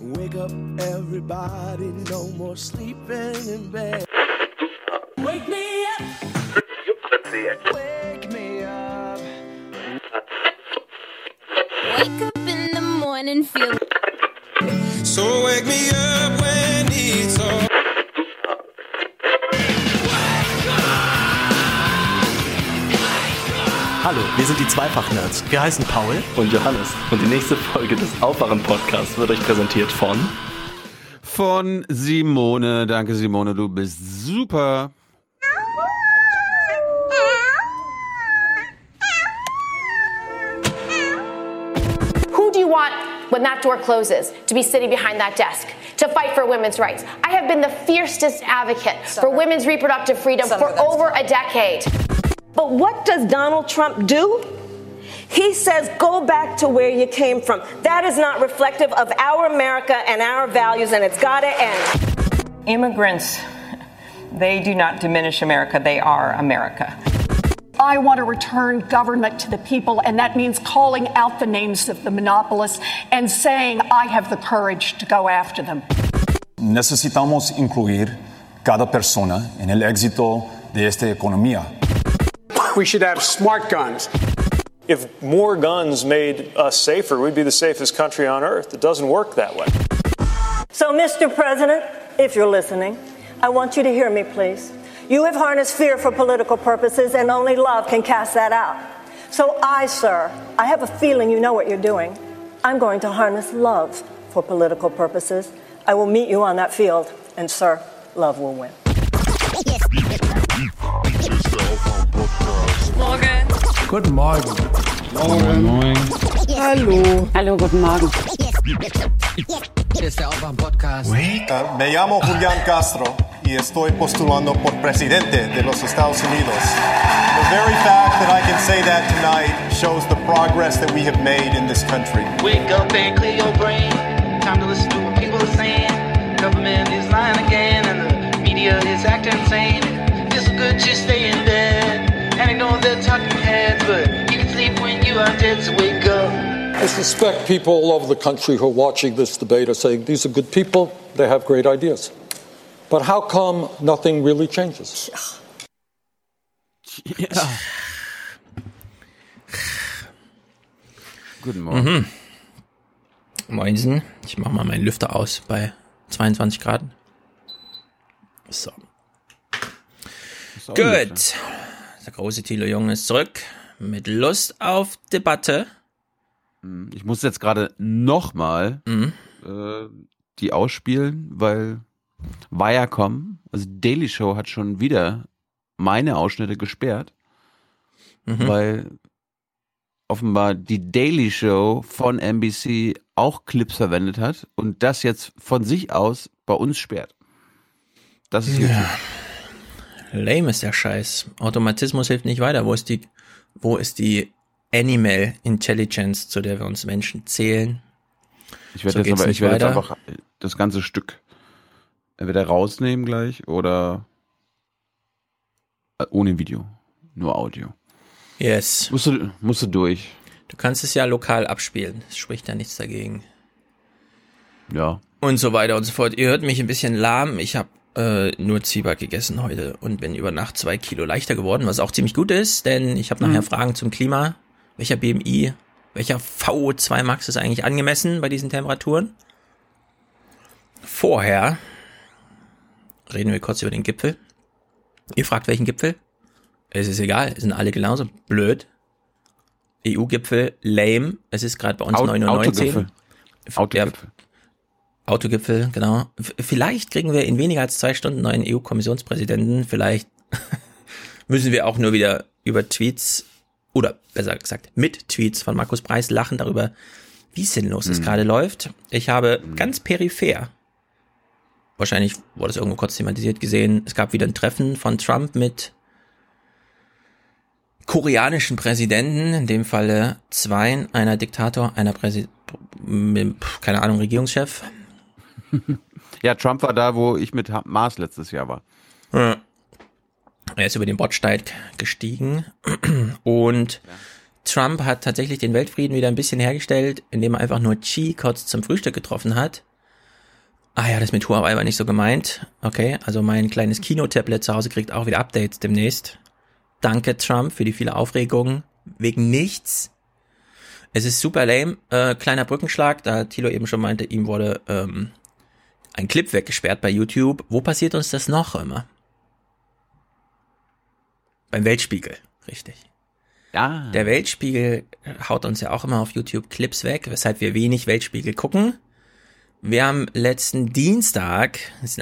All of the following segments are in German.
Wake up, everybody, no more sleeping in bed. Sind die Zweifach-Nerds. Wir heißen Paul. und Johannes. Und die nächste Folge des Aufwachen-Podcasts wird euch präsentiert von Von Simone. Danke, Simone, du bist super. Who do you want when that door closes to be sitting behind that desk to fight for women's rights? I have been the fiercest advocate for women's reproductive freedom for over a decade. But what does Donald Trump do? He says, go back to where you came from. That is not reflective of our America and our values, and it's got to end. Immigrants, they do not diminish America, they are America. I want to return government to the people, and that means calling out the names of the monopolists and saying I have the courage to go after them. Necesitamos incluir cada persona en el éxito de esta economía. We should have smart guns. If more guns made us safer, we'd be the safest country on earth. It doesn't work that way. So, Mr. President, if you're listening, I want you to hear me, please. You have harnessed fear for political purposes, and only love can cast that out. So, I, sir, I have a feeling you know what you're doing. I'm going to harness love for political purposes. I will meet you on that field, and, sir, love will win. Morgen. Guten Morgen. Moin, moin. Hallo. Hallo, guten Morgen. Hier ist der Aufwand-Podcast. Uh, me llamo Julián Castro y estoy postulando por presidente de los Estados Unidos. The very fact that I can say that tonight shows the progress that we have made in this country. Wake up and clear your brain. Time to listen to what people are saying. Government is lying again, and the media is acting insane. Good to stay in bed. And I know they're talking heads, but you can sleep when you are dead, so wake up. I suspect people all over the country who are watching this debate are saying these are good people, they have great ideas. But how come nothing really changes? Ja. Guten Morgen. Moinsen. Ich mach mal meinen Lüfter aus bei 22 Grad. So. Gut. Der große Thilo Jung ist zurück. Mit Lust auf Debatte. ne? Ich muss jetzt gerade nochmal Mhm. äh, die ausspielen, weil Viacom, also die Daily Show hat schon wieder meine Ausschnitte gesperrt, Mhm. weil offenbar die Daily Show von NBC auch Clips verwendet hat und das jetzt von sich aus bei uns sperrt. Das ist YouTube. Lame ist der Scheiß. Automatismus hilft nicht weiter. Wo ist die, wo ist die Animal Intelligence, zu der wir uns Menschen zählen? Ich werde So jetzt aber, ich werde jetzt einfach das ganze Stück entweder rausnehmen gleich oder äh, ohne Video, nur Audio. Yes. Musst du, musst du durch. Du kannst es ja lokal abspielen. Es spricht ja nichts dagegen. Ja. Und so weiter und so fort. Ihr hört mich ein bisschen lahm. Ich habe äh, nur Zwieback gegessen heute und bin über Nacht zwei Kilo leichter geworden, was auch ziemlich gut ist, denn ich habe nachher Fragen zum Klima. Welcher BMI, welcher VO2 Max ist eigentlich angemessen bei diesen Temperaturen? Vorher reden wir kurz über den Gipfel. Ihr fragt, welchen Gipfel? Es ist egal, es sind alle genauso blöd. EU-Gipfel, lame. Es ist gerade bei uns Au- 919. Autogipfel. Autogipfel. Autogipfel, genau. Vielleicht kriegen wir in weniger als zwei Stunden neuen EU-Kommissionspräsidenten. Vielleicht müssen wir auch nur wieder über Tweets oder besser gesagt mit Tweets von Markus Preis lachen darüber, wie sinnlos es gerade läuft. Ich habe ganz peripher, wahrscheinlich wurde es irgendwo kurz thematisiert gesehen, es gab wieder ein Treffen von Trump mit koreanischen Präsidenten, in dem Falle zwei, einer Diktator, einer Präsident, keine Ahnung, Regierungschef. Ja, Trump war da, wo ich mit Mars letztes Jahr war. Er ist über den Bordsteig gestiegen und Trump hat tatsächlich den Weltfrieden wieder ein bisschen hergestellt, indem er einfach nur Xi kurz zum Frühstück getroffen hat Ah ja, das mit Huawei war nicht so gemeint. Okay, also mein kleines Kinotablet zu Hause kriegt auch wieder Updates demnächst. Danke Trump für die viele Aufregung. Wegen nichts. Es ist super lame. Äh, kleiner Brückenschlag, da Thilo eben schon meinte, ihm wurde ähm, ein Clip weggesperrt bei YouTube. Wo passiert uns das noch immer? Beim Weltspiegel, richtig. Ja. Der Weltspiegel haut uns ja auch immer auf YouTube Clips weg, weshalb wir wenig Weltspiegel gucken. Wir haben letzten Dienstag, ist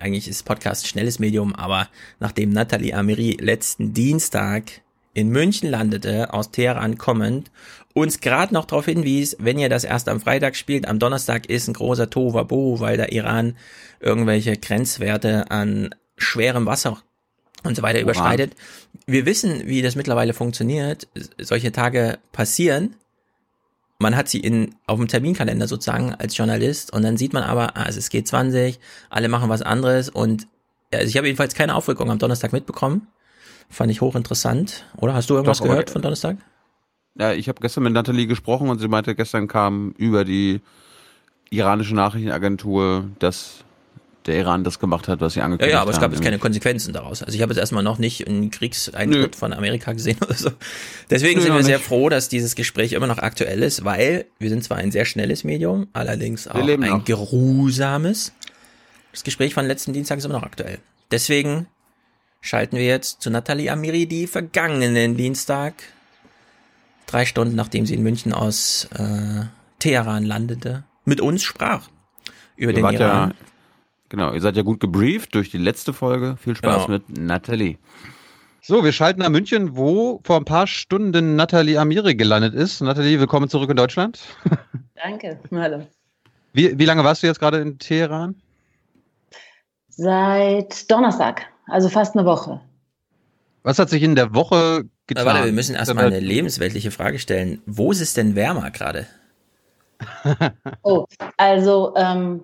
eigentlich ist Podcast schnelles Medium, aber nachdem Nathalie Amiri letzten Dienstag in München landete, aus Teheran kommend, uns gerade noch darauf hinwies, wenn ihr das erst am Freitag spielt, am Donnerstag ist ein großer Tohuwabohu, weil der Iran irgendwelche Grenzwerte an schwerem Wasser und so weiter überschreitet. Wir wissen, wie das mittlerweile funktioniert. Solche Tage passieren man hat sie in, auf dem Terminkalender sozusagen als Journalist und dann sieht man aber, ah, es ist G20, alle machen was anderes und also ich habe jedenfalls keine Aufregung am Donnerstag mitbekommen. Fand ich hochinteressant. Oder hast du irgendwas Doch, gehört von Donnerstag? Ja, ich habe gestern mit Nathalie gesprochen und sie meinte, gestern kam über die iranische Nachrichtenagentur, dass der Iran das gemacht hat, was sie angekündigt haben. Ja, ja, aber es gab jetzt keine Konsequenzen daraus. Also ich habe jetzt erstmal noch nicht einen Kriegseintritt Nö. von Amerika gesehen oder so. Deswegen Nö, sind wir sehr froh, dass dieses Gespräch immer noch aktuell ist, weil wir sind zwar ein sehr schnelles Medium, allerdings auch ein noch. geruhsames. Das Gespräch von letzten Dienstag ist immer noch aktuell. Deswegen schalten wir jetzt zu Nathalie Amiri, die vergangenen Dienstag, drei Stunden nachdem sie in München aus äh, Teheran landete, mit uns sprach über Ihr den Iran. Ja Genau, ihr seid ja gut gebrieft durch die letzte Folge. Viel Spaß genau. mit Nathalie. So, wir schalten nach München, wo vor ein paar Stunden Nathalie Amiri gelandet ist. Nathalie, willkommen zurück in Deutschland. Danke, hallo. Wie, wie lange warst du jetzt gerade in Teheran? Seit Donnerstag, also fast eine Woche. Was hat sich in der Woche getan? warte, wir müssen erstmal eine lebensweltliche Frage stellen. Wo ist es denn wärmer gerade? oh, also ähm,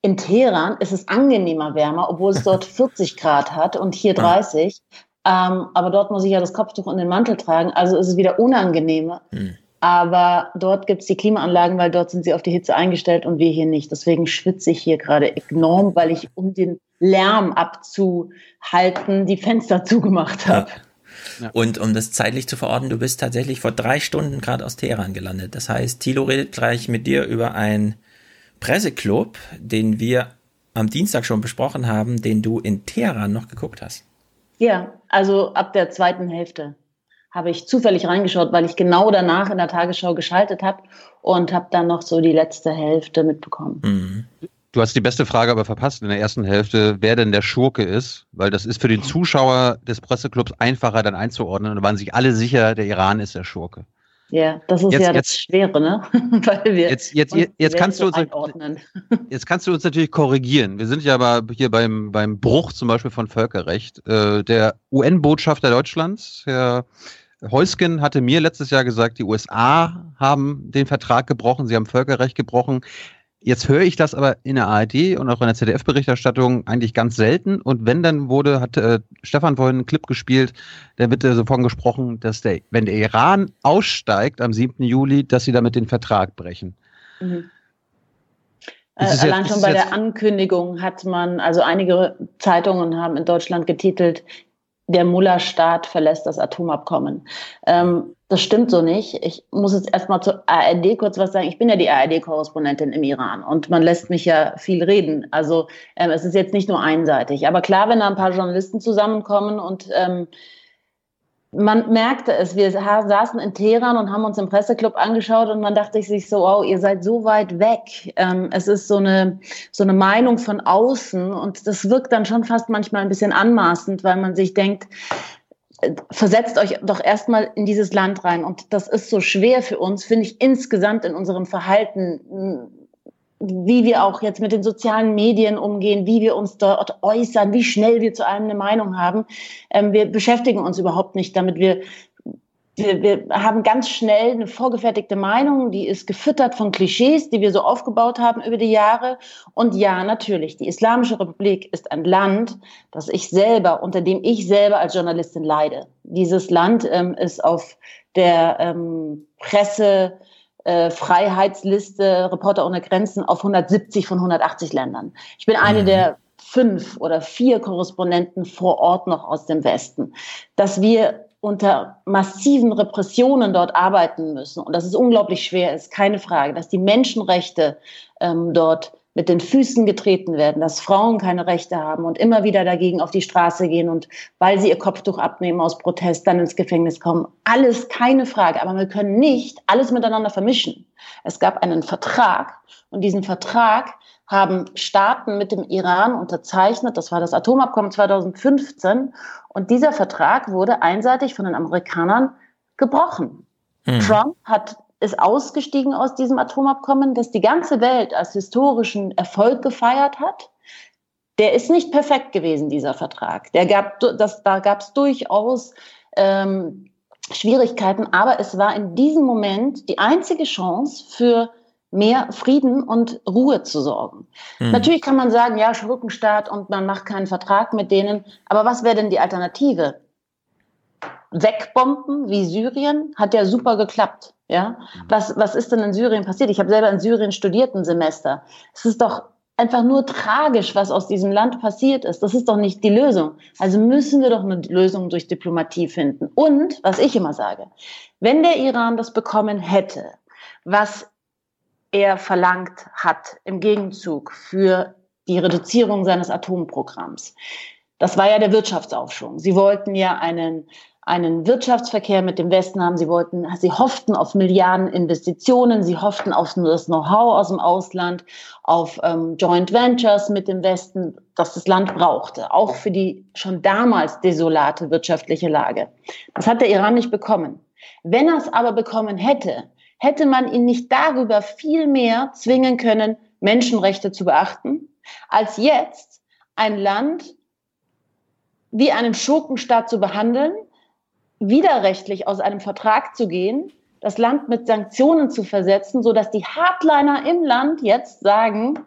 in Teheran ist es angenehmer wärmer, obwohl es dort 40 Grad hat und hier 30. Ähm, aber dort muss ich ja das Kopftuch und den Mantel tragen, also ist es wieder unangenehmer. Mhm. Aber dort gibt es die Klimaanlagen, weil dort sind sie auf die Hitze eingestellt und wir hier nicht. Deswegen schwitze ich hier gerade enorm, weil ich, um den Lärm abzuhalten, die Fenster zugemacht habe. Ja. Und um das zeitlich zu verorten, du bist tatsächlich vor drei Stunden gerade aus Teheran gelandet. Das heißt, Thilo redet gleich mit dir über ein Presseclub, den wir am Dienstag schon besprochen haben, den du in Teheran noch geguckt hast. Ja, also ab der zweiten Hälfte habe ich zufällig reingeschaut, weil ich genau danach in der Tagesschau geschaltet habe und habe dann noch so die letzte Hälfte mitbekommen. Mhm. Du hast die beste Frage aber verpasst in der ersten Hälfte, wer denn der Schurke ist, weil das ist für den Zuschauer des Presseclubs einfacher dann einzuordnen und da waren sich alle sicher, der Iran ist der Schurke. Ja, das ist jetzt, ja das jetzt, Schwere, ne? Weil wir jetzt, jetzt, jetzt, jetzt kannst du uns, jetzt kannst du uns natürlich korrigieren. Wir sind ja aber hier beim, beim Bruch zum Beispiel von Völkerrecht. Äh, der UN-Botschafter Deutschlands, Herr Heusgen, hatte mir letztes Jahr gesagt, die USA haben den Vertrag gebrochen, sie haben Völkerrecht gebrochen. Jetzt höre ich das aber in der ARD und auch in der ZDF-Berichterstattung eigentlich ganz selten. Und wenn dann wurde, hat äh, Stefan vorhin einen Clip gespielt, da wird äh, davon gesprochen, dass der, wenn der Iran aussteigt am 7. Juli, dass sie damit den Vertrag brechen. Mhm. Äh, allein jetzt, schon bei der Ankündigung hat man, also einige Zeitungen haben in Deutschland getitelt, der Mullah-Staat verlässt das Atomabkommen. Ähm, das stimmt so nicht. Ich muss jetzt erstmal zur ARD kurz was sagen. Ich bin ja die ARD-Korrespondentin im Iran und man lässt mich ja viel reden. Also ähm, es ist jetzt nicht nur einseitig. Aber klar, wenn da ein paar Journalisten zusammenkommen und ähm, man merkte es, wir saßen in Teheran und haben uns im Presseclub angeschaut und man dachte sich so, wow, ihr seid so weit weg. Ähm, es ist so eine, so eine Meinung von außen und das wirkt dann schon fast manchmal ein bisschen anmaßend, weil man sich denkt, versetzt euch doch erstmal in dieses Land rein. Und das ist so schwer für uns, finde ich, insgesamt in unserem Verhalten wie wir auch jetzt mit den sozialen Medien umgehen, wie wir uns dort äußern, wie schnell wir zu allem eine Meinung haben. Ähm, wir beschäftigen uns überhaupt nicht damit. Wir, wir, wir haben ganz schnell eine vorgefertigte Meinung, die ist gefüttert von Klischees, die wir so aufgebaut haben über die Jahre. Und ja, natürlich, die Islamische Republik ist ein Land, das ich selber, unter dem ich selber als Journalistin leide. Dieses Land ähm, ist auf der ähm, Presse äh, Freiheitsliste Reporter ohne Grenzen auf 170 von 180 Ländern. Ich bin eine mhm. der fünf oder vier Korrespondenten vor Ort noch aus dem Westen. Dass wir unter massiven Repressionen dort arbeiten müssen und dass es unglaublich schwer ist, keine Frage, dass die Menschenrechte ähm, dort mit den Füßen getreten werden, dass Frauen keine Rechte haben und immer wieder dagegen auf die Straße gehen und weil sie ihr Kopftuch abnehmen aus Protest dann ins Gefängnis kommen. Alles keine Frage, aber wir können nicht alles miteinander vermischen. Es gab einen Vertrag und diesen Vertrag haben Staaten mit dem Iran unterzeichnet. Das war das Atomabkommen 2015 und dieser Vertrag wurde einseitig von den Amerikanern gebrochen. Hm. Trump hat ist ausgestiegen aus diesem Atomabkommen, das die ganze Welt als historischen Erfolg gefeiert hat. Der ist nicht perfekt gewesen, dieser Vertrag. Der gab, das, da gab es durchaus ähm, Schwierigkeiten, aber es war in diesem Moment die einzige Chance für mehr Frieden und Ruhe zu sorgen. Mhm. Natürlich kann man sagen, ja, Schurkenstaat und man macht keinen Vertrag mit denen, aber was wäre denn die Alternative? Wegbomben wie Syrien hat ja super geklappt. Ja, was, was ist denn in Syrien passiert? Ich habe selber in Syrien studiert ein Semester. Es ist doch einfach nur tragisch, was aus diesem Land passiert ist. Das ist doch nicht die Lösung. Also müssen wir doch eine Lösung durch Diplomatie finden. Und, was ich immer sage, wenn der Iran das bekommen hätte, was er verlangt hat im Gegenzug für die Reduzierung seines Atomprogramms, das war ja der Wirtschaftsaufschwung. Sie wollten ja einen einen Wirtschaftsverkehr mit dem Westen haben. Sie wollten, sie hofften auf Milliarden Investitionen, sie hofften auf das Know-how aus dem Ausland, auf ähm, Joint Ventures mit dem Westen, das das Land brauchte, auch für die schon damals desolate wirtschaftliche Lage. Das hat der Iran nicht bekommen. Wenn er es aber bekommen hätte, hätte man ihn nicht darüber viel mehr zwingen können, Menschenrechte zu beachten, als jetzt ein Land wie einen Schurkenstaat zu behandeln, widerrechtlich aus einem Vertrag zu gehen, das Land mit Sanktionen zu versetzen, so dass die Hardliner im Land jetzt sagen,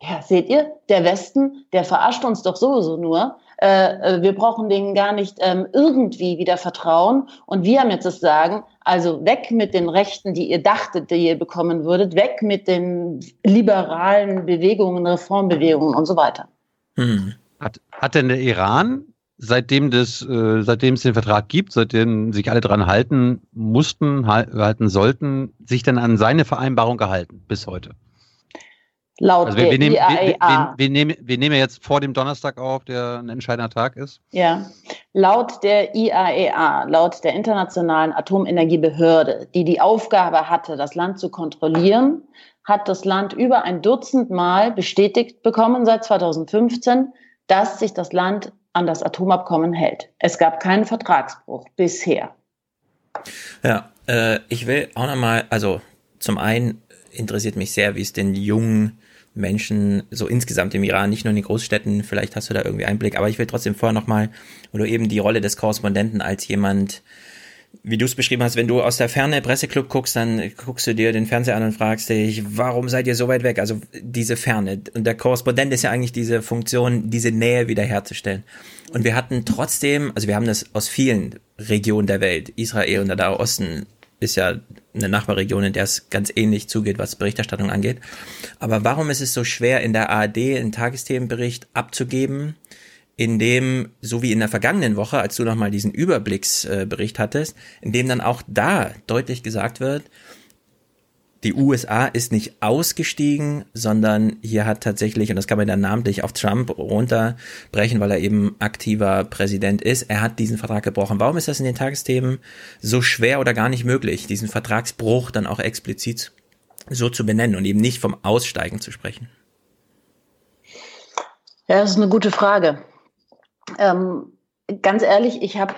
ja, seht ihr, der Westen, der verarscht uns doch sowieso nur. Äh, äh, wir brauchen denen gar nicht ähm, irgendwie wieder vertrauen. Und wir haben jetzt das Sagen, also weg mit den Rechten, die ihr dachtet, die ihr bekommen würdet, weg mit den liberalen Bewegungen, Reformbewegungen und so weiter. Hm. Hat, hat denn der Iran seitdem das, äh, seitdem es den Vertrag gibt, seitdem sich alle dran halten mussten, halten sollten, sich dann an seine Vereinbarung gehalten bis heute? Laut also wir, wir, nehmen, wir, wir, wir, nehmen, wir nehmen jetzt vor dem Donnerstag auf, der ein entscheidender Tag ist. Ja, laut der IAEA, e laut der Internationalen Atomenergiebehörde, die die Aufgabe hatte, das Land zu kontrollieren, hat das Land über ein Dutzend Mal bestätigt bekommen seit 2015, dass sich das Land an das Atomabkommen hält. Es gab keinen Vertragsbruch bisher. Ja, äh, ich will auch nochmal, also zum einen interessiert mich sehr, wie es den jungen Menschen so insgesamt im Iran, nicht nur in den Großstädten, vielleicht hast du da irgendwie Einblick, aber ich will trotzdem vorher nochmal, du eben die Rolle des Korrespondenten als jemand wie du es beschrieben hast, wenn du aus der Ferne Presseclub guckst, dann guckst du dir den Fernseher an und fragst dich, warum seid ihr so weit weg? Also diese Ferne. Und der Korrespondent ist ja eigentlich diese Funktion, diese Nähe wiederherzustellen. Und wir hatten trotzdem, also wir haben das aus vielen Regionen der Welt, Israel und der Nahe Osten ist ja eine Nachbarregion, in der es ganz ähnlich zugeht, was Berichterstattung angeht. Aber warum ist es so schwer, in der ARD einen Tagesthemenbericht abzugeben? in dem, so wie in der vergangenen Woche, als du nochmal diesen Überblicksbericht hattest, in dem dann auch da deutlich gesagt wird, die USA ist nicht ausgestiegen, sondern hier hat tatsächlich, und das kann man dann namentlich auf Trump runterbrechen, weil er eben aktiver Präsident ist, er hat diesen Vertrag gebrochen. Warum ist das in den Tagesthemen so schwer oder gar nicht möglich, diesen Vertragsbruch dann auch explizit so zu benennen und eben nicht vom Aussteigen zu sprechen? Ja, das ist eine gute Frage. Ähm, ganz ehrlich, ich habe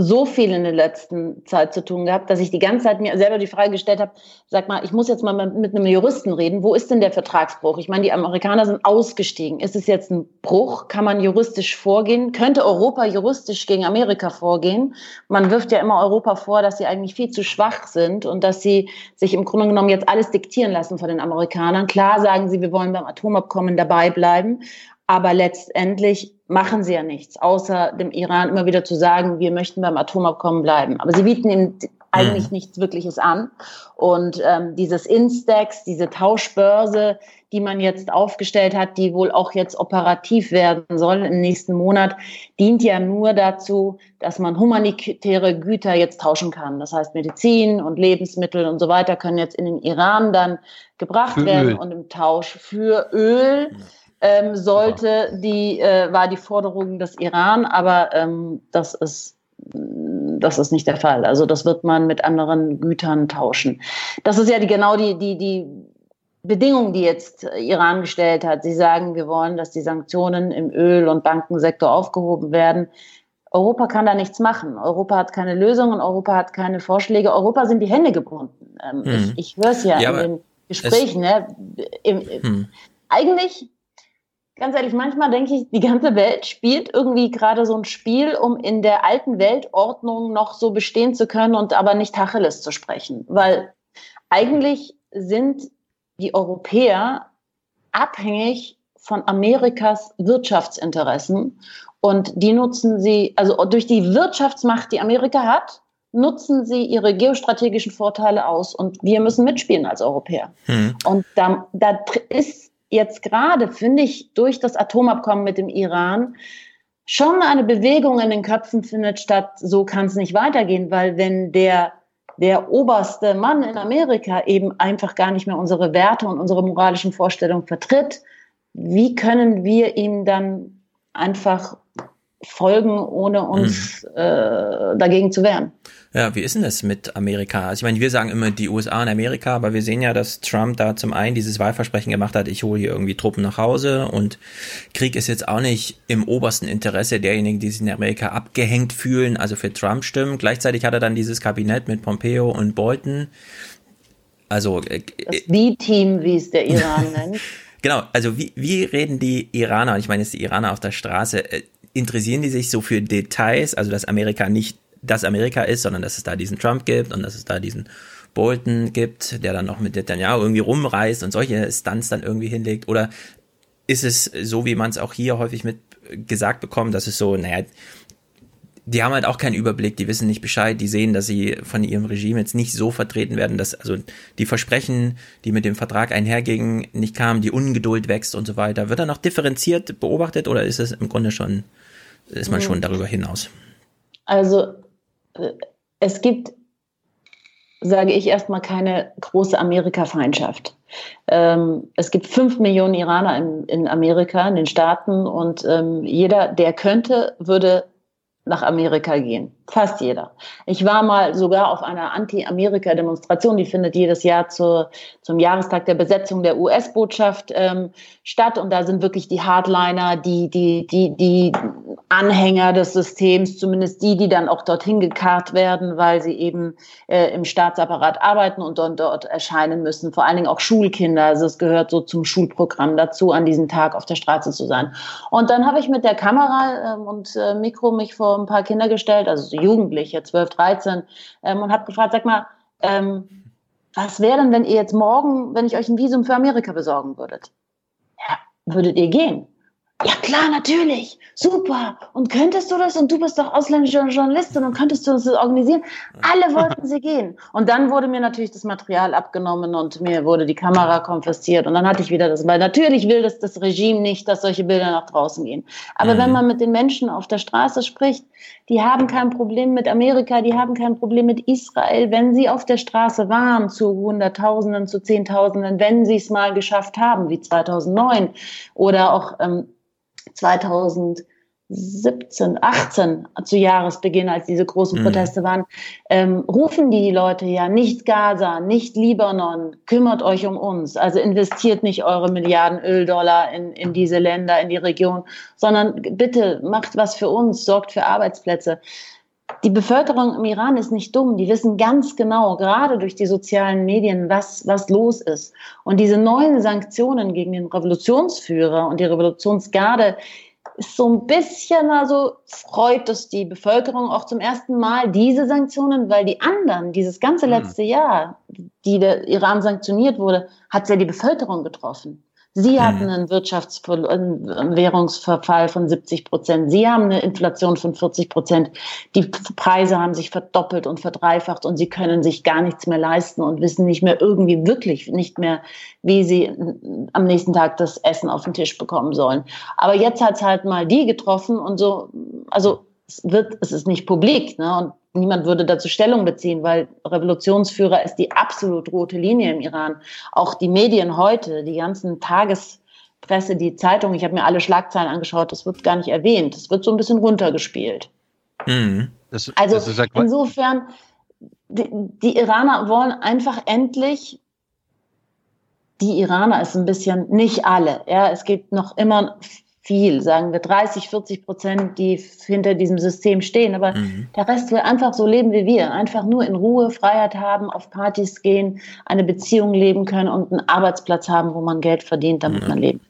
so viel in der letzten Zeit zu tun gehabt, dass ich die ganze Zeit mir selber die Frage gestellt habe, sag mal, ich muss jetzt mal mit einem Juristen reden, wo ist denn der Vertragsbruch? Ich meine, die Amerikaner sind ausgestiegen. Ist es jetzt ein Bruch? Kann man juristisch vorgehen? Könnte Europa juristisch gegen Amerika vorgehen? Man wirft ja immer Europa vor, dass sie eigentlich viel zu schwach sind und dass sie sich im Grunde genommen jetzt alles diktieren lassen von den Amerikanern. Klar sagen sie, wir wollen beim Atomabkommen dabei bleiben, aber letztendlich machen sie ja nichts, außer dem Iran immer wieder zu sagen, wir möchten beim Atomabkommen bleiben. Aber sie bieten ihm eigentlich mhm. nichts Wirkliches an. Und ähm, dieses Instex, diese Tauschbörse, die man jetzt aufgestellt hat, die wohl auch jetzt operativ werden soll im nächsten Monat, dient ja nur dazu, dass man humanitäre Güter jetzt tauschen kann. Das heißt, Medizin und Lebensmittel und so weiter können jetzt in den Iran dann gebracht für werden Öl. und im Tausch für Öl. Ähm, sollte die, äh, war die Forderung des Iran, aber ähm, das ist das ist nicht der Fall. Also das wird man mit anderen Gütern tauschen. Das ist ja die, genau die, die, die Bedingung, die jetzt Iran gestellt hat. Sie sagen, wir wollen, dass die Sanktionen im Öl- und Bankensektor aufgehoben werden. Europa kann da nichts machen. Europa hat keine Lösungen, Europa hat keine Vorschläge. Europa sind die Hände gebunden. Ähm, hm. Ich, ich höre es ja, ja, in den Gesprächen. Ne? Im, hm. Eigentlich ganz ehrlich, manchmal denke ich, die ganze Welt spielt irgendwie gerade so ein Spiel, um in der alten Weltordnung noch so bestehen zu können und aber nicht Tacheles zu sprechen. Weil eigentlich sind die Europäer abhängig von Amerikas Wirtschaftsinteressen und die nutzen sie, also durch die Wirtschaftsmacht, die Amerika hat, nutzen sie ihre geostrategischen Vorteile aus und wir müssen mitspielen als Europäer. Hm. Und da, da ist jetzt gerade, finde ich, durch das Atomabkommen mit dem Iran schon eine Bewegung in den Köpfen findet statt, so kann es nicht weitergehen, weil wenn der, der oberste Mann in Amerika eben einfach gar nicht mehr unsere Werte und unsere moralischen Vorstellungen vertritt, wie können wir ihm dann einfach folgen, ohne uns mhm. äh, dagegen zu wehren? Ja, wie ist denn das mit Amerika? Also ich meine, wir sagen immer die USA und Amerika, aber wir sehen ja, dass Trump da zum einen dieses Wahlversprechen gemacht hat, ich hole hier irgendwie Truppen nach Hause und Krieg ist jetzt auch nicht im obersten Interesse derjenigen, die sich in Amerika abgehängt fühlen, also für Trump stimmen. Gleichzeitig hat er dann dieses Kabinett mit Pompeo und Bolton. Also äh, das B-Team, wie es der Iran nennt. Genau, also wie, wie reden die Iraner, und ich meine jetzt die Iraner auf der Straße, äh, interessieren die sich so für Details, also dass Amerika nicht das Amerika ist, sondern dass es da diesen Trump gibt und dass es da diesen Bolton gibt, der dann noch mit Netanyahu irgendwie rumreist und solche Stunts dann irgendwie hinlegt? Oder ist es so, wie man es auch hier häufig mit gesagt bekommt, dass es so, naja, die haben halt auch keinen Überblick, die wissen nicht Bescheid, die sehen, dass sie von ihrem Regime jetzt nicht so vertreten werden, dass also die Versprechen, die mit dem Vertrag einhergingen, nicht kamen, die Ungeduld wächst und so weiter. Wird da noch differenziert beobachtet oder ist es im Grunde schon, ist man mhm. schon darüber hinaus? Also es gibt, sage ich erstmal, keine große Amerika-Feindschaft. Ähm, es gibt fünf Millionen Iraner in, in, Amerika, in den Staaten, und ähm, jeder, der könnte, würde nach Amerika gehen. Fast jeder. Ich war mal sogar auf einer Anti-Amerika-Demonstration, die findet jedes Jahr zur, zum Jahrestag der Besetzung der US-Botschaft ähm, statt. Und da sind wirklich die Hardliner, die, die, die, die Anhänger des Systems, zumindest die, die dann auch dorthin gekarrt werden, weil sie eben äh, im Staatsapparat arbeiten und dort, dort erscheinen müssen. Vor allen Dingen auch Schulkinder. Also es gehört so zum Schulprogramm dazu, an diesem Tag auf der Straße zu sein. Und dann habe ich mit der Kamera ähm, und äh, Mikro mich vor ein paar Kinder gestellt, also so Jugendliche, 12, 13, ähm, und habe gefragt, sag mal, ähm, was wäre denn, wenn ihr jetzt morgen, wenn ich euch ein Visum für Amerika besorgen würdet? Ja, würdet ihr gehen? Ja klar, natürlich, super. Und könntest du das? Und du bist doch ausländische Journalistin und könntest du das organisieren? Alle wollten sie gehen. Und dann wurde mir natürlich das Material abgenommen und mir wurde die Kamera konfisziert. Und dann hatte ich wieder das, weil natürlich will das das Regime nicht, dass solche Bilder nach draußen gehen. Aber mhm. wenn man mit den Menschen auf der Straße spricht, die haben kein Problem mit Amerika, die haben kein Problem mit Israel. Wenn sie auf der Straße waren zu Hunderttausenden, zu Zehntausenden, wenn sie es mal geschafft haben, wie 2009 oder auch ähm, 2017, 18 zu Jahresbeginn, als diese großen mhm. Proteste waren, ähm, rufen die Leute ja nicht Gaza, nicht Libanon, kümmert euch um uns. Also investiert nicht eure Milliarden Öldollar in, in diese Länder, in die Region, sondern bitte macht was für uns, sorgt für Arbeitsplätze. Die Bevölkerung im Iran ist nicht dumm. Die wissen ganz genau, gerade durch die sozialen Medien, was, was los ist. Und diese neuen Sanktionen gegen den Revolutionsführer und die Revolutionsgarde ist so ein bisschen, also freut es die Bevölkerung auch zum ersten Mal diese Sanktionen, weil die anderen, dieses ganze hm. letzte Jahr, die der Iran sanktioniert wurde, hat ja die Bevölkerung getroffen. Sie hatten mhm. einen Wirtschaftsver einen Währungsverfall von 70 Prozent. Sie haben eine Inflation von 40 Prozent. Die Preise haben sich verdoppelt und verdreifacht und sie können sich gar nichts mehr leisten und wissen nicht mehr irgendwie wirklich nicht mehr, wie sie am nächsten Tag das Essen auf den Tisch bekommen sollen. Aber jetzt hat es halt mal die getroffen und so, also es wird, es ist nicht publik, ne? Und niemand würde dazu Stellung beziehen, weil Revolutionsführer ist die absolut rote Linie im Iran. Auch die Medien heute, die ganzen Tagespresse, die Zeitung, ich habe mir alle Schlagzeilen angeschaut, das wird gar nicht erwähnt. Das wird so ein bisschen runtergespielt. Mhm. Das, also das ja insofern, die, die Iraner wollen einfach endlich die Iraner ist ein bisschen, nicht alle. Ja, es gibt noch immer viel, sagen wir 30, 40 Prozent, die hinter diesem System stehen. Aber mhm. der Rest will einfach so leben wie wir. Einfach nur in Ruhe, Freiheit haben, auf Partys gehen, eine Beziehung leben können und einen Arbeitsplatz haben, wo man Geld verdient, damit mhm. man lebt.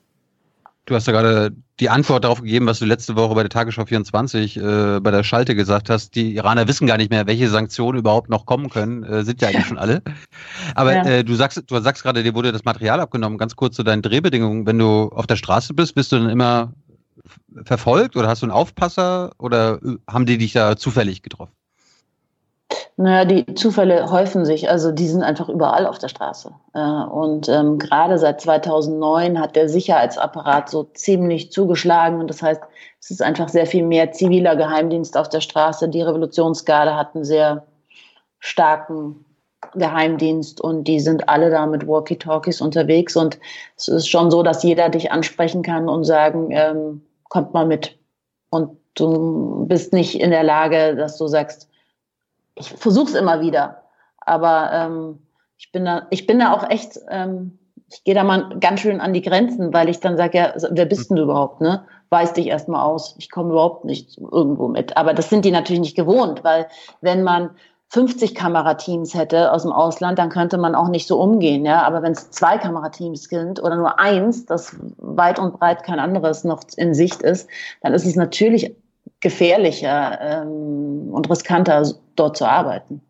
Du hast ja gerade die Antwort darauf gegeben, was du letzte Woche bei der Tagesschau 24 äh, bei der Schalte gesagt hast. Die Iraner wissen gar nicht mehr, welche Sanktionen überhaupt noch kommen können. Äh, sind ja eigentlich schon alle. Aber ja. äh, du sagst, du sagst gerade, dir wurde das Material abgenommen. Ganz kurz zu deinen Drehbedingungen. Wenn du auf der Straße bist, bist du dann immer verfolgt oder hast du einen Aufpasser oder äh, haben die dich da zufällig getroffen? Naja, die Zufälle häufen sich. Also die sind einfach überall auf der Straße. Äh, und ähm, gerade seit 2009 hat der Sicherheitsapparat so ziemlich zugeschlagen. Und das heißt, es ist einfach sehr viel mehr ziviler Geheimdienst auf der Straße. Die Revolutionsgarde hat einen sehr starken Geheimdienst und die sind alle da mit Walkie-Talkies unterwegs. Und es ist schon so, dass jeder dich ansprechen kann und sagen, ähm, kommt mal mit. Und du bist nicht in der Lage, dass du sagst, ich versuche es immer wieder, aber ähm, ich bin da, ich bin da auch echt, ähm, ich gehe da mal ganz schön an die Grenzen, weil ich dann sage, ja, wer bist denn du überhaupt, ne? Weiß dich erstmal aus. Ich komme überhaupt nicht irgendwo mit. Aber das sind die natürlich nicht gewohnt, weil wenn man 50 Kamerateams hätte aus dem Ausland, dann könnte man auch nicht so umgehen, ja. Aber wenn es zwei Kamerateams sind oder nur eins, das weit und breit kein anderes noch in Sicht ist, dann ist es natürlich gefährlicher ähm, und riskanter, dort zu arbeiten.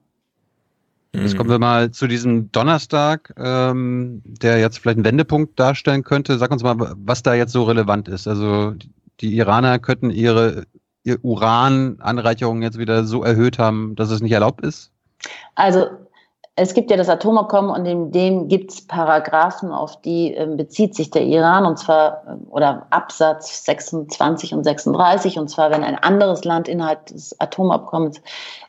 Jetzt kommen wir mal zu diesem Donnerstag, ähm, der jetzt vielleicht einen Wendepunkt darstellen könnte. Sag uns mal, was da jetzt so relevant ist. Also die Iraner könnten ihre, ihre Urananreicherung jetzt wieder so erhöht haben, dass es nicht erlaubt ist? Also es gibt ja das Atomabkommen und in dem gibt es Paragraphen, auf die ähm, bezieht sich der Iran, und zwar, ähm, oder Absatz 26 und 36, und zwar, wenn ein anderes Land innerhalb des Atomabkommens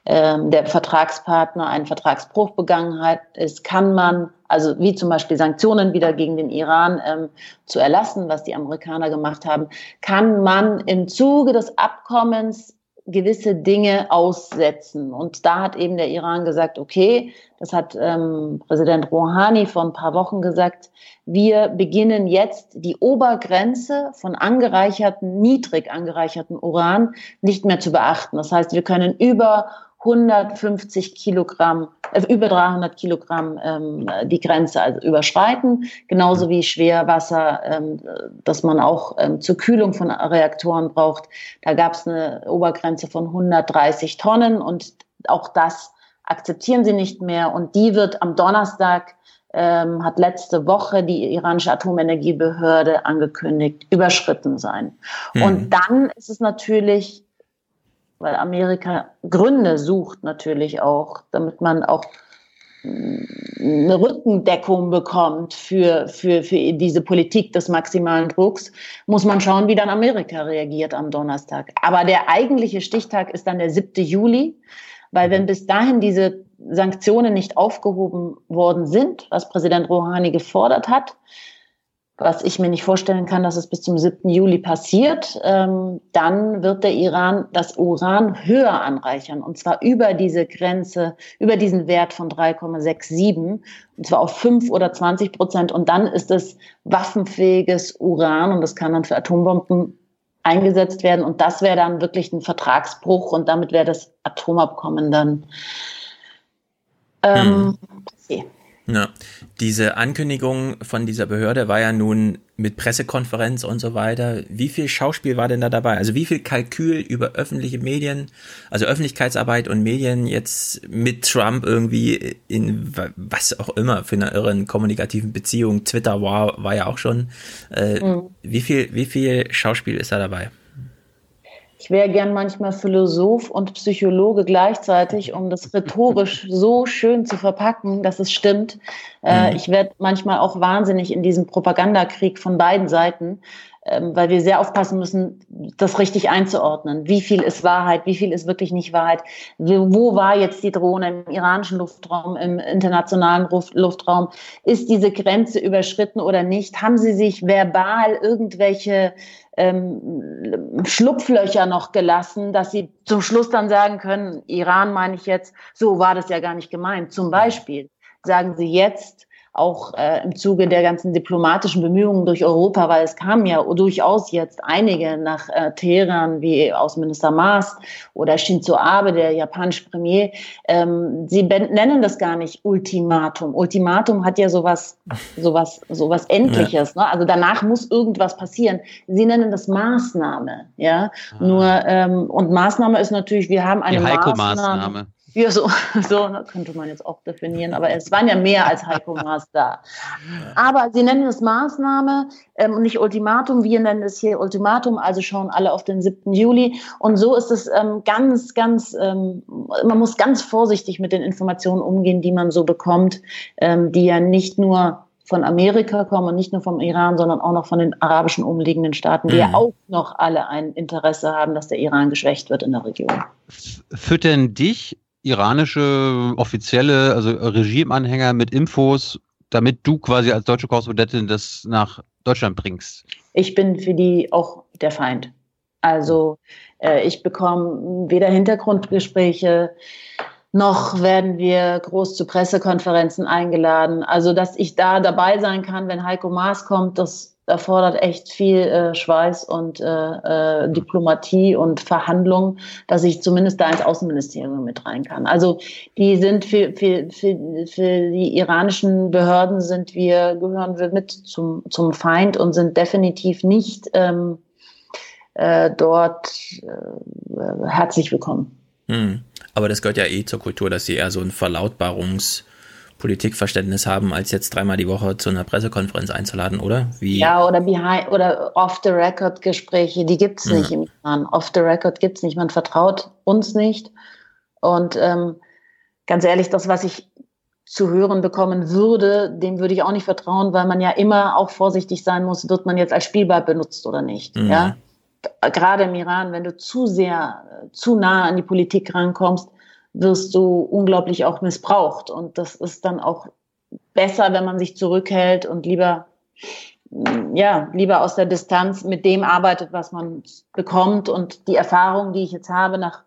ähm, der Vertragspartner einen Vertragsbruch begangen hat, ist, kann man, also wie zum Beispiel Sanktionen wieder gegen den Iran ähm, zu erlassen, was die Amerikaner gemacht haben, kann man im Zuge des Abkommens gewisse Dinge aussetzen. Und da hat eben der Iran gesagt, okay, das hat ähm, Präsident Rouhani vor ein paar Wochen gesagt, wir beginnen jetzt die Obergrenze von angereicherten, niedrig angereicherten Uran nicht mehr zu beachten. Das heißt, wir können über 150 Kilogramm, äh, über 300 Kilogramm ähm, die Grenze also überschreiten, genauso wie Schwerwasser, ähm, das man auch ähm, zur Kühlung von Reaktoren braucht. Da gab es eine Obergrenze von 130 Tonnen und auch das akzeptieren sie nicht mehr. Und die wird am Donnerstag, ähm, hat letzte Woche die iranische Atomenergiebehörde angekündigt, überschritten sein. Mhm. Und dann ist es natürlich weil Amerika Gründe sucht natürlich auch, damit man auch mm, eine Rückendeckung bekommt für, für, für diese Politik des maximalen Drucks, muss man schauen, wie dann Amerika reagiert am Donnerstag. Aber der eigentliche Stichtag ist dann der 7. Juli, weil wenn bis dahin diese Sanktionen nicht aufgehoben worden sind, was Präsident Rouhani gefordert hat, was ich mir nicht vorstellen kann, dass es bis zum 7. Juli passiert, ähm, dann wird der Iran das Uran höher anreichern und zwar über diese Grenze, über diesen Wert von 3,67 und zwar auf 5 oder 20 Prozent und dann ist es waffenfähiges Uran und das kann dann für Atombomben eingesetzt werden und das wäre dann wirklich ein Vertragsbruch und damit wäre das Atomabkommen dann ähm, hm. Ja, diese Ankündigung von dieser Behörde war ja nun mit Pressekonferenz und so weiter. Wie viel Schauspiel war denn da dabei? Also wie viel Kalkül über öffentliche Medien, also Öffentlichkeitsarbeit und Medien jetzt mit Trump irgendwie in was auch immer für eine irren kommunikativen Beziehung. Twitter war, war ja auch schon. Äh, mhm. Wie viel, wie viel Schauspiel ist da dabei? Ich wäre gern manchmal Philosoph und Psychologe gleichzeitig, um das rhetorisch so schön zu verpacken, dass es stimmt. Äh, mhm. Ich werde manchmal auch wahnsinnig in diesem Propagandakrieg von beiden Seiten, ähm, weil wir sehr aufpassen müssen, das richtig einzuordnen. Wie viel ist Wahrheit? Wie viel ist wirklich nicht Wahrheit? Wo war jetzt die Drohne im iranischen Luftraum, im internationalen Luftraum? Ist diese Grenze überschritten oder nicht? Haben Sie sich verbal irgendwelche ähm, Schlupflöcher noch gelassen, dass sie zum Schluss dann sagen können, Iran meine ich jetzt, so war das ja gar nicht gemeint. Zum Beispiel sagen sie jetzt, auch äh, im Zuge der ganzen diplomatischen Bemühungen durch Europa, weil es kamen ja durchaus jetzt einige nach äh, Teheran, wie Außenminister Maas oder Shinzo Abe, der japanische Premier. Ähm, sie nennen das gar nicht Ultimatum. Ultimatum hat ja sowas, sowas, sowas Endliches. Ja. Ne? Also danach muss irgendwas passieren. Sie nennen das Maßnahme. Ja, ah. nur ähm, und Maßnahme ist natürlich, wir haben eine Die Maßnahme. Ja, so, so könnte man jetzt auch definieren, aber es waren ja mehr als Heiko Maas da. Aber Sie nennen es Maßnahme ähm, und nicht Ultimatum. Wir nennen es hier Ultimatum, also schauen alle auf den 7. Juli. Und so ist es ähm, ganz, ganz, ähm, man muss ganz vorsichtig mit den Informationen umgehen, die man so bekommt, ähm, die ja nicht nur von Amerika kommen und nicht nur vom Iran, sondern auch noch von den arabischen umliegenden Staaten, die mhm. ja auch noch alle ein Interesse haben, dass der Iran geschwächt wird in der Region. Füttern dich iranische offizielle, also Regimeanhänger mit Infos, damit du quasi als deutsche Korrespondentin das nach Deutschland bringst? Ich bin für die auch der Feind. Also äh, ich bekomme weder Hintergrundgespräche, noch werden wir groß zu Pressekonferenzen eingeladen. Also, dass ich da dabei sein kann, wenn Heiko Maas kommt, das erfordert echt viel äh, Schweiß und äh, äh, Diplomatie und Verhandlung, dass ich zumindest da ins Außenministerium mit rein kann. Also die sind für, für, für, für die iranischen Behörden sind wir, gehören wir mit zum, zum Feind und sind definitiv nicht ähm, äh, dort äh, herzlich willkommen. Hm. Aber das gehört ja eh zur Kultur, dass sie eher so ein Verlautbarungs- Politikverständnis haben, als jetzt dreimal die Woche zu einer Pressekonferenz einzuladen, oder? Wie? Ja, oder behind oder off-the-record-Gespräche, die gibt es ja. nicht im Iran. Off-the-record gibt es nicht. Man vertraut uns nicht. Und ähm, ganz ehrlich, das, was ich zu hören bekommen würde, dem würde ich auch nicht vertrauen, weil man ja immer auch vorsichtig sein muss, wird man jetzt als Spielball benutzt oder nicht. Mhm. Ja? Gerade im Iran, wenn du zu sehr, zu nah an die Politik rankommst, wirst du unglaublich auch missbraucht. Und das ist dann auch besser, wenn man sich zurückhält und lieber, ja, lieber aus der Distanz mit dem arbeitet, was man bekommt. Und die Erfahrung, die ich jetzt habe nach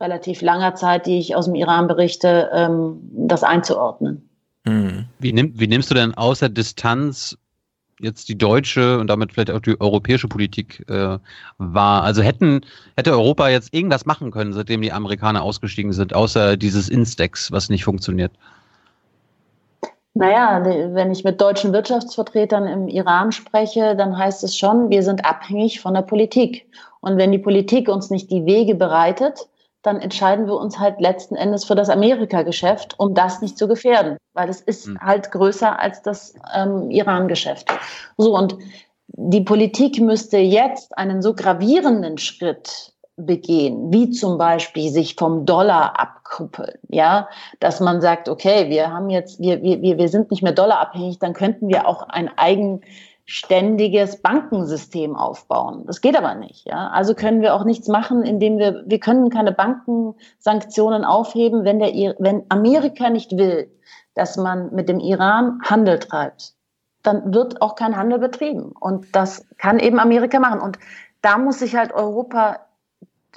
relativ langer Zeit, die ich aus dem Iran berichte, ähm, das einzuordnen. Hm. Wie, nimm, wie nimmst du denn außer Distanz jetzt die deutsche und damit vielleicht auch die europäische Politik äh, war. Also hätten, hätte Europa jetzt irgendwas machen können, seitdem die Amerikaner ausgestiegen sind, außer dieses Instex, was nicht funktioniert? Naja, wenn ich mit deutschen Wirtschaftsvertretern im Iran spreche, dann heißt es schon, wir sind abhängig von der Politik. Und wenn die Politik uns nicht die Wege bereitet, dann entscheiden wir uns halt letzten Endes für das Amerika-Geschäft, um das nicht zu gefährden, weil es ist mhm. halt größer als das ähm, Iran-Geschäft. So, und die Politik müsste jetzt einen so gravierenden Schritt begehen, wie zum Beispiel sich vom Dollar abkuppeln, ja, dass man sagt, okay, wir haben jetzt, wir, wir, wir sind nicht mehr dollarabhängig, dann könnten wir auch ein eigen ständiges Bankensystem aufbauen. Das geht aber nicht. Ja? Also können wir auch nichts machen, indem wir, wir können keine Bankensanktionen aufheben, wenn, der, wenn Amerika nicht will, dass man mit dem Iran Handel treibt. Dann wird auch kein Handel betrieben. Und das kann eben Amerika machen. Und da muss sich halt Europa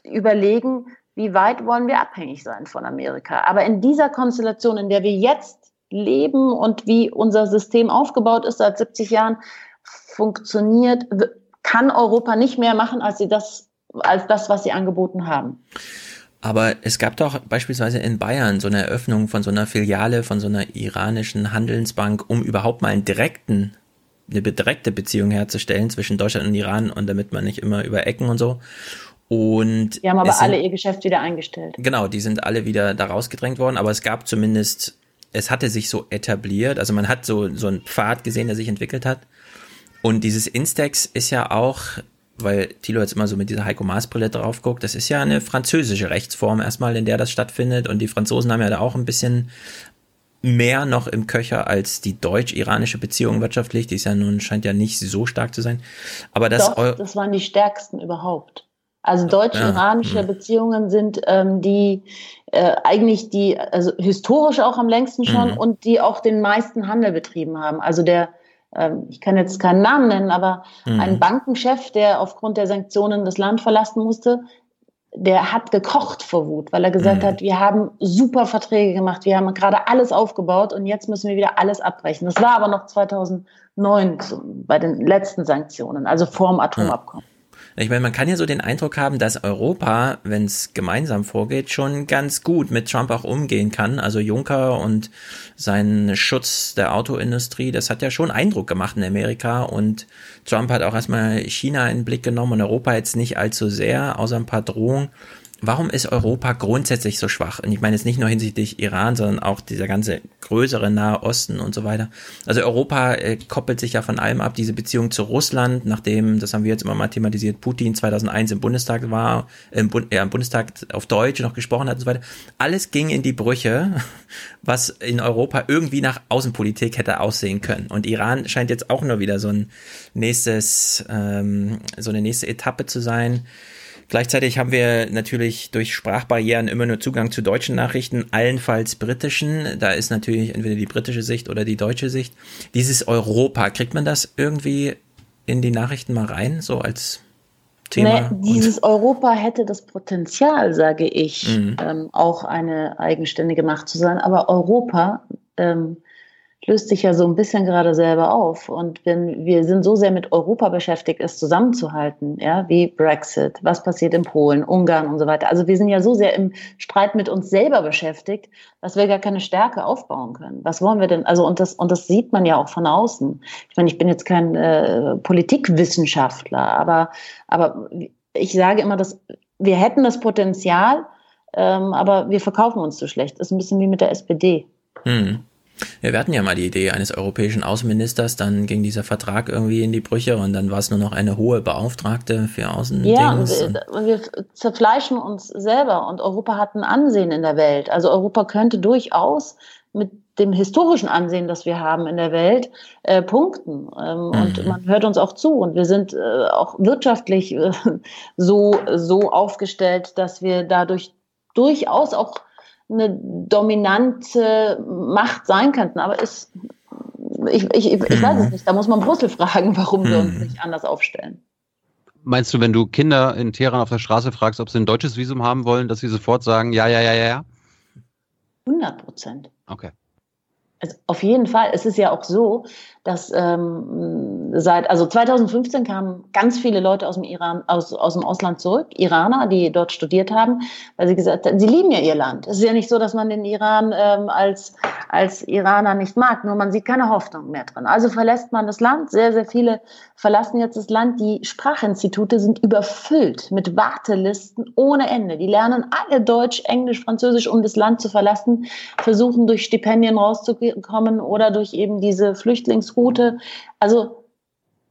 überlegen, wie weit wollen wir abhängig sein von Amerika. Aber in dieser Konstellation, in der wir jetzt leben und wie unser System aufgebaut ist seit 70 Jahren, funktioniert, kann Europa nicht mehr machen als sie das, als das, was sie angeboten haben. Aber es gab doch beispielsweise in Bayern so eine Eröffnung von so einer Filiale von so einer iranischen Handelsbank, um überhaupt mal einen direkten, eine direkte Beziehung herzustellen zwischen Deutschland und Iran und damit man nicht immer über Ecken und so. Und die haben aber alle ihr Geschäft wieder eingestellt. Genau, die sind alle wieder da rausgedrängt worden, aber es gab zumindest, es hatte sich so etabliert, also man hat so, so einen Pfad gesehen, der sich entwickelt hat. Und dieses Instax ist ja auch weil Thilo jetzt immer so mit dieser Heiko Maas Brille drauf guckt, das ist ja eine französische Rechtsform erstmal, in der das stattfindet und die Franzosen haben ja da auch ein bisschen mehr noch im Köcher als die deutsch-iranische Beziehung wirtschaftlich, die ist ja nun, scheint ja nicht so stark zu sein. Aber das, Doch, das waren die stärksten überhaupt. Also deutsch-iranische ja. Hm. Beziehungen sind ähm, die äh, eigentlich die, also historisch auch am längsten schon mhm. und die auch den meisten Handel betrieben haben. Also der ich kann jetzt keinen Namen nennen, aber mhm. ein Bankenchef, der aufgrund der Sanktionen das Land verlassen musste, der hat gekocht vor Wut, weil er gesagt mhm. hat, wir haben super Verträge gemacht, wir haben gerade alles aufgebaut und jetzt müssen wir wieder alles abbrechen. Das war aber noch 2009 bei den letzten Sanktionen, also vor dem Atomabkommen. Ich meine, man kann ja so den Eindruck haben, dass Europa, wenn es gemeinsam vorgeht, schon ganz gut mit Trump auch umgehen kann. Also Juncker und sein Schutz der Autoindustrie, das hat ja schon Eindruck gemacht in Amerika und Trump hat auch erstmal China in den Blick genommen und Europa jetzt nicht allzu sehr, außer ein paar Drohungen warum ist Europa grundsätzlich so schwach? Und ich meine jetzt nicht nur hinsichtlich Iran, sondern auch dieser ganze größere Nahe Osten und so weiter. Also Europa äh, koppelt sich ja von allem ab, diese Beziehung zu Russland, nachdem, das haben wir jetzt immer mal thematisiert, Putin 2001 im Bundestag war, im, Bund, ja, im Bundestag auf Deutsch noch gesprochen hat und so weiter. Alles ging in die Brüche, was in Europa irgendwie nach Außenpolitik hätte aussehen können. Und Iran scheint jetzt auch nur wieder so ein nächstes, ähm, so eine nächste Etappe zu sein Gleichzeitig haben wir natürlich durch Sprachbarrieren immer nur Zugang zu deutschen Nachrichten, allenfalls britischen. Da ist natürlich entweder die britische Sicht oder die deutsche Sicht. Dieses Europa, kriegt man das irgendwie in die Nachrichten mal rein, so als Thema? Nee, dieses Europa hätte das Potenzial, sage ich, mhm. ähm, auch eine eigenständige Macht zu sein. Aber Europa ähm, löst sich ja so ein bisschen gerade selber auf. Und wenn wir sind so sehr mit Europa beschäftigt, es zusammenzuhalten, ja, wie Brexit, was passiert in Polen, Ungarn und so weiter. Also wir sind ja so sehr im Streit mit uns selber beschäftigt, dass wir gar keine Stärke aufbauen können. Was wollen wir denn? Also und das und das sieht man ja auch von außen. Ich meine, ich bin jetzt kein äh, Politikwissenschaftler, aber aber ich sage immer, dass wir hätten das Potenzial, ähm, aber wir verkaufen uns zu schlecht. Das ist ein bisschen wie mit der SPD. Hm. Ja, wir hatten ja mal die Idee eines europäischen Außenministers, dann ging dieser Vertrag irgendwie in die Brüche und dann war es nur noch eine hohe Beauftragte für Außendings. Ja, und wir, und wir zerfleischen uns selber und Europa hat ein Ansehen in der Welt. Also Europa könnte durchaus mit dem historischen Ansehen, das wir haben in der Welt, äh, punkten. Ähm, mhm. Und man hört uns auch zu. Und wir sind äh, auch wirtschaftlich äh, so, so aufgestellt, dass wir dadurch durchaus auch eine dominante Macht sein könnten. Aber ist, ich, ich, ich mhm. weiß es nicht. Da muss man Brüssel fragen, warum mhm. wir uns mhm. nicht anders aufstellen. Meinst du, wenn du Kinder in Teheran auf der Straße fragst, ob sie ein deutsches Visum haben wollen, dass sie sofort sagen, ja, ja, ja, ja, ja? 100 Prozent. Okay. Also auf jeden Fall. Es ist ja auch so, dass ähm, seit, also 2015 kamen ganz viele Leute aus dem Iran, aus, aus dem Ausland zurück, Iraner, die dort studiert haben, weil sie gesagt haben, sie lieben ja ihr Land. Es ist ja nicht so, dass man den Iran ähm, als, als Iraner nicht mag, nur man sieht keine Hoffnung mehr drin. Also verlässt man das Land. Sehr, sehr viele verlassen jetzt das Land. Die Sprachinstitute sind überfüllt mit Wartelisten ohne Ende. Die lernen alle Deutsch, Englisch, Französisch, um das Land zu verlassen, versuchen durch Stipendien rauszukommen oder durch eben diese Flüchtlings Route. Also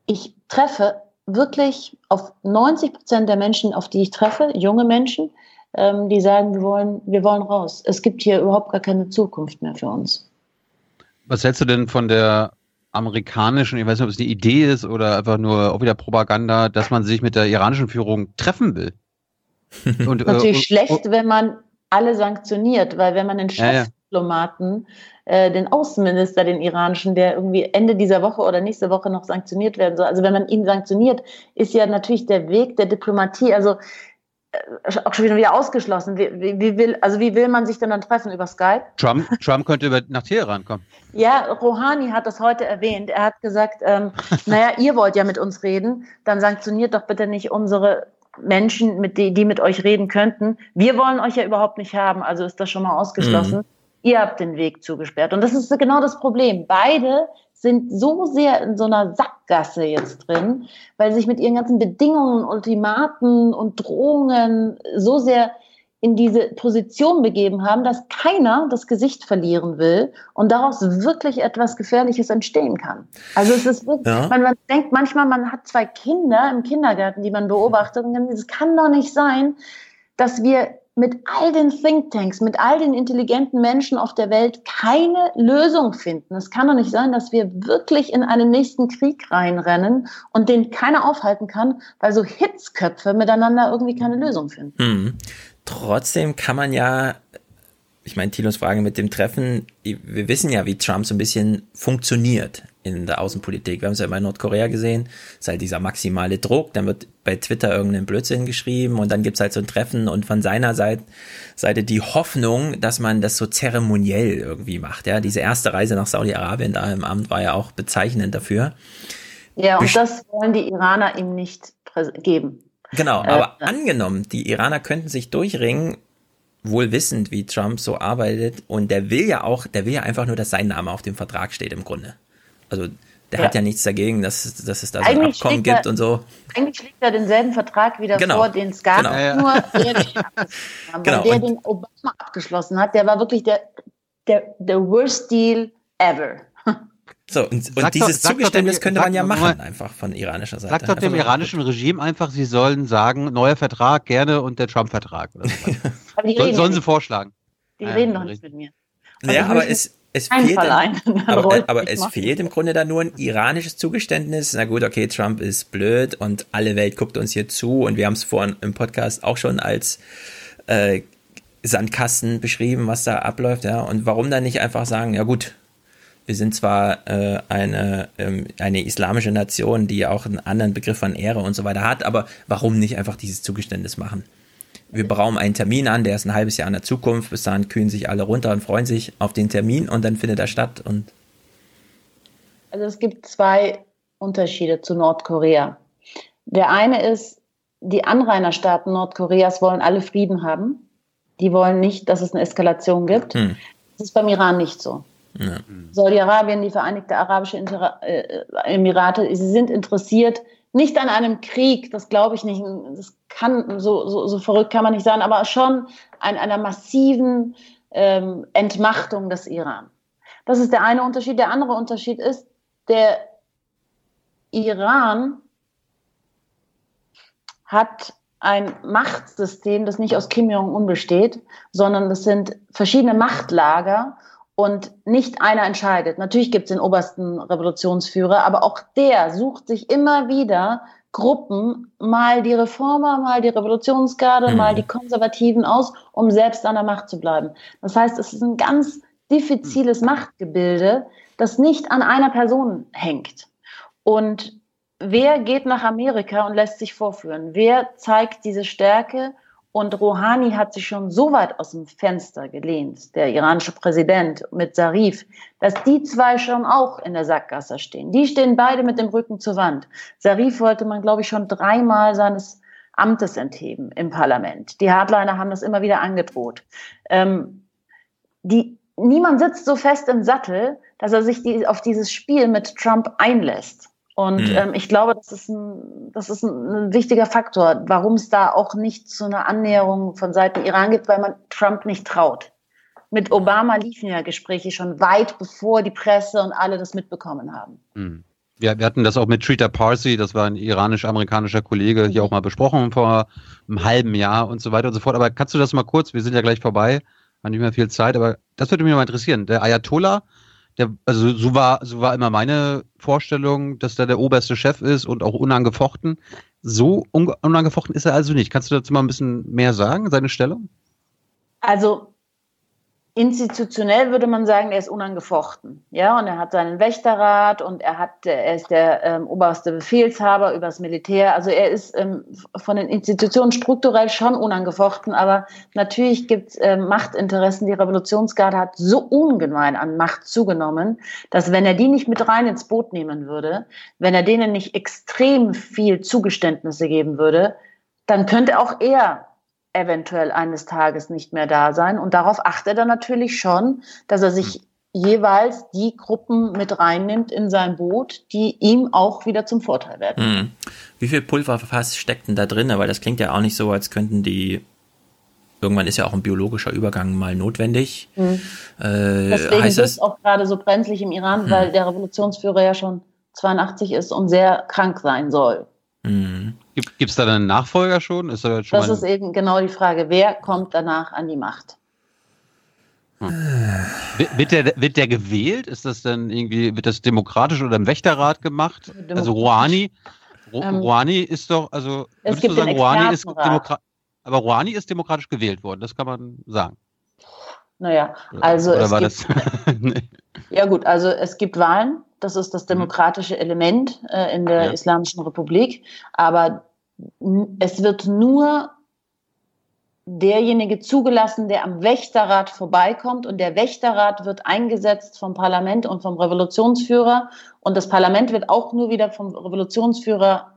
ich treffe wirklich auf 90 Prozent der Menschen, auf die ich treffe, junge Menschen, ähm, die sagen, wir wollen, wir wollen raus. Es gibt hier überhaupt gar keine Zukunft mehr für uns. Was hältst du denn von der amerikanischen, ich weiß nicht, ob es eine Idee ist oder einfach nur auch wieder Propaganda, dass man sich mit der iranischen Führung treffen will? Und, äh, Natürlich äh, schlecht, wenn man alle sanktioniert, weil wenn man den Chefdiplomaten ja, ja äh, den Außenminister, den iranischen, der irgendwie Ende dieser Woche oder nächste Woche noch sanktioniert werden soll. Also wenn man ihn sanktioniert, ist ja natürlich der Weg der Diplomatie, also äh, auch schon wieder ausgeschlossen. Wie, wie, wie, will, also wie will man sich denn dann treffen über Skype? Trump, Trump könnte über, nach Teheran kommen. Ja, Rouhani hat das heute erwähnt. Er hat gesagt, ähm, naja, ihr wollt ja mit uns reden, dann sanktioniert doch bitte nicht unsere Menschen, mit die, die mit euch reden könnten. Wir wollen euch ja überhaupt nicht haben, also ist das schon mal ausgeschlossen. Mhm. Ihr habt den Weg zugesperrt. Und das ist genau das Problem. Beide sind so sehr in so einer Sackgasse jetzt drin, weil sie sich mit ihren ganzen Bedingungen, Ultimaten und Drohungen so sehr in diese Position begeben haben, dass keiner das Gesicht verlieren will und daraus wirklich etwas Gefährliches entstehen kann. Also es ist wirklich, ja. man, man, denkt manchmal, man hat zwei Kinder im Kindergarten, die man beobachtet und es kann doch nicht sein, dass wir mit all den Thinktanks, mit all den intelligenten Menschen auf der Welt keine Lösung finden. Es kann doch nicht sein, dass wir wirklich in einen nächsten Krieg reinrennen und den keiner aufhalten kann, weil so Hitzköpfe miteinander irgendwie keine Lösung finden. Mhm. Trotzdem kann man ja, ich meine, Tilos Frage mit dem Treffen, wir wissen ja, wie Trump so ein bisschen funktioniert in der Außenpolitik. Wir haben es ja bei Nordkorea gesehen, es ist halt dieser maximale Druck, dann wird bei Twitter irgendein Blödsinn geschrieben und dann gibt's halt so ein Treffen und von seiner Seite, Seite die Hoffnung, dass man das so zeremoniell irgendwie macht. Ja, diese erste Reise nach Saudi-Arabien da im Amt war ja auch bezeichnend dafür. Ja, und das wollen die Iraner ihm nicht geben. Genau, aber äh, angenommen, die Iraner könnten sich durchringen, wohl wissend, wie Trump so arbeitet, und der will ja auch, der will ja einfach nur, dass sein Name auf dem Vertrag steht im Grunde. Also der ja. hat ja nichts dagegen, dass, dass es da so ein Abkommen gibt er, und so. Eigentlich schlägt er denselben Vertrag wieder genau. vor, den es gab, genau. nur der, den, genau. der den Obama abgeschlossen hat, der war wirklich der, der, der worst deal ever. So, und, und dieses doch, Zugeständnis dem, könnte man ja machen, mal, einfach von iranischer Seite. Sagt doch dem iranischen Regime einfach, sie sollen sagen, neuer Vertrag gerne und der Trump-Vertrag. So. sollen, sie vorschlagen. Die ja, reden noch nicht mit mir. Also naja, aber es, es fehlt, aber, aber es fehlt im Grunde da nur ein iranisches Zugeständnis. Na gut, okay, Trump ist blöd und alle Welt guckt uns hier zu und wir haben es vorhin im Podcast auch schon als äh, Sandkasten beschrieben, was da abläuft, ja. Und warum dann nicht einfach sagen, ja gut, wir sind zwar äh, eine, ähm, eine islamische Nation, die auch einen anderen Begriff von Ehre und so weiter hat, aber warum nicht einfach dieses Zugeständnis machen? Wir brauchen einen Termin an, der ist ein halbes Jahr in der Zukunft, bis dahin kühlen sich alle runter und freuen sich auf den Termin und dann findet er statt und also es gibt zwei Unterschiede zu Nordkorea. Der eine ist, die Anrainerstaaten Nordkoreas wollen alle Frieden haben. Die wollen nicht, dass es eine Eskalation gibt. Hm. Das ist beim Iran nicht so. Ja. Saudi-Arabien, die Vereinigten Arabischen äh, Emirate, sie sind interessiert nicht an einem Krieg, das glaube ich nicht, das kann, so, so, so verrückt kann man nicht sein, aber schon an einer massiven ähm, Entmachtung des Iran. Das ist der eine Unterschied. Der andere Unterschied ist, der Iran hat ein Machtsystem, das nicht aus Kim Jong-un besteht, sondern das sind verschiedene Machtlager und nicht einer entscheidet. Natürlich gibt es den obersten Revolutionsführer, aber auch der sucht sich immer wieder Gruppen, mal die Reformer, mal die Revolutionsgarde, mhm. mal die Konservativen aus, um selbst an der Macht zu bleiben. Das heißt, es ist ein ganz diffiziles mhm. Machtgebilde, das nicht an einer Person hängt. Und wer geht nach Amerika und lässt sich vorführen? Wer zeigt diese Stärke? Und Rouhani hat sich schon so weit aus dem Fenster gelehnt, der iranische Präsident mit Zarif, dass die zwei schon auch in der Sackgasse stehen. Die stehen beide mit dem Rücken zur Wand. Zarif wollte man, glaube ich, schon dreimal seines Amtes entheben im Parlament. Die Hardliner haben das immer wieder angedroht. Ähm, die, niemand sitzt so fest im Sattel, dass er sich die, auf dieses Spiel mit Trump einlässt. Und mhm. ähm, ich glaube, das ist, ein, das ist ein, wichtiger Faktor, warum es da auch nicht zu einer Annäherung von Seiten Iran gibt, weil man Trump nicht traut. Mit Obama liefen ja Gespräche schon weit bevor die Presse und alle das mitbekommen haben. Mhm. Ja, wir hatten das auch mit Trita Parsi, das war ein iranisch-amerikanischer Kollege, hier auch mal besprochen vor einem halben Jahr und so weiter und so fort. Aber kannst du das mal kurz, wir sind ja gleich vorbei, haben nicht mehr viel Zeit, aber das würde mich mal interessieren. Der Ayatollah, der, also so war, so war immer meine Vorstellung, dass der der oberste Chef ist und auch unangefochten. So unangefochten ist er also nicht. Kannst du dazu mal ein bisschen mehr sagen, seine Stellung? Also Institutionell würde man sagen, er ist unangefochten. Ja, und er hat seinen Wächterrat und er hat, er ist der ähm, oberste Befehlshaber über das Militär. Also er ist ähm, von den Institutionen strukturell schon unangefochten, aber natürlich gibt es ähm, Machtinteressen. Die Revolutionsgarde hat so ungemein an Macht zugenommen, dass wenn er die nicht mit rein ins Boot nehmen würde, wenn er denen nicht extrem viel Zugeständnisse geben würde, dann könnte auch er eventuell eines Tages nicht mehr da sein. Und darauf achtet er natürlich schon, dass er sich jeweils die Gruppen mit reinnimmt in sein Boot, die ihm auch wieder zum Vorteil werden. Hm. Wie viel Pulverfass steckt denn da drin? Weil das klingt ja auch nicht so, als könnten die irgendwann ist ja auch ein biologischer Übergang mal notwendig. Mhm. Äh, Deswegen heißt ist es auch gerade so brenzlig im Iran, mhm. weil der Revolutionsführer ja schon 82 ist und sehr krank sein soll. Mhm. Gibt es da einen Nachfolger schon? Ist da schon das ist eben genau die Frage, wer kommt danach an die Macht? Hm. Wird, der, wird der gewählt? Ist das dann irgendwie, wird das demokratisch oder im Wächterrat gemacht? Also Rouhani, ähm, Rouhani ist doch, also würdest du sagen, Rouhani ist demokratisch, aber Rouhani ist demokratisch gewählt worden, das kann man sagen. Naja, also Oder war gibt, das? nee. Ja gut, also es gibt Wahlen, das ist das demokratische Element äh, in der ja. Islamischen Republik, aber es wird nur derjenige zugelassen, der am Wächterrat vorbeikommt. Und der Wächterrat wird eingesetzt vom Parlament und vom Revolutionsführer. Und das Parlament wird auch nur wieder vom Revolutionsführer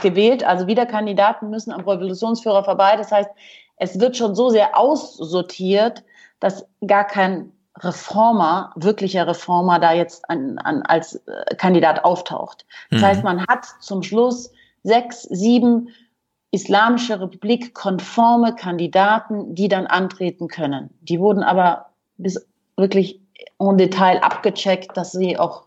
gewählt, also wieder Kandidaten müssen am Revolutionsführer vorbei. Das heißt, es wird schon so sehr aussortiert, dass gar kein Reformer, wirklicher Reformer da jetzt an, an, als äh, Kandidat auftaucht. Das mhm. heißt, man hat zum Schluss sechs, sieben Islamische Republik konforme Kandidaten, die dann antreten können. Die wurden aber bis wirklich en Detail abgecheckt, dass sie auch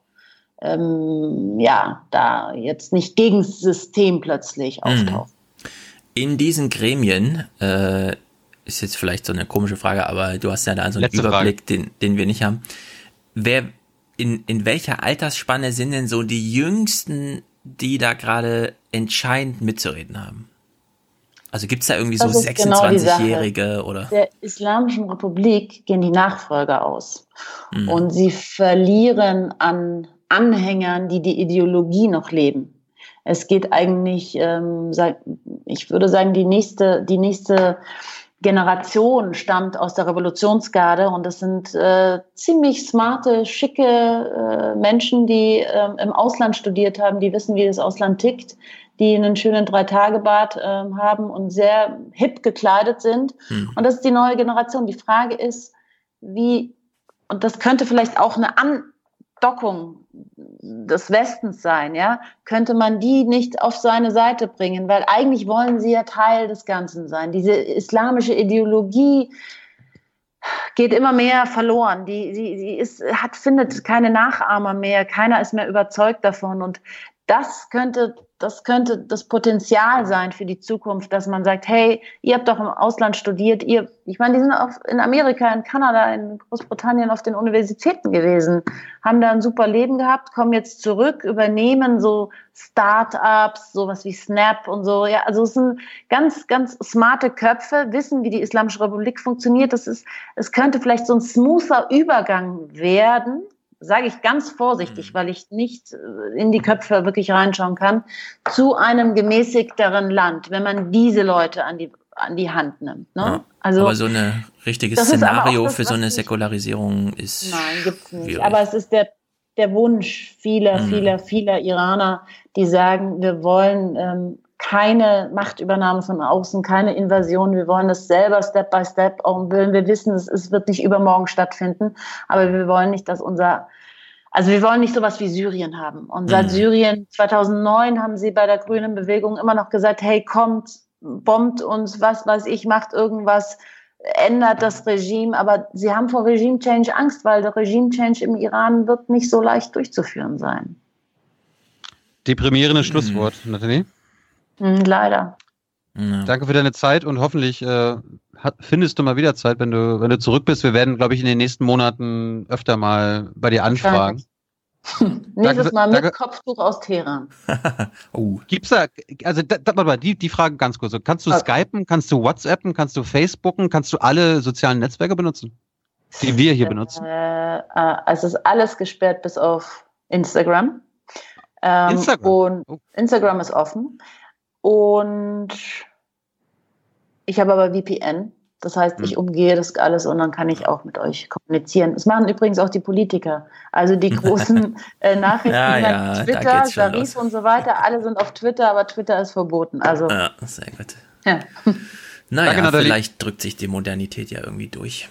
ähm, ja, da jetzt nicht gegen das System plötzlich mhm. auftauchen. In diesen Gremien, äh, ist jetzt vielleicht so eine komische Frage, aber du hast ja da so einen Letzte Überblick, den, den wir nicht haben. Wer, in, in welcher Altersspanne sind denn so die Jüngsten, die da gerade entscheidend mitzureden haben? Also gibt es da irgendwie das so 26-Jährige genau oder? Der Islamischen Republik gehen die Nachfolger aus. Mhm. Und sie verlieren an Anhängern, die die Ideologie noch leben. Es geht eigentlich, ähm, ich würde sagen, die nächste, die nächste Generation stammt aus der Revolutionsgarde und das sind äh, ziemlich smarte, schicke äh, Menschen, die äh, im Ausland studiert haben, die wissen, wie das Ausland tickt, die einen schönen Drei-Tage-Bad äh, haben und sehr hip gekleidet sind. Mhm. Und das ist die neue Generation. Die Frage ist, wie, und das könnte vielleicht auch eine An Stockung des Westens sein, ja, könnte man die nicht auf seine Seite bringen, weil eigentlich wollen sie ja Teil des Ganzen sein. Diese islamische Ideologie geht immer mehr verloren. Die, die, die ist, hat, findet keine Nachahmer mehr. Keiner ist mehr überzeugt davon. Und das könnte das könnte das Potenzial sein für die Zukunft, dass man sagt, hey, ihr habt doch im Ausland studiert, ihr, ich meine, die sind auf, in Amerika, in Kanada, in Großbritannien auf den Universitäten gewesen, haben da ein super Leben gehabt, kommen jetzt zurück, übernehmen so Start-ups, sowas wie Snap und so, ja, also es sind ganz, ganz smarte Köpfe, wissen, wie die Islamische Republik funktioniert, das ist, es könnte vielleicht so ein smoother Übergang werden, sage ich ganz vorsichtig, mhm. weil ich nicht äh, in die Köpfe wirklich reinschauen kann, zu einem gemäßigteren Land, wenn man diese Leute an die, an die Hand nimmt. Ne? Ja, also, aber so ein richtiges Szenario das, für so eine Säkularisierung ist. Nein, gibt's nicht. Schwierig. Aber es ist der, der Wunsch vieler, mhm. vieler, vieler Iraner, die sagen, wir wollen ähm, keine Machtübernahme von außen, keine Invasion. Wir wollen das selber Step by Step auch willen. Wir wissen, es, es wird nicht übermorgen stattfinden, aber wir wollen nicht, dass unser also wir wollen nicht sowas wie Syrien haben. Und seit mhm. Syrien 2009 haben sie bei der grünen Bewegung immer noch gesagt, hey, kommt, bombt uns, was weiß ich, macht irgendwas, ändert das Regime. Aber sie haben vor Regime Change Angst, weil der Regime Change im Iran wird nicht so leicht durchzuführen sein. Deprimierendes Schlusswort, mhm. Nathalie. Mhm, leider. Danke für deine Zeit und hoffentlich äh, findest du mal wieder Zeit, wenn du, wenn du zurück bist. Wir werden, glaube ich, in den nächsten Monaten öfter mal bei dir anfragen. Nächstes Mal mit. Kopftuch aus Teheran. oh. Gibt's da, also da, da, mal, die, die Frage ganz kurz. Kannst du okay. Skypen, kannst du WhatsAppen, kannst du Facebooken, kannst du alle sozialen Netzwerke benutzen? Die wir hier benutzen? Äh, äh, es ist alles gesperrt bis auf Instagram. Ähm, Instagram. Und oh. Instagram ist offen. Und ich habe aber VPN. Das heißt, ich hm. umgehe das alles und dann kann ich auch mit euch kommunizieren. Das machen übrigens auch die Politiker. Also die großen äh, Nachrichten, ja, ja, Twitter, Sarif und so weiter, alle sind auf Twitter, aber Twitter ist verboten. Also ja, sehr gut. Ja. Naja, Danke, Nathalie. vielleicht drückt sich die Modernität ja irgendwie durch.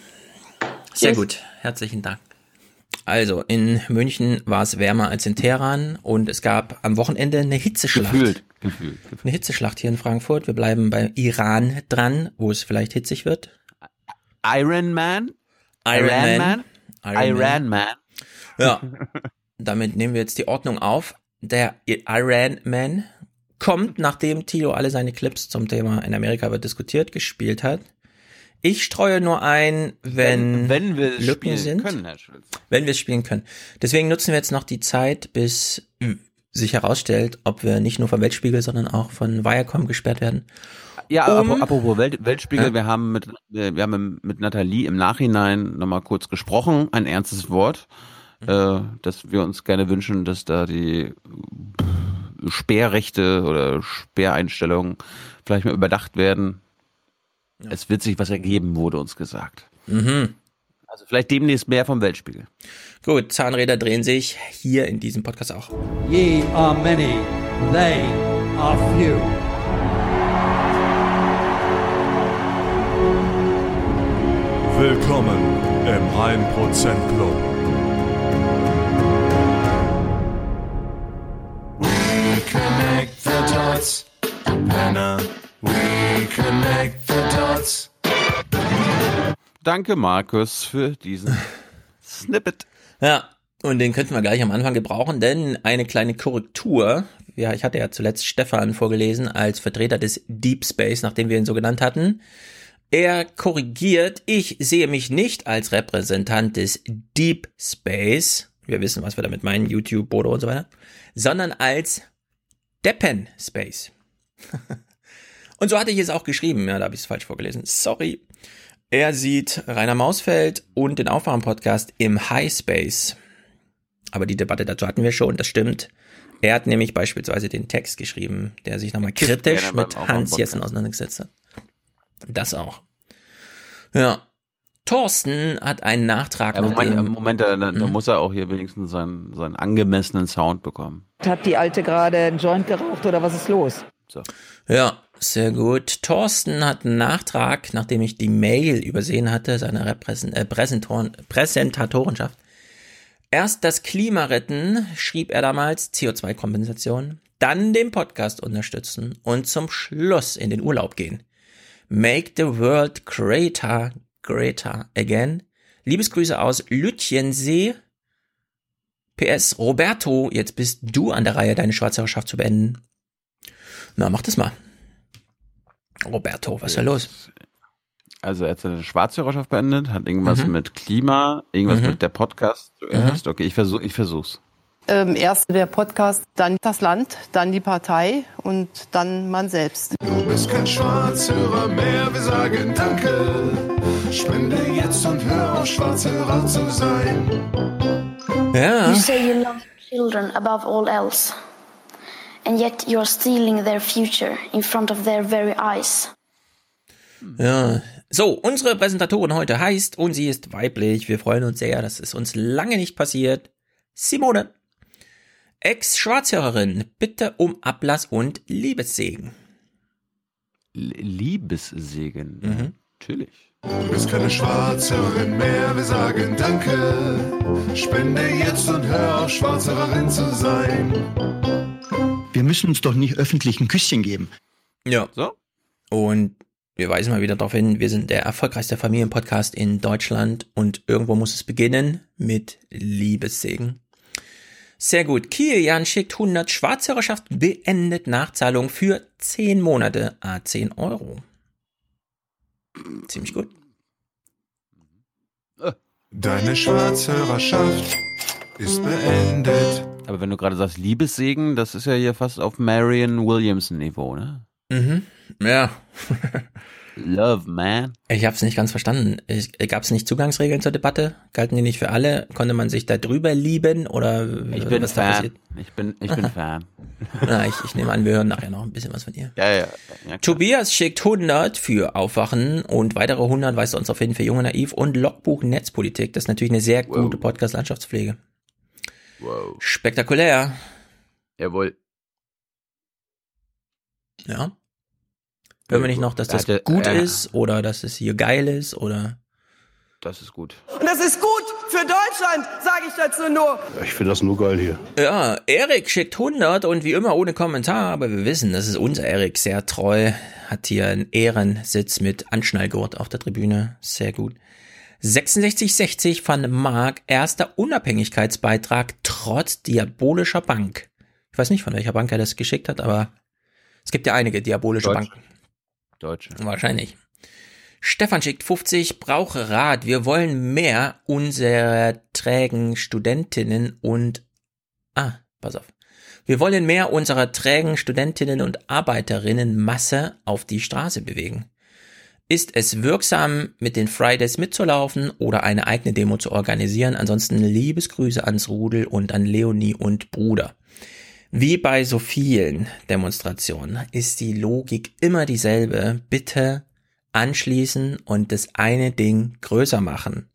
Sehr Tschüss. gut, herzlichen Dank. Also, in München war es wärmer als in Teheran und es gab am Wochenende eine Hitzeschlacht. Gefühlt, gefühlt. Eine Hitzeschlacht hier in Frankfurt. Wir bleiben bei Iran dran, wo es vielleicht hitzig wird. Iron Man? Iron Iran Man. Man? Iron Iran Man. Man. Ja. Damit nehmen wir jetzt die Ordnung auf. Der Iran Man kommt, nachdem Tilo alle seine Clips zum Thema in Amerika wird diskutiert gespielt hat. Ich streue nur ein, wenn, wenn wir es Lücken spielen sind. können, Herr Schulz. Wenn wir es spielen können. Deswegen nutzen wir jetzt noch die Zeit, bis sich herausstellt, ob wir nicht nur vom Weltspiegel, sondern auch von Viacom gesperrt werden. Ja, Um- apro- apropos Welt, Weltspiegel, Ja. wir haben mit äh, wir haben mit Nathalie im Nachhinein nochmal kurz gesprochen, ein ernstes Wort, Mhm. äh, dass wir uns gerne wünschen, dass da die Sperrrechte oder Sperreinstellungen vielleicht mal überdacht werden. Es wird sich was ergeben, wurde uns gesagt. Mhm. Also vielleicht demnächst mehr vom Weltspiegel. Gut, Zahnräder drehen sich hier in diesem Podcast auch. Ye are many, they are few. Willkommen im 1% Club. We connect the dots. Penner. We connect the dots. Danke, Markus, für diesen Snippet. Ja, und den könnten wir gleich am Anfang gebrauchen, denn eine kleine Korrektur. Ja, ich hatte ja zuletzt Stefan vorgelesen als Vertreter des Deep Space, nachdem wir ihn so genannt hatten. Er korrigiert, ich sehe mich nicht als Repräsentant des Deep Space. Wir wissen, was wir damit meinen, YouTube, Bodo und so weiter. Sondern als Deppen Space. und so hatte ich es auch geschrieben. Ja, da habe ich es falsch vorgelesen. Sorry. Er sieht Rainer Mausfeld und den Aufwachen-Podcast im High Space. Aber die Debatte dazu hatten wir schon, das stimmt. Er hat nämlich beispielsweise den Text geschrieben, der sich nochmal kritisch mit. Hans Jessen auseinandergesetzt hat. Das auch. Ja. Thorsten hat einen Nachtrag Ja, Moment, dem, Moment da, da, da muss er auch hier wenigstens seinen, seinen angemessenen Sound bekommen. Hat die Alte gerade einen Joint geraucht oder was ist los? So. Ja, sehr gut. Thorsten hat einen Nachtrag, nachdem ich die Mail übersehen hatte, seiner Repräsent äh, Präsentatorenschaft. Erst das Klima retten, schrieb er damals, CO2-Kompensation, dann den Podcast unterstützen und zum Schluss in den Urlaub gehen. Make the world greater, greater again. Liebesgrüße aus Lütjensee. PS, Roberto, jetzt bist du an der Reihe, deine Schwarzhörerschaft zu beenden. Na, mach das mal. Roberto, was ist da los? Also er hat seine Schwarzhörerschaft beendet, hat irgendwas Mhm. mit Klima, irgendwas Mhm. mit der Podcast zuerst. Okay, ich versuch, ich versuch's. Ähm, erst der Podcast, dann das Land, dann die Partei und dann man selbst. Du bist kein Schwarzhörer mehr, wir sagen Danke. Spende jetzt und hör auf, Schwarzhörer zu sein. Ja. You say you love children above all else, and yet you're stealing their future in front of their very eyes. Ja. So, unsere Präsentatorin heute heißt und sie ist weiblich. Wir freuen uns sehr, das ist uns lange nicht passiert. Simone. Ex-Schwarzhörerin, bitte um Ablass und Liebessegen. L Liebessegen. Mhm. Natürlich. Du bist keine Schwarzhörerin mehr, wir sagen Danke. Spende jetzt und hör auf, Schwarzhörerin zu sein. Wir müssen uns doch nicht öffentlich ein Küsschen geben. Ja. So. Und wir weisen mal wieder darauf hin, wir sind der erfolgreichste Familienpodcast in Deutschland und irgendwo muss es beginnen mit Liebessegen. Sehr gut. Kilian schickt 100 Schwarzhörerschaft beendet Nachzahlung für 10 Monate, a 10 Euro. Ziemlich gut. Deine Schwarzhörerschaft ist beendet. Aber wenn du gerade sagst Liebessegen, das ist ja hier fast auf Marion Williamson Niveau, ne? Mhm. Ja. Love, man. Ich habe es nicht ganz verstanden. Gab es nicht Zugangsregeln zur Debatte? Galten die nicht für alle? Konnte man sich da drüber lieben oder Ich bin was da Fan. passiert? Ich bin, ich bin Fan. Na, ich, ich nehme an, wir hören nachher noch ein bisschen was von ihr. Ja, ja. ja Tobias schickt 100 für Aufwachen und weitere 100 weist er uns auf hin für Junge Naiv und Logbuch Netzpolitik. Das ist natürlich eine sehr gute Podcast-Landschaftspflege. Wow. Spektakulär. Jawohl. Ja. Hören wir nicht noch, dass das gut äh, ist oder dass es hier geil ist oder? Das ist gut. Und das ist gut für Deutschland, sage ich dazu nur. Ich finde das nur geil hier. Ja, Erik schickt 100 und wie immer ohne Kommentar, aber wir wissen, das ist unser Erik, sehr treu, hat hier einen Ehrensitz mit Anschnallgurt auf der Tribüne, sehr gut. 6660 von Mark, erster Unabhängigkeitsbeitrag trotz diabolischer Bank. Ich weiß nicht, von welcher Bank er das geschickt hat, aber es gibt ja einige diabolische Deutsch. Banken. Deutsche. Wahrscheinlich. Stefan schickt 50, brauche Rat. Wir wollen mehr unserer trägen Studentinnen und, ah, pass auf. Wir wollen mehr unserer trägen Studentinnen und Arbeiterinnen Masse auf die Straße bewegen. Ist es wirksam, mit den Fridays mitzulaufen oder eine eigene Demo zu organisieren? Ansonsten Liebesgrüße ans Rudel und an Leonie und Bruder. Wie bei so vielen Demonstrationen ist die Logik immer dieselbe. Bitte anschließen und das eine Ding größer machen.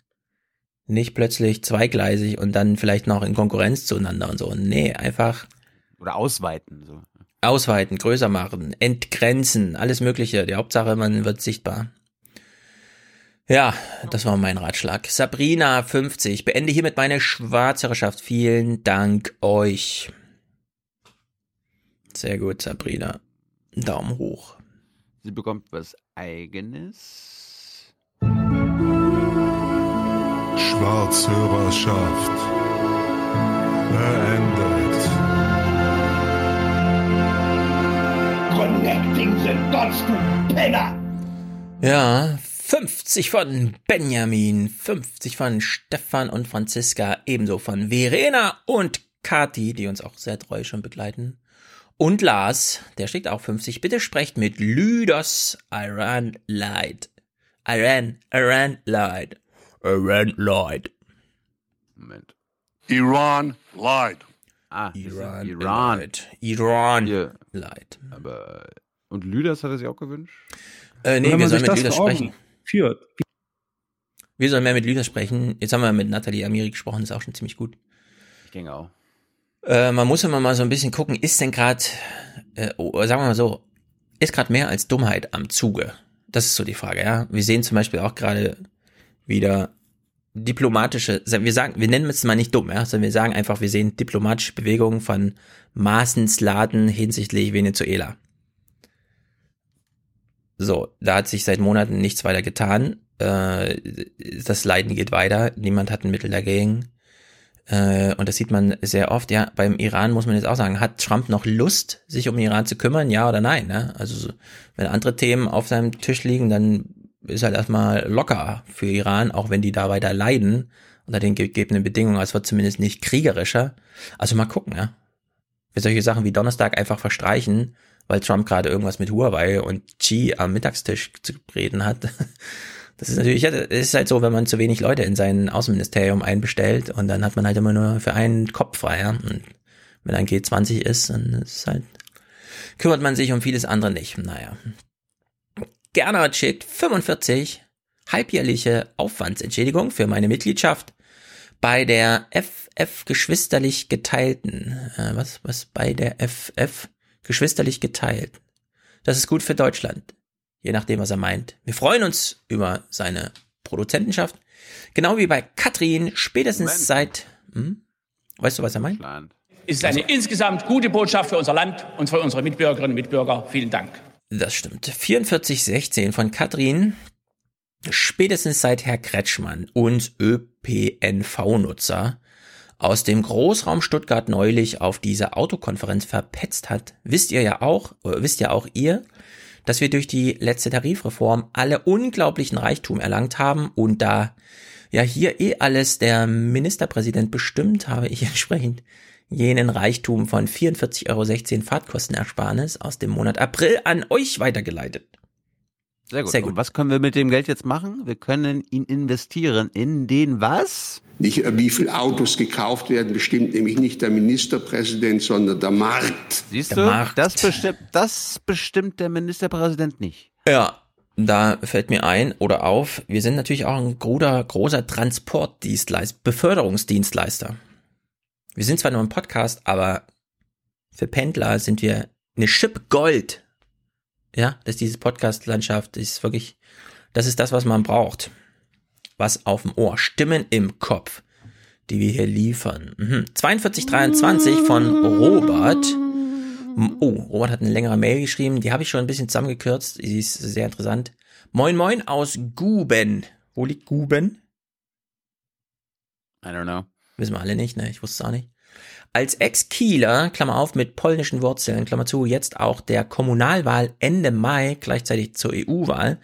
Nicht plötzlich zweigleisig und dann vielleicht noch in Konkurrenz zueinander und so. Nee, einfach Oder ausweiten. So. Ausweiten, größer machen, entgrenzen, alles Mögliche. Die Hauptsache, man wird sichtbar. Ja, das war mein Ratschlag. Sabrina 50, beende hiermit meine Schwarzherrschaft. Vielen Dank euch. Sehr gut, Sabrina. Daumen hoch. Sie bekommt was Eigenes. Schwarzhörerschaft beendet. Connecting the dots, du Penner. Ja, 50 von Benjamin, 50 von Stefan und Franziska, ebenso von Verena und Kati, die uns auch sehr treu schon begleiten. Und Lars, der schickt auch 50. Bitte sprecht mit Lüders Iran Light. Iran, Iran Light. Iran Light. Moment. Iran lied. Ah, Iran Iran. Light. Iran Hier. Light. Aber und Lüders hat er sich auch gewünscht? Äh, nee, wir sollen mit Lüders sprechen. Führt. Wir sollen mehr mit Lüders sprechen. Jetzt haben wir mit Nathalie Amiri gesprochen, ist auch schon ziemlich gut. Ich denke auch. Äh, man muss immer mal so ein bisschen gucken, ist denn gerade, äh, oh, sagen wir mal so, ist gerade mehr als Dummheit am Zuge? Das ist so die Frage, ja. Wir sehen zum Beispiel auch gerade wieder diplomatische, wir sagen, wir nennen es mal nicht dumm, ja, sondern wir sagen einfach, wir sehen diplomatische Bewegungen von Maaßens Laden hinsichtlich Venezuela. So, da hat sich seit Monaten nichts weiter getan. Äh, das Leiden geht weiter. Niemand hat ein Mittel dagegen. Äh, und das sieht man sehr oft. Ja, beim Iran muss man jetzt auch sagen, hat Trump noch Lust, sich um den Iran zu kümmern? Ja oder nein? Ne? Also, so, wenn andere Themen auf seinem Tisch liegen, dann ist halt erstmal locker für Iran, auch wenn die da weiter leiden unter den gegebenen Bedingungen. Also es wird zumindest nicht kriegerischer. Also mal gucken, ja. Für solche Sachen wie Donnerstag einfach verstreichen, weil Trump gerade irgendwas mit Huawei und Xi am Mittagstisch zu reden hat. Das ist natürlich, das ist halt so, wenn man zu wenig Leute in sein Außenministerium einbestellt und dann hat man halt immer nur für einen Kopf frei. Ja? Und wenn ein G20 ist, dann ist halt, kümmert man sich um vieles andere nicht. Naja. Gernot schickt 45 halbjährliche Aufwandsentschädigung für meine Mitgliedschaft bei der FF geschwisterlich geteilten. Äh, was, was bei der FF geschwisterlich geteilt? Das ist gut für Deutschland. Je nachdem, was er meint. Wir freuen uns über seine Produzentenschaft. Genau wie bei Katrin, spätestens Moment. seit, hm? weißt du, was er meint? Es ist eine insgesamt gute Botschaft für unser Land und für unsere Mitbürgerinnen und Mitbürger. Vielen Dank. Das stimmt. 4416 von Katrin. Spätestens seit Herr Kretschmann uns ÖPNV-Nutzer aus dem Großraum Stuttgart neulich auf diese Autokonferenz verpetzt hat, wisst ihr ja auch, äh, wisst ja auch ihr, dass wir durch die letzte Tarifreform alle unglaublichen Reichtum erlangt haben und da ja hier eh alles der Ministerpräsident bestimmt, habe ich entsprechend jenen Reichtum von 44,16 Euro Fahrtkostenersparnis aus dem Monat April an euch weitergeleitet. Sehr gut. Sehr gut. Und was können wir mit dem Geld jetzt machen? Wir können ihn investieren in den was? Nicht, äh, wie viele Autos gekauft werden, bestimmt nämlich nicht der Ministerpräsident, sondern der Markt. Siehst Der du? Markt. Das bestimmt, das bestimmt der Ministerpräsident nicht. Ja, da fällt mir ein oder auf, wir sind natürlich auch ein großer, großer Transportdienstleister, Beförderungsdienstleister. Wir sind zwar nur ein Podcast, aber für Pendler sind wir eine Chip Gold. Ja, dass diese Podcast-Landschaft ist wirklich, das ist das, was man braucht. Was auf dem Ohr. Stimmen im Kopf, die wir hier liefern. Mhm. 4223 von Robert. Oh, Robert hat eine längere Mail geschrieben. Die habe ich schon ein bisschen zusammengekürzt. Sie ist sehr interessant. Moin Moin aus Guben. Wo liegt Guben? I don't know. Wissen wir alle nicht, ne? Ich wusste es auch nicht. Als Ex-Kieler, Klammer auf, mit polnischen Wurzeln, Klammer zu, jetzt auch der Kommunalwahl Ende Mai, gleichzeitig zur EU-Wahl,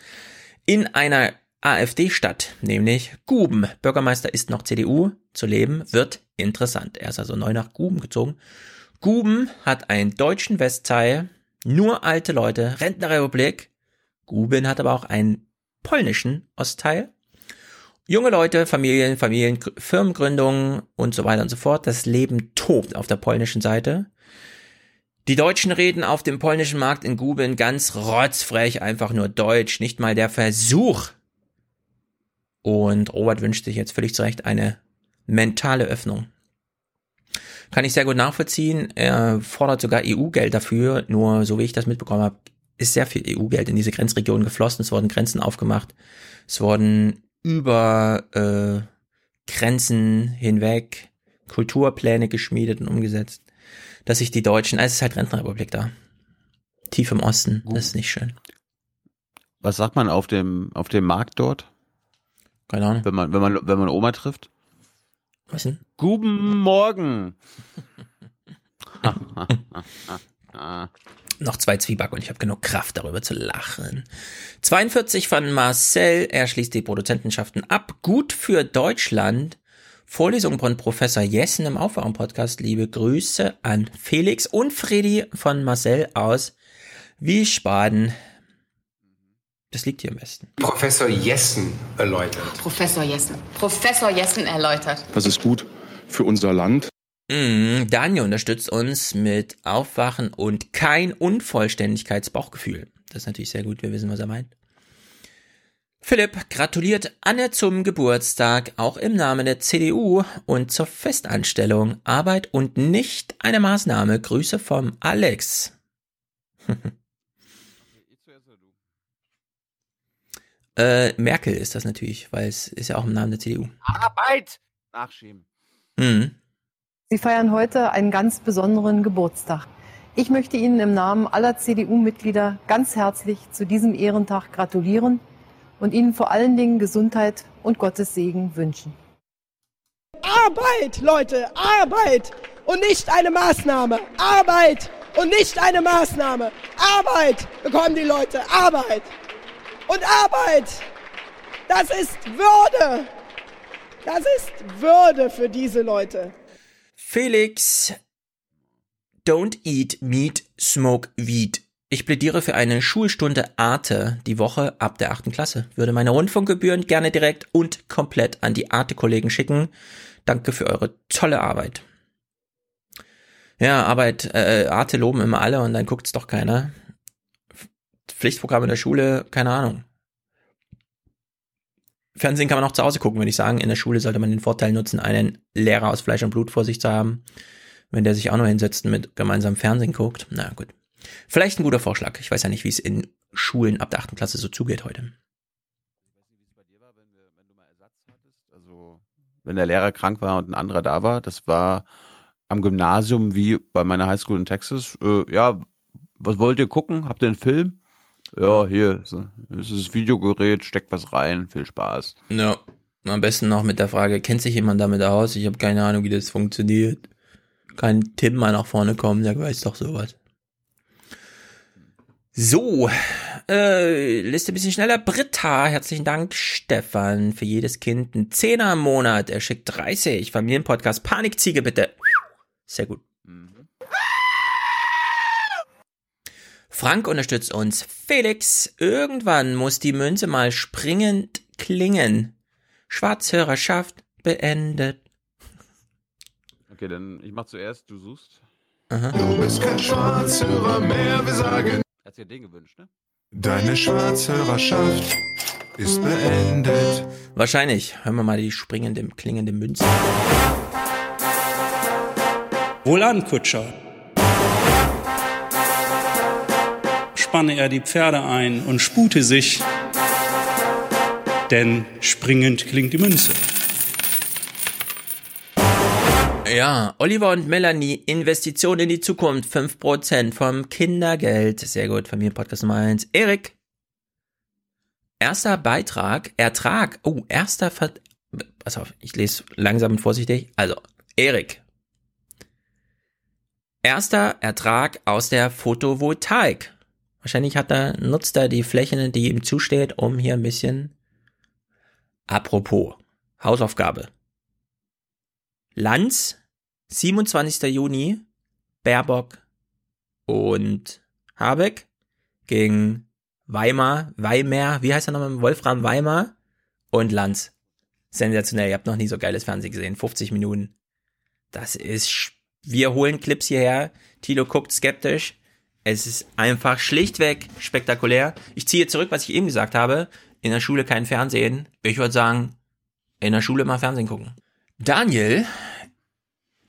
in einer AfD-Stadt, nämlich Guben. Bürgermeister ist noch CDU, zu leben wird interessant. Er ist also neu nach Guben gezogen. Guben hat einen deutschen Westteil, nur alte Leute, Rentnerrepublik. Guben hat aber auch einen polnischen Ostteil. Junge Leute, Familien, Familien, Firmengründungen und so weiter und so fort. Das Leben tobt auf der polnischen Seite. Die Deutschen reden auf dem polnischen Markt in Guben ganz rotzfrech einfach nur Deutsch, nicht mal der Versuch. Und Robert wünscht sich jetzt völlig zu Recht eine mentale Öffnung. Kann ich sehr gut nachvollziehen. Er fordert sogar EU-Geld dafür, nur so wie ich das mitbekommen habe, ist sehr viel EU-Geld in diese Grenzregion geflossen. Es wurden Grenzen aufgemacht. Es wurden über äh, Grenzen hinweg Kulturpläne geschmiedet und umgesetzt, dass sich die Deutschen, also es ist halt Rentenrepublik da, tief im Osten, das ist nicht schön. Was sagt man auf dem auf dem Markt dort? Keine Ahnung. Wenn man wenn man wenn man Oma trifft? Was denn? Guten Morgen. noch zwei Zwieback und ich habe genug Kraft darüber zu lachen. 42 von Marcel, er schließt die Produzentenschaften ab. Gut für Deutschland. Vorlesung von Professor Jessen im Aufwachen-Podcast. Liebe Grüße an Felix und Freddy von Marcel aus Wiesbaden. Das liegt hier am besten. Professor Jessen erläutert. Professor Jessen. Professor Jessen erläutert. Das ist gut für unser Land. Mm, Daniel unterstützt uns mit Aufwachen und kein Unvollständigkeitsbauchgefühl. Das ist natürlich sehr gut, wir wissen, was er meint. Philipp gratuliert Anne zum Geburtstag, auch im Namen der CDU und zur Festanstellung. Arbeit und nicht eine Maßnahme. Grüße vom Alex. äh, Merkel ist das natürlich, weil es ist ja auch im Namen der CDU. Arbeit! Nachschieben. Mhm. Sie feiern heute einen ganz besonderen Geburtstag. Ich möchte Ihnen im Namen aller CDU-Mitglieder ganz herzlich zu diesem Ehrentag gratulieren und Ihnen vor allen Dingen Gesundheit und Gottes Segen wünschen. Arbeit, Leute, Arbeit und nicht eine Maßnahme. Arbeit und nicht eine Maßnahme. Arbeit bekommen die Leute, Arbeit. Und Arbeit, das ist Würde. Das ist Würde für diese Leute. Felix, don't eat meat, smoke weed. Ich plädiere für eine Schulstunde Arte die Woche ab der achten Klasse. Würde meine Rundfunkgebühren gerne direkt und komplett an die Arte-Kollegen schicken. Danke für eure tolle Arbeit. Ja, Arbeit, äh, Arte loben immer alle und dann guckt's doch keiner. Pflichtprogramm in der Schule, keine Ahnung. Fernsehen kann man auch zu Hause gucken, würde ich sagen. In der Schule sollte man den Vorteil nutzen, einen Lehrer aus Fleisch und Blut vor sich zu haben. Wenn der sich auch nur hinsetzt und mit gemeinsam Fernsehen guckt. Na gut. Vielleicht ein guter Vorschlag. Ich weiß ja nicht, wie es in Schulen ab der achten Klasse so zugeht heute. Also, wenn der Lehrer krank war und ein anderer da war, das war am Gymnasium wie bei meiner Highschool in Texas. Äh, ja, was wollt ihr gucken? Habt ihr einen Film? Ja, hier, so, ist das Videogerät, steckt was rein, viel Spaß. Ja, am besten noch mit der Frage, kennt sich jemand damit aus? Ich habe keine Ahnung, wie das funktioniert. Kann Tim mal nach vorne kommen, der weiß doch sowas. So, äh, Liste ein bisschen schneller. Britta, herzlichen Dank. Stefan, für jedes Kind ein Zehner im Monat. Er schickt 30. Familienpodcast, Panikziege bitte. Sehr gut. Frank unterstützt uns. Felix, irgendwann muss die Münze mal springend klingen. Schwarzhörerschaft beendet. Okay, dann ich mach zuerst, du suchst. Aha. Du bist kein Schwarzhörer mehr, wir sagen. Hat sich den gewünscht, ne? Deine Schwarzhörerschaft ist beendet. Wahrscheinlich. Hören wir mal die springende, klingende Münze. Wohlan, Kutscher. Spanne er die Pferde ein und spute sich, denn springend klingt die Münze. Ja, Oliver und Melanie, Investition in die Zukunft, 5% vom Kindergeld. Sehr gut, Familienpodcast Nummer 1. Erik. Erster Beitrag, Ertrag. Oh, erster Ver Pass auf, ich lese langsam und vorsichtig. Also, Erik. Erster Ertrag aus der Photovoltaik. Wahrscheinlich hat er, nutzt er die Fläche, die ihm zusteht, um hier ein bisschen. Apropos, Hausaufgabe. Lanz, 27. Juni, Baerbock und Habeck gegen Weimar, Weimar, wie heißt er nochmal? Wolfram Weimar und Lanz. Sensationell, ihr habt noch nie so geiles Fernsehen gesehen. 50 Minuten. Das ist, wir holen Clips hierher. Tilo guckt skeptisch. Es ist einfach schlichtweg spektakulär. Ich ziehe zurück, was ich eben gesagt habe. In der Schule kein Fernsehen. Ich würde sagen, in der Schule mal Fernsehen gucken. Daniel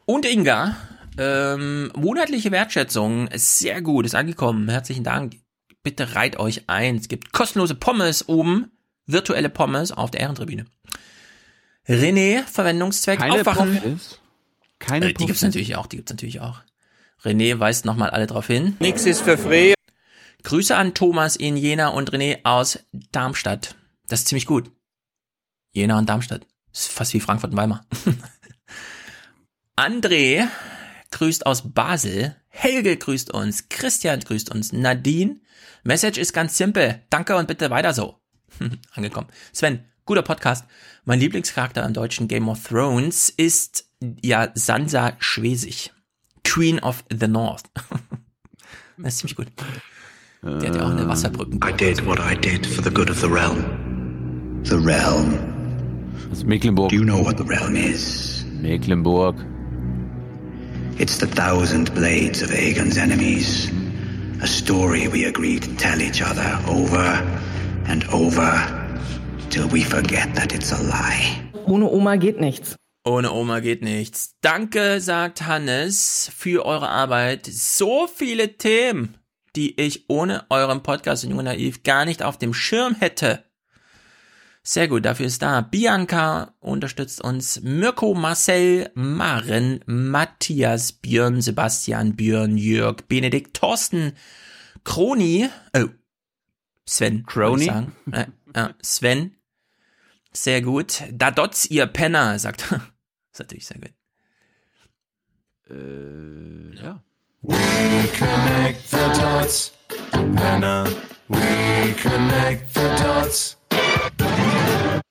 und Inga, ähm, monatliche Wertschätzung, ist sehr gut, ist angekommen. Herzlichen Dank. Bitte reiht euch ein. Es gibt kostenlose Pommes oben, virtuelle Pommes auf der Ehrentribüne. René, Verwendungszweck, Keine aufwachen. Pommes? Keine äh, die gibt's Pommes? natürlich auch, die gibt's natürlich auch. René weist nochmal alle drauf hin. Nix ist für free. Grüße an Thomas in Jena und René aus Darmstadt. Das ist ziemlich gut. Jena und Darmstadt. Ist fast wie Frankfurt und Weimar. André grüßt aus Basel. Helge grüßt uns. Christian grüßt uns. Nadine. Message ist ganz simpel. Danke und bitte weiter so. Angekommen. Sven, guter Podcast. Mein Lieblingscharakter im deutschen Game of Thrones ist ja Sansa Schwesig. Queen of the North. das ist ziemlich gut. Die hat ja auch eine Wasserbrücke. I did what I did for the good of the realm. The realm. Das ist Mecklenburg. Do you know what the realm is? Mecklenburg. It's the thousand blades of Aegon's enemies. A story we agreed to tell each other over and over till we forget that it's a lie. Ohne Oma geht nichts. Ohne Oma geht nichts. Danke, sagt Hannes, für eure Arbeit. So viele Themen, die ich ohne euren Podcast und Naiv gar nicht auf dem Schirm hätte. Sehr gut, dafür ist da. Bianca unterstützt uns. Mirko, Marcel, Maren, Matthias, Björn, Sebastian, Björn, Jörg, Benedikt, Thorsten, Kroni, oh, Sven. Sagen. Äh, äh, Sven. Sehr gut. Da dots ihr Penner, sagt er. Ist natürlich sehr gut. Äh, ja. We connect the dots, Penner. We connect the dots.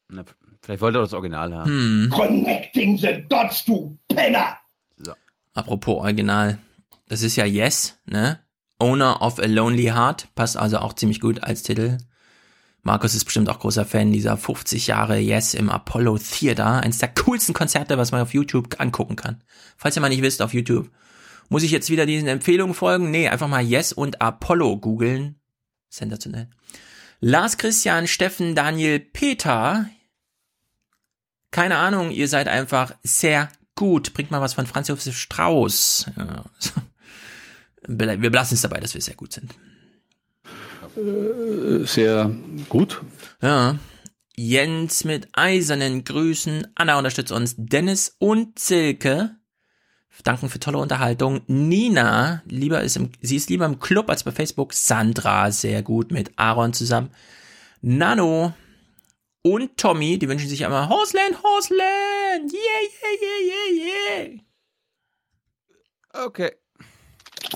Na, vielleicht wollte er das Original haben. Hm. Connecting the dots, du Penner! Apropos Original. Das ist ja Yes, ne? Owner of a Lonely Heart. Passt also auch ziemlich gut als Titel. Markus ist bestimmt auch großer Fan dieser 50 Jahre Yes im Apollo Theater. Eines der coolsten Konzerte, was man auf YouTube angucken kann. Falls ihr mal nicht wisst, auf YouTube. Muss ich jetzt wieder diesen Empfehlungen folgen? Nee, einfach mal Yes und Apollo googeln. Sensationell. Lars Christian, Steffen, Daniel, Peter. Keine Ahnung, ihr seid einfach sehr gut. Bringt mal was von Franz Josef Strauß. Ja. Wir belassen es dabei, dass wir sehr gut sind. Äh, Sehr gut. Ja. Jens mit eisernen Grüßen. Anna unterstützt uns. Dennis und Silke. Danken für tolle Unterhaltung. Nina, lieber ist im, sie ist lieber im Club als bei Facebook. Sandra, sehr gut mit Aaron zusammen. Nano und Tommy, die wünschen sich einmal Horseland, Horseland. Yeah, yeah, yeah, yeah, yeah. Okay.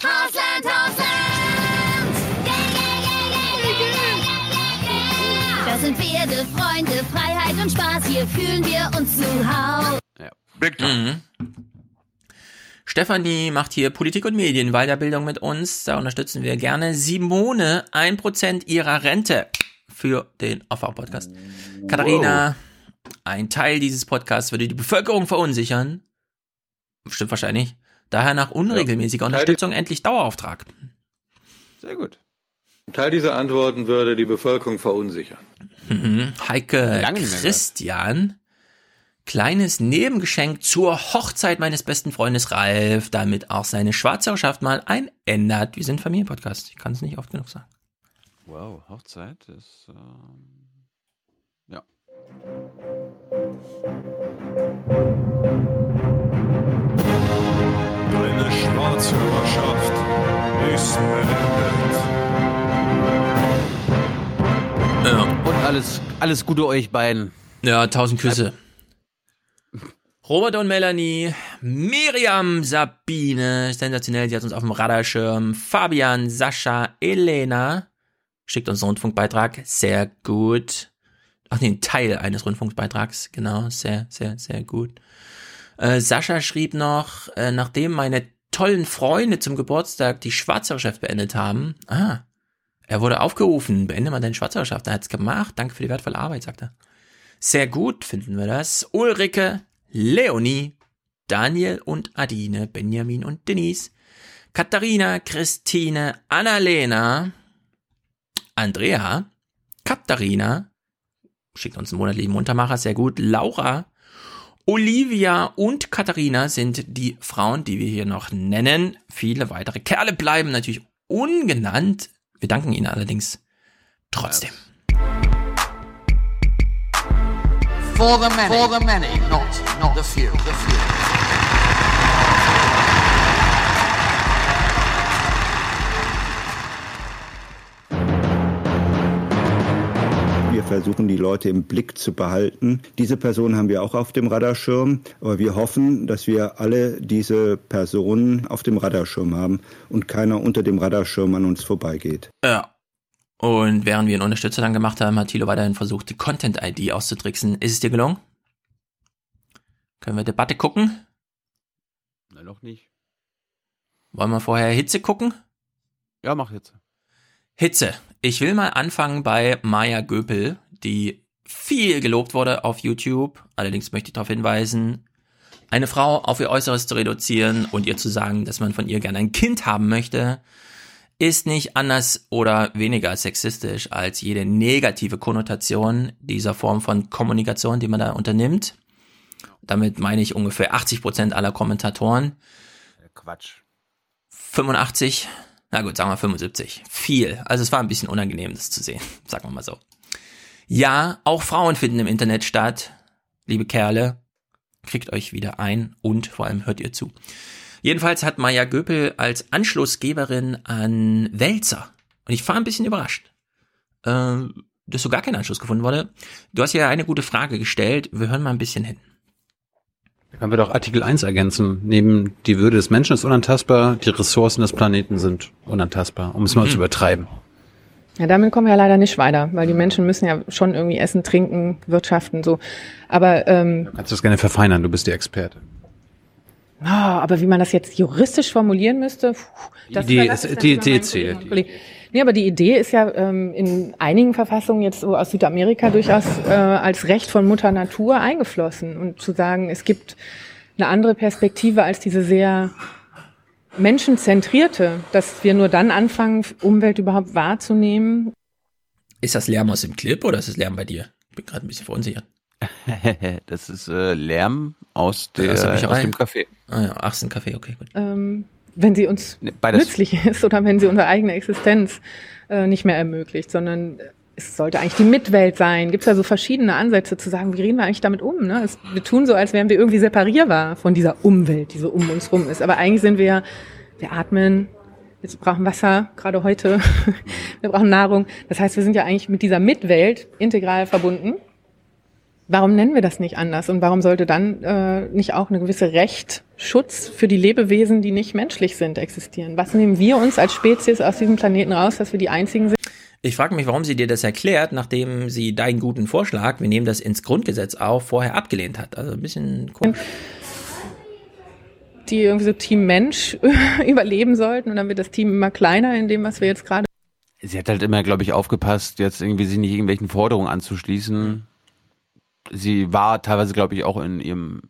Hausland, Hausland! Sind Pferde, Freunde, Freiheit und Spaß. Hier fühlen wir uns zu Hause. Mhm. Stefanie macht hier Politik und Medien Weiterbildung mit uns. Da unterstützen wir gerne. Simone, ein Prozent ihrer Rente für den AV-Podcast. Katharina, ein Teil dieses Podcasts würde die Bevölkerung verunsichern. Stimmt wahrscheinlich. Daher nach unregelmäßiger Unterstützung endlich Dauerauftrag. Sehr gut. Teil dieser Antworten würde die Bevölkerung verunsichern. Mhm. Heike Lange Christian. Kleines Nebengeschenk zur Hochzeit meines besten Freundes Ralf, damit auch seine Schwarzhörerschaft mal ein ändert. Wir sind Familienpodcast. Ich kann es nicht oft genug sagen. Wow, Hochzeit ist. Ähm, ja. Deine Schwarzhörerschaft ist beendet. Ja. Und alles, alles Gute euch beiden. Ja, tausend Küsse. Robert und Melanie, Miriam, Sabine, sensationell, die hat uns auf dem Radarschirm, Fabian, Sascha, Elena, schickt uns einen Rundfunkbeitrag, sehr gut. Ach nee, ein Teil eines Rundfunkbeitrags, genau, sehr, sehr, sehr gut. Äh, Sascha schrieb noch, äh, nachdem meine tollen Freunde zum Geburtstag die Schwarzhörerschaft beendet haben, ah, er wurde aufgerufen, beende mal deine Schwarzhörerschaft, er hat's gemacht, danke für die wertvolle Arbeit, sagt er. Sehr gut finden wir das. Ulrike, Leonie, Daniel und Adine, Benjamin und Denise, Katharina, Christine, Annalena, Andrea, Katharina, schickt uns einen monatlichen Muntermacher, sehr gut, Laura, Olivia und Katharina sind die Frauen, die wir hier noch nennen. Viele weitere Kerle bleiben natürlich ungenannt. Wir danken ihnen allerdings trotzdem. For the many, for the many, not, not the few. The few. Versuchen, die Leute im Blick zu behalten. Diese Person haben wir auch auf dem Radarschirm, aber wir hoffen, dass wir alle diese Personen auf dem Radarschirm haben und keiner unter dem Radarschirm an uns vorbeigeht. Ja. Und während wir einen Unterstützer dann gemacht haben, hat Thilo weiterhin versucht, die Content-ID auszutricksen. Ist es dir gelungen? Können wir Debatte gucken? Nein, noch nicht. Wollen wir vorher Hitze gucken? Ja, mach jetzt. Hitze. Ich will mal anfangen bei Maya Göpel, die viel gelobt wurde auf YouTube. Allerdings möchte ich darauf hinweisen, eine Frau auf ihr Äußeres zu reduzieren und ihr zu sagen, dass man von ihr gerne ein Kind haben möchte, ist nicht anders oder weniger sexistisch als jede negative Konnotation dieser Form von Kommunikation, die man da unternimmt. Damit meine ich ungefähr 80 Prozent aller Kommentatoren. Quatsch. 85, na gut, sagen wir 75. Viel. Also es war ein bisschen unangenehm, das zu sehen. Sagen wir mal so. Ja, auch Frauen finden im Internet statt. Liebe Kerle, kriegt euch wieder ein und vor allem hört ihr zu. Jedenfalls hat Maya Göpel als Anschlussgeberin an Wälzer. Und ich war ein bisschen überrascht, äh, dass so gar kein Anschluss gefunden wurde. Du hast ja eine gute Frage gestellt. Wir hören mal ein bisschen hin. Da können wir doch Artikel 1 ergänzen. Neben die Würde des Menschen ist unantastbar, die Ressourcen des Planeten sind unantastbar, um es mal Mhm. zu übertreiben. Ja, damit kommen wir ja leider nicht weiter, weil die Menschen müssen ja schon irgendwie essen, trinken, wirtschaften, so. Aber, ähm, Du kannst das gerne verfeinern, du bist die Experte. ah, aber wie man das jetzt juristisch formulieren müsste, puh, das Die überlasse ist- ich die natürlich Idee Nee, aber die Idee ist ja ähm, in einigen Verfassungen jetzt so aus Südamerika durchaus äh, als Recht von Mutter Natur eingeflossen. Und zu sagen, es gibt eine andere Perspektive als diese sehr menschenzentrierte, dass wir nur dann anfangen, Umwelt überhaupt wahrzunehmen. Ist das Lärm aus dem Clip oder ist das Lärm bei dir? Bin gerade ein bisschen verunsichert. das ist äh, Lärm aus, der, Aus der aus Bücherei? dem Café. Ah ja, ach, ist ein Kaffee, okay, gut. ähm, wenn sie uns beides. nützlich ist oder wenn sie unsere eigene Existenz äh, nicht mehr ermöglicht, sondern es sollte eigentlich die Mitwelt sein. Gibt es ja so verschiedene Ansätze zu sagen, wie gehen wir eigentlich damit um? Ne? Es, wir tun so, als wären wir irgendwie separierbar von dieser Umwelt, die so um uns rum ist. Aber eigentlich sind wir, wir atmen, wir brauchen Wasser, gerade heute, wir brauchen Nahrung. Das heißt, wir sind ja eigentlich mit dieser Mitwelt integral verbunden. Warum nennen wir das nicht anders? Und warum sollte dann äh, nicht auch eine gewisse Recht, Schutz für die Lebewesen, die nicht menschlich sind, existieren? Was nehmen wir uns als Spezies aus diesem Planeten raus, dass wir die einzigen sind? Ich frage mich, warum sie dir das erklärt, nachdem sie deinen guten Vorschlag, wir nehmen das ins Grundgesetz auf, vorher abgelehnt hat. Also ein bisschen komisch. die irgendwie so Team Mensch überleben sollten und dann wird das Team immer kleiner in dem, was wir jetzt gerade Sie hat halt immer, glaube ich, aufgepasst, jetzt irgendwie sich nicht irgendwelchen Forderungen anzuschließen. Sie war teilweise, glaube ich, auch in ihrem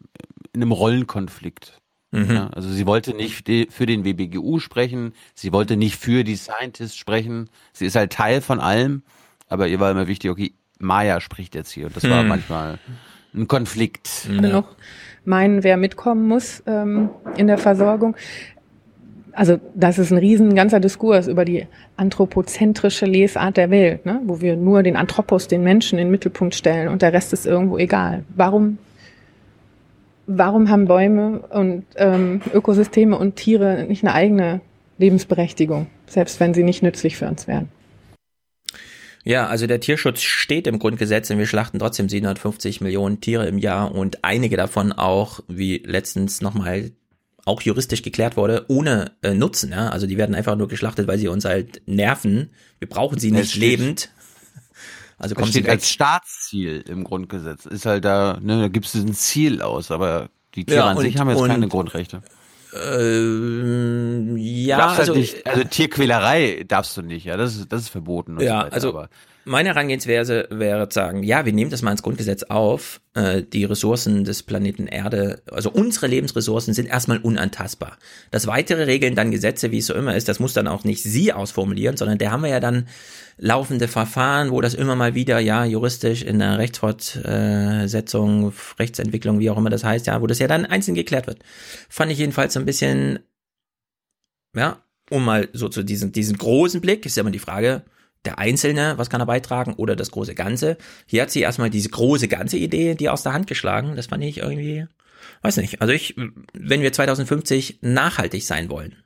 in einem Rollenkonflikt. Mhm. Ja, also sie wollte nicht für den WBGU sprechen, sie wollte nicht für die Scientists sprechen. Sie ist halt Teil von allem, aber ihr war immer wichtig, okay, Maya spricht jetzt hier. Und das war Hm. manchmal ein Konflikt. noch meinen, wer mitkommen muss ähm, in der Versorgung. Also das ist ein riesen ganzer Diskurs über die anthropozentrische Lesart der Welt, ne? wo wir nur den Anthropos, den Menschen in den Mittelpunkt stellen und der Rest ist irgendwo egal. Warum, warum haben Bäume und ähm, Ökosysteme und Tiere nicht eine eigene Lebensberechtigung, selbst wenn sie nicht nützlich für uns wären? Ja, also der Tierschutz steht im Grundgesetz und wir schlachten trotzdem 750 Millionen Tiere im Jahr und einige davon auch, wie letztens nochmal auch juristisch geklärt wurde, ohne äh, Nutzen. Ja? Also die werden einfach nur geschlachtet, weil sie uns halt nerven. Wir brauchen sie nicht lebend. Also kommt steht als Staatsziel im Grundgesetz. Ist halt da, ne, da gibt es ein Ziel aus, aber die Tiere ja, an sich haben jetzt und, keine Grundrechte. Ähm, ja, halt also, halt nicht, also Tierquälerei darfst du nicht, ja, das ist, das ist verboten. ja, so weiter, also aber. Meine Herangehensweise wäre zu sagen, ja, wir nehmen das mal ins Grundgesetz auf, äh, die Ressourcen des Planeten Erde, also unsere Lebensressourcen sind erstmal unantastbar. Das weitere regeln dann Gesetze, wie es so immer ist, das muss dann auch nicht Sie ausformulieren, sondern der haben wir ja dann laufende Verfahren, wo das immer mal wieder, ja, juristisch in der Rechtsfortsetzung, Rechtsentwicklung, wie auch immer das heißt, ja, wo das ja dann einzeln geklärt wird. Fand ich jedenfalls so ein bisschen, ja, um mal so zu diesem, diesen großen Blick, ist ja immer die Frage, der Einzelne, was kann er beitragen, oder das große Ganze. Hier hat sie erstmal diese große ganze Idee, die aus der Hand geschlagen. Das fand ich irgendwie, weiß nicht. Also ich, wenn wir 2050 nachhaltig sein wollen,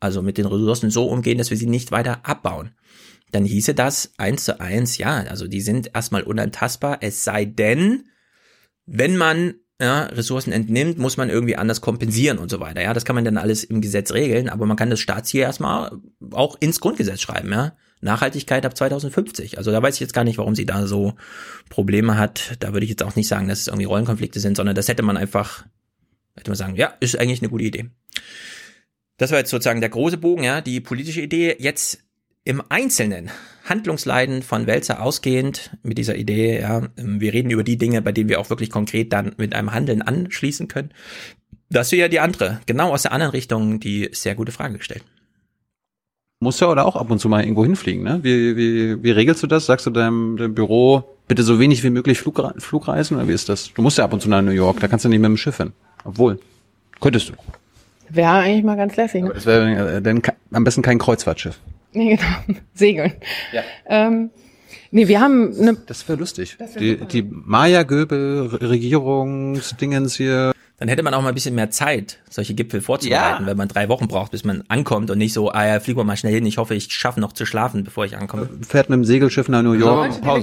also mit den Ressourcen so umgehen, dass wir sie nicht weiter abbauen, dann hieße das eins zu eins, ja, also die sind erstmal unantastbar, es sei denn, wenn man ja, Ressourcen entnimmt, muss man irgendwie anders kompensieren und so weiter. Ja, das kann man dann alles im Gesetz regeln, aber man kann das Staatsziel erstmal auch ins Grundgesetz schreiben, ja. Nachhaltigkeit ab 2050. Also da weiß ich jetzt gar nicht, warum sie da so Probleme hat. Da würde ich jetzt auch nicht sagen, dass es irgendwie Rollenkonflikte sind, sondern das hätte man einfach, hätte man sagen, ja, ist eigentlich eine gute Idee. Das war jetzt sozusagen der große Bogen, ja, die politische Idee. Jetzt im Einzelnen Handlungsleiden von Welzer ausgehend mit dieser Idee, ja, wir reden über die Dinge, bei denen wir auch wirklich konkret dann mit einem Handeln anschließen können. Das wäre ja die andere, genau aus der anderen Richtung, die sehr gute Frage gestellt. Muss ja oder auch ab und zu mal irgendwo hinfliegen, ne? Wie, wie, wie regelst du das? Sagst du deinem, deinem Büro, bitte so wenig wie möglich Flug, Flugreisen oder wie ist das? Du musst ja ab und zu nach New York, da kannst du nicht mit dem Schiff hin. Obwohl, könntest du. Wäre eigentlich mal ganz lässig. Ne? Das wäre äh, dann am besten kein Kreuzfahrtschiff. Nee, genau. Segeln. Ja. Ähm, nee, wir haben eine. Das wäre lustig. Wär die, die Maya-Göbel, Regierungsdingens hier. Dann hätte man auch mal ein bisschen mehr Zeit, solche Gipfel vorzubereiten, ja. wenn man drei Wochen braucht, bis man ankommt und nicht so, ah ja, fliegen wir mal schnell hin, ich hoffe, ich schaffe noch zu schlafen, bevor ich ankomme. Fährt mit dem Segelschiff nach New York. Ja,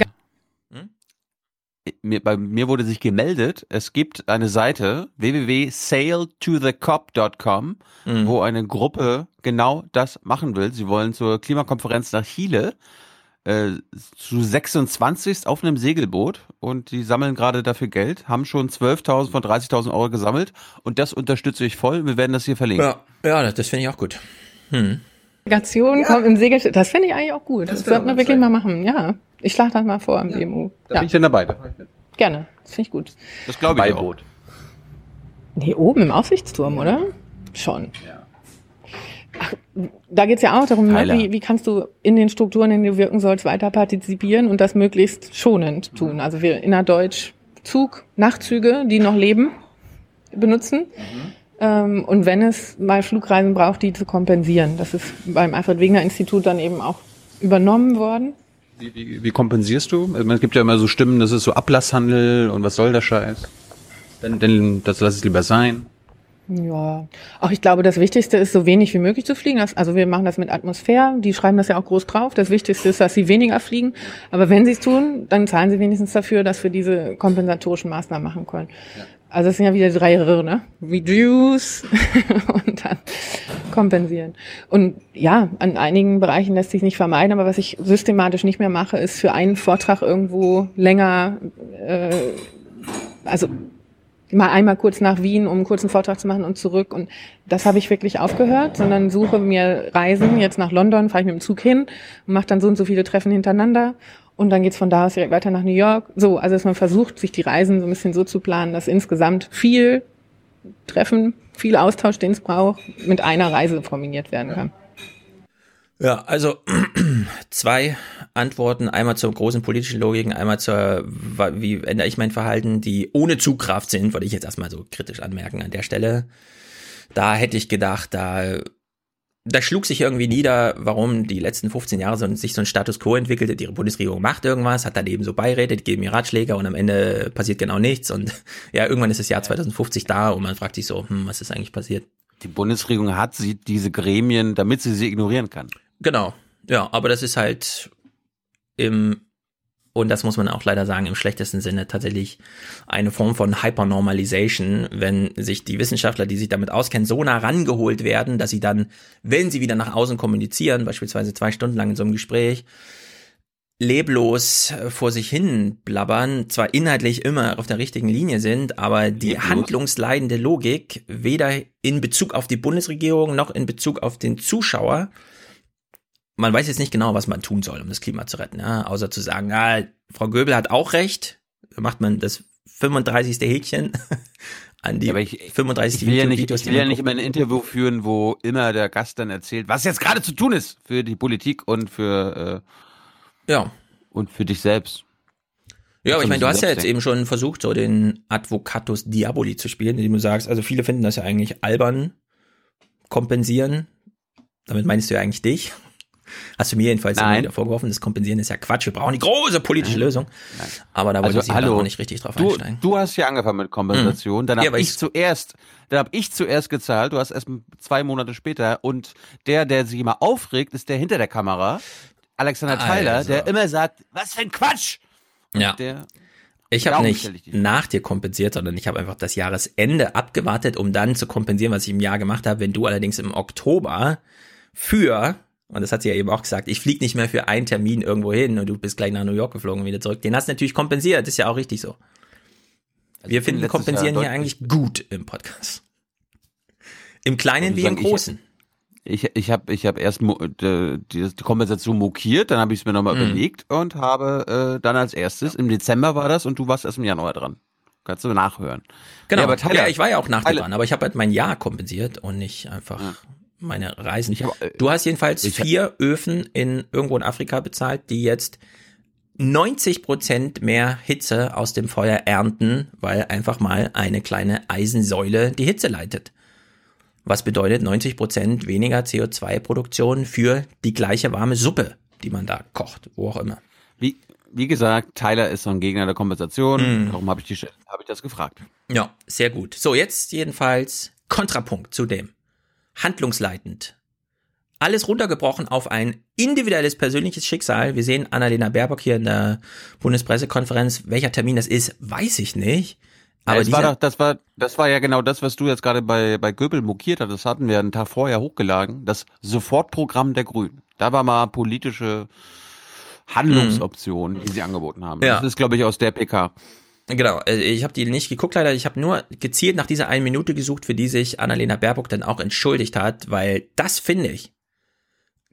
mir, bei mir wurde sich gemeldet, es gibt eine Seite www.sailtothecop.com, mhm. wo eine Gruppe genau das machen will. Sie wollen zur Klimakonferenz nach Chile äh, zu 26 auf einem Segelboot und die sammeln gerade dafür Geld, haben schon 12.000 von 30.000 Euro gesammelt und das unterstütze ich voll. Wir werden das hier verlinken. Ja, ja das finde ich auch gut. Hm. Delegation ja. kommt im Segelschiff. Das finde ich eigentlich auch gut. Das, das sollten wir wirklich sein. mal machen, ja. Ich schlage das mal vor im ja. BMU. Da ja. bin ich dann dabei. Gerne. Das finde ich gut. Das glaube ich auch. Nee, oben im Aussichtsturm, oder? Schon. Ja. Ach, da geht's ja auch darum, ne? wie, wie kannst du in den Strukturen, in denen du wirken sollst, weiter partizipieren und das möglichst schonend tun. Also wir innerdeutsch Zug, Nachtzüge, die noch leben, benutzen. Mhm. Ähm, und wenn es mal Flugreisen braucht, die zu kompensieren. Das ist beim Alfred Wegener Institut dann eben auch übernommen worden. Wie, wie, wie kompensierst du? Es gibt ja immer so Stimmen, das ist so Ablasshandel und was soll der Scheiß? Denn, denn das lass es lieber sein. Ja, auch ich glaube, das Wichtigste ist, so wenig wie möglich zu fliegen. Also wir machen das mit Atmosphäre, die schreiben das ja auch groß drauf. Das Wichtigste ist, dass sie weniger fliegen. Aber wenn sie es tun, dann zahlen sie wenigstens dafür, dass wir diese kompensatorischen Maßnahmen machen können. Ja. Also es sind ja wieder drei R, ne? Reduce und dann kompensieren. Und ja, an einigen Bereichen lässt sich nicht vermeiden, aber was ich systematisch nicht mehr mache, ist für einen Vortrag irgendwo länger, äh, also mal einmal kurz nach Wien, um einen kurzen Vortrag zu machen und zurück. Und das habe ich wirklich aufgehört, sondern suche mir Reisen. Jetzt nach London fahre ich mit dem Zug hin und mache dann so und so viele Treffen hintereinander und dann geht's von da aus direkt weiter nach New York. So, also dass man versucht, sich die Reisen so ein bisschen so zu planen, dass insgesamt viel Treffen, viel Austausch, den es braucht, mit einer Reise kombiniert werden kann. Ja, also zwei Antworten, einmal zur großen politischen Logik, einmal zur, wie ändere ich mein Verhalten, die ohne Zugkraft sind, würde ich jetzt erstmal so kritisch anmerken an der Stelle. Da hätte ich gedacht, da da schlug sich irgendwie nieder, warum die letzten 15 Jahre so, sich so ein Status quo entwickelte. Die Bundesregierung macht irgendwas, hat dann eben so Beiräte, die geben ihr Ratschläge und am Ende passiert genau nichts. Und ja, irgendwann ist das Jahr 2050 da und man fragt sich so, hm, was ist eigentlich passiert? Die Bundesregierung hat sie diese Gremien, damit sie sie ignorieren kann. Genau. Ja, aber das ist halt im und das muss man auch leider sagen, im schlechtesten Sinne tatsächlich eine Form von Hypernormalization, wenn sich die Wissenschaftler, die sich damit auskennen, so nah rangeholt werden, dass sie dann, wenn sie wieder nach außen kommunizieren, beispielsweise zwei Stunden lang in so einem Gespräch, leblos vor sich hin blabbern, zwar inhaltlich immer auf der richtigen Linie sind, aber die leblos. handlungsleidende Logik weder in Bezug auf die Bundesregierung noch in Bezug auf den Zuschauer man weiß jetzt nicht genau, was man tun soll, um das Klima zu retten, ja? außer zu sagen, ah, Frau Göbel hat auch recht, da macht man das 35. Häkchen an die ja, ich, 35 ich will ja nicht, ich will ja nicht immer ein Interview führen, wo immer der Gast dann erzählt, was jetzt gerade zu tun ist für die Politik und für äh, ja und für dich selbst. Ja, aber ich meine, du hast ja jetzt eben schon versucht, so den Advocatus Diaboli zu spielen, indem du sagst, also viele finden das ja eigentlich albern, kompensieren. Damit meinst du ja eigentlich dich. Hast du mir jedenfalls Nein. vorgeworfen, das Kompensieren ist ja Quatsch. Wir brauchen die große politische Lösung. Nein. Aber da wollte also, ich hallo, auch nicht richtig drauf du, einsteigen. Du hast ja angefangen mit Kompensation, mhm. dann habe ja, ich, ich zuerst, dann habe ich zuerst gezahlt, du hast erst zwei Monate später und der, der sich immer aufregt, ist der hinter der Kamera, Alexander Tyler, also. der immer sagt, was für ein Quatsch! Und ja. Der, ich habe nicht nach dir kompensiert, sondern ich habe einfach das Jahresende abgewartet, um dann zu kompensieren, was ich im Jahr gemacht habe. Wenn du allerdings im Oktober für und das hat sie ja eben auch gesagt, ich fliege nicht mehr für einen Termin irgendwo hin und du bist gleich nach New York geflogen und wieder zurück. Den hast du natürlich kompensiert, ist ja auch richtig so. Also Wir finden Kompensieren hier eigentlich gut im Podcast. Im Kleinen wie sagen, im Großen. Ich, ich habe ich hab erst die, die Kompensation mokiert, dann habe ich es mir nochmal mhm. überlegt und habe äh, dann als erstes, im Dezember war das und du warst erst im Januar dran. Kannst du nachhören. Genau, ja, aber Tyler, ja, ich war ja auch nach dran, aber ich habe halt mein Jahr kompensiert und nicht einfach ja meine Reisen. Hab, äh, du hast jedenfalls vier Öfen in irgendwo in Afrika bezahlt, die jetzt 90 Prozent mehr Hitze aus dem Feuer ernten, weil einfach mal eine kleine Eisensäule die Hitze leitet. Was bedeutet 90 Prozent weniger CO2-Produktion für die gleiche warme Suppe, die man da kocht, wo auch immer. Wie, wie gesagt, Tyler ist so ein Gegner der Kompensation. Mm. Darum habe ich, die, hab ich das gefragt. Ja, sehr gut. So, jetzt jedenfalls Kontrapunkt zu dem handlungsleitend. Alles runtergebrochen auf ein individuelles persönliches Schicksal. Wir sehen Annalena Baerbock hier in der Bundespressekonferenz. Welcher Termin das ist, weiß ich nicht. Aber ja, das, war doch, das, war, das war ja genau das, was du jetzt gerade bei, bei Göbel mokiert hast. Das hatten wir einen Tag vorher hochgeladen. Das Sofortprogramm der Grünen. Da war mal politische Handlungsoption, mhm. die sie angeboten haben. Ja. Das ist, glaube ich, aus der PK. Genau, äh, ich habe die nicht geguckt leider. Ich habe nur gezielt nach dieser einen Minute gesucht, für die sich Annalena Baerbock dann auch entschuldigt hat, weil das finde ich.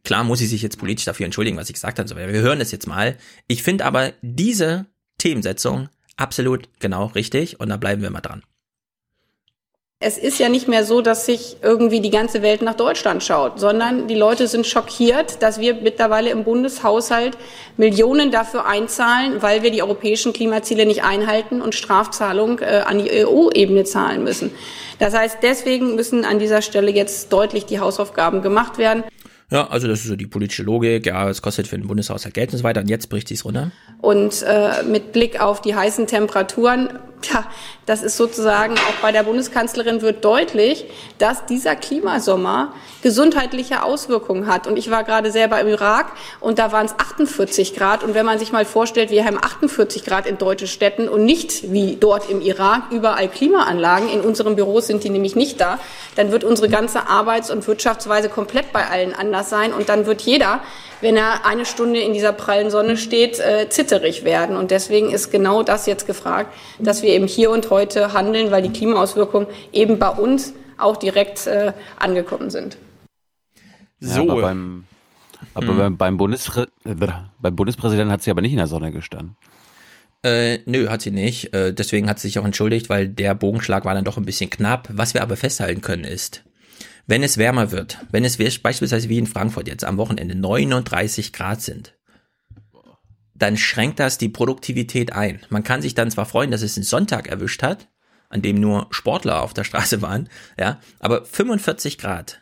Klar muss sie sich jetzt politisch dafür entschuldigen, was ich gesagt habe. Wir hören es jetzt mal. Ich finde aber diese Themensetzung absolut genau richtig und da bleiben wir mal dran. Es ist ja nicht mehr so, dass sich irgendwie die ganze Welt nach Deutschland schaut, sondern die Leute sind schockiert, dass wir mittlerweile im Bundeshaushalt Millionen dafür einzahlen, weil wir die europäischen Klimaziele nicht einhalten und Strafzahlung äh, an die EU-Ebene zahlen müssen. Das heißt, deswegen müssen an dieser Stelle jetzt deutlich die Hausaufgaben gemacht werden. Ja, also das ist so die politische Logik. Ja, es kostet für den Bundeshaushalt Geld und so weiter. Und jetzt bricht sich's runter. Und äh, mit Blick auf die heißen Temperaturen ja, das ist sozusagen auch bei der Bundeskanzlerin wird deutlich, dass dieser Klimasommer gesundheitliche Auswirkungen hat. Und ich war gerade selber im Irak und da waren es 48 Grad. Und wenn man sich mal vorstellt, wir haben 48 Grad in deutschen Städten und nicht wie dort im Irak überall Klimaanlagen. In unseren Büros sind die nämlich nicht da. Dann wird unsere ganze Arbeits- und Wirtschaftsweise komplett bei allen anders sein. Und dann wird jeder wenn er eine Stunde in dieser prallen Sonne steht, äh, zitterig werden. Und deswegen ist genau das jetzt gefragt, dass wir eben hier und heute handeln, weil die Klimaauswirkungen eben bei uns auch direkt äh, angekommen sind. So. Ja, aber beim, aber hm. beim, beim, Bundespr beim Bundespräsidenten hat sie aber nicht in der Sonne gestanden. Äh, nö, hat sie nicht. Äh, deswegen hat sie sich auch entschuldigt, weil der Bogenschlag war dann doch ein bisschen knapp. Was wir aber festhalten können ist, wenn es wärmer wird, wenn es beispielsweise wie in Frankfurt jetzt am Wochenende 39 Grad sind, dann schränkt das die Produktivität ein. Man kann sich dann zwar freuen, dass es einen Sonntag erwischt hat, an dem nur Sportler auf der Straße waren, ja, aber 45 Grad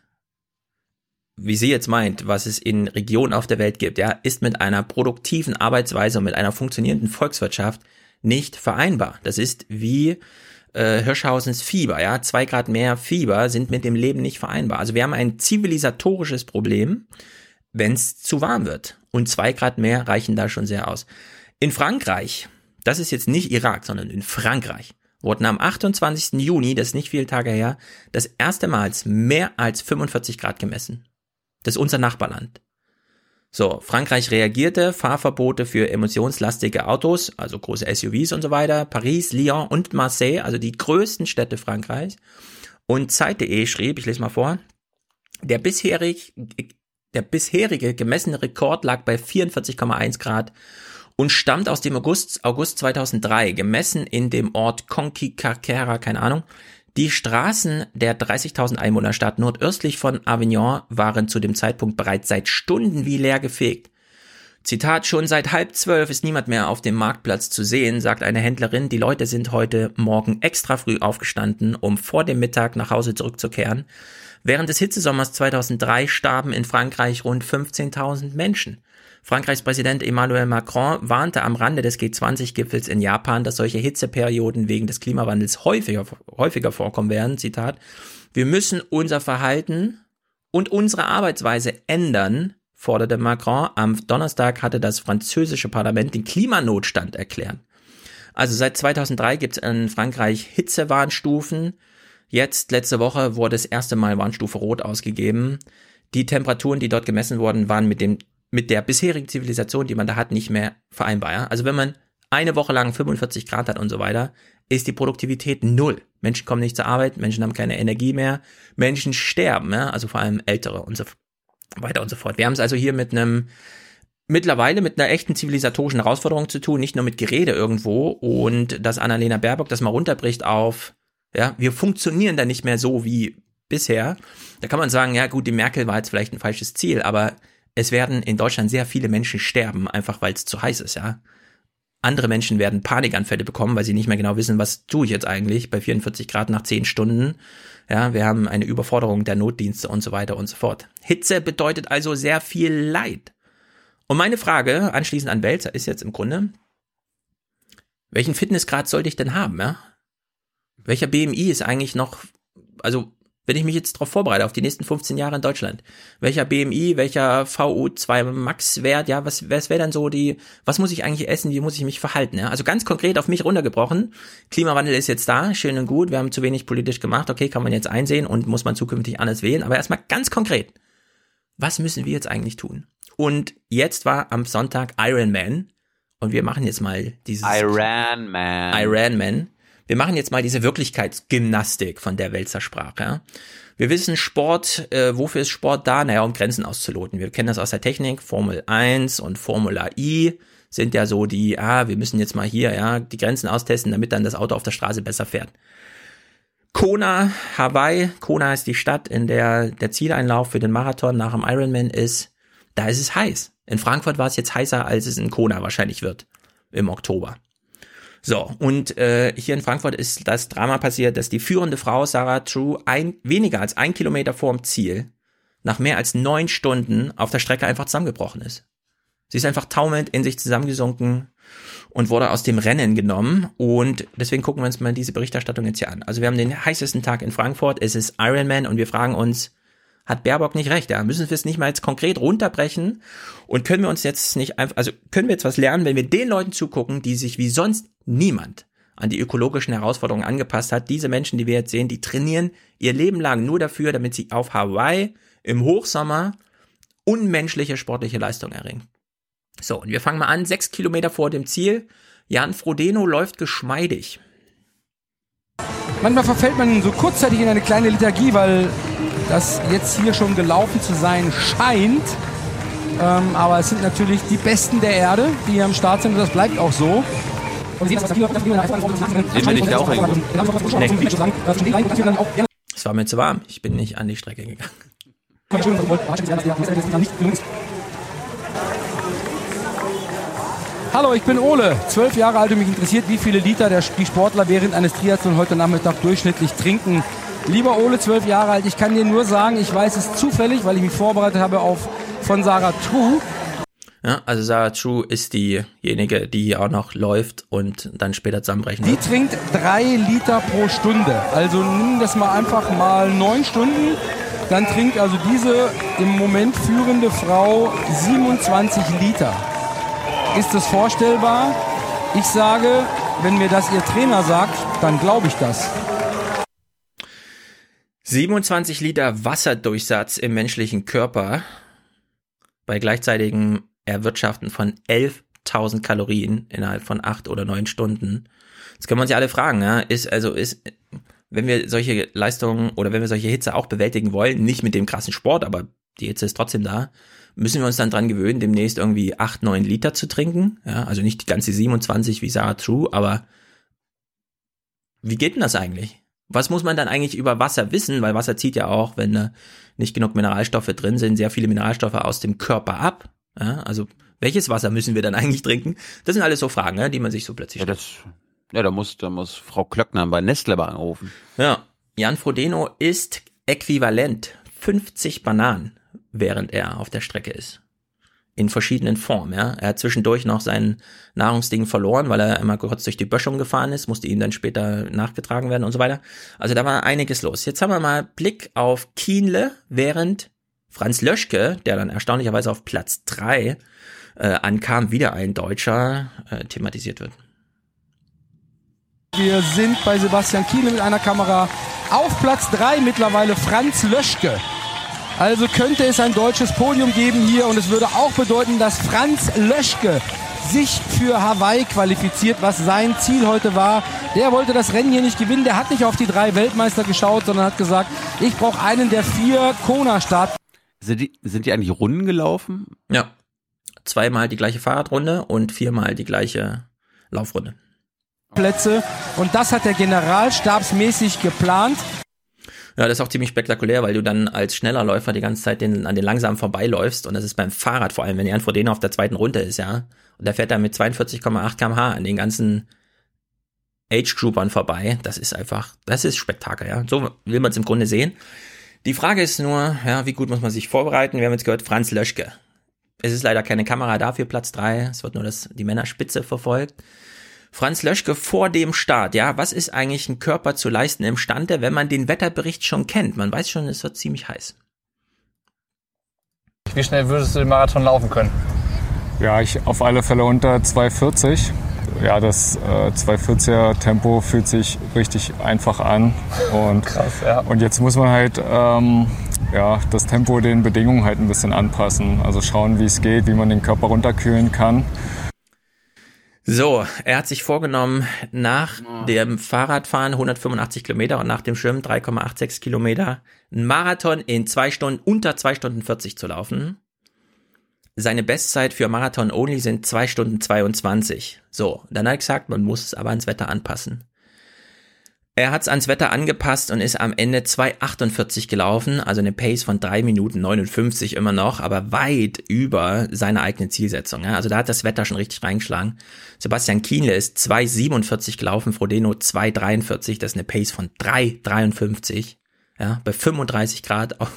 wie sie jetzt meint, was es in Regionen auf der Welt gibt, ja, ist mit einer produktiven Arbeitsweise und mit einer funktionierenden Volkswirtschaft nicht vereinbar. Das ist wie äh, Hirschhausens Fieber, ja, zwei Grad mehr Fieber sind mit dem Leben nicht vereinbar. Also wir haben ein zivilisatorisches Problem, wenn es zu warm wird. Und zwei Grad mehr reichen da schon sehr aus. In Frankreich, das ist jetzt nicht Irak, sondern in Frankreich, wurden am 28. Juni, das ist nicht viele Tage her, das erste Mal mehr als 45 Grad gemessen. Das ist unser Nachbarland. So, Frankreich reagierte, Fahrverbote für emissionslastige Autos, also große SUVs und so weiter, Paris, Lyon und Marseille, also die größten Städte Frankreichs. Und Zeit.de schrieb, ich lese mal vor, der bisherig, der bisherige gemessene Rekord lag bei 44,1 Grad und stammt aus dem August, August 2003, gemessen in dem Ort Conqui Carquera, keine Ahnung, die Straßen der 30.000 Einwohnerstadt nordöstlich von Avignon waren zu dem Zeitpunkt bereits seit Stunden wie leer gefegt. Zitat, schon seit halb zwölf ist niemand mehr auf dem Marktplatz zu sehen, sagt eine Händlerin. Die Leute sind heute Morgen extra früh aufgestanden, um vor dem Mittag nach Hause zurückzukehren. Während des Hitzesommers 2003 starben in Frankreich rund 15.000 Menschen. Frankreichs Präsident Emmanuel Macron warnte am Rande des G20-Gipfels in Japan, dass solche Hitzeperioden wegen des Klimawandels häufiger, häufiger vorkommen werden. Zitat. Wir müssen unser Verhalten und unsere Arbeitsweise ändern, forderte Macron. Am Donnerstag hatte das französische Parlament den Klimanotstand erklärt. Also seit 2003 gibt es in Frankreich Hitzewarnstufen. Jetzt, letzte Woche, wurde das erste Mal Warnstufe Rot ausgegeben. Die Temperaturen, die dort gemessen wurden, waren mit dem mit der bisherigen Zivilisation, die man da hat, nicht mehr vereinbar. Ja? Also wenn man eine Woche lang 45 Grad hat und so weiter, ist die Produktivität null. Menschen kommen nicht zur Arbeit, Menschen haben keine Energie mehr, Menschen sterben, ja? also vor allem Ältere und so weiter und so fort. Wir haben es also hier mit einem mittlerweile mit einer echten zivilisatorischen Herausforderung zu tun, nicht nur mit Gerede irgendwo und dass Annalena Baerbock das mal runterbricht auf, ja, wir funktionieren da nicht mehr so wie bisher. Da kann man sagen, ja gut, die Merkel war jetzt vielleicht ein falsches Ziel, aber es werden in Deutschland sehr viele Menschen sterben, einfach weil es zu heiß ist, ja. Andere Menschen werden Panikanfälle bekommen, weil sie nicht mehr genau wissen, was tue ich jetzt eigentlich bei 44 Grad nach 10 Stunden. Ja, wir haben eine Überforderung der Notdienste und so weiter und so fort. Hitze bedeutet also sehr viel Leid. Und meine Frage anschließend an Welzer ist jetzt im Grunde, welchen Fitnessgrad sollte ich denn haben, ja? Welcher BMI ist eigentlich noch, also wenn ich mich jetzt darauf vorbereite, auf die nächsten 15 Jahre in Deutschland, welcher BMI, welcher VU2 Max-Wert, ja, was, was wäre dann so die, was muss ich eigentlich essen, wie muss ich mich verhalten, ja? Also ganz konkret auf mich runtergebrochen, Klimawandel ist jetzt da, schön und gut, wir haben zu wenig politisch gemacht, okay, kann man jetzt einsehen und muss man zukünftig anders wählen, aber erstmal ganz konkret, was müssen wir jetzt eigentlich tun? Und jetzt war am Sonntag Iron Man. Und wir machen jetzt mal dieses Iron Man. Iron Man wir machen jetzt mal diese Wirklichkeitsgymnastik, von der Welzer sprach. Ja? Wir wissen Sport, äh, wofür ist Sport da? Naja, um Grenzen auszuloten. Wir kennen das aus der Technik, Formel 1 und Formula I sind ja so die, ah, wir müssen jetzt mal hier, ja, die Grenzen austesten, damit dann das Auto auf der Straße besser fährt. Kona, Hawaii, Kona ist die Stadt, in der der Zieleinlauf für den Marathon nach dem Ironman ist. Da ist es heiß. In Frankfurt war es jetzt heißer, als es in Kona wahrscheinlich wird im Oktober. So, und äh, hier in Frankfurt ist das Drama passiert, dass die führende Frau Sarah True ein, weniger als ein Kilometer vorm Ziel nach mehr als neun Stunden auf der Strecke einfach zusammengebrochen ist. Sie ist einfach taumelnd in sich zusammengesunken und wurde aus dem Rennen genommen. Und deswegen gucken wir uns mal diese Berichterstattung jetzt hier an. Also wir haben den heißesten Tag in Frankfurt, es ist Ironman und wir fragen uns, hat Baerbock nicht recht. Ja, müssen wir es nicht mal jetzt konkret runterbrechen und können wir uns jetzt nicht einfach, also können wir jetzt was lernen, wenn wir den Leuten zugucken, die sich wie sonst niemand an die ökologischen Herausforderungen angepasst hat. Diese Menschen, die wir jetzt sehen, die trainieren ihr Leben lang nur dafür, damit sie auf Hawaii im Hochsommer unmenschliche sportliche Leistung erringen. So, und wir fangen mal an, sechs Kilometer vor dem Ziel. Jan Frodeno läuft geschmeidig. Manchmal verfällt man so kurzzeitig in eine kleine Lethargie, weil das jetzt hier schon gelaufen zu sein scheint. Ähm, aber es sind natürlich die Besten der Erde, die hier am Start sind und das bleibt auch so. Es war mir zu warm. Ich bin nicht an die Strecke gegangen. Hallo, ich bin Ole, zwölf Jahre alt und mich interessiert, wie viele Liter der, die Sportler während eines Triathlon heute Nachmittag durchschnittlich trinken. Lieber Ole, zwölf Jahre alt, ich kann dir nur sagen, ich weiß es zufällig, weil ich mich vorbereitet habe auf von Sarah True. Ja, also Sarah True ist diejenige, die auch noch läuft und dann später zusammenbrechen Die wird. trinkt drei Liter pro Stunde. Also nimm das mal einfach mal neun Stunden. Dann trinkt also diese im Moment führende Frau 27 Liter. Ist das vorstellbar? Ich sage, wenn mir das ihr Trainer sagt, dann glaube ich das. 27 Liter Wasserdurchsatz im menschlichen Körper bei gleichzeitigem Erwirtschaften von 11.000 Kalorien innerhalb von acht oder neun Stunden. Das können wir uns ja alle fragen, ja? Ist, also ist, wenn wir solche Leistungen oder wenn wir solche Hitze auch bewältigen wollen, nicht mit dem krassen Sport, aber die Hitze ist trotzdem da, müssen wir uns dann dran gewöhnen, demnächst irgendwie acht, neun Liter zu trinken. Ja, also nicht die ganze 27 wie Sarah True, aber wie geht denn das eigentlich? Was muss man dann eigentlich über Wasser wissen? Weil Wasser zieht ja auch, wenn da nicht genug Mineralstoffe drin sind, sehr viele Mineralstoffe aus dem Körper ab. Ja, also welches Wasser müssen wir dann eigentlich trinken? Das sind alles so Fragen, ne, die man sich so plötzlich Ja, das, ja, da muss, da muss Frau Klöckner bei Nestle mal anrufen. Ja, Jan Frodeno isst äquivalent 50 Bananen, während er auf der Strecke ist. In verschiedenen Formen, ja. Er hat zwischendurch noch sein Nahrungsding verloren, weil er einmal kurz durch die Böschung gefahren ist, musste ihm dann später nachgetragen werden und so weiter. Also da war einiges los. Jetzt haben wir mal Blick auf Kienle, während Franz Löschke, der dann erstaunlicherweise auf Platz drei äh, ankam, wieder ein Deutscher äh, thematisiert wird. Wir sind bei Sebastian Kiele mit einer Kamera auf Platz 3 mittlerweile Franz Löschke. Also könnte es ein deutsches Podium geben hier und es würde auch bedeuten, dass Franz Löschke sich für Hawaii qualifiziert, was sein Ziel heute war. Der wollte das Rennen hier nicht gewinnen, der hat nicht auf die drei Weltmeister geschaut, sondern hat gesagt, ich brauche einen der vier Kona-Start. Sind die, sind die eigentlich Runden gelaufen? Ja. Zweimal die gleiche Fahrradrunde und viermal die gleiche Laufrunde. Plätze und das hat der Generalstabsmäßig geplant. Ja, das ist auch ziemlich spektakulär, weil du dann als schneller Läufer die ganze Zeit den, an den langsamen vorbeiläufst und das ist beim Fahrrad vor allem, wenn Jan Frodeno auf der zweiten Runde ist, ja, und der fährt dann mit 42,8 kmh an den ganzen Age-Groupern vorbei, das ist einfach, das ist Spektakel, ja, so will man es im Grunde sehen. Die Frage ist nur, ja, wie gut muss man sich vorbereiten? Wir haben jetzt gehört, Franz Löschke. Es ist leider keine Kamera da für Platz drei. es wird nur das, die Männerspitze verfolgt. Franz Löschke vor dem Start, ja, was ist eigentlich ein Körper zu leisten imstande, wenn man den Wetterbericht schon kennt? Man weiß schon, es wird ziemlich heiß. Wie schnell würdest du den Marathon laufen können? Ja, ich auf alle Fälle unter 2,40. Ja, das äh, 2,40er Tempo fühlt sich richtig einfach an. Und, Krass, ja. und jetzt muss man halt ähm, ja, das Tempo den Bedingungen halt ein bisschen anpassen. Also schauen, wie es geht, wie man den Körper runterkühlen kann. So, er hat sich vorgenommen, nach dem Fahrradfahren 185 Kilometer und nach dem Schwimmen 3,86 Kilometer einen Marathon in zwei Stunden, unter zwei Stunden 40 zu laufen. Seine Bestzeit für Marathon Only sind zwei Stunden 22. So, dann hat er gesagt, man muss es aber ans Wetter anpassen. Er hat es ans Wetter angepasst und ist am Ende 2,48 gelaufen, also eine Pace von 3 Minuten 59 immer noch, aber weit über seine eigene Zielsetzung. Ja. Also da hat das Wetter schon richtig reingeschlagen. Sebastian Kienle ist 2,47 gelaufen, Frodeno 2,43, das ist eine Pace von 3,53. Ja, bei 35 Grad auch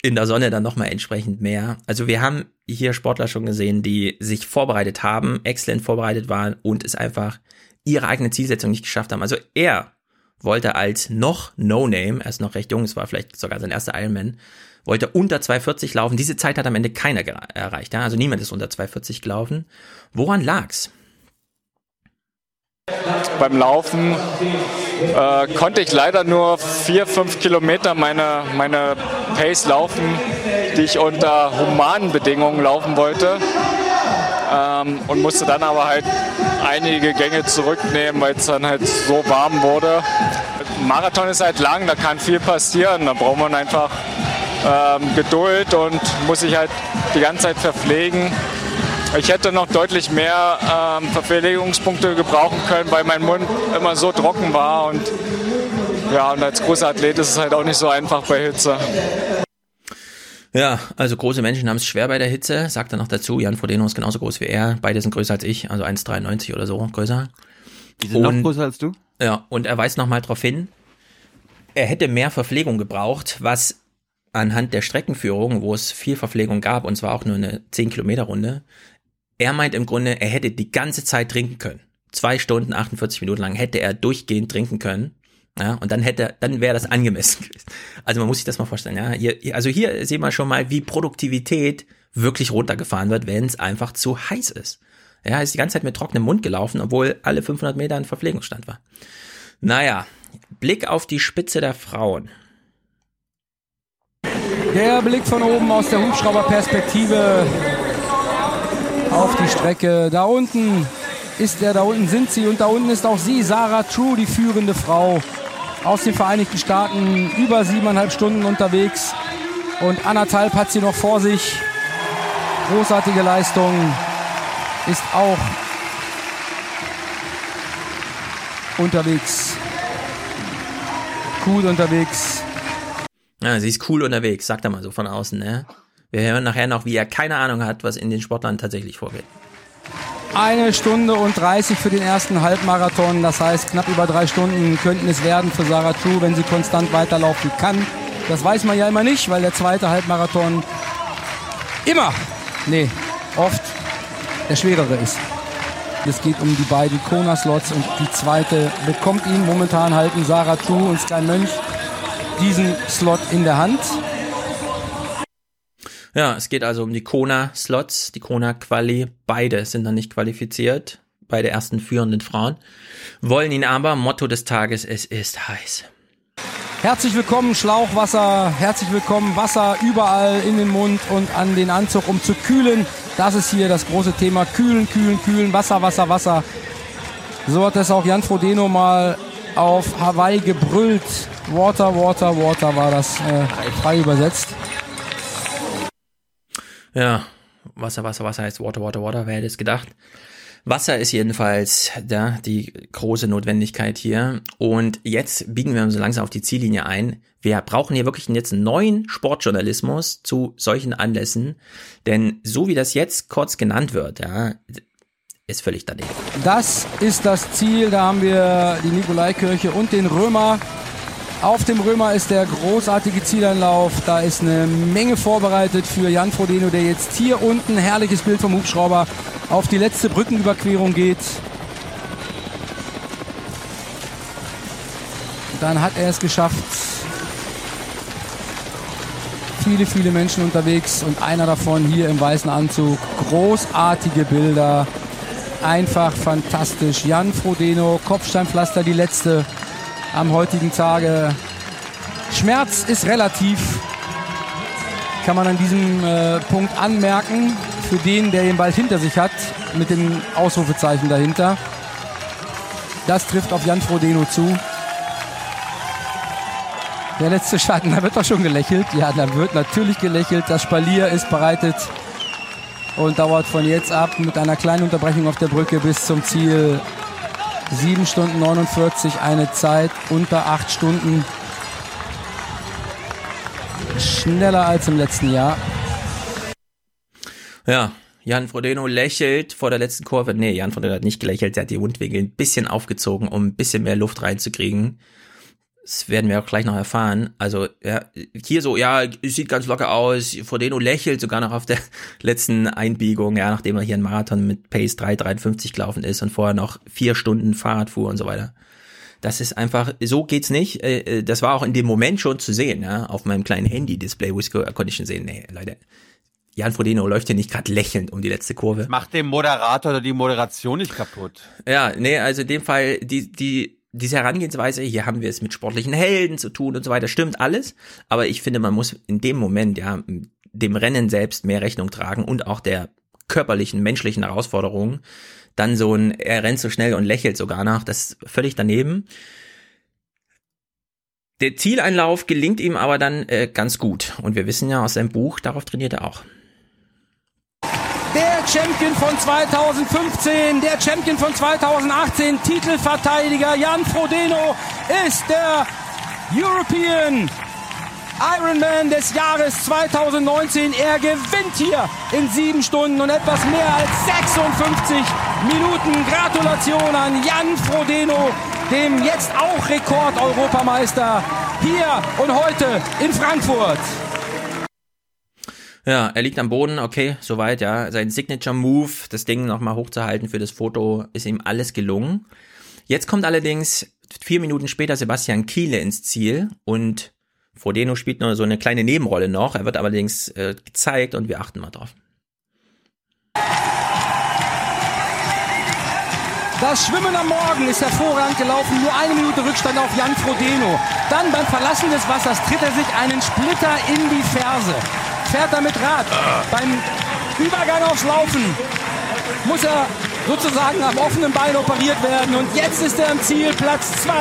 in der Sonne dann nochmal entsprechend mehr. Also wir haben hier Sportler schon gesehen, die sich vorbereitet haben, exzellent vorbereitet waren und es einfach ihre eigene Zielsetzung nicht geschafft haben. Also er wollte als noch No-Name, er ist noch recht jung, es war vielleicht sogar sein erster Ironman, wollte unter 240 laufen. Diese Zeit hat am Ende keiner erreicht. Ja? Also niemand ist unter 240 gelaufen. Woran lag's? Beim Laufen äh, konnte ich leider nur vier, fünf Kilometer meine, meine Pace laufen, die ich unter humanen Bedingungen laufen wollte. Ähm, und musste dann aber halt einige Gänge zurücknehmen, weil es dann halt so warm wurde. Marathon ist halt lang, da kann viel passieren. Da braucht man einfach ähm, Geduld und muss sich halt die ganze Zeit verpflegen. Ich hätte noch deutlich mehr ähm, Verpflegungspunkte gebrauchen können, weil mein Mund immer so trocken war. Und ja, und als großer Athlet ist es halt auch nicht so einfach bei Hitze. Ja, also große Menschen haben es schwer bei der Hitze, sagt er noch dazu. Jan Frodeno ist genauso groß wie er. Beide sind größer als ich, also 1,93 oder so größer. Die sind und, noch größer als du? Ja, und er weist nochmal darauf hin, er hätte mehr Verpflegung gebraucht, was anhand der Streckenführung, wo es viel Verpflegung gab, und zwar auch nur eine 10-Kilometer-Runde, er meint im Grunde, er hätte die ganze Zeit trinken können. Zwei Stunden, 48 Minuten lang hätte er durchgehend trinken können. Ja, und dann hätte, dann wäre das angemessen gewesen. Also man muss sich das mal vorstellen, ja. Hier, also hier sehen wir schon mal, wie Produktivität wirklich runtergefahren wird, wenn es einfach zu heiß ist. Ja, ist die ganze Zeit mit trockenem Mund gelaufen, obwohl alle 500 Meter ein Verpflegungsstand war. Naja, Blick auf die Spitze der Frauen. Der Blick von oben aus der Hubschrauberperspektive auf die Strecke. Da unten ist er, da unten sind sie und da unten ist auch sie, Sarah True, die führende Frau aus den Vereinigten Staaten, über siebeneinhalb Stunden unterwegs und anderthalb hat sie noch vor sich. Großartige Leistung, ist auch unterwegs. Cool unterwegs. Ja, sie ist cool unterwegs, sagt er mal so von außen, ne? Wir hören nachher noch, wie er keine Ahnung hat, was in den Sportlern tatsächlich vorgeht. Eine Stunde und 30 für den ersten Halbmarathon. Das heißt, knapp über drei Stunden könnten es werden für Sarah True, wenn sie konstant weiterlaufen kann. Das weiß man ja immer nicht, weil der zweite Halbmarathon immer, nee, oft der schwerere ist. Es geht um die beiden Kona-Slots und die zweite bekommt ihn. Momentan halten Sarah True und Sky Mönch diesen Slot in der Hand. Ja, es geht also um die Kona-Slots, die Kona-Quali. Beide sind dann nicht qualifiziert, beide ersten führenden Frauen. Wollen ihn aber, Motto des Tages, es ist heiß. Herzlich willkommen, Schlauchwasser. Herzlich willkommen, Wasser überall in den Mund und an den Anzug, um zu kühlen. Das ist hier das große Thema. Kühlen, kühlen, kühlen. Wasser, Wasser, Wasser. So hat es auch Jan Frodeno mal auf Hawaii gebrüllt. Water, Water, Water war das äh, frei übersetzt. Ja, Wasser, Wasser, Wasser heißt Water, Water, Water. Wer hätte es gedacht? Wasser ist jedenfalls da die große Notwendigkeit hier. Und jetzt biegen wir so langsam auf die Ziellinie ein. Wir brauchen hier wirklich jetzt einen neuen Sportjournalismus zu solchen Anlässen. Denn so wie das jetzt kurz genannt wird, ja, ist völlig daneben. Das ist das Ziel. Da haben wir die Nikolaikirche und den Römer. Auf dem Römer ist der großartige Zieleinlauf. Da ist eine Menge vorbereitet für Jan Frodeno, der jetzt hier unten, herrliches Bild vom Hubschrauber, auf die letzte Brückenüberquerung geht. Dann hat er es geschafft. Viele, viele Menschen unterwegs und einer davon hier im weißen Anzug. Großartige Bilder. Einfach fantastisch. Jan Frodeno, Kopfsteinpflaster, die letzte am heutigen Tage. Schmerz ist relativ, kann man an diesem äh, Punkt anmerken, für den, der ihn bald hinter sich hat, mit dem Ausrufezeichen dahinter. Das trifft auf Jan Frodeno zu. Der letzte Schatten, da wird doch schon gelächelt. Ja, da wird natürlich gelächelt. Das Spalier ist bereitet und dauert von jetzt ab mit einer kleinen Unterbrechung auf der Brücke bis zum Ziel 7 Stunden 49, eine Zeit unter 8 Stunden. Schneller als im letzten Jahr. Ja, Jan Frodeno lächelt vor der letzten Kurve. Nee, Jan Frodeno hat nicht gelächelt, er hat die Mundwinkel ein bisschen aufgezogen, um ein bisschen mehr Luft reinzukriegen. Das werden wir auch gleich noch erfahren. Also, ja, hier so, ja, sieht ganz locker aus. Frodeno lächelt sogar noch auf der letzten Einbiegung, ja, nachdem er hier einen Marathon mit Pace 3,53 gelaufen ist und vorher noch vier Stunden Fahrrad fuhr und so weiter. Das ist einfach, so geht's nicht. Äh, das war auch in dem Moment schon zu sehen, ja, auf meinem kleinen Handy-Display, wo ich konnte ich schon sehen, nee, Leute, Jan Frodeno läuft hier nicht gerade lächelnd um die letzte Kurve. Macht dem Moderator oder die Moderation nicht kaputt. Ja, nee, also in dem Fall, die, die, diese Herangehensweise, hier haben wir es mit sportlichen Helden zu tun und so weiter, stimmt alles. Aber ich finde, man muss in dem Moment, ja, dem Rennen selbst mehr Rechnung tragen und auch der körperlichen, menschlichen Herausforderungen. Dann so ein, er rennt so schnell und lächelt sogar nach, das ist völlig daneben. Der Zieleinlauf gelingt ihm aber dann äh, ganz gut. Und wir wissen ja aus seinem Buch, darauf trainiert er auch. Der Champion von 2015, der Champion von 2018, Titelverteidiger Jan Frodeno ist der European Ironman des Jahres 2019. Er gewinnt hier in sieben Stunden und etwas mehr als 56 Minuten. Gratulation an Jan Frodeno, dem jetzt auch Rekord-Europameister, hier und heute in Frankfurt. Ja, er liegt am Boden, okay, soweit, ja. Sein Signature Move, das Ding nochmal hochzuhalten für das Foto, ist ihm alles gelungen. Jetzt kommt allerdings vier Minuten später Sebastian Kiele ins Ziel und Frodeno spielt nur so eine kleine Nebenrolle noch. Er wird allerdings äh, gezeigt und wir achten mal drauf. Das Schwimmen am Morgen ist hervorragend gelaufen. Nur eine Minute Rückstand auf Jan Frodeno. Dann beim Verlassen des Wassers tritt er sich einen Splitter in die Ferse. Fährt damit Rad. Beim Übergang aufs Laufen muss er sozusagen am offenen Bein operiert werden. Und jetzt ist er im Ziel, Platz 2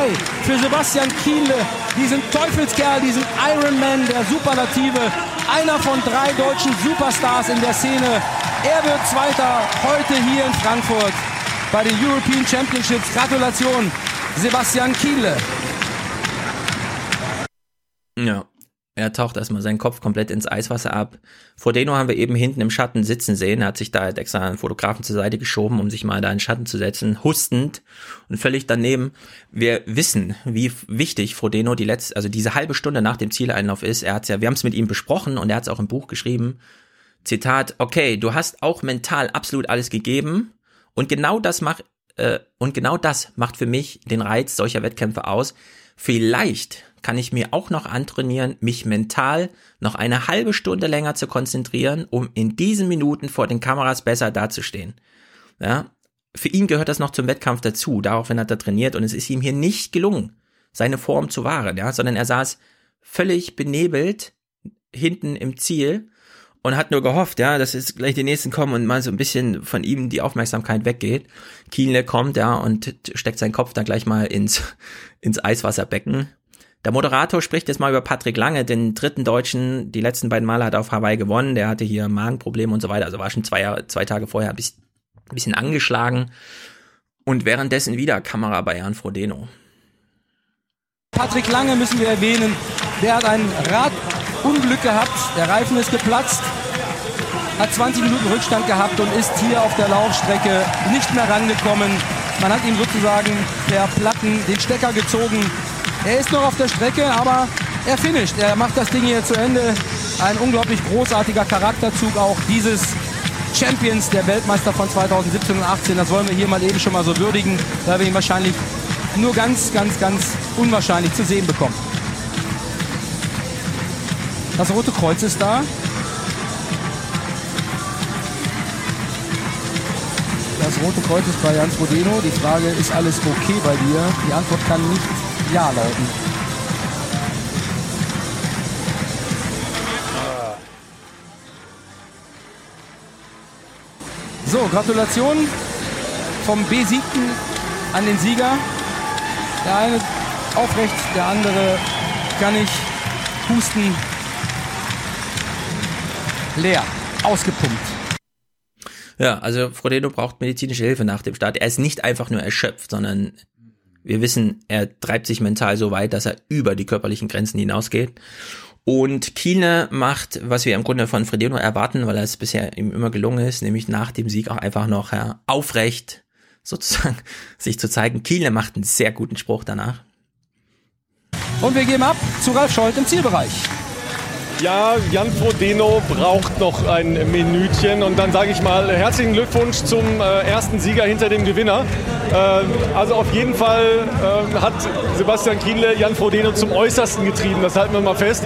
für Sebastian Kienle, diesen Teufelskerl, diesen Ironman der Superlative. Einer von drei deutschen Superstars in der Szene. Er wird Zweiter heute hier in Frankfurt bei den European Championships. Gratulation, Sebastian Kienle. Ja, er taucht erstmal seinen Kopf komplett ins Eiswasser ab. Frodeno haben wir eben hinten im Schatten sitzen sehen. Er hat sich da halt extra einen Fotografen zur Seite geschoben, um sich mal da in den Schatten zu setzen, hustend und völlig daneben. Wir wissen, wie wichtig Frodeno die letzte, also diese halbe Stunde nach dem Zieleinlauf ist. Er hat's ja, wir haben es mit ihm besprochen und er hat es auch im Buch geschrieben. Zitat, okay, du hast auch mental absolut alles gegeben und genau das macht, äh, und genau das macht für mich den Reiz solcher Wettkämpfe aus. Vielleicht kann ich mir auch noch antrainieren, mich mental noch eine halbe Stunde länger zu konzentrieren, um in diesen Minuten vor den Kameras besser dazustehen. Ja, für ihn gehört das noch zum Wettkampf dazu, daraufhin hat er trainiert und es ist ihm hier nicht gelungen, seine Form zu wahren, ja, sondern er saß völlig benebelt hinten im Ziel und hat nur gehofft, ja, dass jetzt gleich die nächsten kommen und mal so ein bisschen von ihm die Aufmerksamkeit weggeht. Kienle kommt, ja, und steckt seinen Kopf dann gleich mal ins, ins Eiswasserbecken der Moderator spricht jetzt mal über Patrick Lange, den dritten Deutschen. Die letzten beiden Male hat er auf Hawaii gewonnen. Der hatte hier Magenprobleme und so weiter. Also war schon zwei, zwei Tage vorher ein bisschen, ein bisschen angeschlagen. Und währenddessen wieder Kamera bei Jan Frodeno. Patrick Lange müssen wir erwähnen. Der hat ein Radunglück gehabt. Der Reifen ist geplatzt. Hat 20 Minuten Rückstand gehabt und ist hier auf der Laufstrecke nicht mehr rangekommen. Man hat ihm sozusagen per Platten den Stecker gezogen er ist noch auf der Strecke, aber er finisht. Er macht das Ding hier zu Ende. Ein unglaublich großartiger Charakterzug auch dieses Champions, der Weltmeister von 2017 und 18. Das wollen wir hier mal eben schon mal so würdigen, weil wir ihn wahrscheinlich nur ganz, ganz, ganz unwahrscheinlich zu sehen bekommen. Das Rote Kreuz ist da. Das Rote Kreuz ist bei Jans Rodeno. Die Frage, ist alles okay bei dir? Die Antwort kann nicht ja lauten. So, Gratulation vom Besiegten an den Sieger. Der eine aufrecht, der andere kann ich husten. Leer, ausgepumpt. Ja, also Frodeno braucht medizinische Hilfe nach dem Start. Er ist nicht einfach nur erschöpft, sondern wir wissen, er treibt sich mental so weit, dass er über die körperlichen Grenzen hinausgeht. Und Kiene macht, was wir im Grunde von Fredeno erwarten, weil es bisher ihm immer gelungen ist, nämlich nach dem Sieg auch einfach noch ja, aufrecht sozusagen sich zu zeigen. Kiene macht einen sehr guten Spruch danach. Und wir gehen ab zu Ralf Scholz im Zielbereich. Ja, Jan Frodeno braucht noch ein Minütchen und dann sage ich mal herzlichen Glückwunsch zum äh, ersten Sieger hinter dem Gewinner. Äh, also auf jeden Fall äh, hat Sebastian Kienle Jan Frodeno zum Äußersten getrieben, das halten wir mal fest.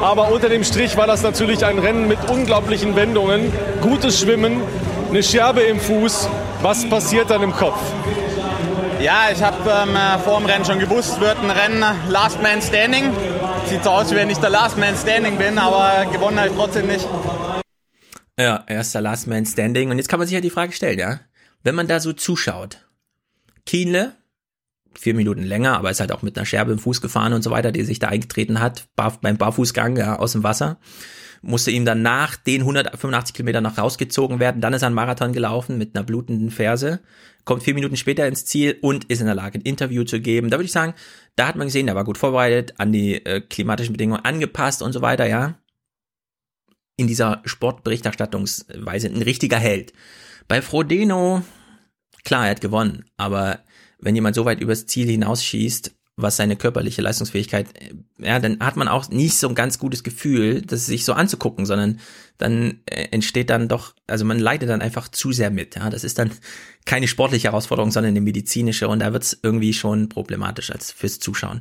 Aber unter dem Strich war das natürlich ein Rennen mit unglaublichen Wendungen, gutes Schwimmen, eine Scherbe im Fuß. Was passiert dann im Kopf? Ja, ich habe ähm, vor dem Rennen schon gewusst, wird ein Rennen Last Man Standing sieht so aus, wie wenn ich der Last Man Standing bin, aber gewonnen halt trotzdem nicht. Ja, er ist der Last Man Standing. Und jetzt kann man sich ja die Frage stellen, ja. Wenn man da so zuschaut, Kienle, vier Minuten länger, aber ist halt auch mit einer Scherbe im Fuß gefahren und so weiter, die sich da eingetreten hat, beim Barfußgang ja, aus dem Wasser. Musste ihm dann nach den 185 Kilometern noch rausgezogen werden. Dann ist er einen Marathon gelaufen mit einer blutenden Ferse kommt vier Minuten später ins Ziel und ist in der Lage, ein Interview zu geben. Da würde ich sagen, da hat man gesehen, der war gut vorbereitet, an die äh, klimatischen Bedingungen angepasst und so weiter, ja. In dieser Sportberichterstattungsweise ein richtiger Held. Bei Frodeno, klar, er hat gewonnen, aber wenn jemand so weit übers Ziel hinausschießt, was seine körperliche Leistungsfähigkeit, äh, ja, dann hat man auch nicht so ein ganz gutes Gefühl, das sich so anzugucken, sondern dann äh, entsteht dann doch, also man leidet dann einfach zu sehr mit. Ja, das ist dann keine sportliche Herausforderung, sondern eine medizinische und da wird es irgendwie schon problematisch als fürs Zuschauen.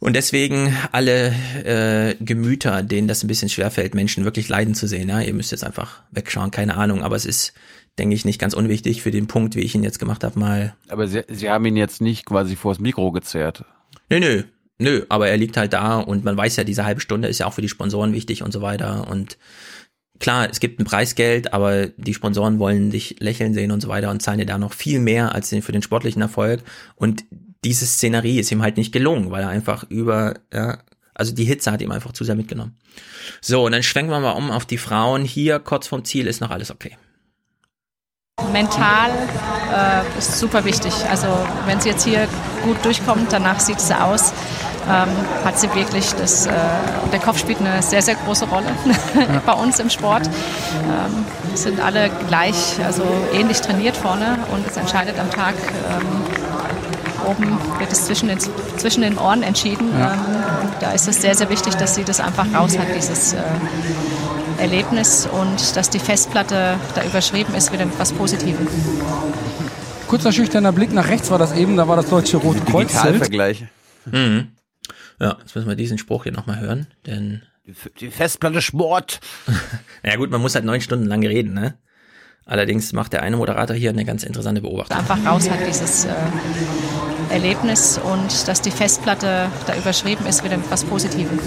Und deswegen alle äh, Gemüter, denen das ein bisschen schwerfällt, Menschen wirklich leiden zu sehen. Ja, ihr müsst jetzt einfach wegschauen, keine Ahnung, aber es ist denke ich, nicht ganz unwichtig für den Punkt, wie ich ihn jetzt gemacht habe, mal. Aber Sie, Sie haben ihn jetzt nicht quasi vors Mikro gezerrt. Nö, nö, nö, aber er liegt halt da und man weiß ja, diese halbe Stunde ist ja auch für die Sponsoren wichtig und so weiter und klar, es gibt ein Preisgeld, aber die Sponsoren wollen dich lächeln sehen und so weiter und zahlen dir da noch viel mehr als für den sportlichen Erfolg und diese Szenerie ist ihm halt nicht gelungen, weil er einfach über, ja, also die Hitze hat ihm einfach zu sehr mitgenommen. So, und dann schwenken wir mal um auf die Frauen. Hier kurz vom Ziel ist noch alles okay. Mental äh, ist super wichtig. Also wenn sie jetzt hier gut durchkommt, danach sieht sie aus, ähm, hat sie wirklich das, äh, der Kopf spielt eine sehr, sehr große Rolle bei uns im Sport. Ähm, sind alle gleich, also ähnlich trainiert vorne und es entscheidet am Tag, ähm, oben wird es zwischen den, zwischen den Ohren entschieden. Ja. Ähm, da ist es sehr, sehr wichtig, dass sie das einfach raus hat, dieses äh, Erlebnis und dass die Festplatte da überschrieben ist mit etwas Positivem. Kurzer schüchterner Blick nach rechts war das eben, da war das deutsche Rote Kreuz. Vergleich. Mhm. Ja, jetzt müssen wir diesen Spruch hier nochmal hören, denn. Die Festplatte schmort. ja gut, man muss halt neun Stunden lang reden, ne? Allerdings macht der eine Moderator hier eine ganz interessante Beobachtung. Einfach raus hat dieses äh, Erlebnis und dass die Festplatte da überschrieben ist mit etwas Positivem.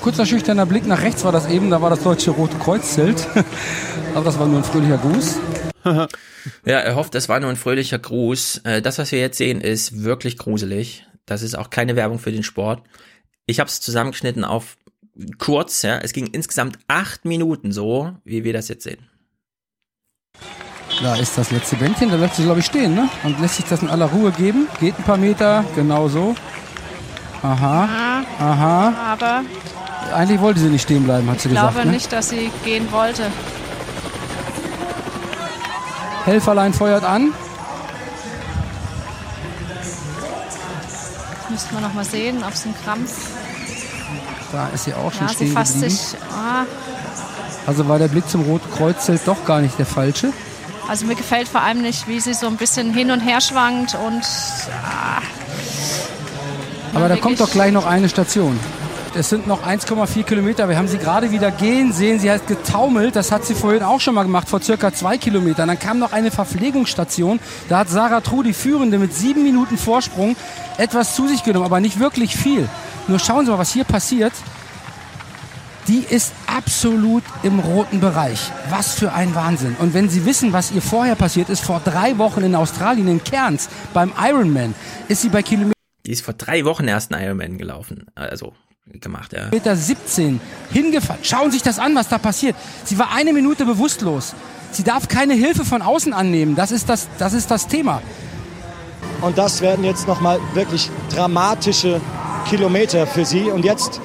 Kurzer schüchterner Blick nach rechts war das eben, da war das deutsche Rote Kreuzzelt. Aber das war nur ein fröhlicher Gruß. ja, er hofft, das war nur ein fröhlicher Gruß. Äh, das, was wir jetzt sehen, ist wirklich gruselig. Das ist auch keine Werbung für den Sport. Ich habe es zusammengeschnitten auf kurz. Ja. Es ging insgesamt acht Minuten so, wie wir das jetzt sehen. Da ist das letzte Bändchen, da lässt sich, glaube ich, stehen, ne? Und lässt sich das in aller Ruhe geben. Geht ein paar Meter, genau so. Aha, aha. Aber eigentlich wollte sie nicht stehen bleiben, hat sie gesagt. Ich glaube ne? nicht, dass sie gehen wollte. Helferlein feuert an. Müssten wir noch mal sehen, ob es ein Krampf. Da ist sie auch schon ja, stehen sie fasst geblieben. sich. Ah. Also war der Blick zum Roten Kreuzzelt doch gar nicht der falsche. Also mir gefällt vor allem nicht, wie sie so ein bisschen hin und her schwankt und. Ah. Aber da kommt doch gleich noch eine Station. Es sind noch 1,4 Kilometer. Wir haben sie gerade wieder gehen sehen. Sie hat getaumelt. Das hat sie vorhin auch schon mal gemacht, vor circa zwei Kilometern. Dann kam noch eine Verpflegungsstation. Da hat Sarah True, die Führende, mit sieben Minuten Vorsprung etwas zu sich genommen, aber nicht wirklich viel. Nur schauen Sie mal, was hier passiert. Die ist absolut im roten Bereich. Was für ein Wahnsinn. Und wenn Sie wissen, was ihr vorher passiert ist, vor drei Wochen in Australien, in Cairns, beim Ironman, ist sie bei Kilometer Die ist vor drei Wochen erst einen Ironman gelaufen. Also gemacht, ja. Meter 17 hingefallen. Schauen Sie sich das an, was da passiert. Sie war eine Minute bewusstlos. Sie darf keine Hilfe von außen annehmen. Das ist das, das, ist das Thema. Und das werden jetzt nochmal wirklich dramatische Kilometer für sie. Und jetzt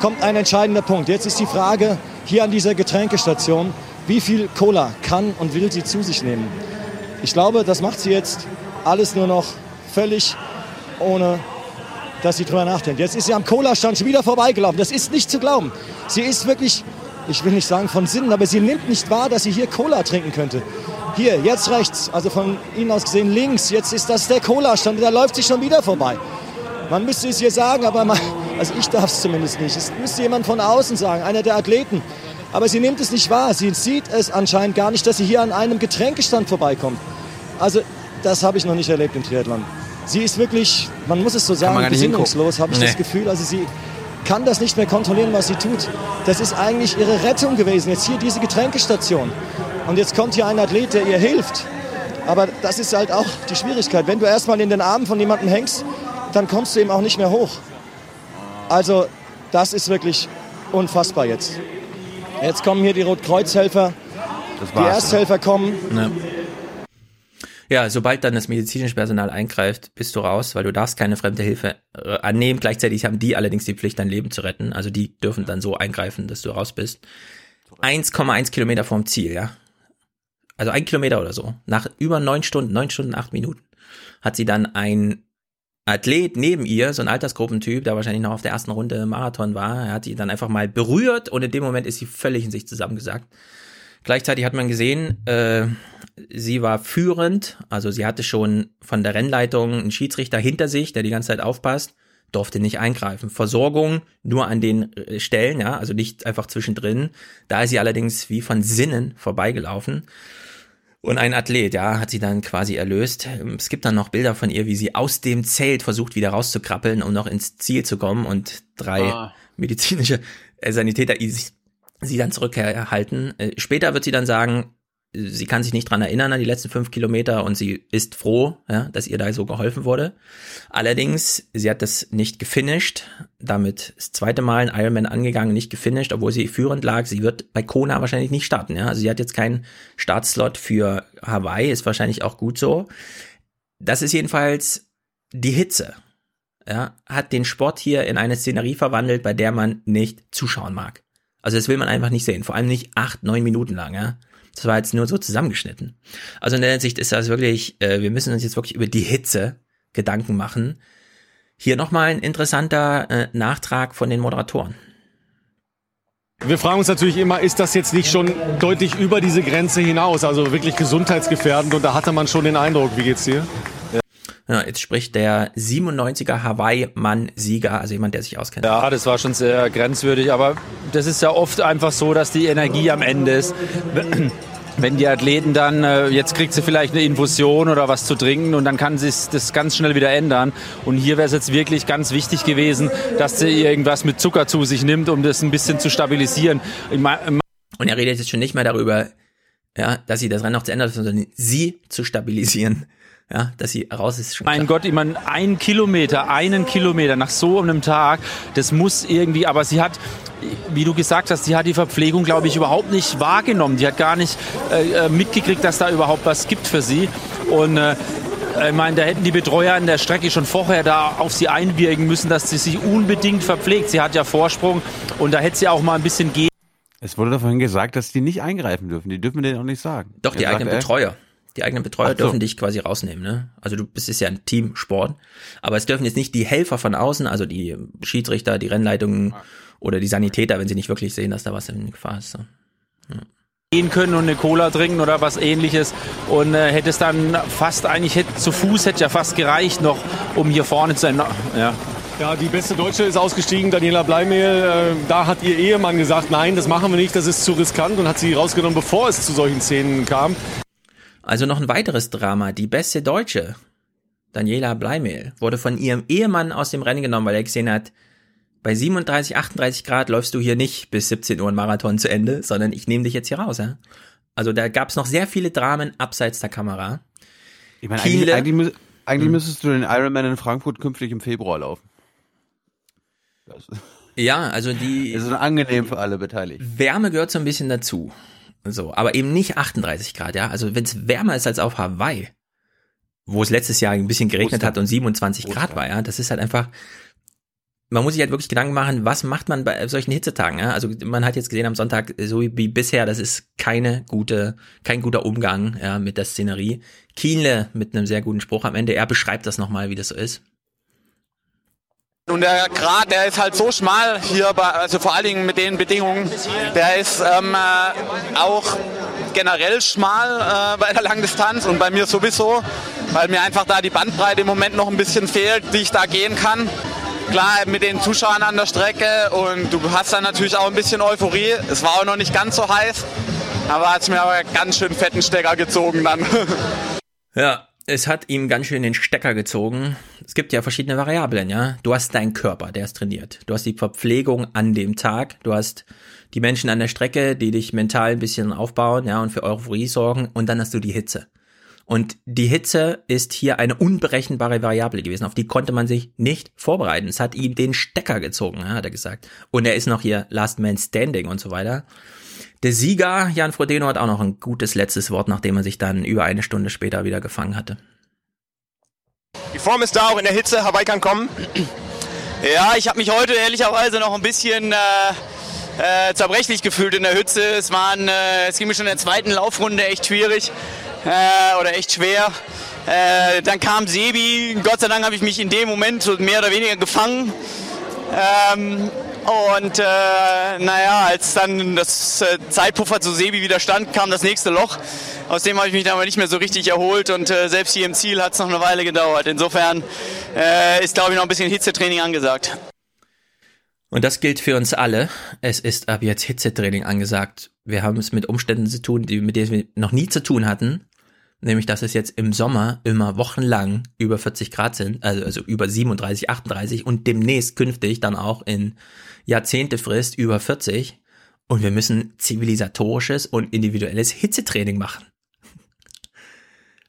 kommt ein entscheidender Punkt. Jetzt ist die Frage hier an dieser Getränkestation, wie viel Cola kann und will sie zu sich nehmen? Ich glaube, das macht sie jetzt alles nur noch völlig ohne dass sie drüber nachdenkt. Jetzt ist sie am Cola-Stand schon wieder vorbeigelaufen. Das ist nicht zu glauben. Sie ist wirklich, ich will nicht sagen von Sinnen, aber sie nimmt nicht wahr, dass sie hier Cola trinken könnte. Hier, jetzt rechts, also von Ihnen aus gesehen links, jetzt ist das der Cola-Stand, da läuft sie schon wieder vorbei. Man müsste es ihr sagen, aber man, also ich darf es zumindest nicht. Es müsste jemand von außen sagen, einer der Athleten. Aber sie nimmt es nicht wahr. Sie sieht es anscheinend gar nicht, dass sie hier an einem Getränkestand vorbeikommt. Also das habe ich noch nicht erlebt im Triathlon sie ist wirklich, man muss es so sagen, besinnungslos, habe ich nee. das Gefühl. Also sie kann das nicht mehr kontrollieren, was sie tut. Das ist eigentlich ihre Rettung gewesen. Jetzt hier diese Getränkestation. Und jetzt kommt hier ein Athlet, der ihr hilft. Aber das ist halt auch die Schwierigkeit. Wenn du erstmal in den Armen von jemandem hängst, dann kommst du eben auch nicht mehr hoch. Also das ist wirklich unfassbar jetzt. Jetzt kommen hier die Rotkreuzhelfer. Die Ersthelfer kommen. Ne. Ja, sobald dann das medizinische Personal eingreift, bist du raus, weil du darfst keine fremde Hilfe äh, annehmen. Gleichzeitig haben die allerdings die Pflicht, dein Leben zu retten. Also die dürfen dann so eingreifen, dass du raus bist. 1,1 Kilometer vom Ziel, ja. Also ein Kilometer oder so. Nach über neun Stunden, neun Stunden, acht Minuten. hat sie dann ein Athlet neben ihr, so ein Altersgruppentyp, der wahrscheinlich noch auf der ersten Runde Marathon war, er hat sie dann einfach mal berührt und in dem Moment ist sie völlig in sich zusammengesackt. Gleichzeitig hat man gesehen, äh, sie war führend, also sie hatte schon von der Rennleitung einen Schiedsrichter hinter sich, der die ganze Zeit aufpasst, durfte nicht eingreifen. Versorgung nur an den äh, Stellen, ja, also nicht einfach zwischendrin. Da ist sie allerdings wie von Sinnen vorbeigelaufen. Und ein Athlet, ja, hat sie dann quasi erlöst. Es gibt dann noch Bilder von ihr, wie sie aus dem Zelt versucht, wieder rauszukrabbeln, um noch ins Ziel zu kommen und drei ah. medizinische äh, Sanitäter sie dann zurückerhalten. Äh, später wird sie dann sagen, sie kann sich nicht dran erinnern an die letzten fünf Kilometer und sie ist froh, ja, dass ihr da so geholfen wurde. Allerdings, sie hat das nicht gefinisht, damit das zweite Mal ein Ironman angegangen, nicht gefinisht, obwohl sie führend lag. Sie wird bei Kona wahrscheinlich nicht starten, ja. Also sie hat jetzt keinen Startslot für Hawaii, ist wahrscheinlich auch gut so. Das ist jedenfalls die Hitze, ja, hat den Sport hier in eine Szenerie verwandelt, bei der man nicht zuschauen mag. Also das will man einfach nicht sehen, vor allem nicht acht, neun Minuten lang, ja. Das war jetzt nur so zusammengeschnitten. Also in der Hinsicht ist das wirklich, äh, wir müssen uns jetzt wirklich über die Hitze Gedanken machen. Hier nochmal ein interessanter äh, Nachtrag von den Moderatoren. Wir fragen uns natürlich immer, ist das jetzt nicht schon deutlich über diese Grenze hinaus, also wirklich gesundheitsgefährdend? Und da hatte man schon den Eindruck, wie geht's dir? Ja, jetzt spricht der 97er Hawaii-Mann-Sieger, also jemand, der sich auskennt. Ja, das war schon sehr grenzwürdig, aber das ist ja oft einfach so, dass die Energie am Ende ist. Wenn die Athleten dann, äh, jetzt kriegt sie vielleicht eine Infusion oder was zu trinken und dann kann sich das ganz schnell wieder ändern. Und hier wäre es jetzt wirklich ganz wichtig gewesen, dass sie irgendwas mit Zucker zu sich nimmt, um das ein bisschen zu stabilisieren. Und er redet jetzt schon nicht mehr darüber, ja, dass sie das Rennen noch zu ändern, sondern sie zu stabilisieren ja, dass sie raus ist. Schon mein Gott, ich meine, ein Kilometer, einen Kilometer nach so einem Tag, das muss irgendwie, aber sie hat, wie du gesagt hast, sie hat die Verpflegung, glaube ich, überhaupt nicht wahrgenommen. Die hat gar nicht äh, äh, mitgekriegt, dass da überhaupt was gibt für sie. Und äh, ich meine, da hätten die Betreuer an der Strecke schon vorher da auf sie einwirken müssen, dass sie sich unbedingt verpflegt. Sie hat ja Vorsprung und da hätte sie auch mal ein bisschen gehen. Es wurde davon gesagt, dass die nicht eingreifen dürfen. Die dürfen denen auch nicht sagen. Doch, die eigenen Betreuer. Die eigenen Betreuer so. dürfen dich quasi rausnehmen, ne? Also du bist ist ja ein Teamsport, aber es dürfen jetzt nicht die Helfer von außen, also die Schiedsrichter, die Rennleitungen oder die Sanitäter, wenn sie nicht wirklich sehen, dass da was in Gefahr ist. So. Ja gehen können und eine Cola trinken oder was ähnliches und äh, hätte es dann fast eigentlich hätte, zu Fuß hätte ja fast gereicht noch um hier vorne zu sein ja ja, die beste Deutsche ist ausgestiegen, Daniela Bleimehl. Äh, da hat ihr Ehemann gesagt, nein, das machen wir nicht, das ist zu riskant und hat sie rausgenommen, bevor es zu solchen Szenen kam. Also noch ein weiteres Drama. Die beste Deutsche, Daniela Bleimehl, wurde von ihrem Ehemann aus dem Rennen genommen, weil er gesehen hat, bei 37, 38 Grad läufst du hier nicht bis 17 Uhr ein Marathon zu Ende, sondern ich nehme dich jetzt hier raus. Ja? Also da gab es noch sehr viele Dramen abseits der Kamera. Ich meine, eigentlich, eigentlich, eigentlich hm. müsstest du den Ironman in Frankfurt künftig im Februar laufen. ja, also die. Das ist angenehm für alle Beteiligten. Wärme gehört so ein bisschen dazu. So, aber eben nicht 38 Grad, ja. Also wenn es wärmer ist als auf Hawaii, wo es letztes Jahr ein bisschen geregnet Ostern. hat und 27 Ostern. Grad war, ja, das ist halt einfach, man muss sich halt wirklich Gedanken machen, was macht man bei solchen Hitzetagen, ja? Also man hat jetzt gesehen am Sonntag, so wie bisher, das ist keine gute, kein guter Umgang, ja, mit der Szenerie. Kienle mit einem sehr guten Spruch am Ende, er beschreibt das nochmal, wie das so ist. Und der Grat, der ist halt so schmal hier, bei, also vor allen Dingen mit den Bedingungen, der ist ähm, äh, auch generell schmal äh, bei der Langdistanz und bei mir sowieso, weil mir einfach da die Bandbreite im Moment noch ein bisschen fehlt, die ich da gehen kann. Klar, mit den Zuschauern an der Strecke und du hast dann natürlich auch ein bisschen Euphorie. Es war auch noch nicht ganz so heiß, aber hat es mir aber ganz schön fetten Stecker gezogen dann. Ja, es hat ihm ganz schön den Stecker gezogen. Es gibt ja verschiedene Variablen, ja. Du hast deinen Körper, der ist trainiert. Du hast die Verpflegung an dem Tag. Du hast die Menschen an der Strecke, die dich mental ein bisschen aufbauen, ja, und für Euphorie sorgen. Und dann hast du die Hitze. Und die Hitze ist hier eine unberechenbare Variable gewesen. Auf die konnte man sich nicht vorbereiten. Es hat ihm den Stecker gezogen, ja, hat er gesagt. Und er ist noch hier Last Man Standing und so weiter. Der Sieger, Jan Frodeno, hat auch noch ein gutes letztes Wort, nachdem er sich dann über eine Stunde später wieder gefangen hatte. Die Form ist da, auch in der Hitze. Hawaii kann kommen. Ja, ich habe mich heute ehrlicherweise noch ein bisschen äh, äh, zerbrechlich gefühlt in der Hitze. Es, waren, äh, es ging mir schon in der zweiten Laufrunde echt schwierig äh, oder echt schwer. Äh, dann kam Sebi, Gott sei Dank habe ich mich in dem Moment so mehr oder weniger gefangen. Ähm, und äh, naja, als dann das äh, Zeitpuffer zu Sebi wieder stand, kam das nächste Loch. Aus dem habe ich mich dann aber nicht mehr so richtig erholt und äh, selbst hier im Ziel hat es noch eine Weile gedauert. Insofern äh, ist, glaube ich, noch ein bisschen Hitzetraining angesagt. Und das gilt für uns alle. Es ist ab jetzt Hitzetraining angesagt. Wir haben es mit Umständen zu tun, die, mit denen wir noch nie zu tun hatten. Nämlich, dass es jetzt im Sommer immer wochenlang über 40 Grad sind, also, also über 37, 38 und demnächst künftig dann auch in Jahrzehntefrist über 40. Und wir müssen zivilisatorisches und individuelles Hitzetraining machen.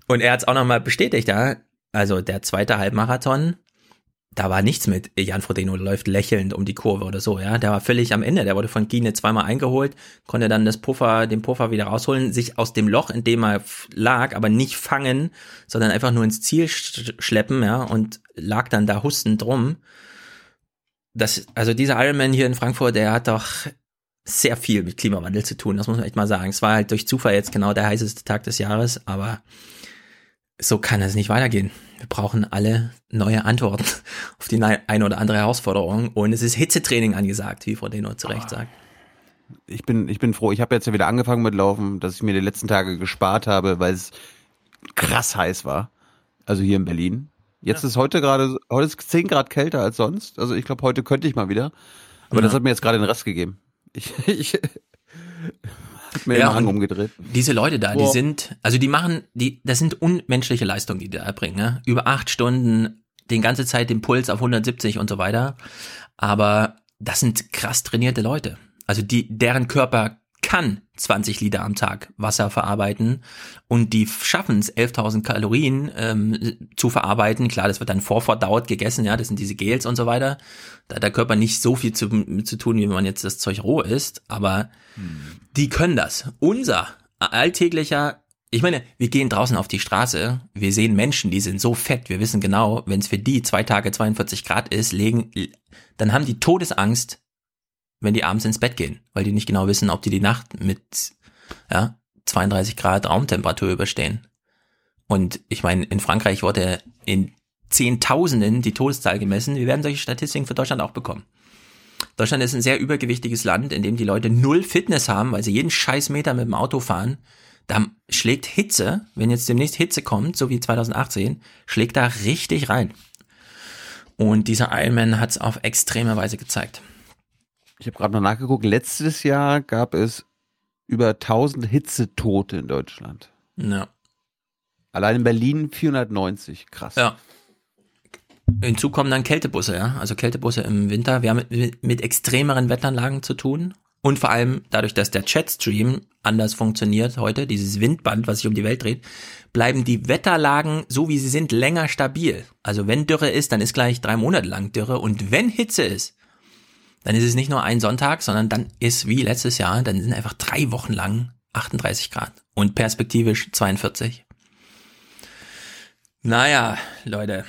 Und er hat es auch nochmal bestätigt, ja. Also der zweite Halbmarathon, da war nichts mit Jan Frodeno läuft lächelnd um die Kurve oder so, ja. Der war völlig am Ende. Der wurde von Gine zweimal eingeholt, konnte dann das Puffer, den Puffer wieder rausholen, sich aus dem Loch, in dem er lag, aber nicht fangen, sondern einfach nur ins Ziel schleppen, ja, und lag dann da hustend drum. Das, also dieser Ironman hier in Frankfurt, der hat doch sehr viel mit Klimawandel zu tun, das muss man echt mal sagen. Es war halt durch Zufall jetzt genau der heißeste Tag des Jahres, aber so kann es nicht weitergehen. Wir brauchen alle neue Antworten auf die eine oder andere Herausforderung und es ist Hitzetraining angesagt, wie Frau Deno zu Recht sagt. Ich bin, ich bin froh. Ich habe jetzt ja wieder angefangen mit Laufen, dass ich mir die letzten Tage gespart habe, weil es krass heiß war. Also hier in Berlin. Jetzt ja. ist heute gerade, heute ist 10 Grad kälter als sonst. Also ich glaube, heute könnte ich mal wieder. Aber ja. das hat mir jetzt gerade den Rest gegeben. Ich, ich hat mir ja, den Hang umgedreht. Diese Leute da, Boah. die sind, also die machen, die, das sind unmenschliche Leistungen, die die da erbringen. Ne? Über acht Stunden, den ganze Zeit den Puls auf 170 und so weiter. Aber das sind krass trainierte Leute. Also die, deren Körper kann 20 Liter am Tag Wasser verarbeiten und die schaffen es, 11.000 Kalorien ähm, zu verarbeiten. Klar, das wird dann vorverdaut gegessen, ja, das sind diese Gels und so weiter. Da hat der Körper nicht so viel zu, zu tun, wie wenn man jetzt das Zeug roh isst, aber hm. die können das. Unser alltäglicher, ich meine, wir gehen draußen auf die Straße, wir sehen Menschen, die sind so fett, wir wissen genau, wenn es für die zwei Tage 42 Grad ist, legen, dann haben die Todesangst, wenn die abends ins Bett gehen, weil die nicht genau wissen, ob die die Nacht mit ja, 32 Grad Raumtemperatur überstehen. Und ich meine, in Frankreich wurde in Zehntausenden die Todeszahl gemessen. Wir werden solche Statistiken für Deutschland auch bekommen. Deutschland ist ein sehr übergewichtiges Land, in dem die Leute null Fitness haben, weil sie jeden Scheißmeter mit dem Auto fahren. Da schlägt Hitze, wenn jetzt demnächst Hitze kommt, so wie 2018, schlägt da richtig rein. Und dieser Ironman hat es auf extreme Weise gezeigt. Ich habe gerade mal nachgeguckt. Letztes Jahr gab es über 1000 Hitzetote in Deutschland. Ja. Allein in Berlin 490. Krass. Ja. Hinzu kommen dann Kältebusse, ja. Also Kältebusse im Winter. Wir haben mit, mit extremeren Wetteranlagen zu tun. Und vor allem dadurch, dass der Chatstream anders funktioniert heute, dieses Windband, was sich um die Welt dreht, bleiben die Wetterlagen, so wie sie sind, länger stabil. Also wenn Dürre ist, dann ist gleich drei Monate lang Dürre. Und wenn Hitze ist, dann ist es nicht nur ein Sonntag, sondern dann ist wie letztes Jahr, dann sind einfach drei Wochen lang 38 Grad und perspektivisch 42. Naja, Leute,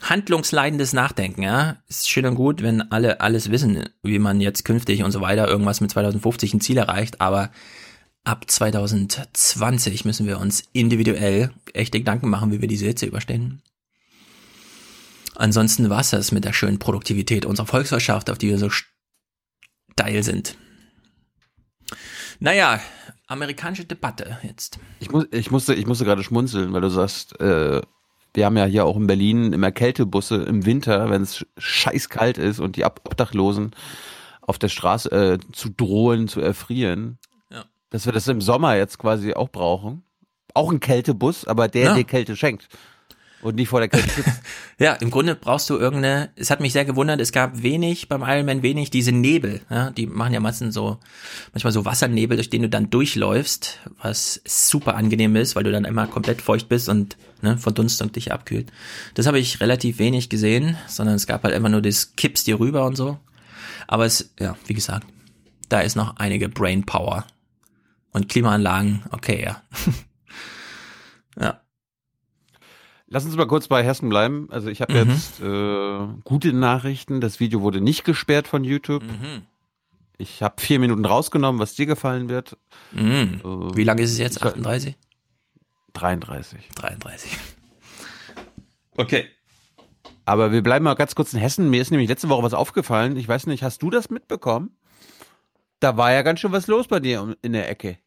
handlungsleidendes Nachdenken, ja, ist schön und gut, wenn alle alles wissen, wie man jetzt künftig und so weiter irgendwas mit 2050 ein Ziel erreicht, aber ab 2020 müssen wir uns individuell echte Gedanken machen, wie wir diese Hitze überstehen. Ansonsten war es das mit der schönen Produktivität unserer Volkswirtschaft, auf die wir so steil sind. Naja, amerikanische Debatte jetzt. Ich, muss, ich, musste, ich musste gerade schmunzeln, weil du sagst, äh, wir haben ja hier auch in Berlin immer Kältebusse im Winter, wenn es scheißkalt ist und die Obdachlosen auf der Straße äh, zu drohen, zu erfrieren. Ja. Dass wir das im Sommer jetzt quasi auch brauchen. Auch ein Kältebus, aber der ja. dir Kälte schenkt. Und nicht vor der sitzt. ja, im Grunde brauchst du irgendeine, es hat mich sehr gewundert, es gab wenig beim Ironman wenig diese Nebel, ja, die machen ja meistens so, manchmal so Wassernebel, durch den du dann durchläufst, was super angenehm ist, weil du dann immer komplett feucht bist und ne, Verdunstung dich abkühlt. Das habe ich relativ wenig gesehen, sondern es gab halt immer nur das Kippst dir rüber und so. Aber es, ja, wie gesagt, da ist noch einige Brain Power. Und Klimaanlagen, okay, ja. ja. Lass uns mal kurz bei Hessen bleiben. Also ich habe mhm. jetzt äh, gute Nachrichten. Das Video wurde nicht gesperrt von YouTube. Mhm. Ich habe vier Minuten rausgenommen, was dir gefallen wird. Mhm. Äh, Wie lange ist es jetzt? 38? 33. 33. Okay. Aber wir bleiben mal ganz kurz in Hessen. Mir ist nämlich letzte Woche was aufgefallen. Ich weiß nicht, hast du das mitbekommen? Da war ja ganz schön was los bei dir in der Ecke.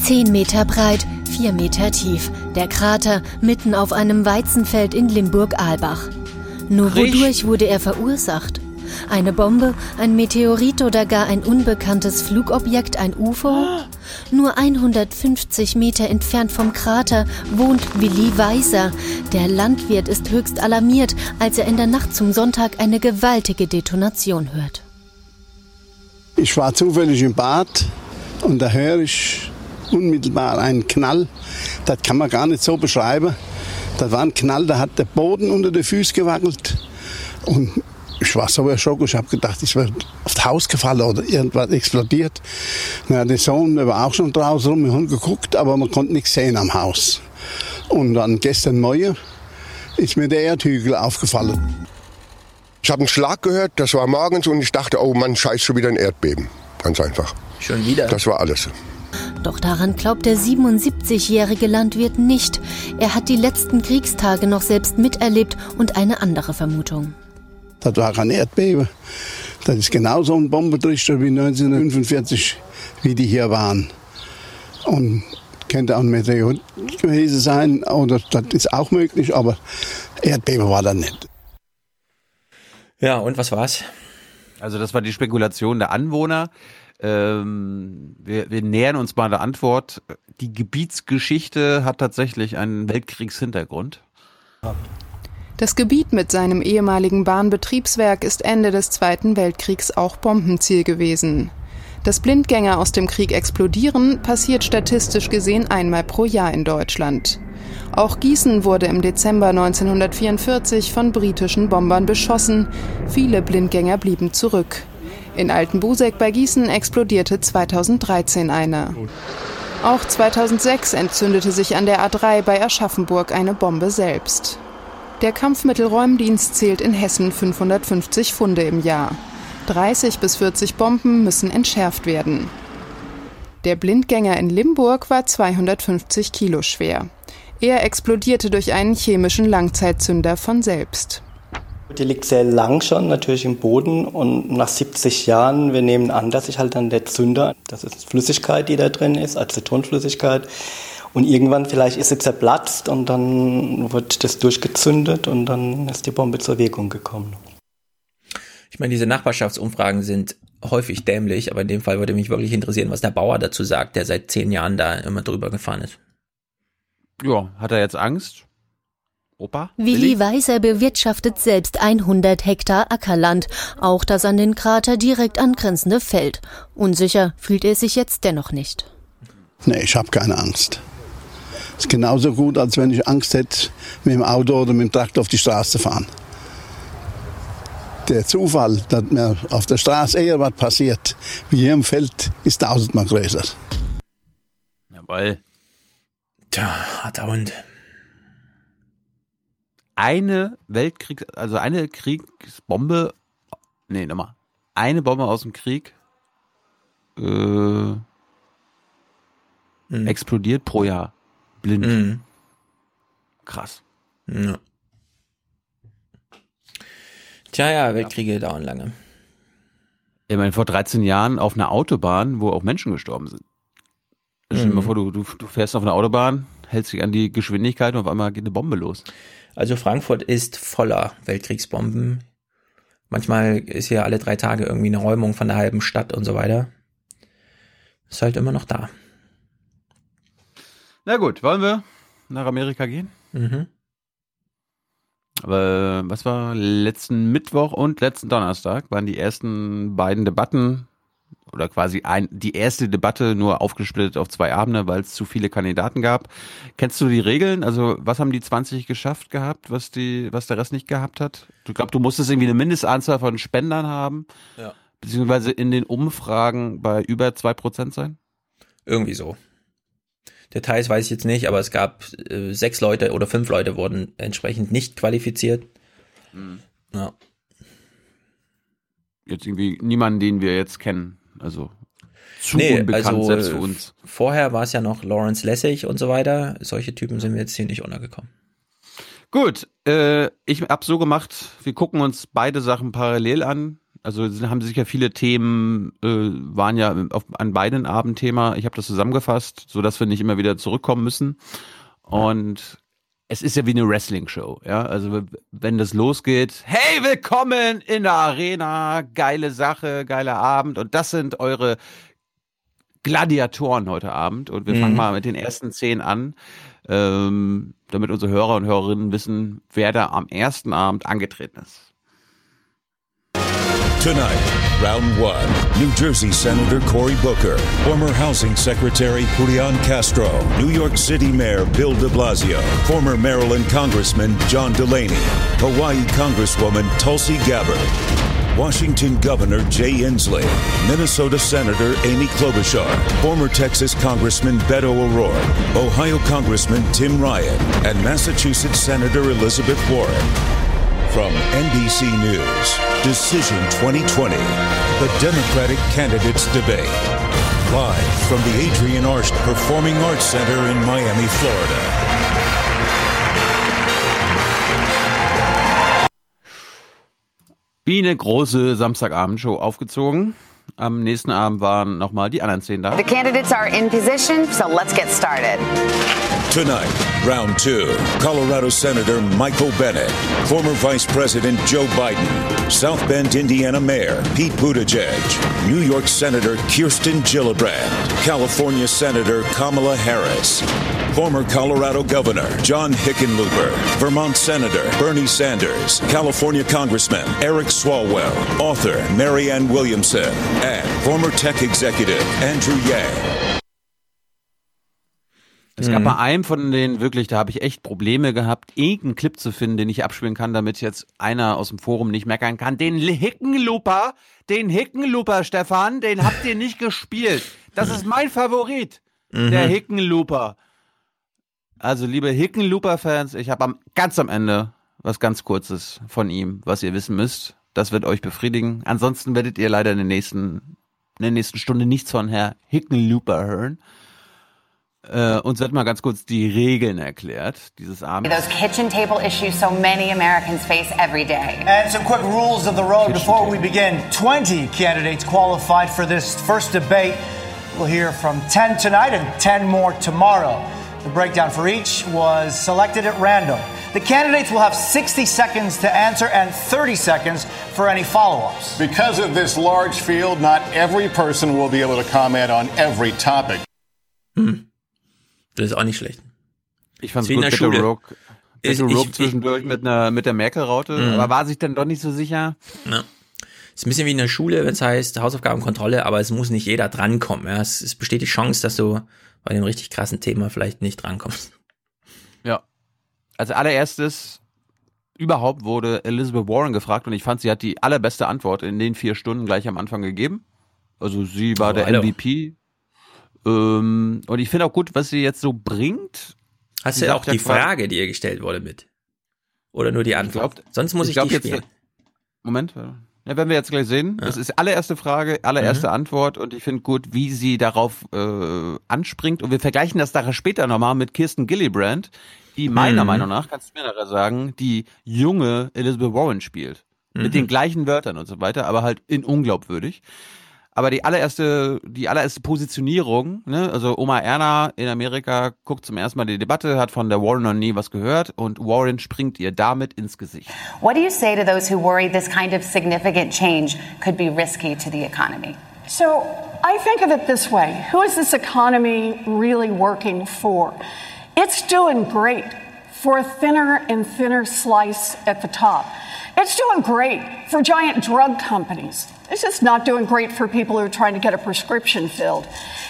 Zehn Meter breit, vier Meter tief. Der Krater mitten auf einem Weizenfeld in Limburg-Aalbach. Nur wodurch wurde er verursacht? Eine Bombe, ein Meteorit oder gar ein unbekanntes Flugobjekt, ein UFO? Nur 150 Meter entfernt vom Krater wohnt Willi Weiser. Der Landwirt ist höchst alarmiert, als er in der Nacht zum Sonntag eine gewaltige Detonation hört. Ich war zufällig im Bad und da höre ich unmittelbar einen Knall. Das kann man gar nicht so beschreiben. Das war ein Knall, da hat der Boden unter den Füßen gewackelt. Und ich war so erschrocken, ich habe gedacht, ich werde auf das Haus gefallen oder irgendwas explodiert. Na, der Sohn der war auch schon draußen rum, wir haben geguckt, aber man konnte nichts sehen am Haus. Und dann gestern Morgen ist mir der Erdhügel aufgefallen. Ich habe einen Schlag gehört, das war morgens und ich dachte, oh Mann, scheiß schon wieder ein Erdbeben. Ganz einfach. Schon wieder? Das war alles. Doch daran glaubt der 77-jährige Landwirt nicht. Er hat die letzten Kriegstage noch selbst miterlebt und eine andere Vermutung. Das war kein Erdbeben. Das ist genauso ein Bombentrichter wie 1945, wie die hier waren. Und könnte auch ein Meteorit gewesen sein, oder das ist auch möglich, aber Erdbeben war da nicht. Ja, und was war's? Also das war die Spekulation der Anwohner. Ähm, wir, wir nähern uns mal der Antwort. Die Gebietsgeschichte hat tatsächlich einen Weltkriegshintergrund. Das Gebiet mit seinem ehemaligen Bahnbetriebswerk ist Ende des Zweiten Weltkriegs auch Bombenziel gewesen. Dass Blindgänger aus dem Krieg explodieren, passiert statistisch gesehen einmal pro Jahr in Deutschland. Auch Gießen wurde im Dezember 1944 von britischen Bombern beschossen. Viele Blindgänger blieben zurück. In Altenbusek bei Gießen explodierte 2013 einer. Auch 2006 entzündete sich an der A3 bei Aschaffenburg eine Bombe selbst. Der Kampfmittelräumdienst zählt in Hessen 550 Funde im Jahr. 30 bis 40 Bomben müssen entschärft werden. Der Blindgänger in Limburg war 250 Kilo schwer. Er explodierte durch einen chemischen Langzeitzünder von selbst. Die liegt sehr lang schon natürlich im Boden und nach 70 Jahren, wir nehmen an, dass sich halt dann der Zünder, das ist Flüssigkeit, die da drin ist, Acetonflüssigkeit, und irgendwann vielleicht ist sie zerplatzt und dann wird das durchgezündet und dann ist die Bombe zur Wirkung gekommen. Ich meine, diese Nachbarschaftsumfragen sind häufig dämlich, aber in dem Fall würde mich wirklich interessieren, was der Bauer dazu sagt, der seit zehn Jahren da immer drüber gefahren ist. Ja, hat er jetzt Angst? Opa? Willi Weiser bewirtschaftet selbst 100 Hektar Ackerland, auch das an den Krater direkt angrenzende Feld. Unsicher fühlt er sich jetzt dennoch nicht. Nee, ich habe keine Angst. Ist genauso gut, als wenn ich Angst hätte, mit dem Auto oder mit dem Traktor auf die Straße zu fahren. Der Zufall, dass mir auf der Straße eher was passiert, wie hier im Feld, ist tausendmal größer. Jawohl. Tja, harter Hund. Eine Weltkriegs-, also eine Kriegsbombe, nee, nochmal, eine Bombe aus dem Krieg, äh, Mhm. explodiert pro Jahr. Blind. Mhm. Krass. Ja. Tja, ja, Weltkriege dauern lange. Ich meine, vor 13 Jahren auf einer Autobahn, wo auch Menschen gestorben sind. Stell dir mal Mhm. vor, du, du, du fährst auf einer Autobahn, hältst dich an die Geschwindigkeit und auf einmal geht eine Bombe los. Also Frankfurt ist voller Weltkriegsbomben. Manchmal ist hier alle drei Tage irgendwie eine Räumung von der halben Stadt und so weiter. Ist halt immer noch da. Na gut, wollen wir nach Amerika gehen? Mhm. Aber was war letzten Mittwoch und letzten Donnerstag waren die ersten beiden Debatten oder quasi ein, die erste Debatte nur aufgesplittet auf zwei Abende, weil es zu viele Kandidaten gab. Kennst du die Regeln? Also was haben die 20 geschafft gehabt, was die, was der Rest nicht gehabt hat? Ich glaube, du musstest irgendwie eine Mindestanzahl von Spendern haben, Ja. beziehungsweise in den Umfragen bei über zwei Prozent sein. Irgendwie so. Details weiß ich jetzt nicht, aber es gab äh, sechs Leute oder fünf Leute wurden entsprechend nicht qualifiziert. Mhm. Ja. Jetzt irgendwie niemanden, den wir jetzt kennen. Also zu Nee, unbekannt, also, selbst für uns. Vorher war es ja noch Lawrence Lessig und so weiter. Solche Typen sind mir jetzt hier nicht untergekommen. Gut, äh, ich habe so gemacht, wir gucken uns beide Sachen parallel an. Also haben sicher viele Themen, äh, waren ja auf, an beiden Abend Thema. Ich habe das zusammengefasst, so dass wir nicht immer wieder zurückkommen müssen. Und es ist ja wie eine Wrestling-Show, ja. Also wenn das losgeht, hey, willkommen in der Arena, geile Sache, geiler Abend. Und das sind eure Gladiatoren heute Abend. Und wir mhm. fangen mal mit den ersten zehn an, ähm, damit unsere Hörer und Hörerinnen wissen, wer da am ersten Abend angetreten ist. Tonight, round one, New Jersey Senator Cory Booker, former Housing Secretary Julian Castro, New York City Mayor Bill de Blasio, former Maryland Congressman John Delaney, Hawaii Congresswoman Tulsi Gabbard, Washington Governor Jay Inslee, Minnesota Senator Amy Klobuchar, former Texas Congressman Beto O'Rourke, Ohio Congressman Tim Ryan, and Massachusetts Senator Elizabeth Warren. From NBC News, Decision 2020, the Democratic Candidates Debate. Live from the Adrian Arst Performing Arts Center in Miami, Florida. Wie eine große Samstagabendshow aufgezogen. Am nächsten Abend waren nochmal die anderen zehn da. The candidates are in position, so let's get started. Tonight, round two. Colorado Senator Michael Bennett, former Vice President Joe Biden, South Bend, Indiana Mayor Pete Buttigieg, New York Senator Kirsten Gillibrand, California Senator Kamala Harris, former Colorado Governor John Hickenlooper, Vermont Senator Bernie Sanders, California Congressman Eric Swalwell, author Marianne Williamson, and former tech executive Andrew Yang. Es gab mhm. bei einem von denen wirklich, da habe ich echt Probleme gehabt, irgendeinen Clip zu finden, den ich abspielen kann, damit jetzt einer aus dem Forum nicht meckern kann. Den Hickenlooper, den Hickenlooper, Stefan, den habt ihr nicht gespielt. Das ist mein Favorit, mhm. der Hickenlooper. Also, liebe Hickenlooper-Fans, ich habe am, ganz am Ende was ganz Kurzes von ihm, was ihr wissen müsst. Das wird euch befriedigen. Ansonsten werdet ihr leider in, den nächsten, in der nächsten Stunde nichts von Herr Hickenlooper hören. Äh, uns wird mal ganz kurz die Regeln erklärt dieses Abends. Those kitchen table issues so many Americans face every day. And some quick rules of the road kitchen before table. we begin. 20 candidates qualified for this first debate. We'll hear from 10 tonight and 10 more tomorrow. The breakdown for each was selected at random. The candidates will have 60 seconds to answer and 30 seconds for any follow ups. Because of this large field, not every person will be able to comment on every topic. Hmm. Das ist auch nicht schlecht. Ich fand es gut, Beto Rook, Beto Rook zwischendurch mit, einer, mit der Merkel-Raute, mhm. aber war sich dann doch nicht so sicher. Ja. Ist ein bisschen wie in der Schule, wenn es heißt Hausaufgabenkontrolle, aber es muss nicht jeder drankommen. Ja. Es, es besteht die Chance, dass du bei dem richtig krassen Thema vielleicht nicht drankommst. Ja. Als allererstes überhaupt wurde Elizabeth Warren gefragt und ich fand, sie hat die allerbeste Antwort in den vier Stunden gleich am Anfang gegeben. Also sie war oh, der Alter. MVP ähm, und ich finde auch gut, was sie jetzt so bringt. Hast du auch die Frage, die ihr gestellt wurde, mit? Oder nur die Antwort? Glaub, Sonst muss ich, ich glaub, die. Jetzt, Moment. Ja, werden wir jetzt gleich sehen. Ja. Das ist allererste Frage, allererste mhm. Antwort und ich finde gut, wie sie darauf äh, anspringt. Und wir vergleichen das nachher später nochmal mit Kirsten Gillibrand, die meiner mhm. Meinung nach, kannst du mir nachher sagen, die junge Elizabeth Warren spielt. Mhm. Mit den gleichen Wörtern und so weiter, aber halt in unglaubwürdig. Aber die allererste, die allererste Positionierung, ne, also Oma Erna in Amerika guckt zum ersten Mal die Debatte, hat von der Warren noch nie was gehört und Warren springt ihr damit ins Gesicht. What do you say to those who worry this kind of significant change could be risky to the economy? So I think of it this way. Who is this economy really working for? It's doing great for a thinner and thinner slice at the top. It's doing great for giant drug companies. It's just not doing great for people who are trying to get a prescription filled.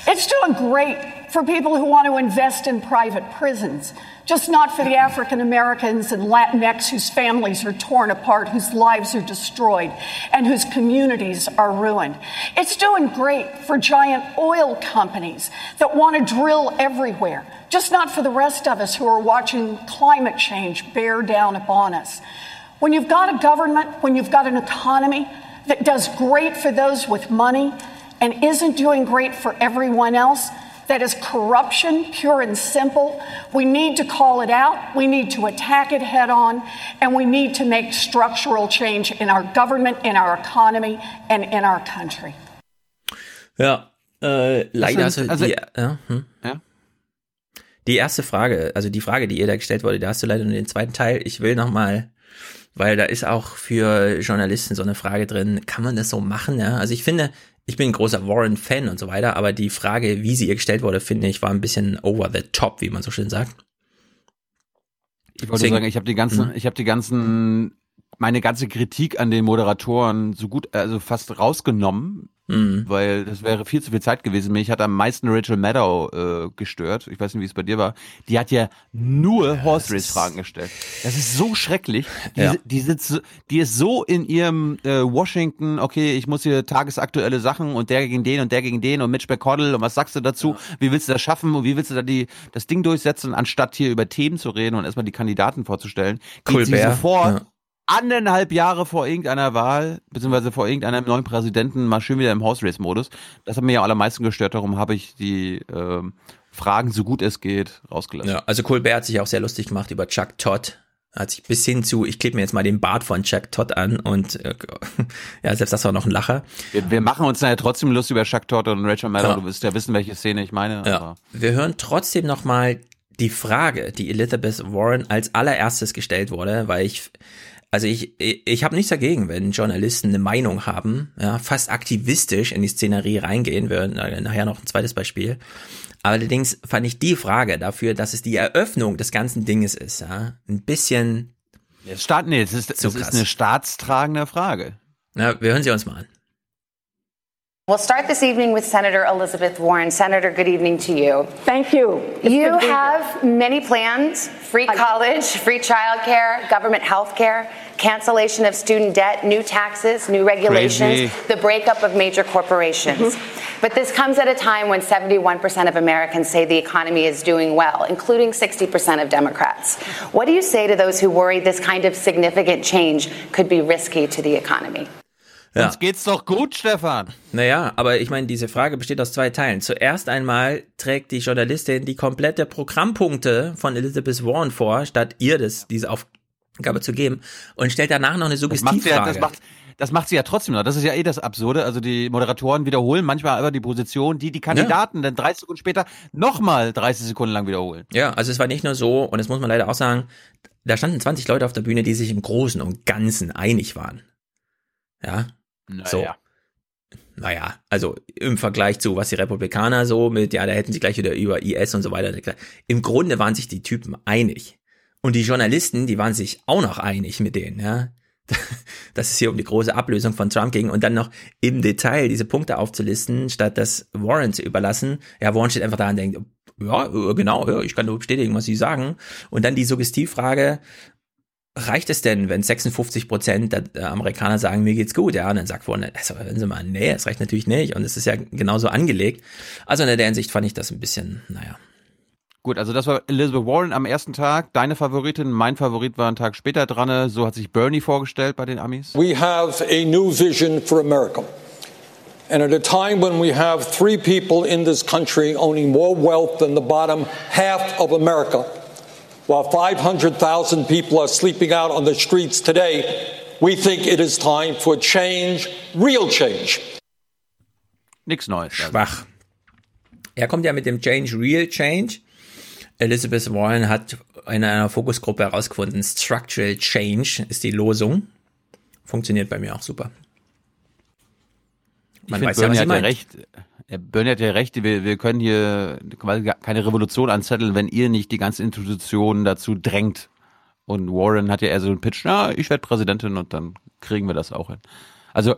It's doing great for people who want to invest in private prisons, just not for the African Americans and Latinx whose families are torn apart, whose lives are destroyed, and whose communities are ruined. It's doing great for giant oil companies that want to drill everywhere, just not for the rest of us who are watching climate change bear down upon us. When you've got a government, when you've got an economy that does great for those with money and isn't doing great for everyone else, That is corruption, pure and simple. We need to call it out. We need to attack it head on. And we need to make structural change in our government, in our economy, and in our country. Ja, äh, leider Also- hast du also- die, ja, hm. Ja. die erste Frage, also die Frage, die ihr da gestellt wurde, da hast du leider nur den zweiten Teil. Ich will nochmal, weil da ist auch für Journalisten so eine Frage drin, kann man das so machen? Ja? Also ich finde, ich bin ein großer Warren-Fan und so weiter, aber die Frage, wie sie ihr gestellt wurde, finde ich, war ein bisschen over the top, wie man so schön sagt. Ich wollte Deswegen- sagen, ich habe die ganzen, Mhm. ich habe die ganzen, meine ganze Kritik an den Moderatoren so gut, also fast rausgenommen, Mhm. weil das wäre viel zu viel Zeit gewesen. Mich hat am meisten Rachel Maddow äh, gestört. Ich weiß nicht, wie es bei dir war. Die hat ja nur Horse Race Fragen gestellt. Das ist so schrecklich. Die, Ja. die, sitzt, die ist so in ihrem äh, Washington, okay, ich muss hier tagesaktuelle Sachen und der gegen den und der gegen den und Mitch McConnell und was sagst du dazu? Wie willst du das schaffen und wie willst du da die, das Ding durchsetzen, anstatt hier über Themen zu reden und erstmal die Kandidaten vorzustellen? Geht sie Colbert, sofort ja. Anderthalb Jahre vor irgendeiner Wahl, beziehungsweise vor irgendeinem neuen Präsidenten mal schön wieder im Horse Race Modus. Das hat mir ja am allermeisten gestört, darum habe ich die ähm, Fragen so gut es geht rausgelassen. Ja, also Colbert hat sich auch sehr lustig gemacht über Chuck Todd. Hat sich bis hin zu, ich klebe mir jetzt mal den Bart von Chuck Todd an und äh, ja, selbst das war noch ein Lacher. Wir, wir machen uns ja trotzdem Lust über Chuck Todd und Rachel Maddow. Ja. Du wirst ja wissen, welche Szene ich meine. Ja. Wir hören trotzdem nochmal die Frage, die Elizabeth Warren als allererstes gestellt wurde, weil ich, also ich, ich, ich habe nichts dagegen, wenn Journalisten eine Meinung haben, ja, fast aktivistisch in die Szenerie reingehen, wir hören nachher noch ein zweites Beispiel. Allerdings fand ich die Frage dafür, dass es die Eröffnung des ganzen Dinges ist, ja, ein bisschen Staat, nee, es ist, es ist eine staatstragende Frage. Na, wir hören sie uns mal an. We'll start this evening with Senator Elizabeth Warren. Senator, good evening to you. Thank you. It's You good here. have many plans free college, free childcare, government health care, cancellation of student debt, new taxes, new regulations, Crazy. the breakup of major corporations. Mm-hmm. But this comes at a time when 71% of Americans say the economy is doing well, including 60% of Democrats. What do you say to those who worry this kind of significant change could be risky to the economy? Ja. Uns geht's doch gut, Stefan. Naja, aber ich meine, diese Frage besteht aus zwei Teilen. Zuerst einmal trägt die Journalistin die komplette Programmpunkte von Elizabeth Warren vor, statt ihr das, diese Aufgabe zu geben und stellt danach noch eine Das macht, sie ja, Suggestivfrage. das, macht, das macht sie ja trotzdem noch. Das ist ja eh das Absurde. Also die Moderatoren wiederholen manchmal aber die Position, die die Kandidaten dann 30 Sekunden später nochmal 30 Sekunden lang wiederholen. ja, also es war nicht nur so, und das muss man leider auch sagen, da standen 20 Leute auf der Bühne, die sich im Großen und Ganzen einig waren. Ja, so. Naja. Naja, also im Vergleich zu was die Republikaner so mit, ja, da hätten sie gleich wieder über IS und so weiter. Im Grunde waren sich die Typen einig. Und die Journalisten, die waren sich auch noch einig mit denen, ja. Dass es hier um die große Ablösung von Trump ging und dann noch im Detail diese Punkte aufzulisten, statt das Warren zu überlassen. Ja, Warren steht einfach da und denkt, ja, äh, genau, ja, ich kann nur bestätigen, was Sie sagen. Und dann die Suggestivfrage, reicht es denn, wenn 56 Prozent der, Amerikaner sagen, mir geht's gut, ja, und dann sagt Warren, also hören Sie mal, nee, es reicht natürlich nicht und es ist ja genauso angelegt. Also in der Hinsicht fand ich das ein bisschen, naja. Gut, also das war Elizabeth Warren am ersten Tag. Deine Favoritin, mein Favorit war einen Tag später dran. So hat sich Bernie vorgestellt bei den Amis. We have a new vision for America. And at a time when we have three people in this country owning more wealth than the bottom half of America, while 500,000 people are sleeping out on the streets today, we think it is time for change, real change. Nix Neues. Also. Schwach. Er kommt ja mit dem Change, Real Change. Elizabeth Warren hat in einer Fokusgruppe herausgefunden, Structural Change ist die Losung. Funktioniert bei mir auch super. Ich finde, Bernie hat ja recht. Ja, Bernie hat ja recht, wir, wir können hier quasi keine Revolution anzetteln, wenn ihr nicht die ganze Institution dazu drängt. Und Warren hat ja eher so einen Pitch, na, ich werde Präsidentin und dann kriegen wir das auch hin. Also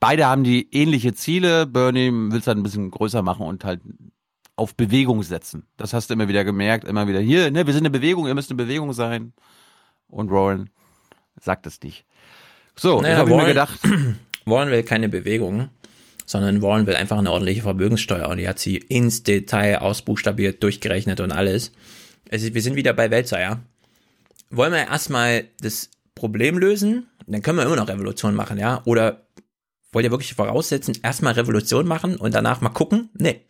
beide haben die ähnliche Ziele. Bernie will es dann ein bisschen größer machen und halt auf Bewegung setzen. Das hast du immer wieder gemerkt, immer wieder hier, ne, wir sind eine Bewegung, ihr müsst eine Bewegung sein. Und Warren sagt es nicht. So, Naja, habe ich mir gedacht, Warren will keine Bewegung, sondern Warren will einfach eine ordentliche Vermögenssteuer und die hat sie ins Detail ausbuchstabiert, durchgerechnet und alles. Es ist, wir sind wieder bei ja. Wollen wir erstmal das Problem lösen, dann können wir immer noch Revolution machen, ja. Oder wollt ihr wirklich voraussetzen, erstmal Revolution machen und danach mal gucken? Nee.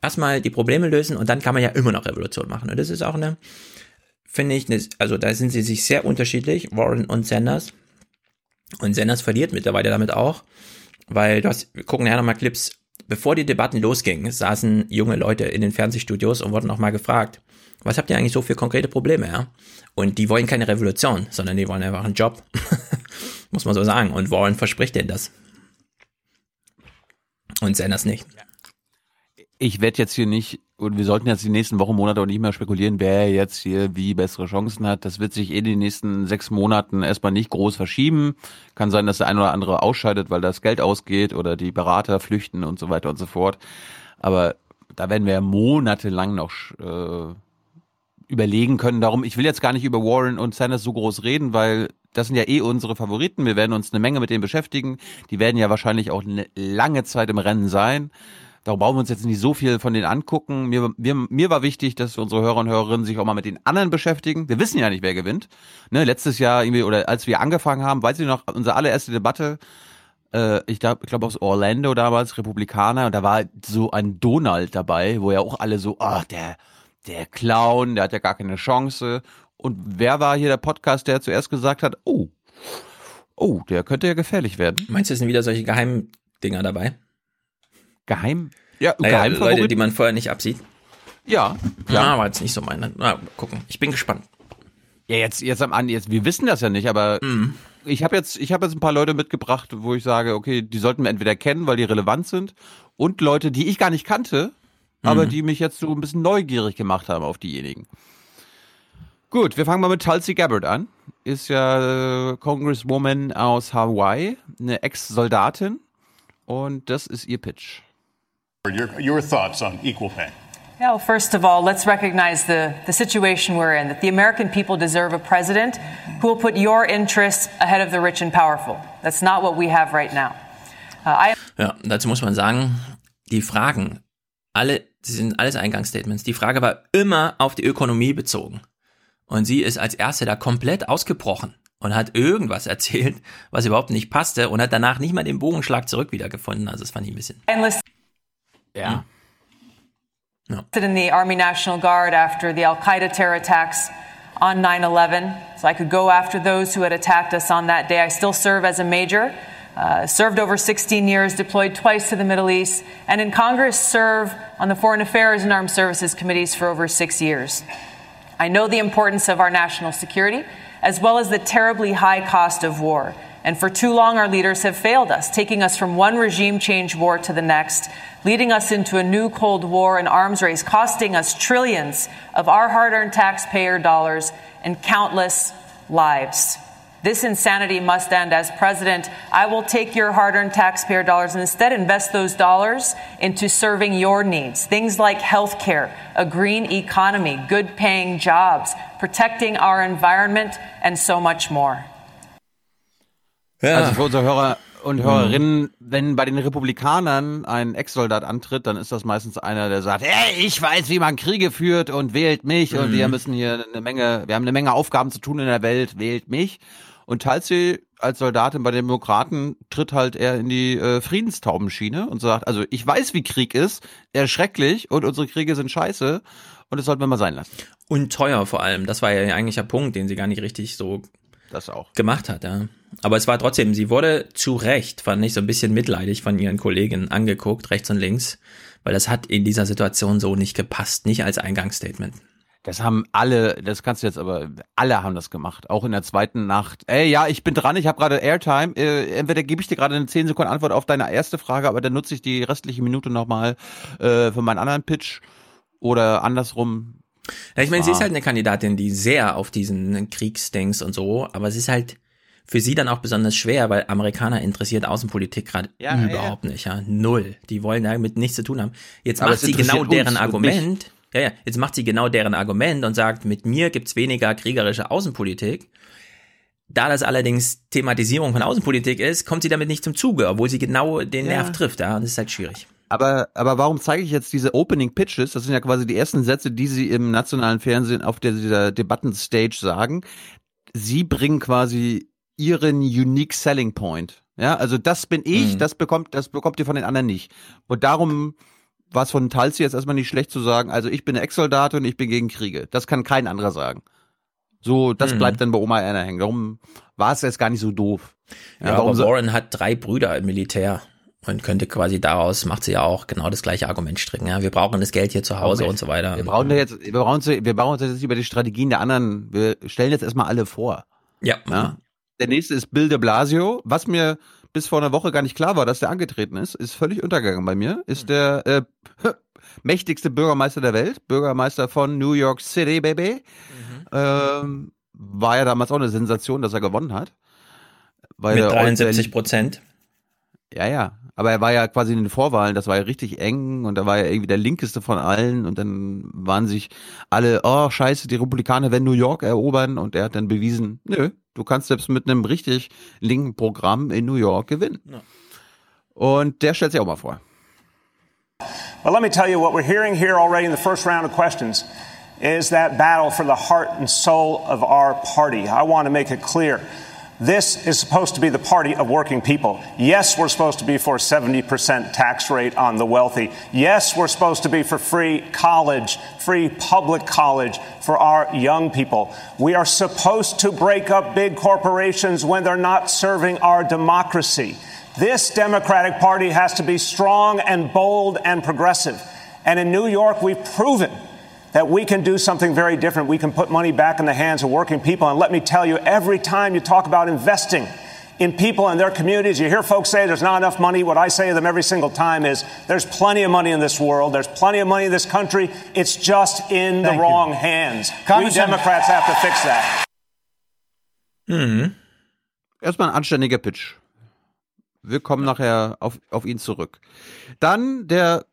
erstmal die Probleme lösen und dann kann man ja immer noch Revolution machen. Und das ist auch eine, finde ich, eine, also da sind sie sich sehr unterschiedlich, Warren und Sanders. Und Sanders verliert mittlerweile damit auch, weil du hast, wir gucken ja nochmal Clips, bevor die Debatten losgingen, saßen junge Leute in den Fernsehstudios und wurden auch mal gefragt, was habt ihr eigentlich so für konkrete Probleme, ja? Und die wollen keine Revolution, sondern die wollen einfach einen Job. Muss man so sagen. Und Warren verspricht denen das. Und Sanders nicht. Ich werde jetzt hier nicht, und wir sollten jetzt die nächsten Wochen, Monate auch nicht mehr spekulieren, wer jetzt hier wie bessere Chancen hat. Das wird sich in den nächsten sechs Monaten erstmal nicht groß verschieben. Kann sein, dass der eine oder andere ausscheidet, weil das Geld ausgeht oder die Berater flüchten und so weiter und so fort. Aber da werden wir monatelang noch äh, überlegen können. Darum, ich will jetzt gar nicht über Warren und Sanders so groß reden, weil das sind ja eh unsere Favoriten. Wir werden uns eine Menge mit denen beschäftigen. Die werden ja wahrscheinlich auch eine lange Zeit im Rennen sein. Darum brauchen wir uns jetzt nicht so viel von denen angucken. Mir, mir, mir war wichtig, dass unsere Hörer und Hörerinnen sich auch mal mit den anderen beschäftigen. Wir wissen ja nicht, wer gewinnt. Ne, letztes Jahr irgendwie, oder als wir angefangen haben, weiß ich noch, unsere allererste Debatte, äh, ich glaube glaub aus Orlando damals, Republikaner, und da war so ein Donald dabei, wo ja auch alle so, ach, der, der Clown, der hat ja gar keine Chance. Und wer war hier der Podcast, der zuerst gesagt hat, oh, oh, der könnte ja gefährlich werden? Meinst du, es sind wieder solche Geheimdinger dabei? Geheim? Ja, naja, Leute, die man vorher nicht absieht. Ja. Ja, ja war jetzt nicht so meine. Na, gucken. Ich bin gespannt. Ja, jetzt, jetzt am An, jetzt, wir wissen das ja nicht, aber mhm. ich habe jetzt, ich habe jetzt ein paar Leute mitgebracht, wo ich sage, okay, die sollten wir entweder kennen, weil die relevant sind, und Leute, die ich gar nicht kannte, aber Mhm. die mich jetzt so ein bisschen neugierig gemacht haben auf diejenigen. Gut, wir fangen mal mit Tulsi Gabbard an. Ist ja äh, Congresswoman aus Hawaii, eine Ex-Soldatin. Und das ist ihr Pitch. Your, your thoughts on equal pay? Yeah, well, first of all, let's recognize the, the situation we're in, that the American people deserve a president who will put your interests ahead of the rich and powerful. That's not what we have right now. Uh, I Ja, dazu muss man sagen, die Fragen, alle, das sind alles Eingangsstatements. Die Frage war immer auf die Ökonomie bezogen. Und sie ist als erste da komplett ausgebrochen und hat irgendwas erzählt, was überhaupt nicht passte und hat danach nicht mal den Bogenschlag zurück wiedergefunden. Also das fand ich ein bisschen. Enlisted Ja. in the Army National Guard after the Al Qaeda terror attacks on 9 11. So I could go after those who had attacked us on that day. I still serve as a major, uh, served over 16 years, deployed twice to the Middle East, and in Congress serve on the Foreign Affairs and Armed Services committees for over six years. I know the importance of our national security, as well as the terribly high cost of war. And for too long, our leaders have failed us, taking us from one regime change war to the next, leading us into a new Cold War and arms race, costing us trillions of our hard earned taxpayer dollars and countless lives. This insanity must end. As president, I will take your hard earned taxpayer dollars and instead invest those dollars into serving your needs. Things like health care, a green economy, good paying jobs, protecting our environment, and so much more. Also für unsere Hörer und Hörerinnen, wenn bei den Republikanern ein Ex-Soldat antritt, dann ist das meistens einer, der sagt, hey, ich weiß, wie man Kriege führt und wählt mich und Mhm. wir müssen hier eine Menge, wir haben eine Menge Aufgaben zu tun in der Welt, wählt mich. Und Tulsi als Soldatin bei den Demokraten tritt halt eher in die äh, Friedenstaubenschiene und sagt, also ich weiß, wie Krieg ist, er ist schrecklich und unsere Kriege sind scheiße und das sollten wir mal sein lassen. Und teuer vor allem. Das war ja eigentlich der Punkt, den sie gar nicht richtig so Das auch. gemacht hat. Ja. Aber es war trotzdem, sie wurde zu Recht, fand ich so ein bisschen mitleidig von ihren Kollegen angeguckt, rechts und links, weil das hat in dieser Situation so nicht gepasst, nicht als Eingangsstatement. Das haben alle, das kannst du jetzt aber, alle haben das gemacht, auch in der zweiten Nacht. Ey, ja, ich bin dran, ich habe gerade Airtime. Äh, entweder gebe ich dir gerade eine 10 Sekunden Antwort auf deine erste Frage, aber dann nutze ich die restliche Minute nochmal äh, für meinen anderen Pitch oder andersrum. Ja, ich meine, sie ist halt eine Kandidatin, die sehr auf diesen Kriegsdings und so, aber es ist halt für sie dann auch besonders schwer, weil Amerikaner interessiert Außenpolitik gerade Ja, ja, überhaupt nicht, ja, null. Die wollen damit nichts zu tun haben. Jetzt Aber macht sie genau deren Argument. Ja, ja, jetzt macht sie genau deren Argument und sagt, mit mir gibt's weniger kriegerische Außenpolitik. Da das allerdings Thematisierung von Außenpolitik ist, kommt sie damit nicht zum Zuge, obwohl sie genau den Ja. Nerv trifft, ja, und das ist halt schwierig. Aber, aber warum zeige ich jetzt diese Opening Pitches? Das sind ja quasi die ersten Sätze, die sie im nationalen Fernsehen auf der, dieser Debattenstage sagen. Sie bringen quasi ihren unique selling point. Ja, also das bin ich, Mhm. das bekommt, das bekommt ihr von den anderen nicht. Und darum war es von Talsi jetzt erstmal nicht schlecht zu sagen, also ich bin Ex-Soldat und ich bin gegen Kriege. Das kann kein anderer sagen. So, das Mhm. bleibt dann bei Oma Erna hängen. Darum war es jetzt gar nicht so doof. Ja, warum aber Warren hat drei Brüder im Militär und könnte quasi daraus, macht sie ja auch genau das gleiche Argument stricken. Ja, wir brauchen das Geld hier zu Hause Moment. und so weiter. Wir brauchen jetzt, wir brauchen uns, wir brauchen uns jetzt über die Strategien der anderen. Wir stellen jetzt erstmal alle vor. Ja. ja. Der nächste ist Bill de Blasio. Was mir bis vor einer Woche gar nicht klar war, dass der angetreten ist, ist völlig untergegangen bei mir. Ist der äh, mächtigste Bürgermeister der Welt, Bürgermeister von New York City, Baby. Ähm, war ja damals auch eine Sensation, dass er gewonnen hat. Weil Mit er 73 Prozent. Ja, ja. Aber er war ja quasi in den Vorwahlen, das war ja richtig eng und er war ja irgendwie der linkeste von allen und dann waren sich alle, oh scheiße, die Republikaner werden New York erobern und er hat dann bewiesen, nö, du kannst selbst mit einem richtig linken Programm in New York gewinnen. Und der stellt sich auch mal vor. But let me tell you what we're hearing here already in the first round of questions is that battle for the heart and soul of our party. I want to make it clear. This is supposed to be the party of working people. Yes, we're supposed to be for a 70% tax rate on the wealthy. Yes, we're supposed to be for free college, free public college for our young people. We are supposed to break up big corporations when they're not serving our democracy. This Democratic Party has to be strong and bold and progressive. And in New York, we've proven that we can do something very different. We can put money back in the hands of working people. And let me tell you, every time you talk about investing in people and their communities, you hear folks say there's not enough money. What I say to them every single time is there's plenty of money in this world. There's plenty of money in this country. It's just in the Thank you. wrong hands. We Democrats have to fix that. Mhm. Erstmal ein anständiger Pitch. Wir kommen nachher auf, auf ihn zurück. Dann der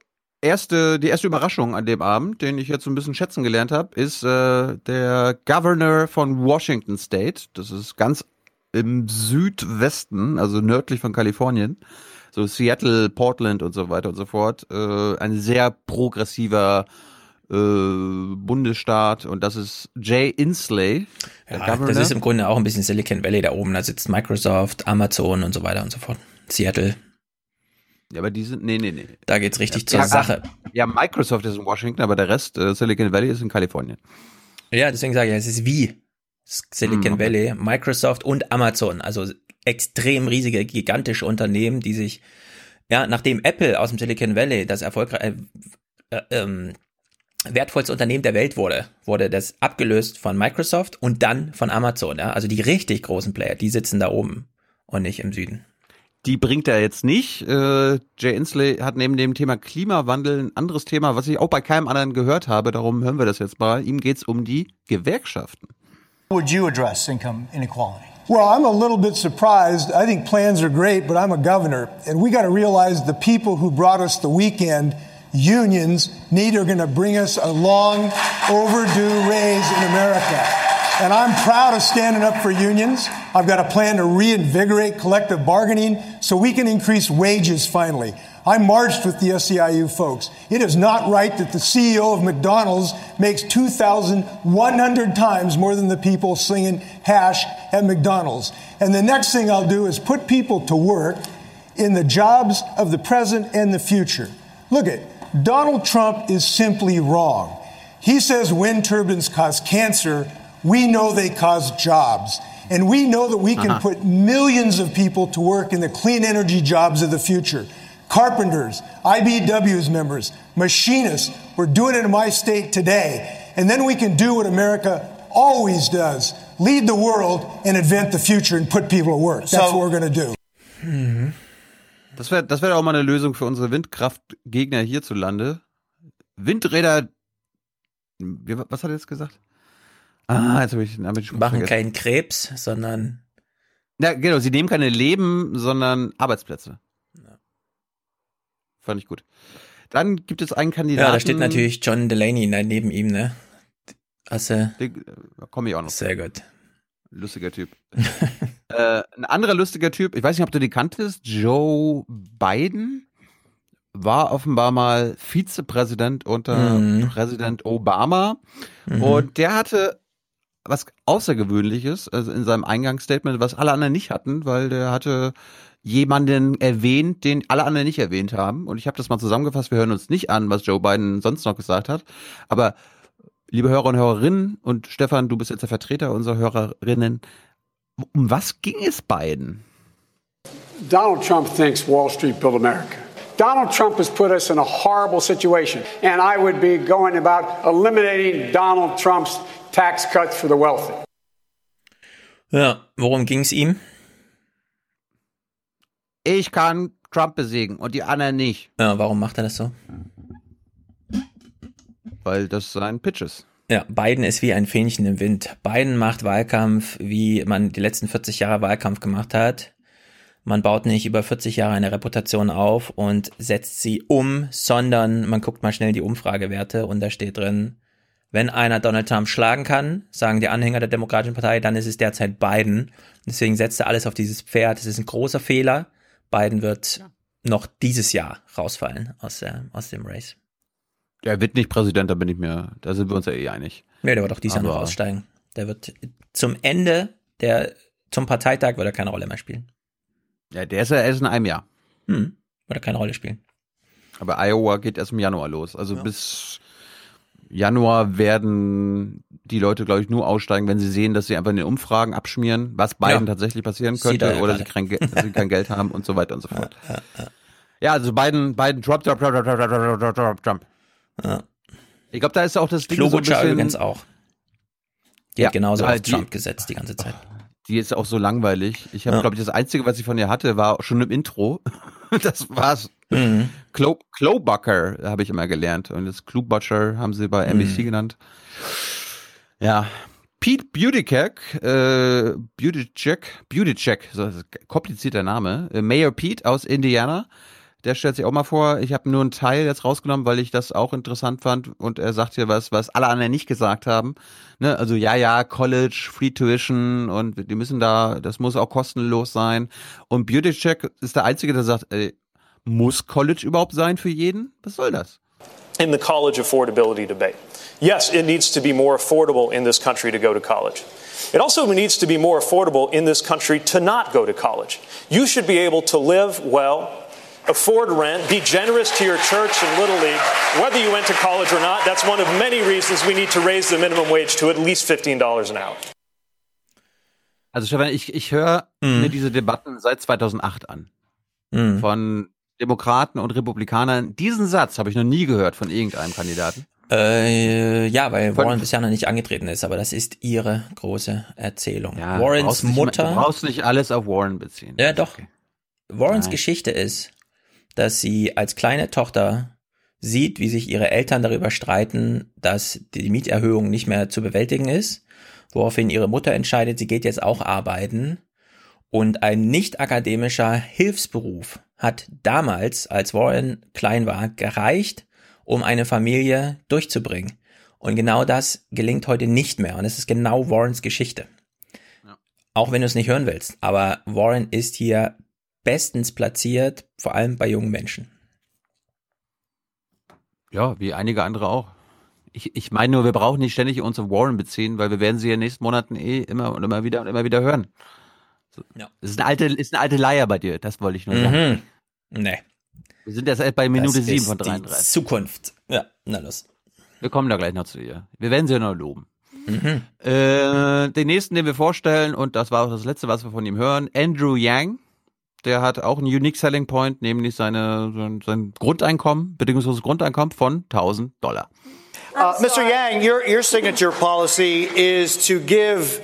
erste, die erste Überraschung an dem Abend, den ich jetzt so ein bisschen schätzen gelernt habe, ist äh, der Governor von Washington State. Das ist ganz im Südwesten, also nördlich von Kalifornien. So Seattle, Portland und so weiter und so fort. Äh, ein sehr progressiver äh, Bundesstaat und das ist Jay Inslee. Ja, das ist im Grunde auch ein bisschen Silicon Valley da oben. Da sitzt Microsoft, Amazon und so weiter und so fort. Seattle. Ja, aber die sind, nee, nee, nee. Da geht's richtig Ja, zur ach, Sache. Ja, Microsoft ist in Washington, aber der Rest, äh, Silicon Valley ist in Kalifornien. Ja, deswegen sage ich, es ist wie Silicon Mhm. Valley, Microsoft und Amazon. Also extrem riesige, gigantische Unternehmen, die sich, ja, nachdem Apple aus dem Silicon Valley das erfolgreich, äh, äh, ähm, wertvollste Unternehmen der Welt wurde, wurde das abgelöst von Microsoft und dann von Amazon. Ja? Also die richtig großen Player, die sitzen da oben und nicht im Süden. Die bringt er jetzt nicht. Äh, Jay Inslee hat neben dem Thema Klimawandel ein anderes Thema, was ich auch bei keinem anderen gehört habe. Darum hören wir das jetzt mal. Ihm geht's um die Gewerkschaften. Would you address income inequality? Well, I'm a little bit surprised. I think plans are great, but I'm a governor, and we got to realize the people who brought us the weekend, unions, need are going to bring us a long overdue raise in America. And I'm proud of standing up for unions. I've got a plan to reinvigorate collective bargaining so we can increase wages finally. I marched with the SEIU folks. It is not right that the CEO of McDonald's makes 2,100 times more than the people slinging hash at McDonald's. And the next thing I'll do is put people to work in the jobs of the present and the future. Look at Donald Trump is simply wrong. He says wind turbines cause cancer. We know they cause jobs. And we know that we can Uh-huh. put millions of people to work in the clean energy jobs of the future. Carpenters, IBW's members, machinists. We're doing it in my state today. And then we can do what America always does lead the world and invent the future and put people to work. That's So- what we're going to do. Das wäre das wär auch mal eine Lösung für unsere Windkraftgegner hierzulande. Windräder. Wie, was hat er jetzt gesagt? Ah, jetzt habe ich den Namen schon Machen vergessen. keinen Krebs, sondern Ja, genau, sie nehmen keine Leben, sondern Arbeitsplätze. Fand ich gut. Dann gibt es einen Kandidaten. ja, da steht natürlich John Delaney ne- neben ihm, ne? Also, Da komme ich auch noch. Sehr gut. Lustiger Typ. äh, ein anderer lustiger Typ, ich weiß nicht, ob du die kanntest, Joe Biden war offenbar mal Vizepräsident unter Mhm. Präsident Obama Mhm. und der hatte was Außergewöhnliches, also in seinem Eingangsstatement, was alle anderen nicht hatten, weil der hatte jemanden erwähnt, den alle anderen nicht erwähnt haben. Und ich habe das mal zusammengefasst. Wir hören uns nicht an, was Joe Biden sonst noch gesagt hat. Aber liebe Hörer und Hörerinnen und Stefan, du bist jetzt der Vertreter unserer Hörerinnen. Um was ging es Biden? Donald Trump thinks Wall Street built America. Donald Trump has put us in a horrible situation, and I would be going about eliminating Donald Trump's tax cuts for the wealthy. Ja, worum ging es ihm? Ich kann Trump besiegen und die anderen nicht. Ja, warum macht er das so? Weil das sein Pitch ist. Ja, Biden ist wie ein Fähnchen im Wind. Biden macht Wahlkampf, wie man die letzten 40 Jahre Wahlkampf gemacht hat. Man baut nicht über 40 Jahre eine Reputation auf und setzt sie um, sondern man guckt mal schnell die Umfragewerte und da steht drin, wenn einer Donald Trump schlagen kann, sagen die Anhänger der Demokratischen Partei, dann ist es derzeit Biden. Deswegen setzt er alles auf dieses Pferd. Das ist ein großer Fehler. Biden wird ja. noch dieses Jahr rausfallen aus, der, aus dem Race. Er wird nicht Präsident, da bin ich mir, da sind wir uns ja eh einig. Nee, der wird auch dieses Jahr noch aussteigen. Der wird zum Ende der, zum Parteitag wird er keine Rolle mehr spielen. Ja, der ist ja erst in einem Jahr. Hm, wird er keine Rolle spielen. Aber Iowa geht erst im Januar los. Also ja. bis Januar werden die Leute, glaube ich, nur aussteigen, wenn sie sehen, dass sie einfach in den Umfragen abschmieren, was beiden ja. tatsächlich passieren könnte, sie oder sie kein, sie kein, Geld haben und so weiter und so fort. Ja, ja, ja also beiden, beiden Trump, Trump, Trump, Trump, Trump, Trump, Trump, Trump. Ja. Ich glaube, da ist auch das Ding Klobuchar so ein bisschen, übrigens auch. Die ja, hat genauso äh, auf die, Trump gesetzt die ganze Zeit. Die ist auch so langweilig. Ich habe, glaube ich, das Einzige, was ich von ihr hatte, war schon im Intro. Das war's. Mhm. Clowbucker habe ich immer gelernt. Und das Clubutcher haben sie bei NBC mhm. genannt. Ja. Pete Buttigieg, äh, Buttigieg, Buttigieg, so komplizierter Name, äh, Mayor Pete aus Indiana, der stellt sich auch mal vor, ich habe nur einen Teil jetzt rausgenommen, weil ich das auch interessant fand und er sagt hier was, was alle anderen nicht gesagt haben. Ne? Also ja, ja, College, Free Tuition und die müssen da, das muss auch kostenlos sein. Und Buttigieg ist der Einzige, der sagt, ey, muss College überhaupt sein für jeden? Was soll das? In the college affordability debate. Yes, it needs to be more affordable in this country to go to college. It also needs to be more affordable in this country to not go to college. You should be able to live well, afford rent, be generous to your church and Little League, whether you went to college or not. That's one of many reasons we need to raise the minimum wage to at least $15 an hour. Also Stefan, ich, ich höre mm. mir diese Debatten seit 2008 an. Mm. Von Demokraten und Republikanern. Diesen Satz habe ich noch nie gehört von irgendeinem Kandidaten. Äh, ja, weil Warren bisher noch nicht angetreten ist, aber das ist ihre große Erzählung. Ja, Warrens Mutter. du brauchst nicht alles auf Warren beziehen. Ja, doch. Okay. Warrens Nein. Geschichte ist, dass sie als kleine Tochter sieht, wie sich ihre Eltern darüber streiten, dass die Mieterhöhung nicht mehr zu bewältigen ist, woraufhin ihre Mutter entscheidet, sie geht jetzt auch arbeiten und ein nicht akademischer Hilfsberuf hat damals, als Warren klein war, gereicht, um eine Familie durchzubringen. Und genau das gelingt heute nicht mehr. Und es ist genau Warrens Geschichte. Ja. Auch wenn du es nicht hören willst. Aber Warren ist hier bestens platziert, vor allem bei jungen Menschen. Ja, wie einige andere auch. Ich, ich meine nur, wir brauchen nicht ständig uns auf Warren beziehen, weil wir werden sie in den nächsten Monaten eh immer und immer wieder und immer wieder hören. Ja. Das ist eine alte, ist eine alte Leier bei dir, das wollte ich nur sagen. Mhm. Nee. Wir sind jetzt bei Minute das 7 von 33. Die Zukunft. Ja, na los. Wir kommen da gleich noch zu ihr. Wir werden sie ja noch loben. Mhm. Äh, den nächsten, den wir vorstellen, und das war auch das letzte, was wir von ihm hören, Andrew Yang. Der hat auch einen Unique Selling Point, nämlich seine, sein, sein Grundeinkommen, bedingungsloses Grundeinkommen von 1000 Dollar. Uh, Mr. Yang, your, your signature policy is to give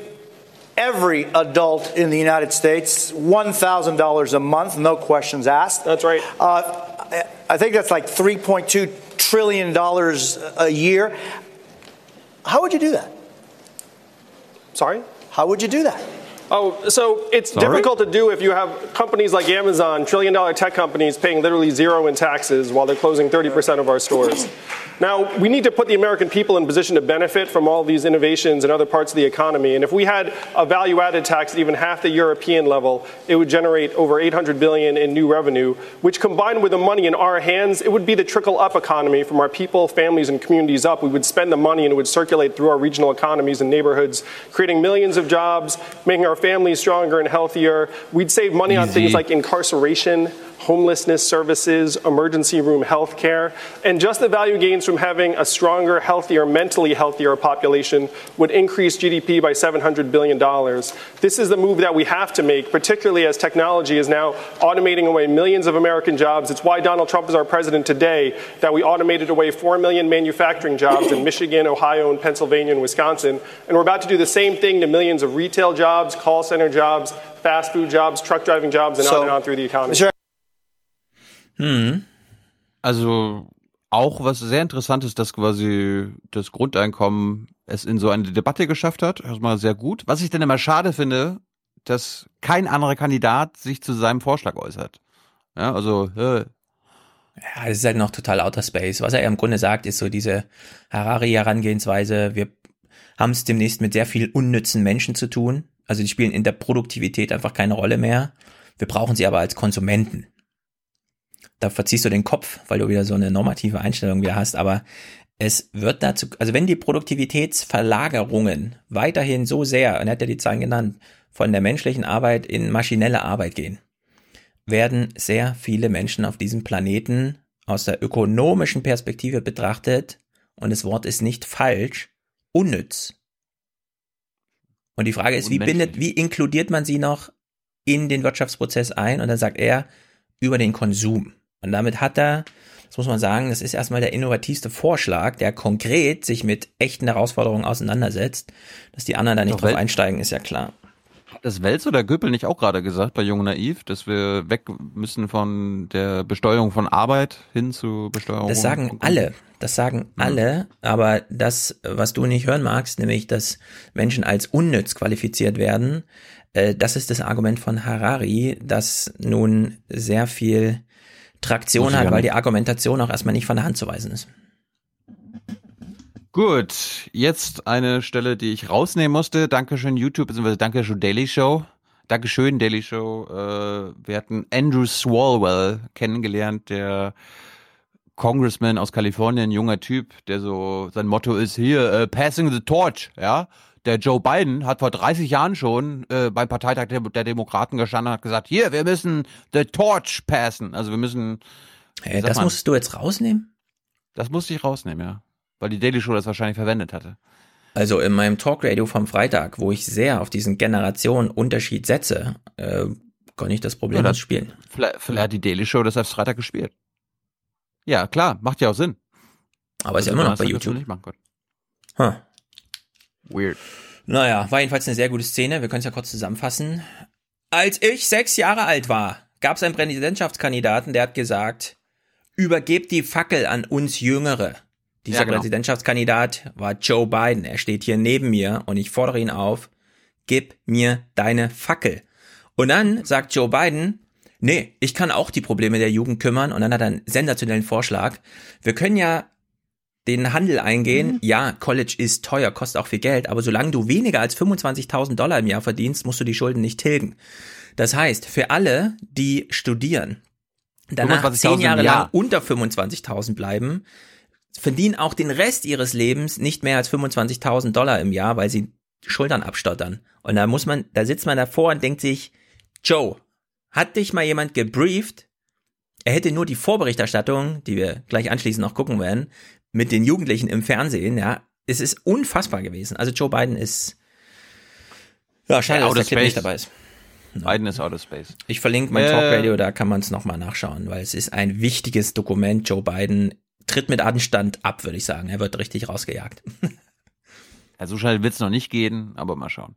every adult in the United States $1,000 a month, no questions asked. That's right. Uh, I think that's like $3.2 trillion a year. How would you do that? Sorry? How would you do that? Oh, so it's Sorry? difficult to do if you have companies like Amazon, trillion dollar tech companies paying literally zero in taxes while they're closing 30% of our stores. Now, we need to put the American people in position to benefit from all these innovations in other parts of the economy. And if we had a value-added tax at even half the European level, it would generate over 800 billion in new revenue, which combined with the money in our hands, it would be the trickle-up economy from our people, families, and communities up. We would spend the money and it would circulate through our regional economies and neighborhoods, creating millions of jobs, making our families stronger and healthier. We'd save money on things like incarceration, homelessness services, emergency room health care, and just the value gains from having a stronger, healthier, mentally healthier population would increase GDP by $700 billion. This is the move that we have to make, particularly as technology is now automating away millions of American jobs. It's why Donald Trump is our president today, that we automated away 4 million manufacturing jobs in Michigan, Ohio, and Pennsylvania and Wisconsin. And we're about to do the same thing to millions of retail jobs, call center jobs, fast food jobs, truck driving jobs, and on and on through the economy. Hm. Also auch was sehr interessant ist, dass quasi das Grundeinkommen es in so eine Debatte geschafft hat. Erstmal sehr gut. Was ich dann immer schade finde, dass kein anderer Kandidat sich zu seinem Vorschlag äußert. Ja, also, äh, Ja, es ist halt noch total Outer Space. Was er im Grunde sagt, ist so diese Harari-Herangehensweise. Wir haben es demnächst mit sehr viel unnützen Menschen zu tun. Also die spielen in der Produktivität einfach keine Rolle mehr. Wir brauchen sie aber als Konsumenten. Da verziehst du den Kopf, weil du wieder so eine normative Einstellung wieder hast. Aber es wird dazu, also wenn die Produktivitätsverlagerungen weiterhin so sehr, und er hat ja die Zahlen genannt, von der menschlichen Arbeit in maschinelle Arbeit gehen, werden sehr viele Menschen auf diesem Planeten aus der ökonomischen Perspektive betrachtet, und das Wort ist nicht falsch, unnütz. Und die Frage ist, wie bindet, wie inkludiert man sie noch in den Wirtschaftsprozess ein? Und dann sagt er, über den Konsum. Und damit hat er, das muss man sagen, das ist erstmal der innovativste Vorschlag, der konkret sich mit echten Herausforderungen auseinandersetzt. Dass die anderen da nicht Doch, drauf einsteigen, ist ja klar. Hat das Welz oder Göppel nicht auch gerade gesagt bei Jung Naiv, dass wir weg müssen von der Besteuerung von Arbeit hin zu Besteuerung? Das sagen alle. Das sagen alle. Aber das, was du nicht hören magst, nämlich, dass Menschen als unnütz qualifiziert werden, äh, das ist das Argument von Harari, das nun sehr viel Traktion hat, weil die Argumentation auch erstmal nicht von der Hand zu weisen ist. Gut, jetzt eine Stelle, die ich rausnehmen musste. Dankeschön YouTube, beziehungsweise Dankeschön Daily Show. Dankeschön Daily Show. Äh, wir hatten Andrew Swalwell kennengelernt, der Congressman aus Kalifornien, ein junger Typ, der so, sein Motto ist hier, äh, passing the torch, ja. Der Joe Biden hat vor 30 Jahren schon äh, beim Parteitag der, der Demokraten gestanden und hat gesagt, hier, wir müssen the torch passen. Also wir müssen. Hey, das man? musst du jetzt rausnehmen? Das musste ich rausnehmen, ja. Weil die Daily Show das wahrscheinlich verwendet hatte. Also in meinem Talkradio vom Freitag, wo ich sehr auf diesen Generationenunterschied setze, äh, kann ich das Problem Ja, spielen. Vielleicht, vielleicht hat die Daily Show das erst Freitag gespielt. Ja, klar, macht ja auch Sinn. Aber ist ja Also immer noch bei YouTube. Nicht machen können. Huh. Weird. Naja, war jedenfalls eine sehr gute Szene. Wir können es ja kurz zusammenfassen. Als ich sechs Jahre alt war, gab es einen Präsidentschaftskandidaten, der hat gesagt, übergebt die Fackel an uns Jüngere. Dieser Ja, genau. Präsidentschaftskandidat war Joe Biden. Er steht hier neben mir und ich fordere ihn auf, gib mir deine Fackel. Und dann sagt Joe Biden, nee, ich kann auch die Probleme der Jugend kümmern. Und dann hat er einen sensationellen Vorschlag. Wir können ja den Handel eingehen. Ja, College ist teuer, kostet auch viel Geld, aber solange du weniger als 25.000 Dollar im Jahr verdienst, musst du die Schulden nicht tilgen. Das heißt, für alle, die studieren, danach 25.000 zehn Jahre im lang Jahr. unter 25.000 bleiben, verdienen auch den Rest ihres Lebens nicht mehr als 25.000 Dollar im Jahr, weil sie Schultern abstottern. Und da muss man, da sitzt man davor und denkt sich, Joe, hat dich mal jemand gebrieft? Er hätte nur die Vorberichterstattung, die wir gleich anschließend noch gucken werden, mit den Jugendlichen im Fernsehen, ja, es ist unfassbar gewesen. Also Joe Biden ist, ja, schade, Ja, dass der Clip nicht dabei ist. Biden ist Outer Space. Ich verlinke mein Äh, Talkradio, da kann man es nochmal nachschauen, weil es ist ein wichtiges Dokument. Joe Biden tritt mit Anstand ab, würde ich sagen. Er wird richtig rausgejagt. Ja, so schnell wird's noch nicht gehen, aber mal schauen.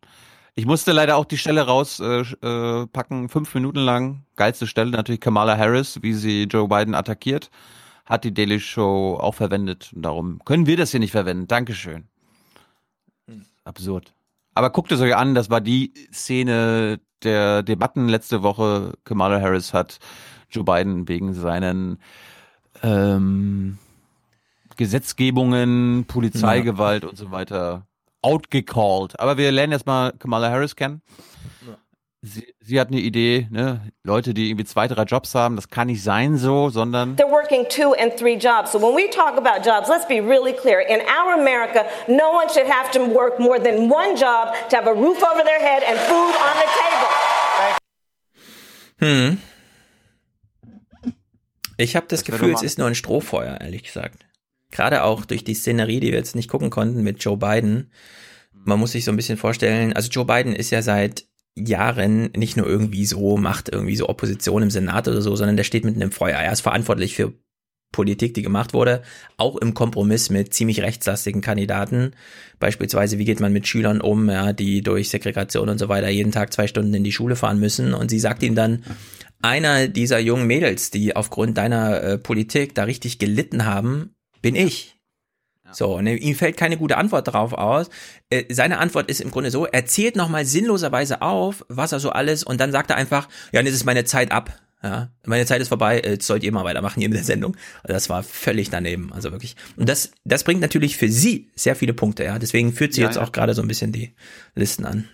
Ich musste leider auch die Stelle rauspacken, äh, packen, fünf Minuten lang. Geilste Stelle natürlich Kamala Harris, wie sie Joe Biden attackiert, hat die Daily Show auch verwendet. Und darum können wir das hier nicht verwenden. Dankeschön. Absurd. Aber guckt es euch an, das war die Szene der Debatten letzte Woche. Kamala Harris hat Joe Biden wegen seinen ähm, Gesetzgebungen, Polizeigewalt ja. und so weiter outgecalled. Aber wir lernen jetzt mal Kamala Harris kennen. Sie, sie, hat eine Idee, ne? Leute, die irgendwie zwei, drei Jobs haben, das kann nicht sein so, sondern. They're working two and three jobs. So when we talk about jobs, let's be really clear. In our America, no one should have to work more than one job to have a roof over their head and food on the table. Hm. Ich habe das, das Gefühl, es ist nur ein Strohfeuer, ehrlich gesagt. Gerade auch durch die Szenerie, die wir jetzt nicht gucken konnten mit Joe Biden. Man muss sich so ein bisschen vorstellen, also Joe Biden ist ja seit Jahren nicht nur irgendwie so, macht irgendwie so Opposition im Senat oder so, sondern der steht mitten im Feuer. Er ist verantwortlich für Politik, die gemacht wurde, auch im Kompromiss mit ziemlich rechtslastigen Kandidaten. Beispielsweise, wie geht man mit Schülern um, ja, die durch Segregation und so weiter jeden Tag zwei Stunden in die Schule fahren müssen. Und sie sagt ihm dann, einer dieser jungen Mädels, die aufgrund deiner äh, Politik da richtig gelitten haben, bin ich. So, und ihm fällt keine gute Antwort darauf aus. Äh, seine Antwort ist im Grunde so, er zählt nochmal sinnloserweise auf, was er so alles, und dann sagt er einfach, ja, jetzt ist meine Zeit ab. Ja, meine Zeit ist vorbei, jetzt sollt ihr mal weitermachen hier mit der Sendung. Das war völlig daneben, also wirklich. Und das, das bringt natürlich für sie sehr viele Punkte, ja. Deswegen führt sie ja, jetzt ja. auch gerade so ein bisschen die Listen an.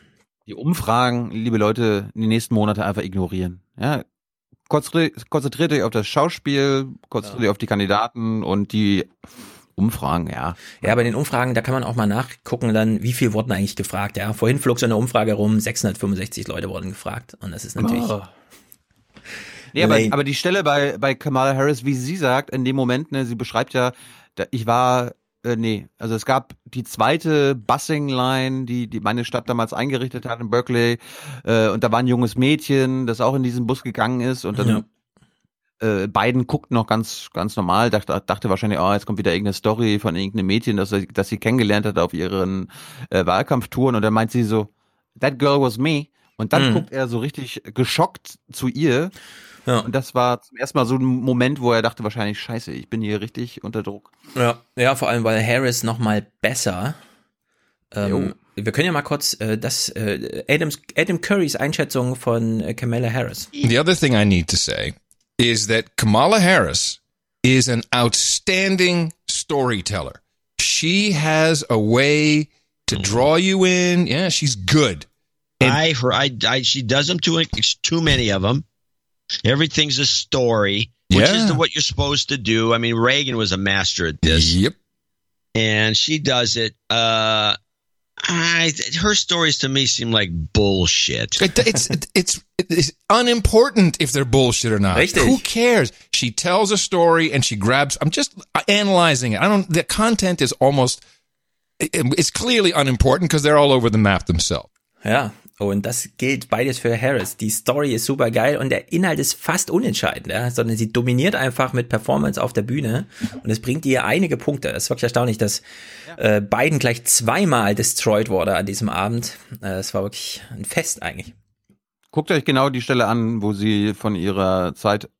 Die Umfragen, liebe Leute, in den nächsten Monaten einfach ignorieren. Ja, konzentriert euch auf das Schauspiel, konzentriert euch auf die Kandidaten und die Umfragen, ja. Ja, bei den Umfragen, da kann man auch mal nachgucken, dann, wie viel wurden eigentlich gefragt. Ja, vorhin flog so eine Umfrage rum, 665 Leute wurden gefragt. Und das ist natürlich. Oh. Nee, aber, aber die Stelle bei, bei Kamala Harris, wie sie sagt, in dem Moment, ne, sie beschreibt ja, ich war äh, nee, also es gab die zweite Busing-Line, die, die meine Stadt damals eingerichtet hat in Berkeley. Äh, und da war ein junges Mädchen, das auch in diesen Bus gegangen ist. Und dann ja äh, Biden guckt noch ganz, ganz normal, dachte, dachte wahrscheinlich, oh, jetzt kommt wieder irgendeine Story von irgendeinem Mädchen, das, das sie kennengelernt hat auf ihren äh, Wahlkampftouren und dann meint sie so, that girl was me. Und dann mhm. guckt er so richtig geschockt zu ihr. Ja. Und das war zum ersten Mal so ein Moment, wo er dachte wahrscheinlich, scheiße, ich bin hier richtig unter Druck. Ja, ja vor allem, weil Harris noch mal besser ähm, wir können ja mal kurz äh, das äh, Adams, Adam Currys Einschätzung von äh, Kamala Harris. The other thing I need to say is that Kamala Harris is an outstanding storyteller. She has a way to mm. draw you in. Yeah, she's good. And I, her, I, I, she does them too, too many of them. Everything's a story, which yeah. is the, what you're supposed to do. I mean, Reagan was a master at this. Yep. And she does it. Uh, I, her stories to me seem like bullshit. It, it's, it's, it's unimportant if they're bullshit or not. Richtig. Who cares? She tells a story and she grabs. I'm just analyzing it. I don't. The content is almost. It's clearly unimportant because they're all over the map themselves. Ja, Und das gilt beides für Harris. Die Story ist super geil und der Inhalt ist fast unentscheidend, ja? sondern sie dominiert einfach mit Performance auf der Bühne und es bringt ihr einige Punkte. Es ist wirklich erstaunlich, dass äh, Biden gleich zweimal destroyed wurde an diesem Abend. Äh, es war wirklich ein Fest eigentlich. Guckt euch genau die Stelle an, wo sie von ihrer Zeit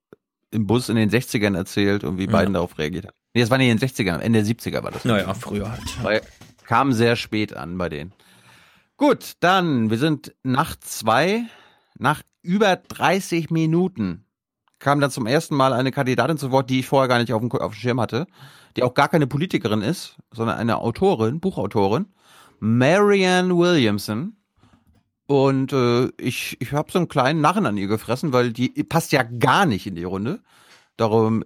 im Bus in den 60ern erzählt und wie Biden ja. darauf reagiert hat. Nee, das war nicht in den 60ern, Ende der 70er war das. Naja, früher halt. Weil kam sehr spät an bei denen. Gut, dann, wir sind nach zwei, nach über 30 Minuten kam dann zum ersten Mal eine Kandidatin zu Wort, die ich vorher gar nicht auf dem, auf dem Schirm hatte, die auch gar keine Politikerin ist, sondern eine Autorin, Buchautorin, Marianne Williamson. Und äh, ich, ich habe so einen kleinen Narren an ihr gefressen, weil die passt ja gar nicht in die Runde. Darum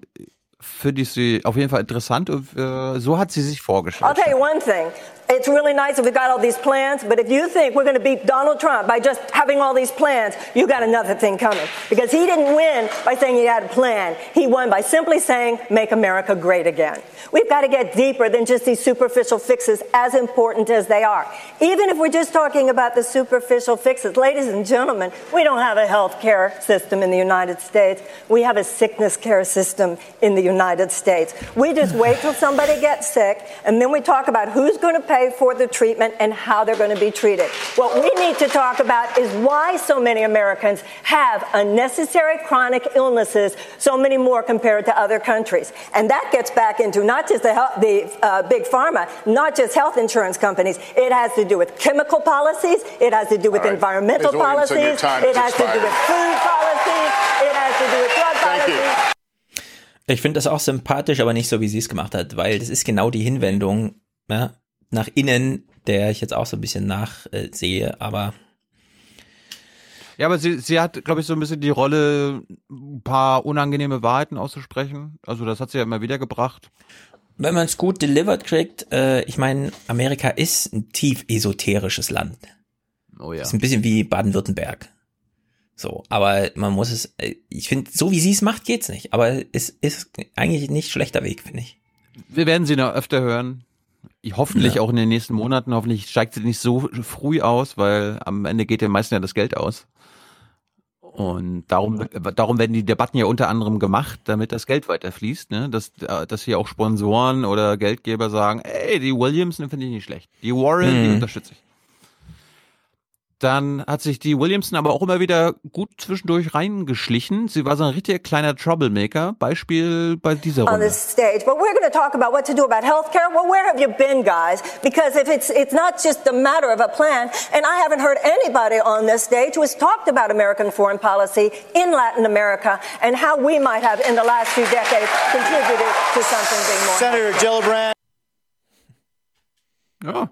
finde ich sie auf jeden Fall interessant. Und, äh, so hat sie sich vorgestellt. I'll tell you one thing. It's really nice if we've got all these plans, but if you think we're going to beat Donald Trump by just having all these plans, you got another thing coming. Because he didn't win by saying he had a plan. He won by simply saying, make America great again. We've got to get deeper than just these superficial fixes, as important as they are. Even if we're just talking about the superficial fixes, ladies and gentlemen, we don't have a health care system in the United States. We have a sickness care system in the United States. We just wait till somebody gets sick, and then we talk about who's going to pay pay for the treatment and how they're going to be treated. What we need to talk about is why so many Americans have unnecessary chronic illnesses, so many more compared to other countries. And that gets back into not just the, health, the uh, big pharma, not just health insurance companies. It has to do with chemical policies. It has to do with right. environmental policies. It has expired. to do with food policies. It has to do with drug Thank policies. You. Ich finde das auch sympathisch, aber nicht so, wie sie es gemacht hat, weil das ist genau die Hinwendung ja, nach innen, der ich jetzt auch so ein bisschen nachsehe, aber ja, aber sie, sie hat, glaube ich, so ein bisschen die Rolle, ein paar unangenehme Wahrheiten auszusprechen. Also das hat sie ja immer wieder gebracht. Wenn man es gut delivered kriegt, äh, ich meine, Amerika ist ein tief esoterisches Land. Oh ja. Ist ein bisschen wie Baden-Württemberg. So, aber man muss es, äh, ich finde, so wie sie es macht, geht's nicht. Aber es ist eigentlich nicht schlechter Weg, finde ich. Wir werden sie noch öfter hören. Hoffentlich Ja. auch in den nächsten Monaten. Hoffentlich steigt sie nicht so früh aus, weil am Ende geht den meisten ja das Geld aus. Und darum, darum werden die Debatten ja unter anderem gemacht, damit das Geld weiterfließt, ne? Dass, äh, dass hier auch Sponsoren oder Geldgeber sagen, ey, die Williamson finde ich nicht schlecht. Die Warren, die Mhm. unterstütze ich. Dann hat sich die Williamson aber auch immer wieder gut zwischendurch reingeschlichen. Sie war so ein richtiger kleiner Troublemaker. Beispiel bei dieser on Runde. this stage. But we're going to talk about what to do about health care. Well, where have you been, guys? Because if it's, it's not just a matter of a plan, and I haven't heard anybody on this stage who has talked about American foreign policy in Latin America and how we might have, in the last few decades, contributed to something being more. Senator Gillibrand. Ja,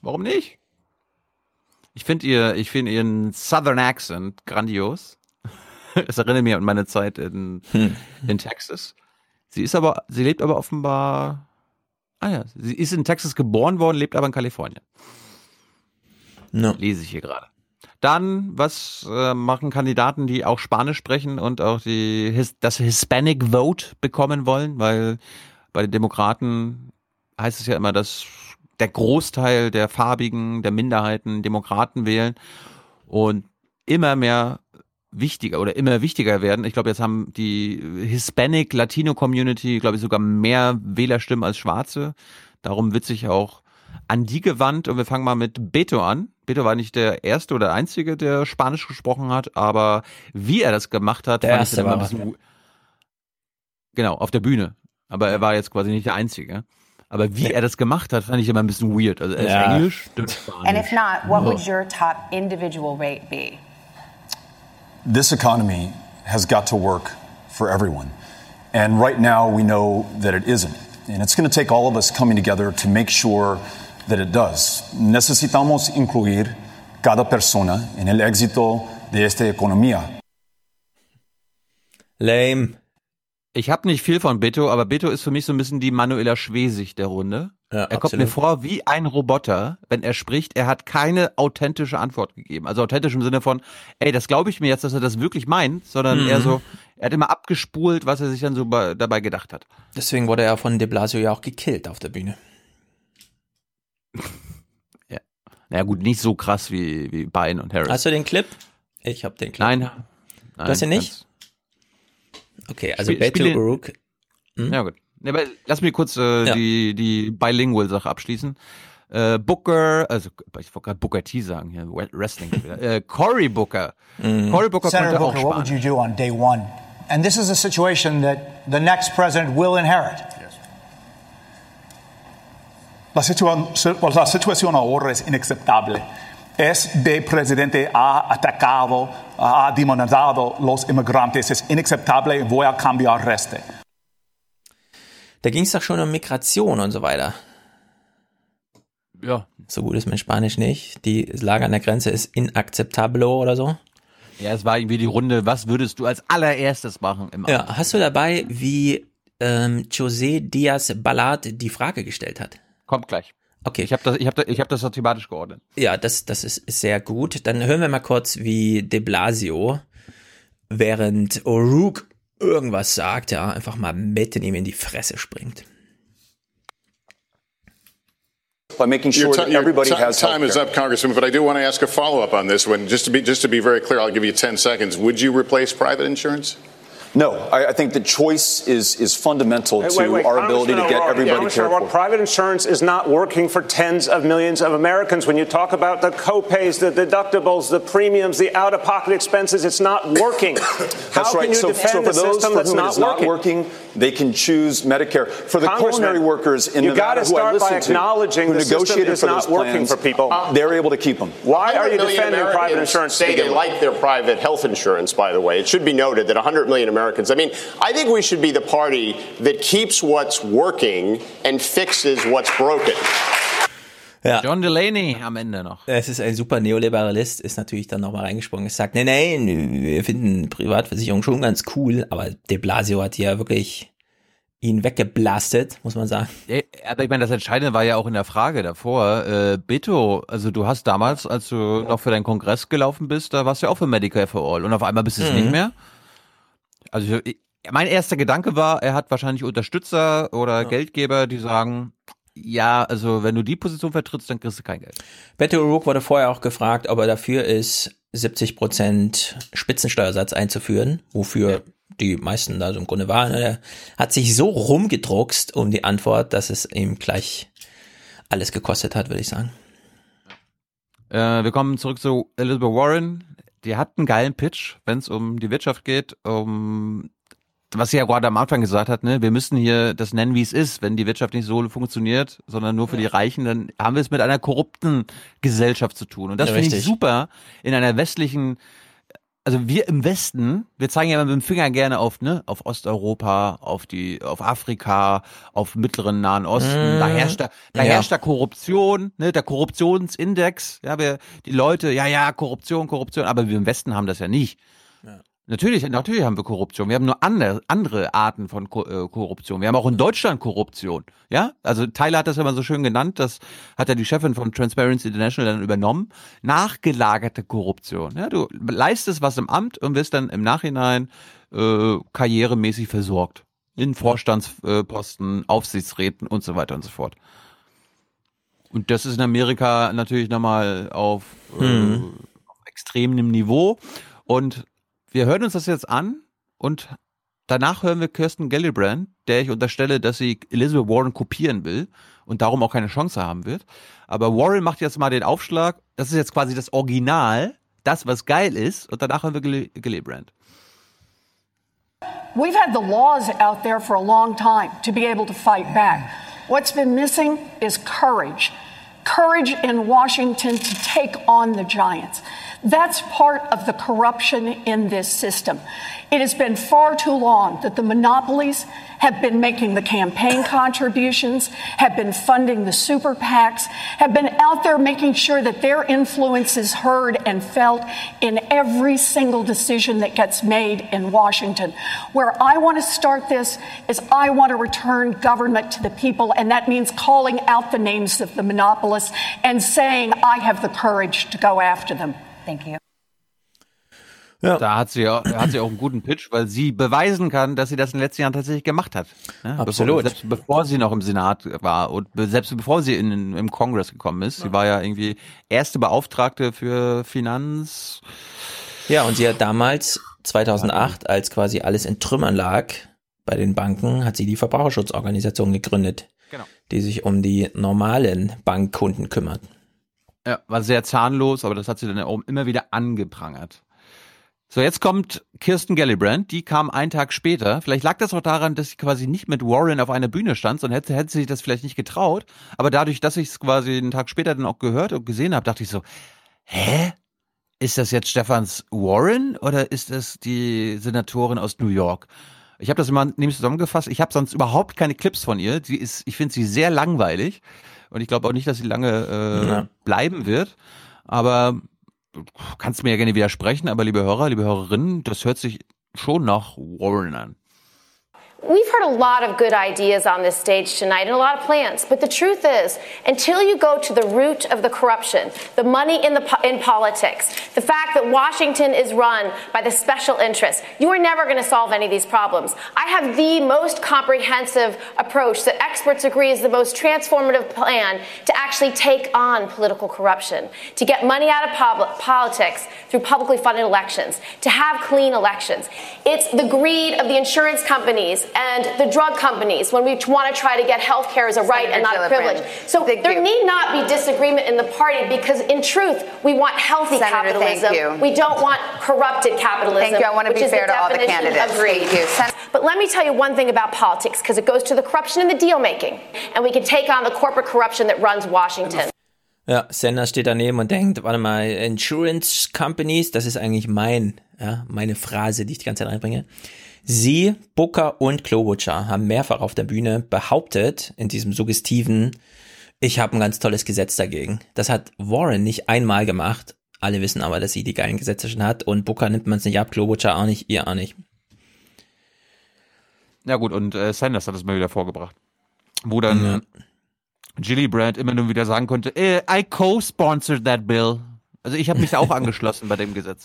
warum nicht? Ich finde ihr, ich finde ihren Southern Accent grandios. Es erinnert mich an meine Zeit in, in Texas. Sie ist aber, sie lebt aber offenbar, ah ja, sie ist in Texas geboren worden, lebt aber in Kalifornien. No. Lese ich hier gerade. Dann, was äh, machen Kandidaten, die auch Spanisch sprechen und auch die, His, das Hispanic Vote bekommen wollen? Weil bei den Demokraten heißt es ja immer, dass der Großteil der Farbigen, der Minderheiten Demokraten wählen und immer mehr wichtiger oder immer wichtiger werden. Ich glaube, jetzt haben die Hispanic Latino Community, glaube ich, sogar mehr Wählerstimmen als Schwarze. Darum wird sich auch an die gewandt und wir fangen mal mit Beto an. Beto war nicht der erste oder einzige, der Spanisch gesprochen hat, aber wie er das gemacht hat, Der fand erste ich war ein bisschen Genau, auf der Bühne. Aber er war jetzt quasi nicht der Einzige. Aber wie er das gemacht hat, fand ich immer ein bisschen weird. Also er ist Ja. Englisch, stimmt Spanisch. And if not, what Oh. would your top individual rate be? This economy has got to work for everyone. And right now, we know that it isn't. And it's going to take all of us coming together to make sure that it does. Necesitamos incluir cada persona en el éxito de esta economía. Lame. Ich habe nicht viel von Beto, aber Beto ist für mich so ein bisschen die Manuela Schwesig der Runde. Ja, er kommt absolut. mir vor wie ein Roboter, wenn er spricht. Er hat keine authentische Antwort gegeben. Also authentisch im Sinne von, ey, das glaube ich mir jetzt, dass er das wirklich meint, sondern Mhm. eher so, er hat immer abgespult, was er sich dann so bei, dabei gedacht hat. Deswegen wurde er von de Blasio ja auch gekillt auf der Bühne. Ja. Naja gut, nicht so krass wie, wie Biden und Harris. Hast du den Clip? Ich habe den Clip. Nein. Du hast ihn Nein, nicht? Okay, also Spiel- Beto spiele- O'Rourke. Hm? Ja gut. Nee, aber lass mich kurz äh, Ja. die, die Bilingual-Sache abschließen. Äh, Booker, also ich wollte gerade Booker T sagen hier, Wrestling. äh, Cory Booker. Cory Booker Senator konnte auch Booker, what would you do on day one? And this is a situation that the next president will inherit. La, situa- la situación ahora es inaceptable. Este presidente ha atacado, ha demonizado los inmigrantes. Es inaceptable y voy a cambiar este. Da ging es doch schon um Migration und so weiter. Ja. So gut ist mein Spanisch nicht. Die Lage an der Grenze ist inakzeptablo oder so. Ja, es war irgendwie die Runde, was würdest du als allererstes machen im Ja, hast du dabei, wie ähm, José Díaz Ballard die Frage gestellt hat? Kommt gleich. Okay. Ich habe das, ich hab das, ich hab das so thematisch geordnet. Ja, das, das ist sehr gut. Dann hören wir mal kurz, wie de Blasio, während O'Rourke irgendwas sagt, ja, einfach mal mitten ihm in die Fresse springt. by making Your sure that your everybody ti- has time is healthcare. up, Congressman. But I do want to ask a follow up on this one. Just to be just to be very clear, I'll give you ten seconds. Would you replace private insurance? No, I, I think the choice is, is fundamental Hey, to wait, wait, our ability to get O'Rourke, everybody Congressman cared O'Rourke, for. Private insurance is not working for tens of millions of Americans. When you talk about the copays, the deductibles, the premiums, the out-of-pocket expenses, it's not working. How That's can you so, defend so for a those system for that's whom it is not working? Working, They can choose Medicare for the culinary workers in the United States, you Nevada gotta who I start by to, acknowledging who the system negotiated is for not those working plans, for people. Uh, they're able to keep them. Why are you 100 million defending private insurance? Say they like their private health insurance. By the way, it should be noted that 100 million Americans. I mean, I think we should be the party that keeps what's working and fixes what's broken. Ja. John Delaney am Ende noch. Es ist ein super Neoliberalist, ist natürlich dann nochmal reingesprungen. Es sagt, nein, nein, wir finden Privatversicherung schon ganz cool, aber de Blasio hat ja wirklich ihn weggeblastet, muss man sagen. Ja, Aber ich meine, das Entscheidende war ja auch in der Frage davor. Äh, Beto, also du hast damals, als du noch für deinen Kongress gelaufen bist, da warst du ja auch für Medicare for All und auf einmal bist du es Mhm. nicht mehr. Also ich, mein erster Gedanke war, er hat wahrscheinlich Unterstützer oder Geldgeber, die sagen, ja, also wenn du die Position vertrittst, dann kriegst du kein Geld. Beto O'Rourke wurde vorher auch gefragt, ob er dafür ist, 70 Prozent Spitzensteuersatz einzuführen, wofür die meisten da so im Grunde waren. Er hat sich so rumgedruckst um die Antwort, dass es ihm gleich alles gekostet hat, würde ich sagen. Äh, wir kommen zurück zu Elizabeth Warren. Die hat einen geilen Pitch, wenn es um die Wirtschaft geht, um was sie ja gerade am Anfang gesagt hat, ne, wir müssen hier das nennen, wie es ist. Wenn die Wirtschaft nicht so funktioniert, sondern nur für die Reichen, dann haben wir es mit einer korrupten Gesellschaft zu tun. Und das Ja, finde ich super in einer westlichen, also wir im Westen, wir zeigen ja mit dem Finger gerne auf, ne, auf Osteuropa, auf die, auf Afrika, auf mittleren Nahen Osten. Mhm. Da herrscht da, da Ja. herrscht da Korruption, ne, der Korruptionsindex. Ja, wir, die Leute, ja, ja, Korruption, Korruption, aber wir im Westen haben das ja nicht. Natürlich, natürlich haben wir Korruption. Wir haben nur andere, andere Arten von äh, Korruption. Wir haben auch in Deutschland Korruption. Ja, also Tyler hat das immer so schön genannt. Das hat ja die Chefin von Transparency International dann übernommen. Nachgelagerte Korruption. Ja, du leistest was im Amt und wirst dann im Nachhinein äh, karrieremäßig versorgt. In Vorstandsposten, Aufsichtsräten und so weiter und so fort. Und das ist in Amerika natürlich nochmal auf, äh, Hm. auf extremem Niveau. Und wir hören uns das jetzt an und danach hören wir Kirsten Gillibrand, der ich unterstelle, dass sie Elizabeth Warren kopieren will und darum auch keine Chance haben wird. Aber Warren macht jetzt mal den Aufschlag. Das ist jetzt quasi das Original, das, was geil ist. Und danach hören wir Gill- Gillibrand. We've had the laws out there for a long time to be able to fight back. What's been missing is courage. Courage in Washington to take on the giants. That's part of the corruption in this system. It has been far too long that the monopolies have been making the campaign contributions, have been funding the super PACs, have been out there making sure that their influence is heard and felt in every single decision that gets made in Washington. Where I want to start this is I want to return government to the people, and that means calling out the names of the monopolists and saying, I have the courage to go after them. Thank you. Ja. Da hat sie, auch, da hat sie auch einen guten Pitch, weil sie beweisen kann, dass sie das in den letzten Jahren tatsächlich gemacht hat. Ne? Absolut. Bevor, selbst bevor sie noch im Senat war und selbst bevor sie in, im Kongress gekommen ist. Sie war ja irgendwie erste Beauftragte für Finanz. Ja, und sie hat damals, 2008, als quasi alles in Trümmern lag bei den Banken, hat sie die Verbraucherschutzorganisation gegründet, Genau. die sich um die normalen Bankkunden kümmert. Ja, war sehr zahnlos, aber das hat sie dann auch immer wieder angeprangert. So, jetzt kommt Kirsten Gillibrand, die kam einen Tag später. Vielleicht lag das auch daran, dass sie quasi nicht mit Warren auf einer Bühne stand, sondern hätte, hätte sie sich das vielleicht nicht getraut. Aber dadurch, dass ich es quasi einen Tag später dann auch gehört und gesehen habe, dachte ich so, hä? Ist das jetzt Stefans Warren oder ist das die Senatorin aus New York? Ich habe das immer nämlich zusammengefasst. Ich habe sonst überhaupt keine Clips von ihr. Sie ist, ich finde sie sehr langweilig und ich glaube auch nicht, dass sie lange äh, Ja. bleiben wird. Aber du kannst mir ja gerne widersprechen, aber liebe Hörer, liebe Hörerinnen, das hört sich schon nach Warren an. We've heard a lot of good ideas on this stage tonight and a lot of plans, but the truth is, until you go to the root of the corruption, the money in the in politics, the fact that Washington is run by the special interests, you are never going to solve any of these problems. I have the most comprehensive approach that experts agree is the most transformative plan to actually take on political corruption, to get money out of politics through publicly funded elections, to have clean elections. It's the greed of the insurance companies and the drug companies when we want to try to get health care as a right and not a privilege. So there need not be disagreement in the party because, in truth, we want healthy Senator, capitalism. thank you. We don't want corrupted capitalism. Thank you. I want to be fair to all the candidates. Of greed. Thank you. Sen- But let me tell you one thing about politics because it goes to the corruption in the deal making, and we can take on the corporate corruption that runs Washington. Ja, Sanders steht daneben und denkt, warte mal, Insurance Companies, das ist eigentlich mein, ja, meine Phrase, die ich die ganze Zeit reinbringe. Sie, Booker und Klobuchar haben mehrfach auf der Bühne behauptet, in diesem suggestiven, ich habe ein ganz tolles Gesetz dagegen. Das hat Warren nicht einmal gemacht. Alle wissen aber, dass sie die geilen Gesetze schon hat und Booker nimmt man es nicht ab, Klobuchar auch nicht, ihr auch nicht. Ja gut, und äh, Sanders hat es mal wieder vorgebracht. Wo dann Ja. Gillibrand immer nur wieder sagen konnte, äh, I co-sponsored that bill. Also ich habe mich da auch angeschlossen bei dem Gesetz.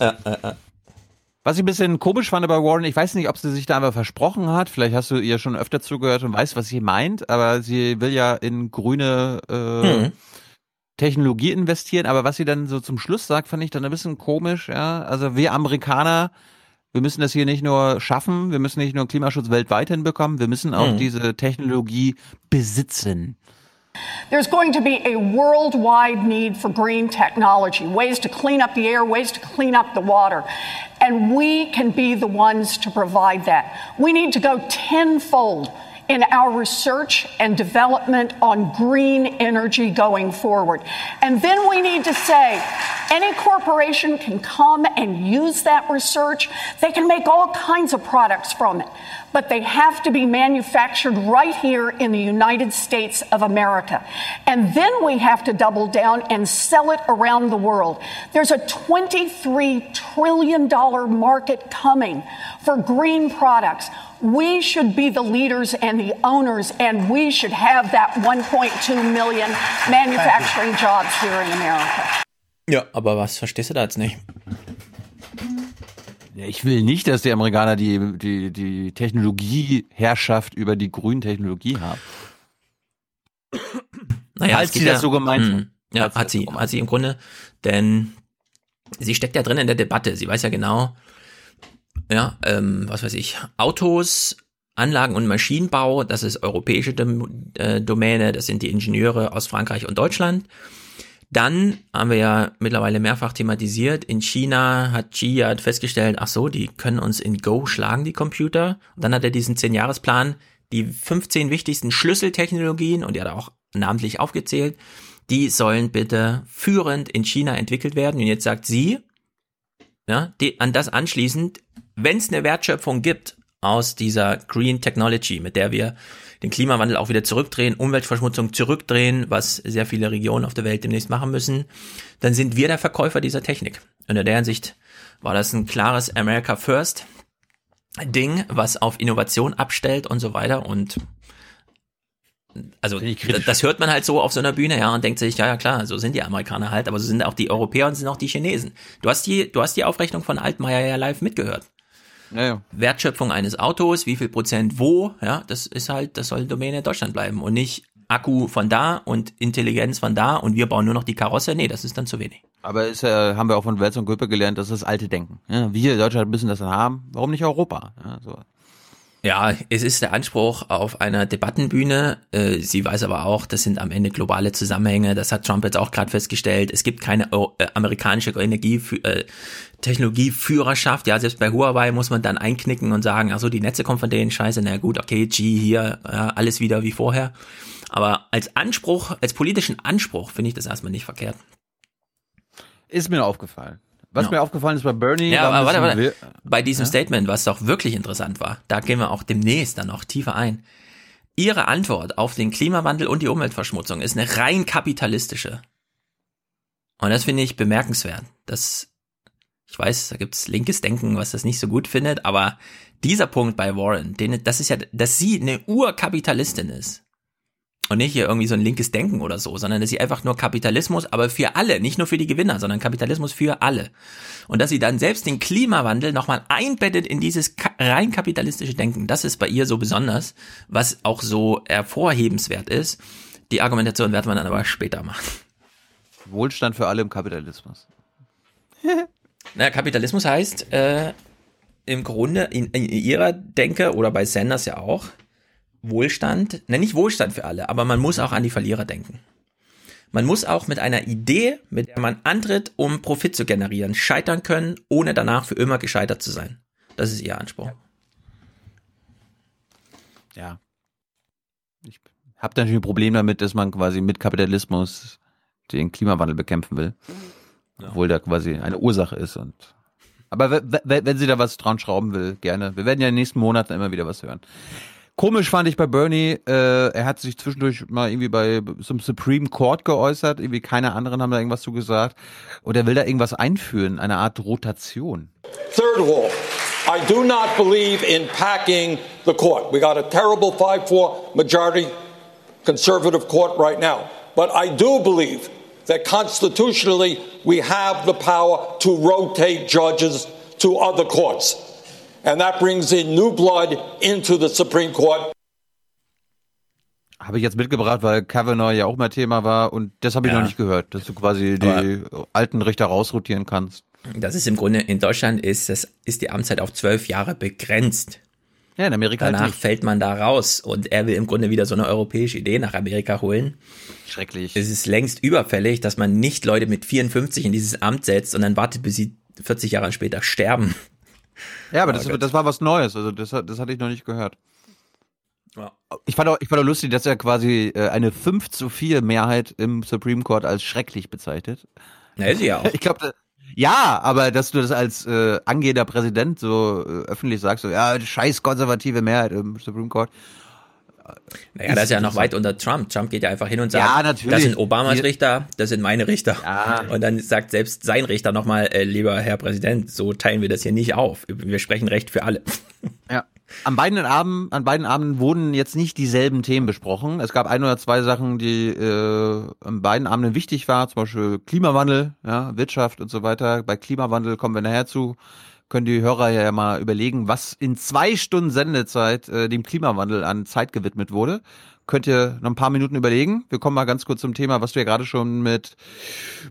Was ich ein bisschen komisch fand bei Warren, ich weiß nicht, ob sie sich da einfach versprochen hat. Vielleicht hast du ihr schon öfter zugehört und weißt, was sie meint, aber sie will ja in grüne äh, Mhm. Technologie investieren. Aber was sie dann so zum Schluss sagt, fand ich dann ein bisschen komisch. Ja, also wir Amerikaner, wir müssen das hier nicht nur schaffen, wir müssen nicht nur Klimaschutz weltweit hinbekommen, wir müssen auch Mhm. diese Technologie besitzen. There's going to be a worldwide need for green technology, ways to clean up the air, ways to clean up the water. And we can be the ones to provide that. We need to go tenfold in our research and development on green energy going forward. And then we need to say any corporation can come and use that research. They can make all kinds of products from it, but they have to be manufactured right here in the United States of America. And then we have to double down and sell it around the world. There's a $23 trillion market coming for green products. We should be the leaders and the owners, and we should have that 1.2 million manufacturing jobs here in America. Ja, aber was verstehst du da jetzt nicht? Ja, Ich will nicht, dass die Amerikaner die, die, die Technologieherrschaft über die grünen Technologie haben. Naja, geht sie das so gemeint Hm. hat. Ja, hat sie, hat sie im Grunde, denn sie steckt ja drin in der Debatte. Sie weiß ja genau, ja, ähm, was weiß ich, Autos, Anlagen und Maschinenbau, das ist europäische Dom äh, Domäne, das sind die Ingenieure aus Frankreich und Deutschland. Dann haben wir ja mittlerweile mehrfach thematisiert, in China hat Xi festgestellt, ach so, die können uns in Go schlagen, die Computer. Und dann hat er diesen 10-Jahresplan, die 15 wichtigsten Schlüsseltechnologien, und die hat er auch namentlich aufgezählt, die sollen bitte führend in China entwickelt werden. Und jetzt sagt sie, ja, die, an das anschließend, wenn es eine Wertschöpfung gibt aus dieser Green Technology, mit der wir den Klimawandel auch wieder zurückdrehen, Umweltverschmutzung zurückdrehen, was sehr viele Regionen auf der Welt demnächst machen müssen, dann sind wir der Verkäufer dieser Technik. Und in der Hinsicht war das ein klares America First Ding, was auf Innovation abstellt und so weiter und also das, hört man halt so auf so einer Bühne, ja, und denkt sich, ja, ja klar, so sind die Amerikaner halt, aber so sind auch die Europäer und sind auch die Chinesen. Du hast die, du hast die Aufrechnung von Altmaier ja live mitgehört. Ja, ja. Wertschöpfung eines Autos, wie viel Prozent wo, ja, das ist halt, das soll Domäne Deutschland bleiben und nicht Akku von da und Intelligenz von da und wir bauen nur noch die Karosse. Nee, das ist dann zu wenig. Aber ist, äh, haben wir auch von Welz und Göppe gelernt, das ist das alte Denken. Ja, wir in Deutschland müssen das dann haben. Warum nicht Europa? Ja, so. Ja, es ist der Anspruch auf einer Debattenbühne. Äh, Sie weiß aber auch, das sind am Ende globale Zusammenhänge. Das hat Trump jetzt auch gerade festgestellt. Es gibt keine äh, amerikanische Energie, äh, Technologieführerschaft. Ja, selbst bei Huawei muss man dann einknicken und sagen, ach so, die Netze kommen von denen, scheiße, na gut, okay, G hier, ja, alles wieder wie vorher. Aber als Anspruch, als politischen Anspruch finde ich das erstmal nicht verkehrt. Ist mir aufgefallen. Was Ja. mir aufgefallen ist bei Bernie. Ja, aber warte, warte. Bei diesem Ja? Statement, was doch wirklich interessant war, da gehen wir auch demnächst dann noch tiefer ein. Ihre Antwort auf den Klimawandel und die Umweltverschmutzung ist eine rein kapitalistische. Und das finde ich bemerkenswert. Das, ich weiß, da gibt's linkes Denken, was das nicht so gut findet, aber dieser Punkt bei Warren, den, das ist ja, dass sie eine Urkapitalistin ist. Und nicht hier irgendwie so ein linkes Denken oder so, sondern dass sie einfach nur Kapitalismus, aber für alle, nicht nur für die Gewinner, sondern Kapitalismus für alle. Und dass sie dann selbst den Klimawandel nochmal einbettet in dieses rein kapitalistische Denken. Das ist bei ihr so besonders, was auch so hervorhebenswert ist. Die Argumentation werden wir dann aber später machen. Wohlstand für alle im Kapitalismus. Na, Kapitalismus heißt, äh, im Grunde in, in ihrer Denke oder bei Sanders ja auch Wohlstand, ne, nicht Wohlstand für alle, aber man muss auch an die Verlierer denken. Man muss auch mit einer Idee, mit der man antritt, um Profit zu generieren, scheitern können, ohne danach für immer gescheitert zu sein. Das ist ihr Anspruch. Ja. Ich habe natürlich ein Problem damit, dass man quasi mit Kapitalismus den Klimawandel bekämpfen will. Ja. Obwohl da quasi eine Ursache ist. Und aber wenn sie da was dran schrauben will, gerne. Wir werden ja in den nächsten Monaten immer wieder was hören. Komisch fand ich bei Bernie, äh, er hat sich zwischendurch mal irgendwie bei zum Supreme Court geäußert, irgendwie keine anderen haben da irgendwas zu gesagt. Und er will da irgendwas einführen, eine Art Rotation. Third all, I do not believe in packing the court. We got a terrible 5-4 majority conservative court right now. But I do believe that constitutionally we have the power to rotate judges to other courts. And that brings in new blood into the Supreme Court. Habe ich jetzt mitgebracht, weil Kavanaugh ja auch mal Thema war und das habe ich ja. noch nicht gehört, dass du quasi die Aber alten Richter rausrotieren kannst. Das ist im Grunde, in Deutschland ist, das, ist die Amtszeit auf zwölf Jahre begrenzt. Ja, in Amerika Danach halt fällt man da raus und er will im Grunde wieder so eine europäische Idee nach Amerika holen. Schrecklich. Es ist längst überfällig, dass man nicht Leute mit 54 in dieses Amt setzt und dann wartet, bis sie 40 Jahre später sterben. Ja, aber oh, das, das war was Neues, also das, das hatte ich noch nicht gehört. Ja. Ich fand auch, ich fand auch lustig, dass er quasi äh, eine 5 zu 4 Mehrheit im Supreme Court als schrecklich bezeichnet. Na, ist sie ja auch. Ich glaube, ja, aber dass du das als äh, angehender Präsident so äh, öffentlich sagst, so, ja, scheiß konservative Mehrheit im Supreme Court. Naja, das ist ja noch weit unter Trump. Trump geht ja einfach hin und sagt, ja, natürlich. das sind Obamas Richter, das sind meine Richter. Ja. Und dann sagt selbst sein Richter nochmal, äh, lieber Herr Präsident, so teilen wir das hier nicht auf. Wir sprechen Recht für alle. Ja. An beiden Abenden, an beiden Abenden wurden jetzt nicht dieselben Themen besprochen. Es gab ein oder zwei Sachen, die äh, an beiden Abenden wichtig waren, zum Beispiel Klimawandel, ja, Wirtschaft und so weiter. Bei Klimawandel kommen wir nachher zu können die Hörer ja mal überlegen, was in zwei Stunden Sendezeit äh, dem Klimawandel an Zeit gewidmet wurde. Könnt ihr noch ein paar Minuten überlegen. Wir kommen mal ganz kurz zum Thema, was ja gerade schon mit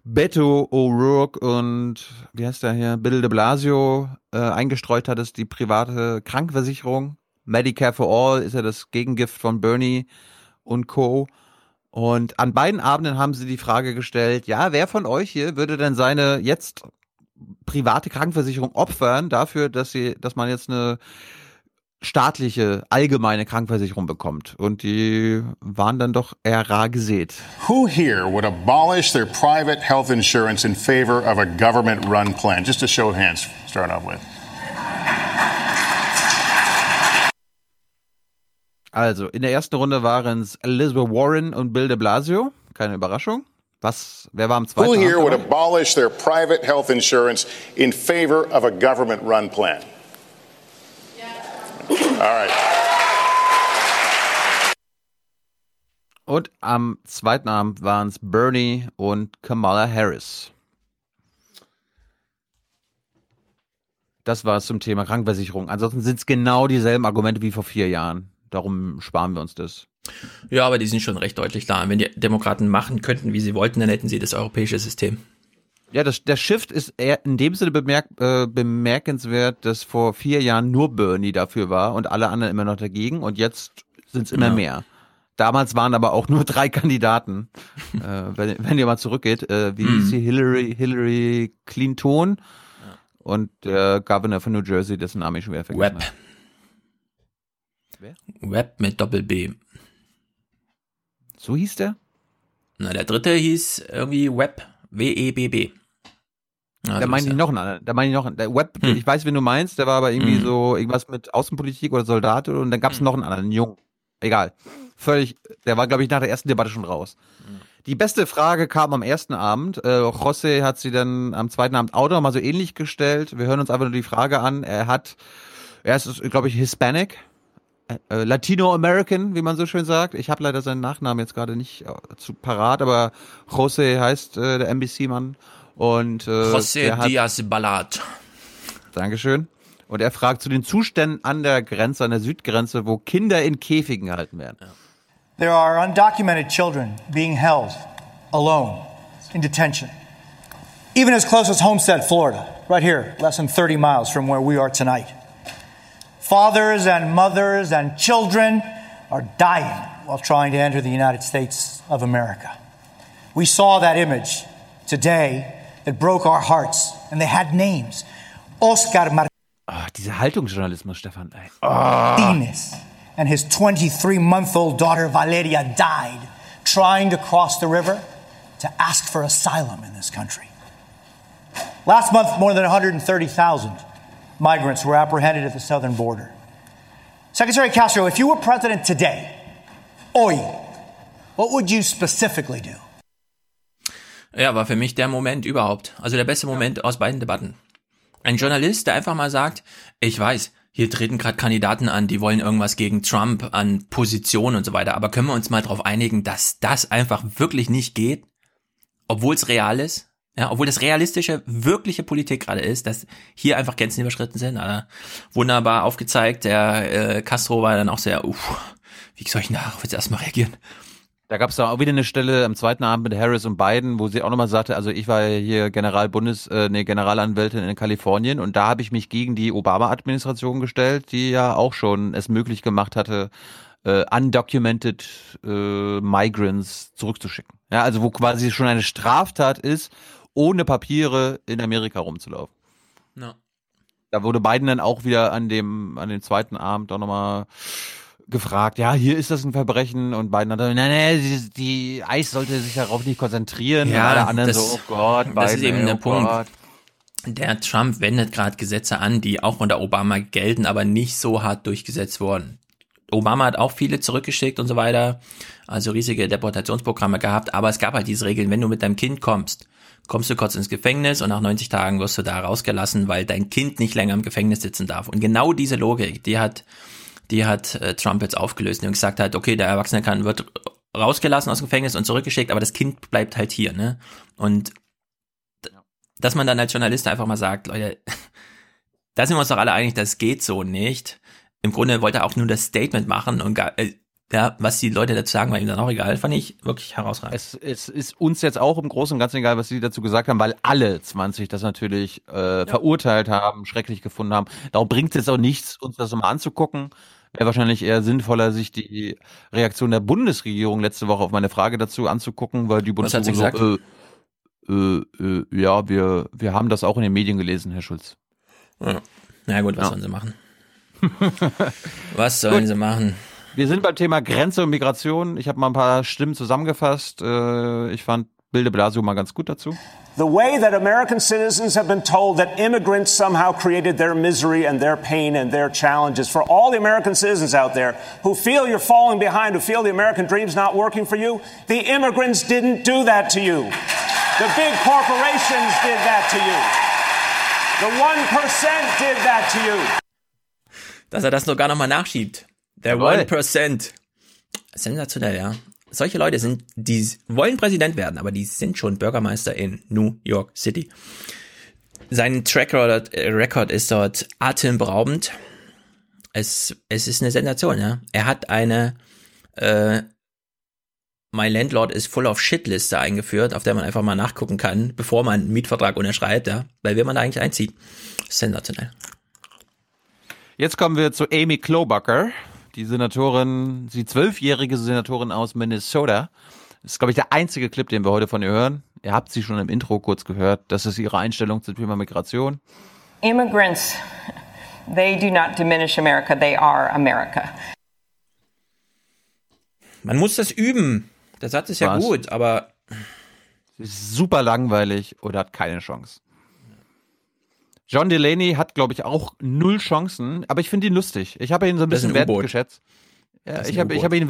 Beto O'Rourke und wie heißt der hier, Bill de Blasio äh, eingestreut hattest, die private Krankenversicherung. Medicare for All ist ja das Gegengift von Bernie und Co. Und an beiden Abenden haben sie die Frage gestellt, ja, wer von euch hier würde denn seine jetzt private Krankenversicherung opfern dafür, dass sie, dass man jetzt eine staatliche, allgemeine Krankenversicherung bekommt. Und die waren dann doch eher rar gesät. Who here would abolish their private health insurance in favor of a government-run plan? Just a show of hands, start off with. Also, in der ersten Runde waren es Elizabeth Warren und Bill de Blasio. Keine Überraschung. Was, wer war am zweiten? Who here would abolish their private health insurance in favor of a government-run plan? All right. Und am zweiten Abend waren es Bernie und Kamala Harris. Das war es zum Thema Krankenversicherung. Ansonsten sind es genau dieselben Argumente wie vor vier Jahren. Darum sparen wir uns das. Ja, aber die sind schon recht deutlich da. Wenn die Demokraten machen könnten, wie sie wollten, dann hätten sie das europäische System. Ja, das, der Shift ist eher in dem Sinne bemerk, äh, bemerkenswert, dass vor vier Jahren nur Bernie dafür war und alle anderen immer noch dagegen und jetzt sind es immer ja. mehr. Damals waren aber auch nur drei Kandidaten. äh, wenn, wenn ihr mal zurückgeht, äh, wie mhm. ist sie? Hillary, Hillary Clinton ja. und der Governor von New Jersey, dessen Name ich schon wieder vergessen Webb. Wer? Webb mit Doppel-B. So hieß der? Na, der dritte hieß irgendwie Webb, W-E-B-B. Also da meine ich noch einen Da meine ich noch einen. Der Webb, hm. ich weiß, wen du meinst, der war aber irgendwie hm. so irgendwas mit Außenpolitik oder Soldat und dann gab es hm. noch einen anderen, einen Jungen. Egal. Völlig, der war, glaube ich, nach der ersten Debatte schon raus. Hm. Die beste Frage kam am ersten Abend. Äh, José hat sie dann am zweiten Abend auch noch mal so ähnlich gestellt. Wir hören uns einfach nur die Frage an. Er hat, er ist, glaube ich, Hispanic äh, Latino-American, wie man so schön sagt. Ich habe leider seinen Nachnamen jetzt gerade nicht äh, zu parat, aber Jose heißt äh, der NBC-Mann. Und, äh, José Diaz Ballat. Dankeschön. Und er fragt zu den Zuständen an der Grenze, an der Südgrenze, wo Kinder in Käfigen gehalten werden. There are undocumented children being held alone in detention. Even as close as Homestead, Florida, right here, less than 30 miles from where we are tonight. Fathers and mothers and children are dying while trying to enter the United States of America. We saw that image today that broke our hearts, and they had names. Oscar Martinez. Oh, ah, dieser Haltungsjournalismus, Stefan. Ey. Ah. Oh. Martinez and his 23 month old daughter Valeria died trying to cross the river to ask for asylum in this country. Last month, more than 130,000 migrants were apprehended at the southern border. Secretary Castro, if you were president today, hoy, what would you specifically do? Ja, war für mich der Moment überhaupt. Also der beste Moment aus beiden Debatten. Ein Journalist, der einfach mal sagt, ich weiß, hier treten gerade Kandidaten an, die wollen irgendwas gegen Trump an Position und so weiter, aber können wir uns mal darauf einigen, dass das einfach wirklich nicht geht, obwohl es real ist? Ja, obwohl das realistische, wirkliche Politik gerade ist, dass hier einfach Grenzen überschritten sind. Also wunderbar aufgezeigt. Der äh, Castro war dann auch sehr, uff, wie soll ich darauf jetzt erstmal reagieren? Da gab es da auch wieder eine Stelle am zweiten Abend mit Harris und Biden, wo sie auch nochmal sagte, also ich war hier Generalbundes, äh, nee, Generalanwältin in Kalifornien und da habe ich mich gegen die Obama-Administration gestellt, die ja auch schon es möglich gemacht hatte, äh, undocumented äh, Migrants zurückzuschicken. Ja, also wo quasi schon eine Straftat ist, ohne Papiere in Amerika rumzulaufen. No. Da wurde Biden dann auch wieder an dem, an dem zweiten Abend auch nochmal gefragt, ja, hier ist das ein Verbrechen und Biden hat gesagt, nein, nein, die, die Eis sollte sich darauf nicht konzentrieren. Ja, alle anderen das, so, oh Gott, Biden, das ist eben ey, der oh Punkt. Gott. Der Trump wendet gerade Gesetze an, die auch unter Obama gelten, aber nicht so hart durchgesetzt wurden. Obama hat auch viele zurückgeschickt und so weiter, also riesige Deportationsprogramme gehabt, aber es gab halt diese Regeln, wenn du mit deinem Kind kommst, kommst du kurz ins Gefängnis und nach 90 Tagen wirst du da rausgelassen, weil dein Kind nicht länger im Gefängnis sitzen darf. Und genau diese Logik, die hat, die hat äh, Trump jetzt aufgelöst und gesagt hat, okay, der Erwachsene kann, wird rausgelassen aus dem Gefängnis und zurückgeschickt, aber das Kind bleibt halt hier, ne? Und dass man dann als Journalist einfach mal sagt, Leute, da sind wir uns doch alle einig, das geht so nicht. Im Grunde wollte er auch nur das Statement machen und gar, äh, ja, was die Leute dazu sagen, war ihm dann auch egal. Fand ich wirklich herausragend. Es, es ist uns jetzt auch im Großen und Ganzen egal, was sie dazu gesagt haben, weil alle 20 das natürlich äh, verurteilt haben, schrecklich gefunden haben. Darum bringt es jetzt auch nichts, uns das mal anzugucken. Wäre wahrscheinlich eher sinnvoller, sich die Reaktion der Bundesregierung letzte Woche auf meine Frage dazu anzugucken, weil die Bundesregierung so, äh, äh, äh, ja, wir, wir haben das auch in den Medien gelesen, Herr Schulz. Ja. Na gut, was Ja. sollen sie machen? was sollen Gut. sie machen? Wir sind beim Thema Grenze und Migration. Ich habe mal ein paar Stimmen zusammengefasst. Äh, ich fand Bilde Blasio mal ganz gut dazu. The way that American citizens have been told that immigrants somehow created their misery and their pain and their challenges. For all the American citizens out there who feel you're falling behind, who feel the American dream's not working for you, the immigrants didn't do that to you. The big corporations did that to you. The 1% did that to you. Dass er das sogar nochmal nachschiebt. Der Jawohl. 1%. Sensationell, ja. Solche Leute sind, die wollen Präsident werden, aber die sind schon Bürgermeister in New York City. Sein Track Record, äh, Record ist dort atemberaubend. Es, es ist eine Sensation, ja. Er hat eine äh, My Landlord is full of shit Liste eingeführt, auf der man einfach mal nachgucken kann, bevor man einen Mietvertrag unterschreibt, ja. Weil wenn man da eigentlich einzieht. Sensationell. Jetzt kommen wir zu Amy Klobuchar, die Senatorin, die zwölfjährige Senatorin aus Minnesota. Das ist, glaube ich, der einzige Clip, den wir heute von ihr hören. Ihr habt sie schon im Intro kurz gehört. Das ist ihre Einstellung zum Thema Migration. Immigrants, they do not diminish America, they are America. Man muss das üben. Der Satz ist ja Was? gut, aber Sie ist super langweilig oder hat keine Chance. John Delaney hat, glaube ich, auch null Chancen, aber ich finde ihn lustig. Ich habe ihn so ein bisschen ein wertgeschätzt. Ja, ich habe hab ihn,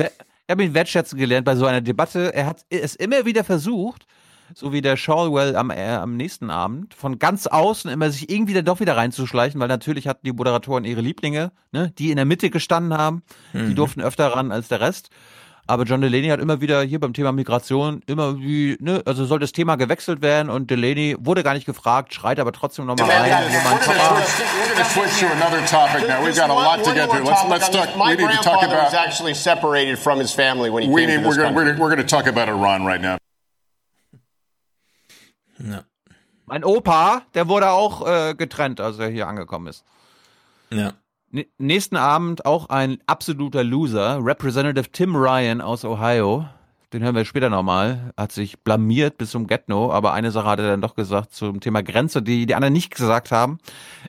hab ihn wertschätzen gelernt bei so einer Debatte. Er hat es immer wieder versucht, so wie der Shawwell am, äh, am nächsten Abend, von ganz außen immer sich irgendwie dann doch wieder reinzuschleichen, weil natürlich hatten die Moderatoren ihre Lieblinge, ne, die in der Mitte gestanden haben. Die Mhm. durften öfter ran als der Rest. Aber John Delaney hat immer wieder hier beim Thema Migration immer wie, ne, also soll das Thema gewechselt werden und Delaney wurde gar nicht gefragt, schreit aber trotzdem nochmal rein. We're going to switch to another topic now. We've got a lot to get to. Let's let's talk. My We need to talk grandfather was about. actually separated from his family when he We came need. to We're this going. country. We're, we're going to talk about Iran right now. Ja. Mein Opa, der wurde auch äh, getrennt, als er hier angekommen ist. Ja. Nächsten Abend auch ein absoluter Loser, Representative Tim Ryan aus Ohio. Den hören wir später nochmal. Hat sich blamiert bis zum Get-No, aber eine Sache hat er dann doch gesagt zum Thema Grenze, die die anderen nicht gesagt haben.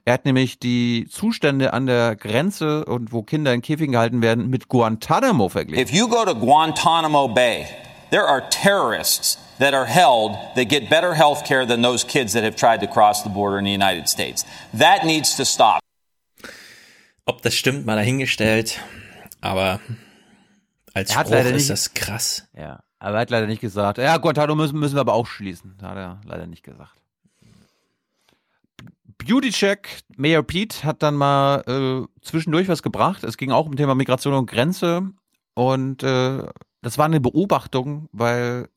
Er hat nämlich die Zustände an der Grenze und wo Kinder in Käfigen gehalten werden mit Guantanamo verglichen. If you go to Guantanamo Bay, there are terrorists that are held that get better health care than those kids that have tried to cross the border in the United States. That needs to stop. Ob das stimmt, mal dahingestellt. Aber als Er hat Spruch ist nicht- das krass. Ja, aber er hat leider nicht gesagt. Ja, Guantanamo müssen, müssen wir aber auch schließen. Hat er leider nicht gesagt. Beauty Check, Mayor Pete hat dann mal äh, zwischendurch was gebracht. Es ging auch um Thema Migration und Grenze. Und äh, das war eine Beobachtung, weil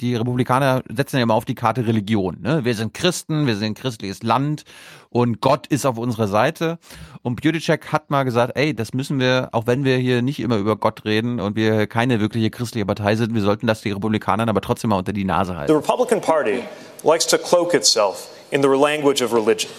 die Republikaner setzen ja immer auf die Karte Religion. Ne? Wir sind Christen, wir sind ein christliches Land und Gott ist auf unserer Seite. Und Check hat mal gesagt, ey, das müssen wir, auch wenn wir hier nicht immer über Gott reden und wir keine wirkliche christliche Partei sind, wir sollten das die Republikanern aber trotzdem mal unter die Nase The halten. Republican Party likes to cloak itself in the language of religion.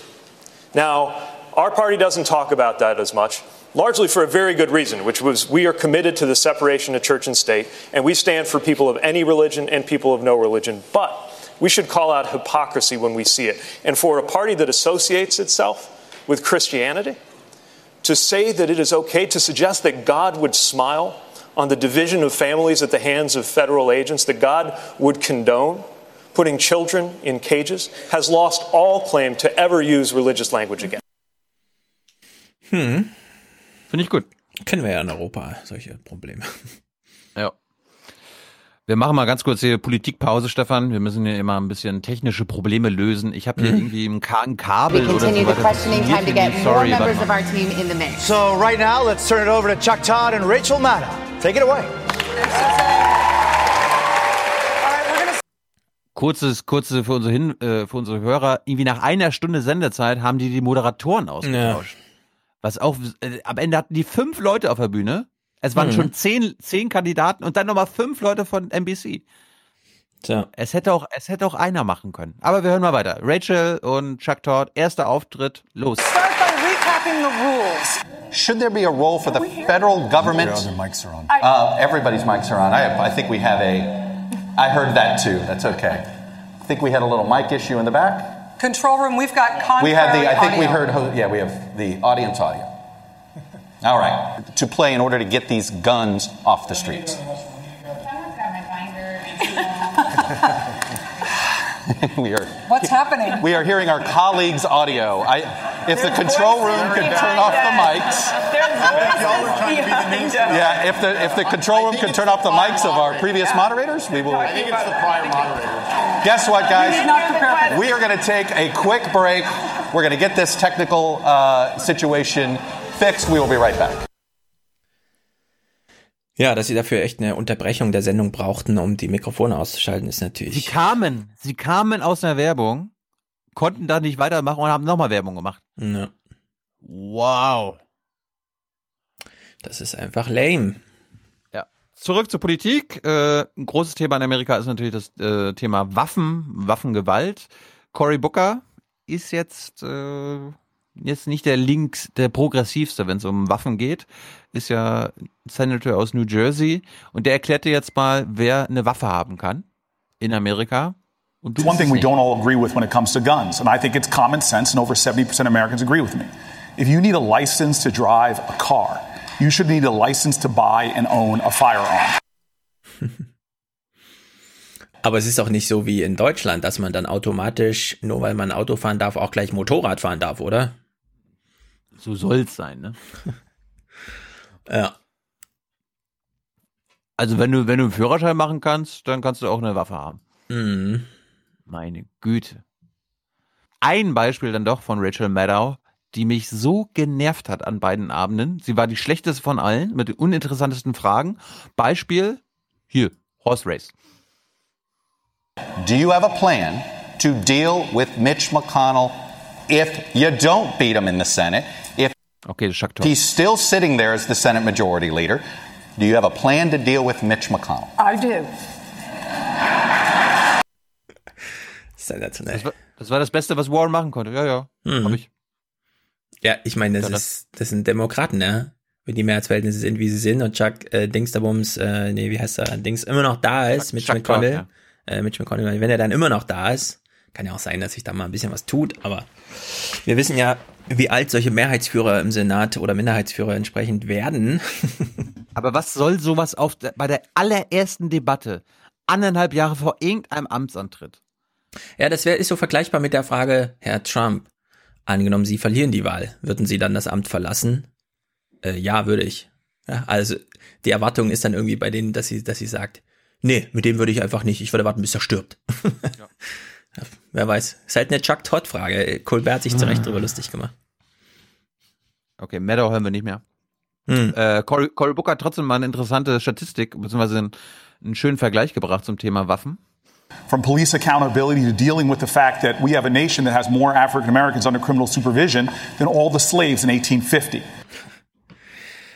Now, our party doesn't talk about that as much, largely for a very good reason, which was we are committed to the separation of church and state, and we stand for people of any religion and people of no religion. But we should call out hypocrisy when we see it. And for a party that associates itself with Christianity, to say that it is okay to suggest that God would smile on the division of families at the hands of federal agents, that God would condone putting children in cages, has lost all claim to ever use religious language again. Hm. Finde ich gut. Kennen wir ja in Europa solche Probleme. Ja. Wir machen mal ganz kurz hier Politikpause, Stefan. Wir müssen hier immer ein bisschen technische Probleme lösen. Ich habe hier Mhm. irgendwie ein, Ka ein Kabel oder so weiter. Sorry. So right now, let's turn it over to Chuck Todd and Rachel Maddow. Take it away. Kurzes, kurze für unsere, Hin, äh, für unsere Hörer. Irgendwie nach einer Stunde Sendezeit haben die die Moderatoren ausgetauscht. Was auch, äh, am Ende hatten die fünf Leute auf der Bühne. Es waren Mhm. schon zehn, zehn Kandidaten und dann nochmal fünf Leute von NBC. Tja. Es hätte auch, es hätte auch einer machen können. Aber wir hören mal weiter. Rachel und Chuck Todd, erster Auftritt, los. Start by recapping the rules. Should there be a role for the federal government? Your other mics are on. Uh, everybody's mics are on. I, I think we have a. I heard that too. That's okay. I think we had a little mic issue in the back. Control room, we've got contrary We have the. I think we heard. ho- Yeah, we have the audience audio. All right. To play in order to get these guns off the streets. we are. What's happening? We are hearing our colleagues' audio. I, if the control room could turn off the mics. Yeah, if the if the control room could turn off the mics of our previous moderators, we will. I think it's the prior moderator. Guess what, guys? We are going to take a quick break. We're going to get this technical uh, situation fixed. We will be right back. Ja, dass sie dafür echt eine Unterbrechung der Sendung brauchten, um die Mikrofone auszuschalten, ist Sie natürlich. kamen, sie kamen aus einer Werbung, konnten da nicht weitermachen und haben nochmal Werbung gemacht. Ja, Wow. Das ist einfach lame. Ja. Zurück zur Politik. Äh, ein großes Thema in Amerika ist natürlich das äh, Thema Waffen, Waffengewalt. Cory Booker ist jetzt äh, jetzt nicht der links, der progressivste, wenn es um Waffen geht. Ist ja Senator aus New Jersey und der erklärte jetzt mal, wer eine Waffe haben kann in Amerika. It's one thing we nicht. don't all agree with when it comes to guns, and I think it's common sense, and over 70% of Americans agree with me. If you need a license to drive a car, you should need a license to buy and own a firearm. Aber es ist auch nicht so wie in Deutschland, dass man dann automatisch, nur weil man Auto fahren darf, auch gleich Motorrad fahren darf, oder? So soll's sein, ne? Ja. Also wenn du, wenn du einen Führerschein machen kannst, dann kannst du auch eine Waffe haben. Mhm. Meine Güte. Ein Beispiel dann doch von Rachel Maddow, die mich so genervt hat an beiden Abenden. Sie war die schlechteste von allen mit den uninteressantesten Fragen. Beispiel hier, Horse Race. Do you have a plan to deal with Mitch McConnell if you don't beat him in the Senate? If Okay, he's still sitting there as the Senate Majority Leader, do you have a plan to deal with Mitch McConnell? I do. Sensationell. Das war, das war das Beste, was Warren machen konnte. Ja, ja, Mhm. hab ich. Ja, ich meine, das, ist, das sind Demokraten, ne? Wenn die Mehrheitsverhältnisse sind, wie sie sind und Chuck äh, Dingsterbums, äh, nee, wie heißt er, Dings immer noch da ist, Chuck- Mitch Chuck McConnell, Todd, äh, Mitch McConnell, wenn er dann immer noch da ist, kann ja auch sein, dass sich da mal ein bisschen was tut, aber wir wissen ja, wie alt solche Mehrheitsführer im Senat oder Minderheitsführer entsprechend werden. Aber was soll sowas auf der, bei der allerersten Debatte anderthalb Jahre vor irgendeinem Amtsantritt? Ja, das wäre ist so vergleichbar mit der Frage, Herr Trump, angenommen Sie verlieren die Wahl, würden Sie dann das Amt verlassen? Äh, ja, würde ich. Ja, also die Erwartung ist dann irgendwie bei denen, dass sie, dass sie sagt, nee, mit dem würde ich einfach nicht, ich würde warten, bis er stirbt. Ja. Wer weiß. Ist halt eine Chuck Todd-Frage. Colbert hat sich zu Recht drüber lustig gemacht. Okay, Meadow hören wir nicht mehr. Hm. Äh, Cory, Cory Booker hat trotzdem mal eine interessante Statistik, beziehungsweise einen, einen schönen Vergleich gebracht zum Thema Waffen. From police accountability to dealing with the fact that we have a nation that has more African Americans under criminal supervision than all the slaves in 1850.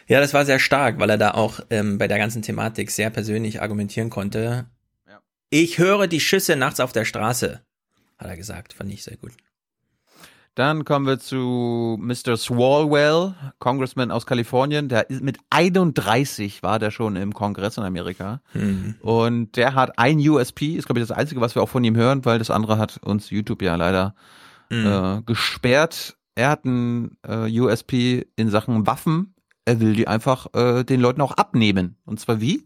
Ja, das war sehr stark, weil er da auch ähm, bei der ganzen Thematik sehr persönlich argumentieren konnte. Ich höre die Schüsse nachts auf der Straße, hat er gesagt. Fand ich sehr gut. Dann kommen wir zu Mr. Swalwell, Congressman aus Kalifornien. Der ist mit 31 war der schon im Kongress in Amerika. Mhm. Und der hat ein USP, ist glaube ich das Einzige, was wir auch von ihm hören, weil das andere hat uns YouTube ja leider Mhm. äh, gesperrt. Er hat ein äh, USP in Sachen Waffen. Er will die einfach äh, den Leuten auch abnehmen. Und zwar wie?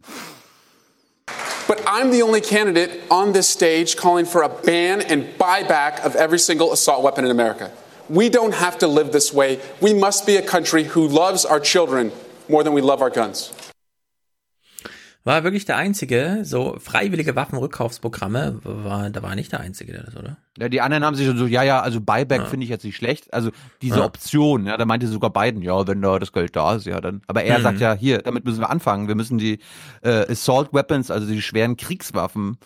But I'm the only candidate on this stage calling for a ban and buyback of every single assault weapon in America. We don't have to live this way. We must be a country who loves our children more than we love our guns. War wirklich der Einzige, so freiwillige Waffenrückkaufsprogramme, war, da war nicht der Einzige, der das, oder? Ja, die anderen haben sich schon so, ja, ja, also Buyback Ja. finde ich jetzt nicht schlecht. Also diese Ja. Option, ja, da meinte sogar Biden, ja, wenn da das Geld da ist, ja, dann. Aber er Mhm. sagt ja, hier, damit müssen wir anfangen. Wir müssen die äh, Assault Weapons, also die schweren Kriegswaffen,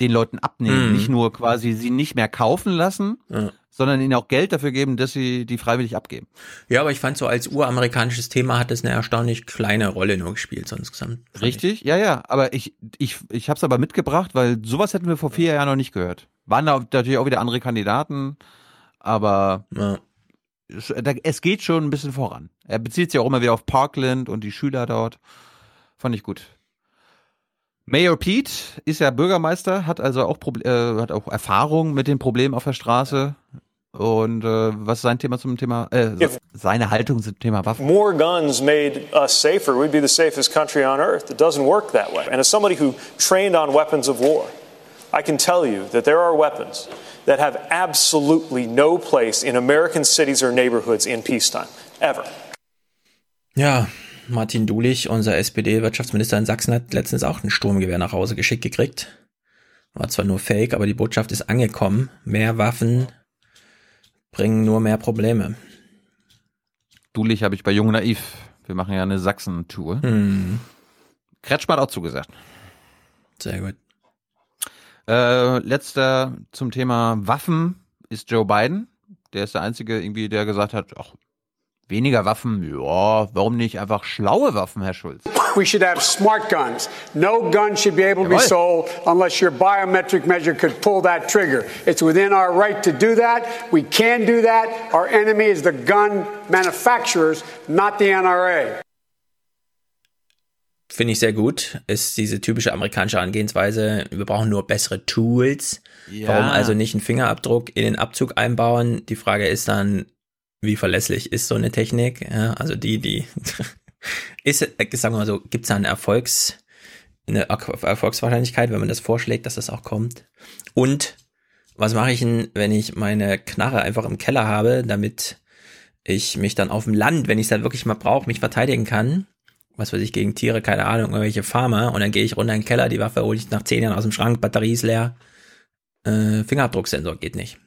den Leuten abnehmen. Mhm. Nicht nur quasi sie nicht mehr kaufen lassen, Ja. sondern ihnen auch Geld dafür geben, dass sie die freiwillig abgeben. Ja, aber ich fand so als uramerikanisches Thema hat es eine erstaunlich kleine Rolle nur gespielt, so insgesamt. Richtig? Ja, ja. Aber ich, ich, ich habe es aber mitgebracht, weil sowas hätten wir vor vier Jahren noch nicht gehört. Waren da natürlich auch wieder andere Kandidaten, aber es, da, es geht schon ein bisschen voran. Er bezieht sich auch immer wieder auf Parkland und die Schüler dort. Fand ich gut. Mayor Pete ist ja Bürgermeister, hat also auch, Proble äh, hat auch Erfahrung mit den Problemen auf der Straße. Und äh, was ist sein Thema zum Thema, äh, seine Haltung zum Thema Waffen? More guns made us safer. We'd be the safest country on earth. It doesn't work that way. And as somebody who trained on weapons of war, I can tell you that there are weapons that have absolutely no place in American cities or neighborhoods in peacetime, ever. Ja, Martin Dulich, unser SPD-Wirtschaftsminister in Sachsen, hat letztens auch ein Sturmgewehr nach Hause geschickt gekriegt. War zwar nur fake, aber die Botschaft ist angekommen. Mehr Waffen bringen nur mehr Probleme. Dulich habe ich bei Jung Naiv. Wir machen ja eine Sachsen-Tour. Mhm. Kretschmann hat auch zugesagt. Sehr gut. Äh, letzter zum Thema Waffen ist Joe Biden. Der ist der Einzige, irgendwie, der gesagt hat, ach, weniger Waffen, ja, warum nicht einfach schlaue Waffen, Herr Schulz? We should have smart guns. No gun should be able to be Jawohl. sold unless your biometric measure could pull that trigger. It's within our right to do that. We can do that. Our enemy is the gun manufacturers, not the NRA. Finde ich sehr gut. Ist diese typische amerikanische Angehensweise. Wir brauchen nur bessere Tools. Ja. Warum also nicht einen Fingerabdruck in den Abzug einbauen? Die Frage ist dann, wie verlässlich ist so eine Technik? Ja, also die, die ist, sagen wir mal so, gibt es da einen Erfolgs, eine Er- Erfolgswahrscheinlichkeit, wenn man das vorschlägt, dass das auch kommt? Und was mache ich denn, wenn ich meine Knarre einfach im Keller habe, damit ich mich dann auf dem Land, wenn ich es dann wirklich mal brauche, mich verteidigen kann? Was weiß ich, gegen Tiere, keine Ahnung, irgendwelche Farmer, und dann gehe ich runter in den Keller, die Waffe hole ich nach zehn Jahren aus dem Schrank, Batterie ist leer, äh, Fingerabdrucksensor geht nicht.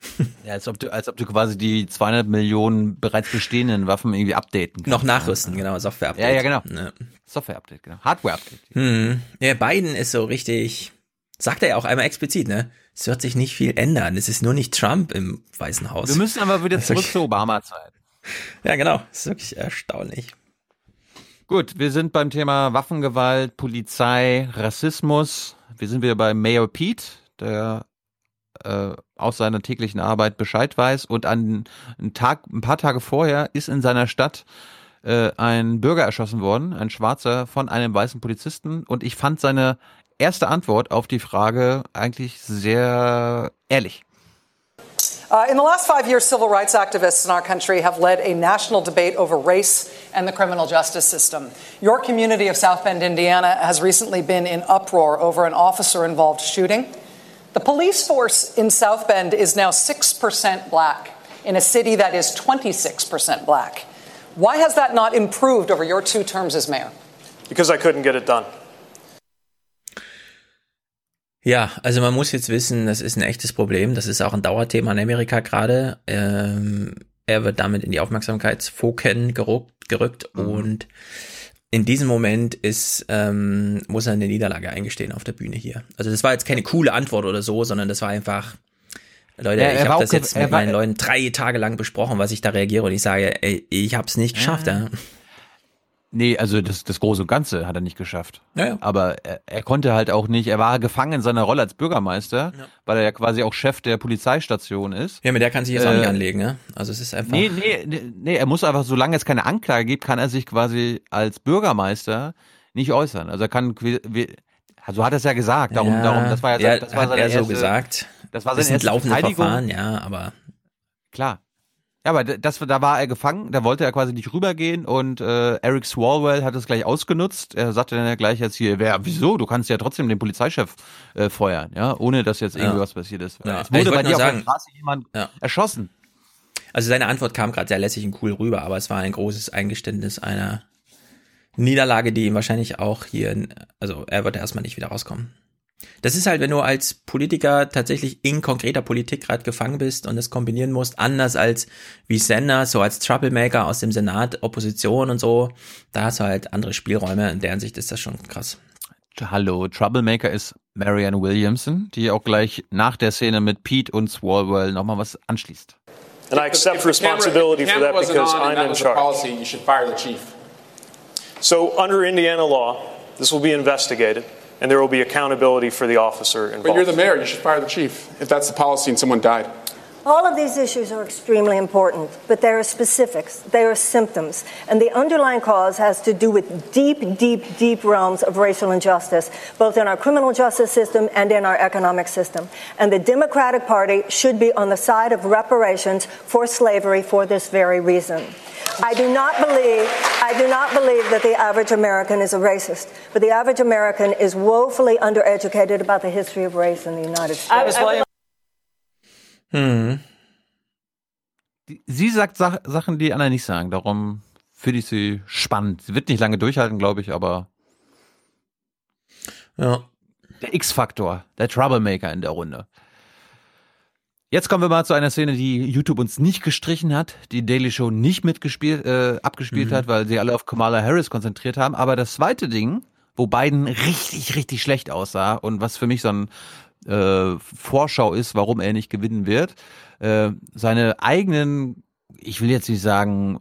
Ja, als ob du, als ob du quasi die 200 Millionen bereits bestehenden Waffen irgendwie updaten kannst. Noch nachrüsten, genau, Software-Update. Ja, ja, genau. Ja. Software-Update, genau. Hardware-Update. Hm. Ja, Biden ist so richtig, sagt er ja auch einmal explizit, ne? Es wird sich nicht viel ändern. Es ist nur nicht Trump im Weißen Haus. Wir müssen aber wieder zurück zur Obama-Zeit. Ja, genau. Das ist wirklich erstaunlich. Gut, wir sind beim Thema Waffengewalt, Polizei, Rassismus. Wir sind wieder bei Mayor Pete, der äh, aus seiner täglichen Arbeit Bescheid weiß und an einen Tag, ein paar Tage vorher ist in seiner Stadt äh, ein Bürger erschossen worden, ein Schwarzer von einem weißen Polizisten und ich fand seine erste Antwort auf die Frage eigentlich sehr ehrlich. Uh, in the last five years, civil rights activists in our country have led a national debate over race and the criminal justice system. Your community of South Bend, Indiana, has recently been in uproar over an officer involved shooting. The police force in South Bend is now 6% black in a city that is 26% black. Why has that not improved over your two terms as mayor? Because I couldn't get it done. Ja, also man muss jetzt wissen, das ist ein echtes Problem. Das ist auch ein Dauerthema in Amerika gerade. Ähm, er wird damit in die Aufmerksamkeitsfoken gerückt, gerückt mhm. und in diesem Moment ist, ähm, muss er eine Niederlage eingestehen auf der Bühne hier. Also das war jetzt keine coole Antwort oder so, sondern das war einfach, Leute, ja, ich habe das jetzt mit meinen Leuten drei Tage lang besprochen, was ich da reagiere und ich sage, ey, ich habe es nicht geschafft. Ja. ja. Nee, also das, das Große und Ganze hat er nicht geschafft. Ja, ja. Aber er, er konnte halt auch nicht, er war gefangen in seiner Rolle als Bürgermeister, ja. weil er ja quasi auch Chef der Polizeistation ist. Ja, mit der kann sich jetzt äh, auch nicht äh, anlegen, ne? Also es ist einfach. Nee, nee, nee, nee, er muss einfach, solange es keine Anklage gibt, kann er sich quasi als Bürgermeister nicht äußern. Also er kann, so hat er es ja gesagt, darum, ja, darum, das war ja, ja das war seine er erste, so gesagt. Das war seine das sind laufende Verfahren, ja, aber. Klar. Ja, aber das, da war er gefangen, da wollte er quasi nicht rübergehen und äh, Eric Swalwell hat es gleich ausgenutzt. Er sagte dann ja gleich jetzt hier, wer, wieso, du kannst ja trotzdem den Polizeichef äh, feuern, ja, ohne dass jetzt irgendwie ja. was passiert ist. Ja. Es wurde bei dir sagen, auf der Straße jemand ja. erschossen. Also seine Antwort kam gerade sehr lässig und cool rüber, aber es war ein großes Eingeständnis einer Niederlage, die ihm wahrscheinlich auch hier, also er wird erstmal nicht wieder rauskommen. Das ist halt, wenn du als Politiker tatsächlich in konkreter Politik gerade gefangen bist und das kombinieren musst, anders als wie Sanders, so als Troublemaker aus dem Senat, Opposition und so, da hast du halt andere Spielräume. In deren Sicht ist das schon krass. Hallo, Troublemaker ist Marianne Williamson, die auch gleich nach der Szene mit Pete und Swalwell nochmal was anschließt. And I accept responsibility for that because I'm in charge. So under Indiana law, this will be investigated. And there will be accountability for the officer involved. But you're the mayor, you should fire the chief if that's the policy and someone died. All of these issues are extremely important, but there are specifics, there are symptoms, and the underlying cause has to do with deep, deep, deep realms of racial injustice, both in our criminal justice system and in our economic system. And the Democratic Party should be on the side of reparations for slavery for this very reason. I do not believe I do not believe that the average American is a racist, but the average American is woefully undereducated about the history of race in the United States. Hm. Sie sagt Sach Sachen, die Anna nicht sagen. Darum finde ich sie spannend. Sie wird nicht lange durchhalten, glaube ich, aber. Ja. Der X-Faktor, der Troublemaker in der Runde. Jetzt kommen wir mal zu einer Szene, die YouTube uns nicht gestrichen hat, die Daily Show nicht mitgespielt, äh, abgespielt mhm. hat, weil sie alle auf Kamala Harris konzentriert haben. Aber das zweite Ding, wo Biden richtig, richtig schlecht aussah und was für mich so ein äh, Vorschau ist, warum er nicht gewinnen wird. Äh, seine eigenen, ich will jetzt nicht sagen,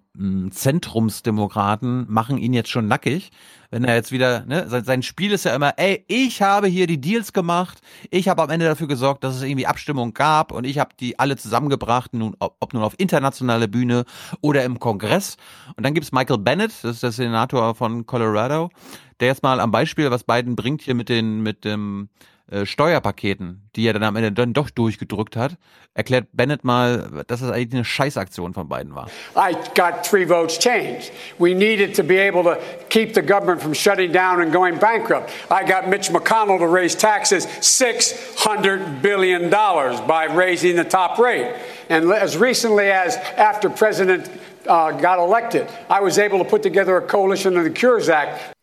Zentrumsdemokraten machen ihn jetzt schon nackig. Wenn er jetzt wieder, ne, sein Spiel ist ja immer, ey, ich habe hier die Deals gemacht, ich habe am Ende dafür gesorgt, dass es irgendwie Abstimmung gab und ich habe die alle zusammengebracht, nun, ob nun auf internationaler Bühne oder im Kongress. Und dann gibt's Michael Bennett, das ist der Senator von Colorado, der jetzt mal am Beispiel, was Biden bringt hier mit den, mit dem äh, Steuerpaketen, die er dann am Ende dann doch durchgedrückt hat, erklärt Bennett mal, dass das eigentlich eine Scheißaktion von beiden war. I got three votes changed. We needed to be able to keep the government from shutting down and going bankrupt. I got Mitch McConnell to raise taxes 600 billion dollars by raising the top rate. And as recently as after President uh, got elected, I was able to put together a coalition of the Cures Act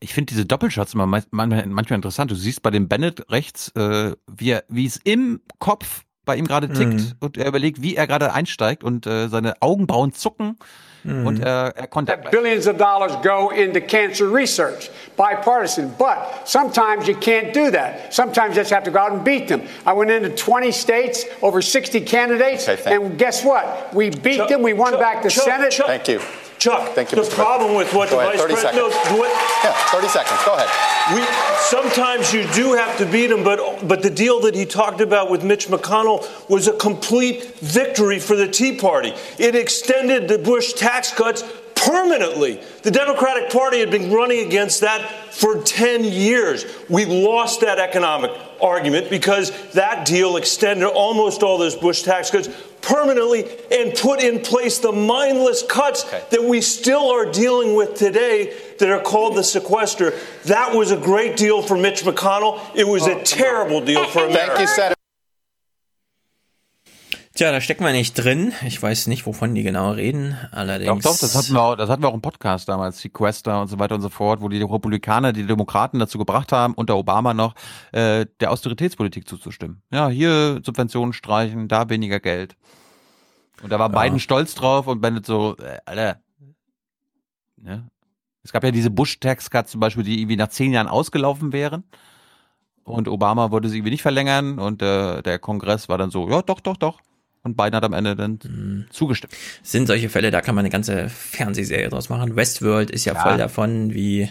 ich finde diese Doppelshots immer manchmal, manchmal interessant. Du siehst bei dem Bennett rechts, äh, wie, er, wie es im Kopf bei ihm gerade tickt mhm. und er überlegt, wie er gerade einsteigt und äh, seine Augenbrauen zucken mhm. und er, er kontert. Billions of dollars go into cancer research, bipartisan, but sometimes you can't do that. Sometimes you just have to go out and beat them. I went into 20 states, over 60 candidates, okay, and guess what? We beat Chuck, them. We won Chuck, back the Chuck, Senate. Thank you. Chuck, Thank you, the Mr. problem with what Go the ahead, vice 30 president. seconds. No, what, Yeah, 30 seconds. Go ahead. we, sometimes you do have to beat him, but but the deal that he talked about with Mitch McConnell was a complete victory for the Tea Party. It extended the Bush tax cuts permanently. The Democratic Party had been running against that for 10 years. We lost that economic argument because that deal extended almost all those Bush tax cuts permanently and put in place the mindless cuts that we still are dealing with today that are called the sequester. That was a great deal for Mitch McConnell. It was a oh, terrible deal for America. Thank you, Senator. Tja, da stecken wir nicht drin. Ich weiß nicht, wovon die genau reden. Allerdings. Doch, doch, das hatten wir auch, das hatten wir auch im Podcast damals, Sequester und so weiter und so fort, wo die Republikaner die Demokraten dazu gebracht haben, unter Obama noch, äh, der Austeritätspolitik zuzustimmen. Ja, hier Subventionen streichen, da weniger Geld. Und da war Ja. Biden stolz drauf und Bennett so, äh, Alter, ne? Es gab ja diese Bush-Tax-Cuts zum Beispiel, die irgendwie nach zehn Jahren ausgelaufen wären. Und Obama wollte sie irgendwie nicht verlängern und äh, der Kongress war dann so, ja, doch, doch, doch. Und Biden hat am Ende dann Mhm. zugestimmt. sind solche Fälle, da kann man eine ganze Fernsehserie draus machen. Westworld ist ja, Ja. voll davon, wie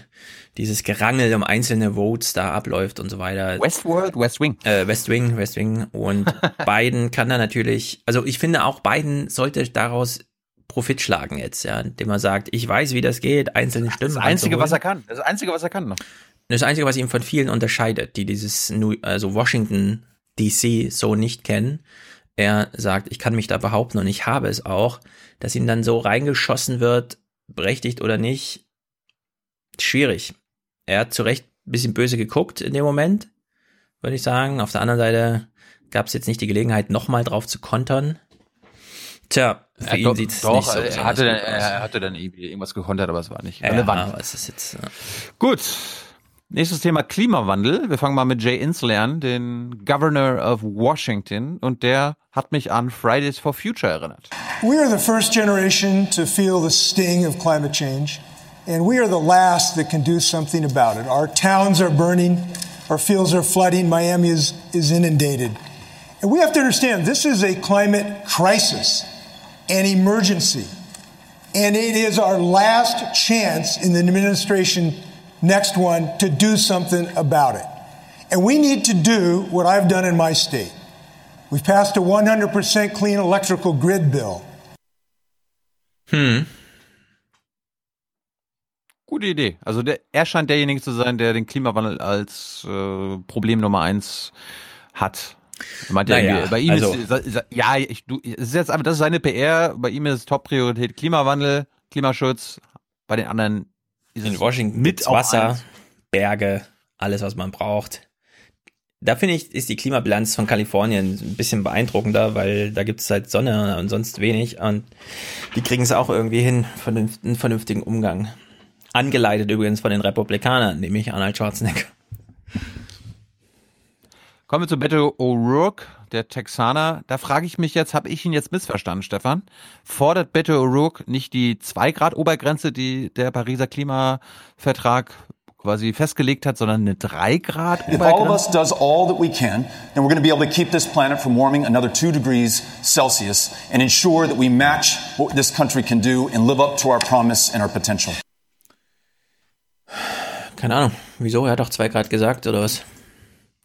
dieses Gerangel um einzelne Votes da abläuft und so weiter. Westworld, West Wing. Äh, West Wing, West Wing. Und Biden kann da natürlich, also ich finde auch, Biden sollte daraus Profit schlagen jetzt, ja, indem er sagt, ich weiß, wie das geht, einzelne Stimmen. Das Einzige, was er kann. Das Einzige, was er kann noch. Das Einzige, was ihn von vielen unterscheidet, die dieses New, also Washington DC so nicht kennen. Er sagt, ich kann mich da behaupten und ich habe es auch, dass ihm dann so reingeschossen wird, berechtigt oder nicht, schwierig. Er hat zu Recht ein bisschen böse geguckt in dem Moment, würde ich sagen. Auf der anderen Seite gab es jetzt nicht die Gelegenheit, nochmal drauf zu kontern. Tja, für Ja, ihn sieht es nicht so er hatte, dann, er hatte dann irgendwie irgendwas gekontert, aber es war nicht Ja, relevant. aber es ist jetzt, ja. Gut. Nächstes Thema Klimawandel. Wir fangen mal mit Jay Inslee an, den Governor of Washington. Und der hat mich an Fridays for Future erinnert. We are the first generation to feel the sting of climate change, and we are the last that can do something about it. Our towns are burning, our fields are flooding, Miami is, is inundated. And we have to understand this is a climate crisis, an emergency. And it is our last chance in the administration, next one, to do something about it. And we need to do what I've done in my state. We've passed a 100% clean electrical grid bill. Hm. Gute Idee. Also der, er scheint derjenige zu sein, der den Klimawandel als äh, Problem Nummer eins hat. Meint ja Naja, bei ihm also- ist, ja, ich, du, es ist jetzt einfach, das ist seine PR. Bei ihm ist Top-Priorität Klimawandel, Klimaschutz. Bei den anderen In Washington mit Wasser. Berge, alles, was man braucht. Da finde ich, ist die Klimabilanz von Kalifornien ein bisschen beeindruckender, weil da gibt es halt Sonne und sonst wenig und die kriegen es auch irgendwie hin, vernünft- einen vernünftigen Umgang. Angeleitet übrigens von den Republikanern, nämlich Arnold Schwarzenegger. Kommen wir zu Beto O'Rourke, der Texaner. Da frage ich mich jetzt, habe ich ihn jetzt missverstanden, Stefan? Fordert Beto O'Rourke nicht die 2-Grad-Obergrenze, die der Pariser Klimavertrag quasi festgelegt hat, sondern eine 3-Grad-Obergrenze? If all of us does all that we can, then we're going to be able to keep this planet from warming another two degrees Celsius and ensure that we match what this country can do and live up to our promise and our potential. Keine Ahnung. Wieso? Er hat doch 2 Grad gesagt, oder was?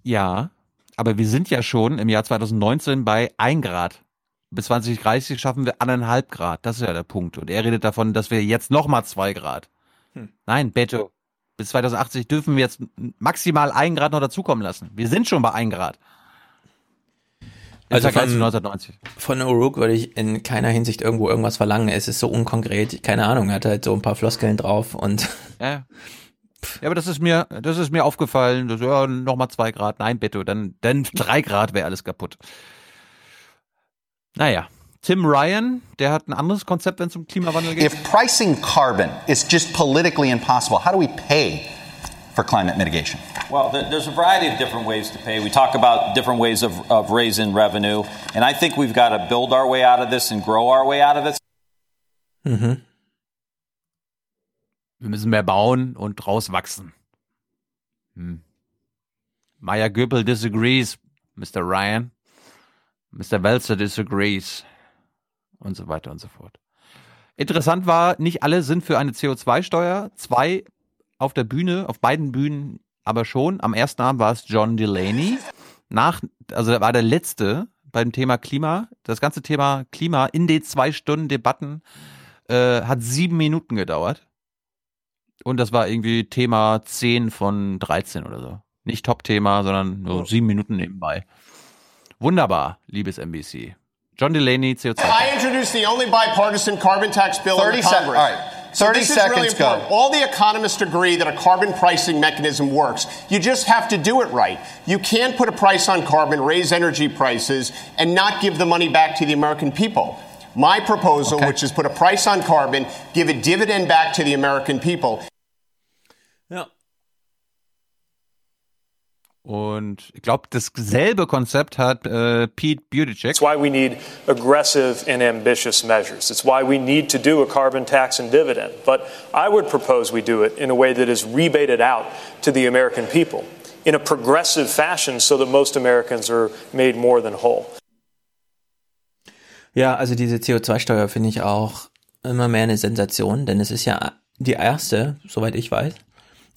Ja, aber wir sind ja schon im Jahr 2019 bei 1 Grad. Bis 2030 schaffen wir anderthalb Grad. Das ist ja der Punkt. Und er redet davon, dass wir jetzt nochmal 2 Grad. Hm. Nein, Beto. Bis 2080 dürfen wir jetzt maximal 1 Grad noch dazukommen lassen. Wir sind schon bei 1 Grad. Also von, 1990. von O'Rourke würde ich in keiner Hinsicht irgendwo irgendwas verlangen. Es ist so unkonkret. Keine Ahnung, er hat halt so ein paar Floskeln drauf und Ja. Ja, aber das ist mir, das ist mir aufgefallen. Das, ja, nochmal zwei Grad. Nein, Beto, dann, dann drei Grad wäre alles kaputt. Naja. Tim Ryan, der hat ein anderes Konzept, wenn es um Klimawandel geht. If pricing carbon is just politically impossible, how do we pay for climate mitigation? Well, there- there's a variety of different ways to pay. We talk about different ways of, of raising revenue, and I think we've got to build our way out of this and grow our way out of it. Mhm. Wir müssen mehr bauen und draus wachsen. Hm. Maya Göppel disagrees, Mr. Ryan. Mr. Welzer disagrees. Und so weiter und so fort. Interessant war, nicht alle sind für eine CO2-Steuer. Zwei auf der Bühne, auf beiden Bühnen aber schon. Am ersten Abend war es John Delaney. Nach, also er war der letzte beim Thema Klima. Das ganze Thema Klima in den zwei Stunden Debatten äh, hat sieben Minuten gedauert. Und das war irgendwie Thema 10 von 13 oder so. Nicht Top-Thema, sondern nur sieben Minuten nebenbei. Wunderbar, liebes NBC. John Delaney, CO2. I introduced the only bipartisan carbon tax bill 30 in Congress. all right. So 30 this is really seconds, go. All the economists agree that a carbon pricing mechanism works. You just have to do it right. You can't put a price on carbon, raise energy prices, and not give the money back to the American people. My proposal, which is put a price on carbon, give a dividend back to the American people. Ja. Und ich glaube, dasselbe Konzept hat äh, Pete Buttigieg. That's why we need aggressive and ambitious measures. It's why we need to do a carbon tax and dividend. But I would propose we do it in a way that is rebated out to the American people in a progressive fashion so that most Americans are made more than whole. Ja, also diese CO2-Steuer finde ich auch immer mehr eine Sensation, denn es ist ja die erste, soweit ich weiß,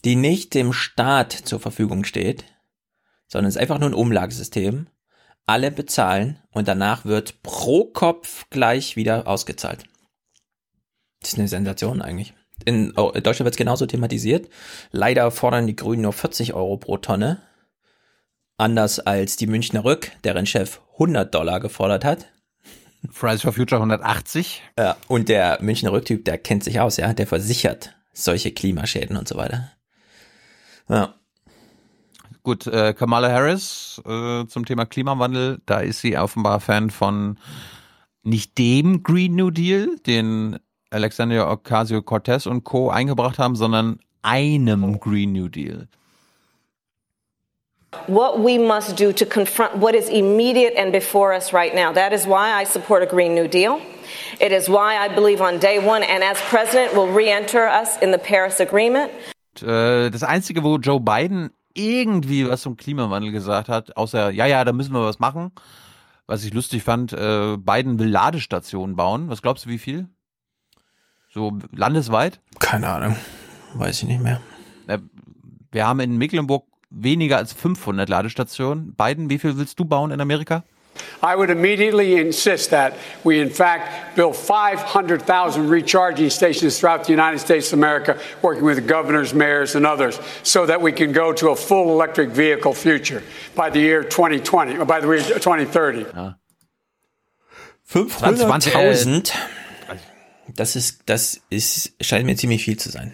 die nicht dem Staat zur Verfügung steht, sondern es ist einfach nur ein Umlagesystem. Alle bezahlen und danach wird pro Kopf gleich wieder ausgezahlt. Das ist eine Sensation eigentlich. In oh, Deutschland wird es genauso thematisiert. Leider fordern die Grünen nur 40 Euro pro Tonne. Anders als die Münchner Rück, deren Chef 100 Dollar gefordert hat. Fridays for Future 180. Ja, und der Münchner Rücktyp, der kennt sich aus, ja, der versichert solche Klimaschäden und so weiter. Ja. Gut, äh, Kamala Harris äh, zum Thema Klimawandel, da ist sie offenbar Fan von nicht dem Green New Deal, den Alexandria Ocasio-Cortez und Co. eingebracht haben, sondern einem Green New Deal. What we must do to confront what is immediate and before us right now. That is why I support a Green New Deal. It is why I believe on day one and as president will re enter us in the Paris Agreement. Äh, das Einzige, wo Joe Biden irgendwie was zum Klimawandel gesagt hat, außer, ja, ja, da müssen wir was machen. Was ich lustig fand, äh, Biden will Ladestationen bauen. Was glaubst du, wie viel? So landesweit? Keine Ahnung. Weiß ich nicht mehr. Äh, Wir haben in Mecklenburg weniger als 500 Ladestationen. Biden, wie viel willst du bauen in Amerika? I would immediately insist that we, in fact, build 500,000 recharging stations throughout the United States of America, working with governors, mayors, and others, so that we can go to a full electric vehicle future by the year 2020, or by the year 2030. 500.000. Das ist, das ist, scheint mir ziemlich viel zu sein.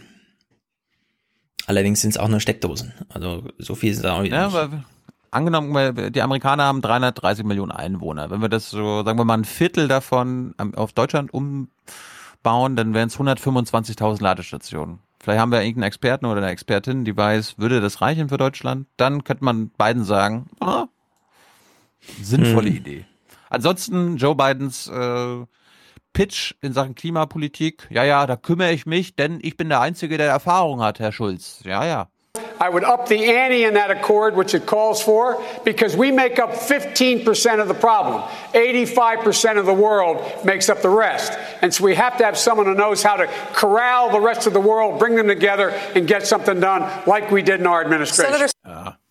Allerdings sind es auch nur Steckdosen. Also so viel ist es auch wieder Ja, nicht. aber angenommen, die Amerikaner haben 330 Millionen Einwohner. Wenn wir das so, sagen wir mal, ein Viertel davon am- auf Deutschland umbauen, dann wären es 125.000 Ladestationen. Vielleicht haben wir irgendeinen Experten oder eine Expertin, die weiß, würde das reichen für Deutschland? Dann könnte man beiden sagen, ah, sinnvolle Hm. Idee. Ansonsten Joe Bidens äh, Pitch in Sachen Klimapolitik, ja, ja, da kümmere ich mich, denn ich bin der Einzige, der Erfahrung hat, Herr Schulz. Ja, ja. I would up the ante in that accord, which it calls for, because we make up 15% of the problem. 85% of the world makes up the rest. And so we have to have someone who knows how to corral the rest of the world, bring them together, and get something done like we did in our administration. Ja.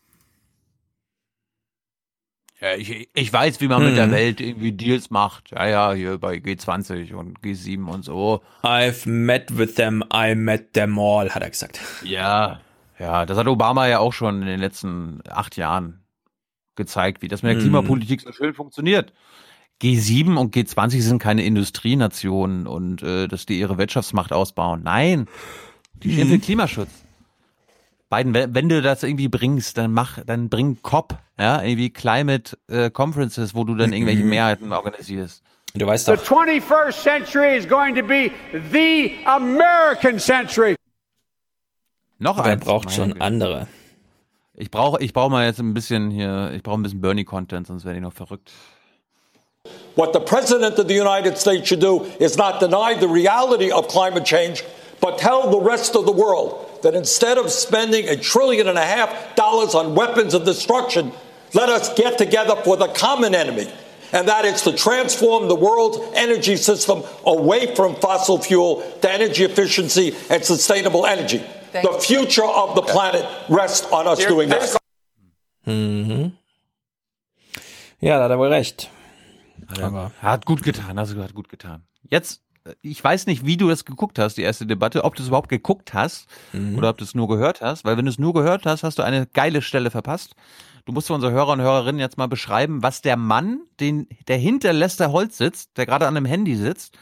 Ja, ich, ich weiß, wie man mit der Mhm. Welt irgendwie Deals macht. Ja, ja, hier bei G20 und G7 und so. I've met with them, I met them all, hat er gesagt. Ja, ja, das hat Obama ja auch schon in den letzten acht Jahren gezeigt, wie das mit der Mhm. Klimapolitik so schön funktioniert. G7 und G20 sind keine Industrienationen und äh, dass die ihre Wirtschaftsmacht ausbauen. Nein, die stehen für Klimaschutz. Biden, wenn wenn du das irgendwie bringst, dann mach, dann bring COP, ja, irgendwie Climate äh, Conferences, wo du dann irgendwelche Mhm. Mehrheiten organisierst. Du weißt The 21st century is going to be the American century. Noch Wer eins. braucht schon Güte. andere? Ich brauche, ich brauche mal jetzt ein bisschen hier, ich brauche ein bisschen Bernie-Content, sonst werde ich noch verrückt. What the President of the United States should do is not deny the reality of climate change, but tell the rest of the world that instead of spending a trillion and a half dollars on weapons of destruction, let us get together for the common enemy and that is to transform the world's energy system away from fossil fuel to energy efficiency and sustainable energy. the future of the planet rests on us doing that. Mhm. Ja, da hat er wohl recht. Aber hat gut getan, hast du hat gut getan. Jetzt, ich weiß nicht, wie du das geguckt hast, die erste Debatte, ob du es überhaupt geguckt hast Mhm. oder ob du es nur gehört hast, weil wenn du es nur gehört hast, hast du eine geile Stelle verpasst. Du musst für unsere Hörer und Hörerinnen jetzt mal beschreiben, was der Mann, den, der hinter Lester Holz sitzt, der gerade an einem Handy sitzt,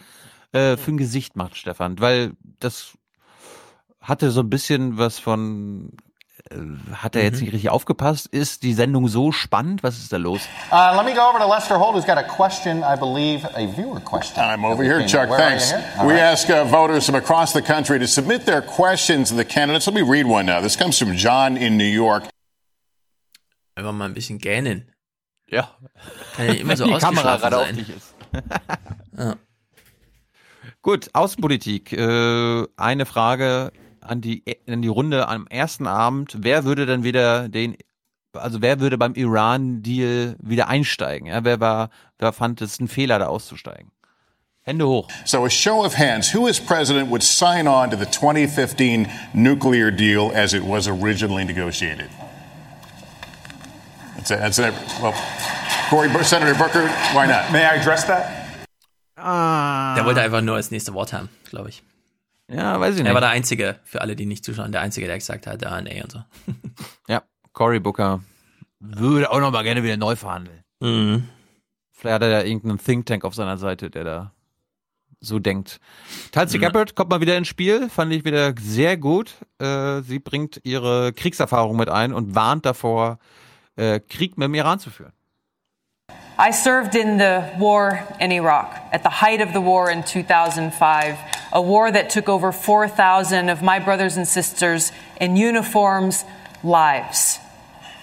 äh, für ein Gesicht macht, Stefan, weil das hatte so ein bisschen was von, hat er jetzt nicht richtig aufgepasst? Ist die Sendung so spannend? Was ist da los? Uh, let me go over to Lester Holt, who's got a question, I believe, a viewer question. I'm over here, Chuck. Where Thanks. here? We right. ask uh, voters from across the country to submit their questions to the candidates. Let me read one now. This comes from John in New York. Einfach mal ein bisschen gähnen. Ja. Kann ja immer so die Kamera gerade auf sein. dich ist. Ja. Gut, Außenpolitik. Äh, eine Frage an die, an die Runde am ersten Abend. Wer würde dann wieder den, also wer würde beim Iran-Deal wieder einsteigen? Ja, wer war, wer fand es ein Fehler, da auszusteigen? Hände hoch. So, a show of hands. Who as president would sign on to the 2015 nuclear deal as it was originally negotiated? That's it. That's it. Well, Cory, Senator Booker, why not? May I address that? Ah. Der wollte einfach nur das nächste Wort haben, glaube ich. Ja, weiß ich Er nicht. war der Einzige, für alle, die nicht zuschauen, der Einzige, der gesagt hat, ah, nee und so. Ja, Cory Booker würde auch noch mal gerne wieder neu verhandeln. Mhm. Vielleicht hat er ja irgendeinen Think Tank auf seiner Seite, der da so denkt. Tulsi Mhm. Gabbard kommt mal wieder ins Spiel, fand ich wieder sehr gut. Äh, sie bringt ihre Kriegserfahrung mit ein und warnt davor, äh, Krieg mit dem Iran zu führen. I served in the war in Iraq at the height of the war in 2005, a war that took over 4,000 of my brothers and sisters in uniforms lives.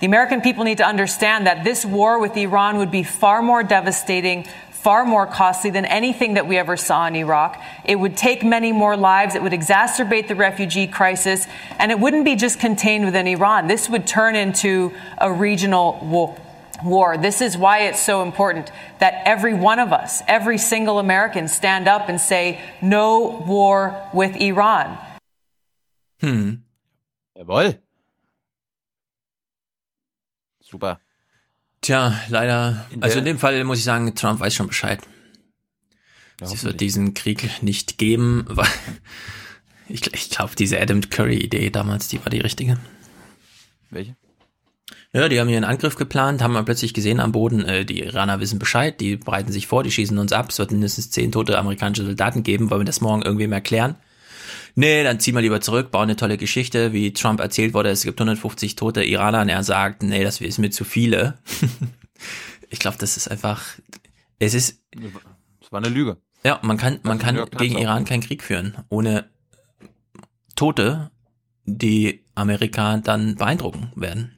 The American people need to understand that this war with Iran would be far more devastating, far more costly than anything that we ever saw in Iraq. It would take many more lives. It would exacerbate the refugee crisis. And it wouldn't be just contained within Iran. This would turn into a regional war war. This is why it's so important that every one of us, every single American, stand up and say, no war with Iran. Hm. Jawohl. Super. Tja, leider. Also in dem Fall muss ich sagen, Trump weiß schon Bescheid. Es wird diesen Krieg nicht geben, weil ich, ich glaube, diese Adam Curry-Idee damals, die war die richtige. Welche? Ja, die haben hier einen Angriff geplant, haben wir plötzlich gesehen am Boden, äh, die Iraner wissen Bescheid, die bereiten sich vor, die schießen uns ab, es wird mindestens zehn tote amerikanische Soldaten geben, wollen wir das morgen irgendwem erklären? Nee, dann ziehen wir lieber zurück, bauen eine tolle Geschichte, wie Trump erzählt wurde, es gibt 150 tote Iraner und er sagt, nee, das ist mir zu viele. ich glaube, das ist einfach, es ist, Das war eine Lüge. ja, man kann, man kann gegen. Iran keinen Krieg führen, ohne Tote, die Amerika dann beeindrucken werden.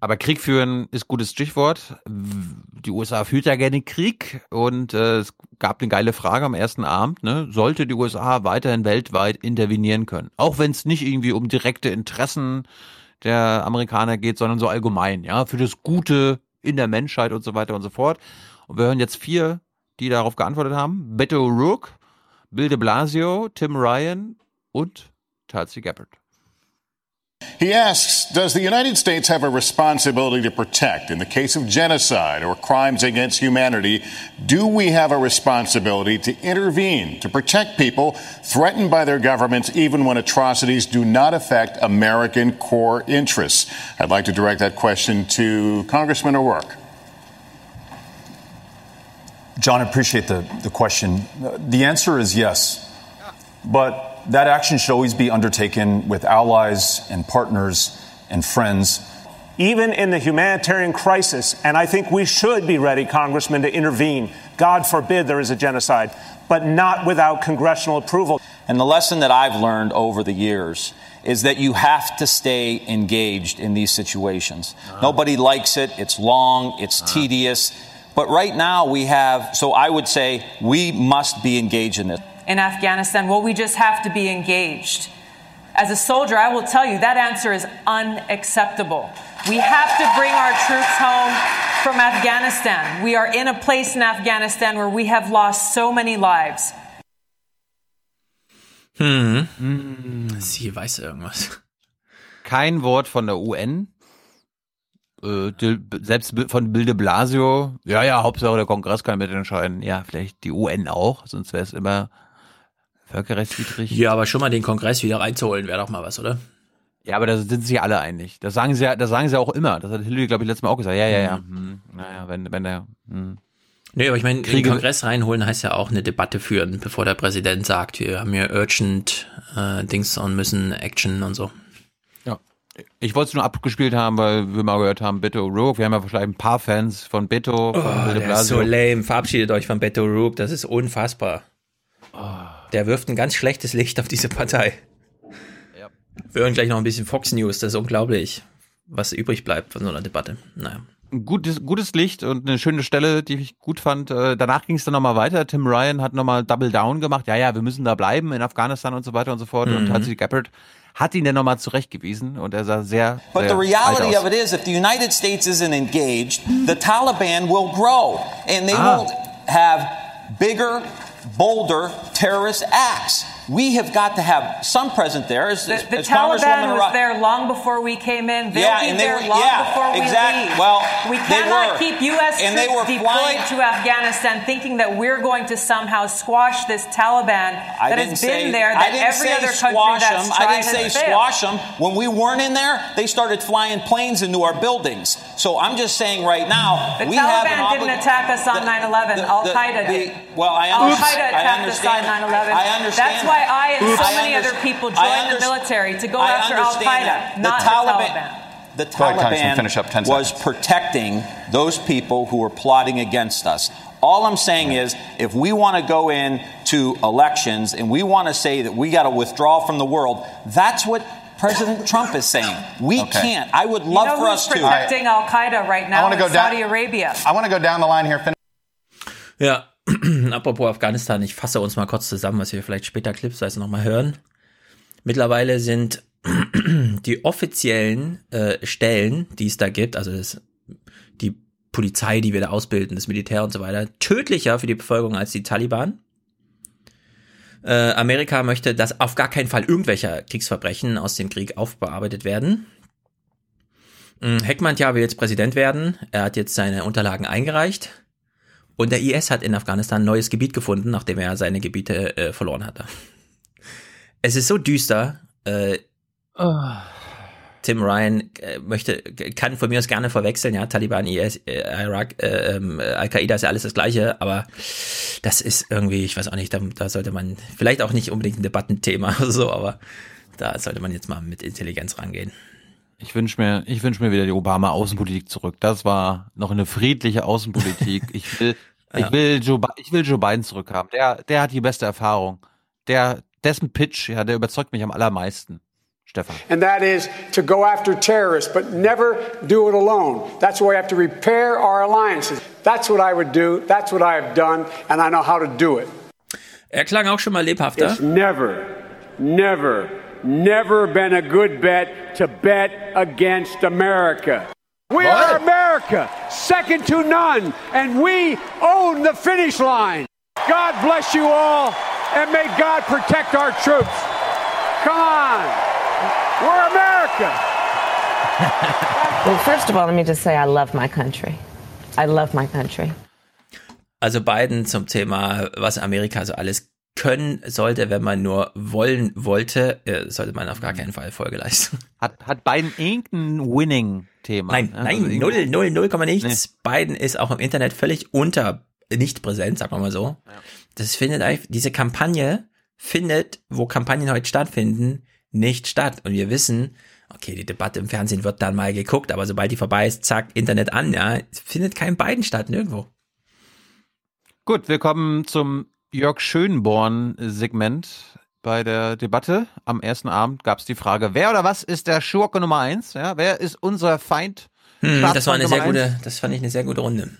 Aber Krieg führen ist gutes Stichwort. Die USA führt ja gerne Krieg und äh, es gab eine geile Frage am ersten Abend. Ne? Sollte die USA weiterhin weltweit intervenieren können? Auch wenn es nicht irgendwie um direkte Interessen der Amerikaner geht, sondern so allgemein, ja, für das Gute in der Menschheit und so weiter und so fort. Und wir hören jetzt vier, die darauf geantwortet haben. Beto O'Rourke, Bill de Blasio, Tim Ryan und Tulsi Gabbard. He asks Does the United States have a responsibility to protect? In the case of genocide or crimes against humanity, do we have a responsibility to intervene, to protect people threatened by their governments, even when atrocities do not affect American core interests? I'd like to direct that question to Congressman O'Rourke. John, I appreciate the, the question. The answer is yes. But that action should always be undertaken with allies and partners and friends. Even in the humanitarian crisis, and I think we should be ready, Congressman, to intervene. God forbid there is a genocide, but not without congressional approval. And the lesson that I've learned over the years is that you have to stay engaged in these situations. Uh-huh. Nobody likes it, it's long, it's uh-huh. tedious. But right now we have, so I would say we must be engaged in this. In Afghanistan, well, we just have to be engaged. As a soldier, I will tell you that answer is unacceptable. We have to bring our troops home. from Afghanistan. We are in a place in Afghanistan where we have lost so many lives. Hm. hm. Sie weiß irgendwas. Kein Wort von der UN. Äh, selbst von Bilde Blasio. Ja, ja, Hauptsache der Kongress kann mitentscheiden. Ja, vielleicht die UN auch, sonst wäre es immer völkerrechtswidrig. Ja, aber schon mal den Kongress wieder reinzuholen, wäre doch mal was, oder? Ja, aber da sind sich alle einig. Das sagen sie ja, das sagen sie auch immer. Das hat Hillary, glaube ich, letztes Mal auch gesagt. Ja, ja, ja. Mhm. Hm. Naja, wenn, wenn der. Hm. Nee, aber ich meine, den Kongress reinholen heißt ja auch eine Debatte führen, bevor der Präsident sagt, wir haben hier urgent äh, Dings und müssen Action und so. Ja. Ich wollte es nur abgespielt haben, weil wir mal gehört haben, Beto O'Rourke. Wir haben ja vielleicht ein paar Fans von Beto. Von oh, der ist so lame. Verabschiedet euch von Beto O'Rourke. Das ist unfassbar. Oh. Der wirft ein ganz schlechtes Licht auf diese Partei. Ja. Wir hören gleich noch ein bisschen Fox News. Das ist unglaublich, was übrig bleibt von so einer Debatte. Naja ein gutes, gutes Licht und eine schöne Stelle, die ich gut fand. Äh, danach ging es dann nochmal weiter. Tim Ryan hat nochmal Double Down gemacht. Ja, ja, wir müssen da bleiben in Afghanistan und so weiter und so fort. Mhm. Und Tulsi Gabbard hat ihn dann nochmal zurechtgewiesen und er sah sehr. But sehr the reality of it is, if the United States isn't engaged, the Taliban will grow and they ah. will have bigger, bolder terrorist acts. We have got to have some presence there. As, the, the Taliban was there long before we came in. They'll yeah, be there were, long yeah, before we exactly. leave. Well, we cannot keep U.S. And troops deployed to Afghanistan thinking that we're going to somehow squash this Taliban that has say, been there, that every other country that's them. tried I didn't say has squash failed. them. When we weren't in there, they started flying planes into our buildings. So I'm just saying right now, the we Taliban have didn't attack us on 9/11. Al Qaeda did. Well, I Al understand. Qaeda attacked us on 9/11. I understand. That's why I and so I many under- other people I joined the military to go I after Al Qaeda, not the the Taliban. Taliban. The Go ahead, Congressman, Taliban finish up 10 was seconds. protecting those people who were plotting against us. All I'm saying is, if we want to go into elections and we want to say that we got to withdraw from the world, that's what President Trump is saying. We Okay. can't. I would You love know for who's us to. protecting Al Qaeda right now I wanna in go down- Saudi Arabia? I want to go down the line here. Finish Ja, apropos Afghanistan, ich fasse uns mal kurz zusammen, was wir vielleicht später clipsweise nochmal hören. Mittlerweile sind die offiziellen äh, Stellen, die es da gibt, also das, die Polizei, die wir da ausbilden, das Militär und so weiter, tödlicher für die Bevölkerung als die Taliban. Äh, Amerika möchte, dass auf gar keinen Fall irgendwelcher Kriegsverbrechen aus dem Krieg aufbearbeitet werden. Mm, Heckmann-Ja will jetzt Präsident werden. Er hat jetzt seine Unterlagen eingereicht. Und der IS hat in Afghanistan ein neues Gebiet gefunden, nachdem er seine Gebiete äh, verloren hatte. Es ist so düster. Äh, Tim Ryan äh, möchte, kann von mir aus gerne verwechseln, ja, Taliban, IS, äh, Irak, äh, ähm, Al-Qaida ist ja alles das Gleiche, aber das ist irgendwie, ich weiß auch nicht, da, da sollte man, vielleicht auch nicht unbedingt ein Debattenthema oder so, aber da sollte man jetzt mal mit Intelligenz rangehen. Ich wünsche mir, ich wünsche mir wieder die Obama Außenpolitik zurück. Das war noch eine friedliche Außenpolitik. Ich will, Ja. ich will Joe, ich will Joe Biden zurückhaben. Der, der hat die beste Erfahrung. Der, dessen Pitch, ja, der überzeugt mich am allermeisten. Stefan. and that is to go after terrorists, but never do it alone. That's why we have to repair our alliances. That's what I would do. That's what I have done, and I know how to do it. Er klang auch schon mal lebhafter. It's never, never, never been a good bet to bet against America. We are America, second to none, and we own the finish line. God bless you all, and may God protect our troops. Come on. We're America. Well, first of all, let me just say I love my country. I love my country. Also Biden zum Thema, was Amerika so alles können sollte, wenn man nur wollen wollte, äh, sollte man auf gar keinen Fall Folge leisten. Hat, hat Biden irgendein Winning-Thema? Nein, Ja, nein, also null, null, null Komma nichts. Biden ist auch im Internet völlig unter, nicht präsent, sagen wir mal so. Das findet einfach, diese Kampagne findet, wo Kampagnen heute stattfinden, nicht statt. Und wir wissen, okay, die Debatte im Fernsehen wird dann mal geguckt, aber sobald die vorbei ist, zack, Internet an, ja, es findet kein Biden statt, nirgendwo. Gut, wir kommen zum Jörg Schönborn-Segment bei der Debatte. Am ersten Abend gab es die Frage, wer oder was ist der Schurke Nummer eins? Ja, wer ist unser Feind? Hm, das war eine sehr eins? gute, das fand ich eine sehr gute Runde.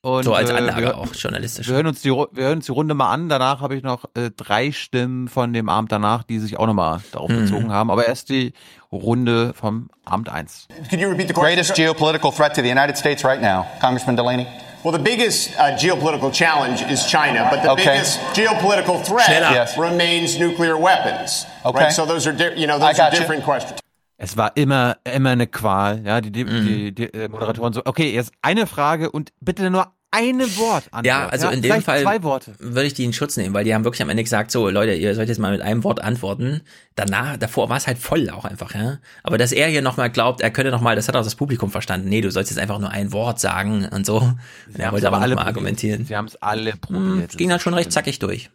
Und, so als äh, Anlage wir, auch, journalistisch. Wir hören, uns die, wir hören uns die Runde mal an. Danach habe ich noch äh, drei Stimmen von dem Abend danach, die sich auch nochmal darauf Mhm. bezogen haben. Aber erst die Runde vom Abend 1. Could you repeat the? Greatest geopolitical threat to the United States right now, Congressman Delaney? Well, the biggest uh, geopolitical challenge is China, but the Okay. biggest geopolitical threat Schneller. Yes. remains nuclear weapons. Okay. Right? So those are, di- you know, those are gotcha. different questions. Es war immer, immer eine Qual. Ja, die, die, die, die Moderatoren so, okay, jetzt eine Frage und bitte nur eine Wort Antwort. Ja, also in dem Fall zwei Worte. würde ich die in Schutz nehmen, weil die haben wirklich am Ende gesagt, so Leute, ihr sollt jetzt mal mit einem Wort antworten. Danach, davor war es halt voll auch einfach, ja. Aber dass er hier nochmal glaubt, er könnte nochmal, das hat auch das Publikum verstanden. Nee, du sollst jetzt einfach nur ein Wort sagen und so. Und er wollte aber alle nochmal argumentieren. Sie haben es alle Hm, probiert. ging dann schon recht zackig durch.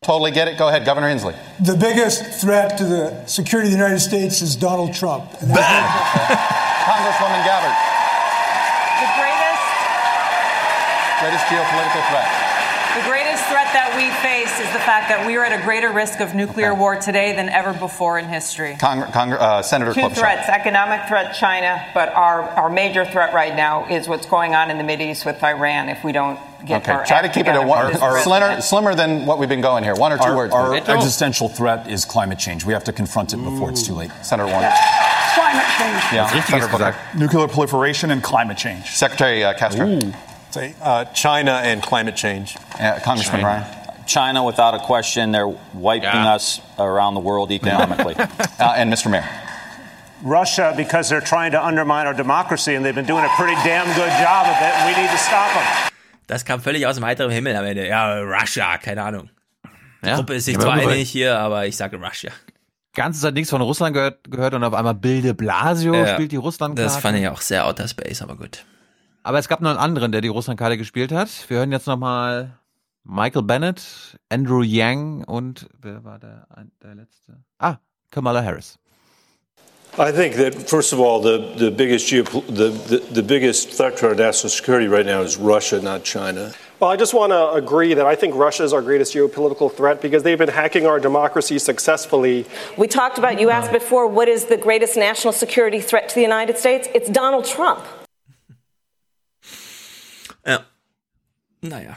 Totally get it. Go ahead, Governor Inslee. The biggest threat to the security of the United States is Donald Trump. Congresswoman Gabbard, greatest geopolitical threat. the greatest threat that we face is the fact that we are at a greater risk of nuclear war today than ever before in history. Cong- Cong- uh, Senator Two Klobuchar. threats economic threat, China, but our, our major threat right now is what's going on in the Middle Mideast with Iran if we don't get Okay, our try to act keep it together at one, for this or slimmer, slimmer than what we've been going here. One or two Our, words. our existential threat is climate change. We have to confront it before it's too late. Senator Warner. Climate change. Yeah, Richtiges Senator Nuclear proliferation and climate change. Secretary uh, Castro. Say, uh, China and climate change. Uh, Congressman Ryan. China, without a question, they're wiping Yeah. us around the world economically. Uh, and Mr. Mayor. Russia, because they're trying to undermine our democracy, and they've been doing a pretty damn good job of it, and we need to stop them. Das kam völlig aus dem heiteren Himmel am Ende. Ja, Russia, keine Ahnung. Die Ja. Gruppe ist sich zwar einig hier, aber ich sage Russia. Ganze Zeit nichts von Russland gehört, gehört und auf einmal Bilde Blasio Ja, spielt die russland Das fand ich auch sehr Outer Space, aber gut. Aber es gab noch einen anderen, der die Russlandkarte gespielt hat. Wir hören jetzt nochmal Michael Bennett, Andrew Yang und wer war der, der letzte? Ah, Kamala Harris. I think that first of all, the, the biggest geopo- the, the, the biggest threat to our national security right now is Russia, not China. Well, I just want to agree that I think Russia is our greatest geopolitical threat because they've been hacking our democracy successfully. We talked about, you asked before, what is the greatest national security threat to the United States? It's Donald Trump. Naja.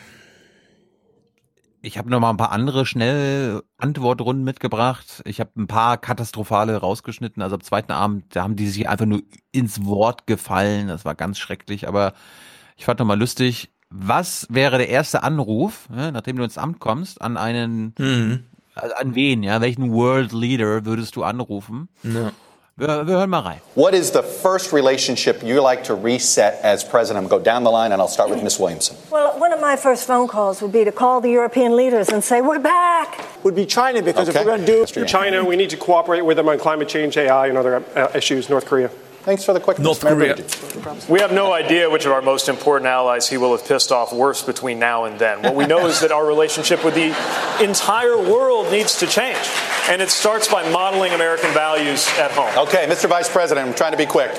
Ich habe noch mal ein paar andere schnell Antwortrunden mitgebracht. Ich habe ein paar katastrophale rausgeschnitten. Also am zweiten Abend, da haben die sich einfach nur ins Wort gefallen. Das war ganz schrecklich. Aber ich fand noch mal lustig. Was wäre der erste Anruf, nachdem du ins Amt kommst, an einen, also an wen, ja? Welchen World Leader würdest du anrufen? Ja. Wir, wir hören mal rein. What is the first relationship you like to reset as president? I'm going to go down the line, and I'll start with Ms. Williamson. Well, one of my first phone calls would be to call the European leaders and say, we're back. Would be China because Okay. if we're going to do Mr. Yang. China, we need to cooperate with them on climate change, AI, and other uh, issues. North Korea. Thanks for the quick North Korea. We have no idea which of our most important allies he will have pissed off worse between now and then. What we know is that our relationship with the entire world needs to change. And it starts by modeling American values at home. Okay, Mr. Vice President, I'm trying to be quick.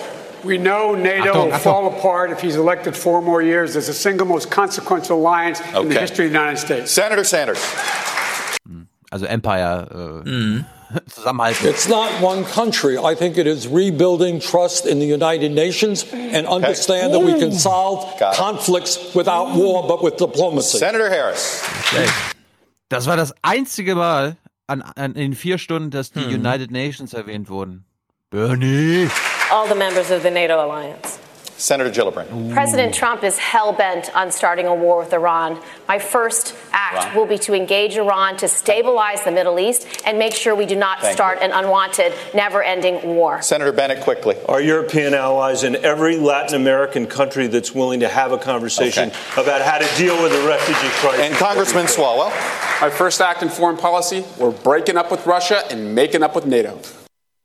We know NATO will fall apart if he's elected four more years as the single most consequential alliance in the history of the United States. Senator Sanders. Mm. Also Empire äh, zusammenhalten. It's not one country. I think it is rebuilding trust in the United Nations and understand that we can solve Got it. conflicts without war, but with diplomacy. Senator Harris. Das war das einzige Mal an, an, in vier Stunden, dass die United Nations erwähnt wurden. Bernie! All the members of the NATO alliance. Senator Gillibrand. President Trump is hell bent on starting a war with Iran. My first act Iran. will be to engage Iran to stabilize the Middle East and make sure we do not Thank start an unwanted, never ending war. Senator Bennett, quickly. Our European allies and every Latin American country that's willing to have a conversation Okay. about how to deal with the refugee crisis. And Congressman Swalwell. My first act in foreign policy, we're breaking up with Russia and making up with NATO.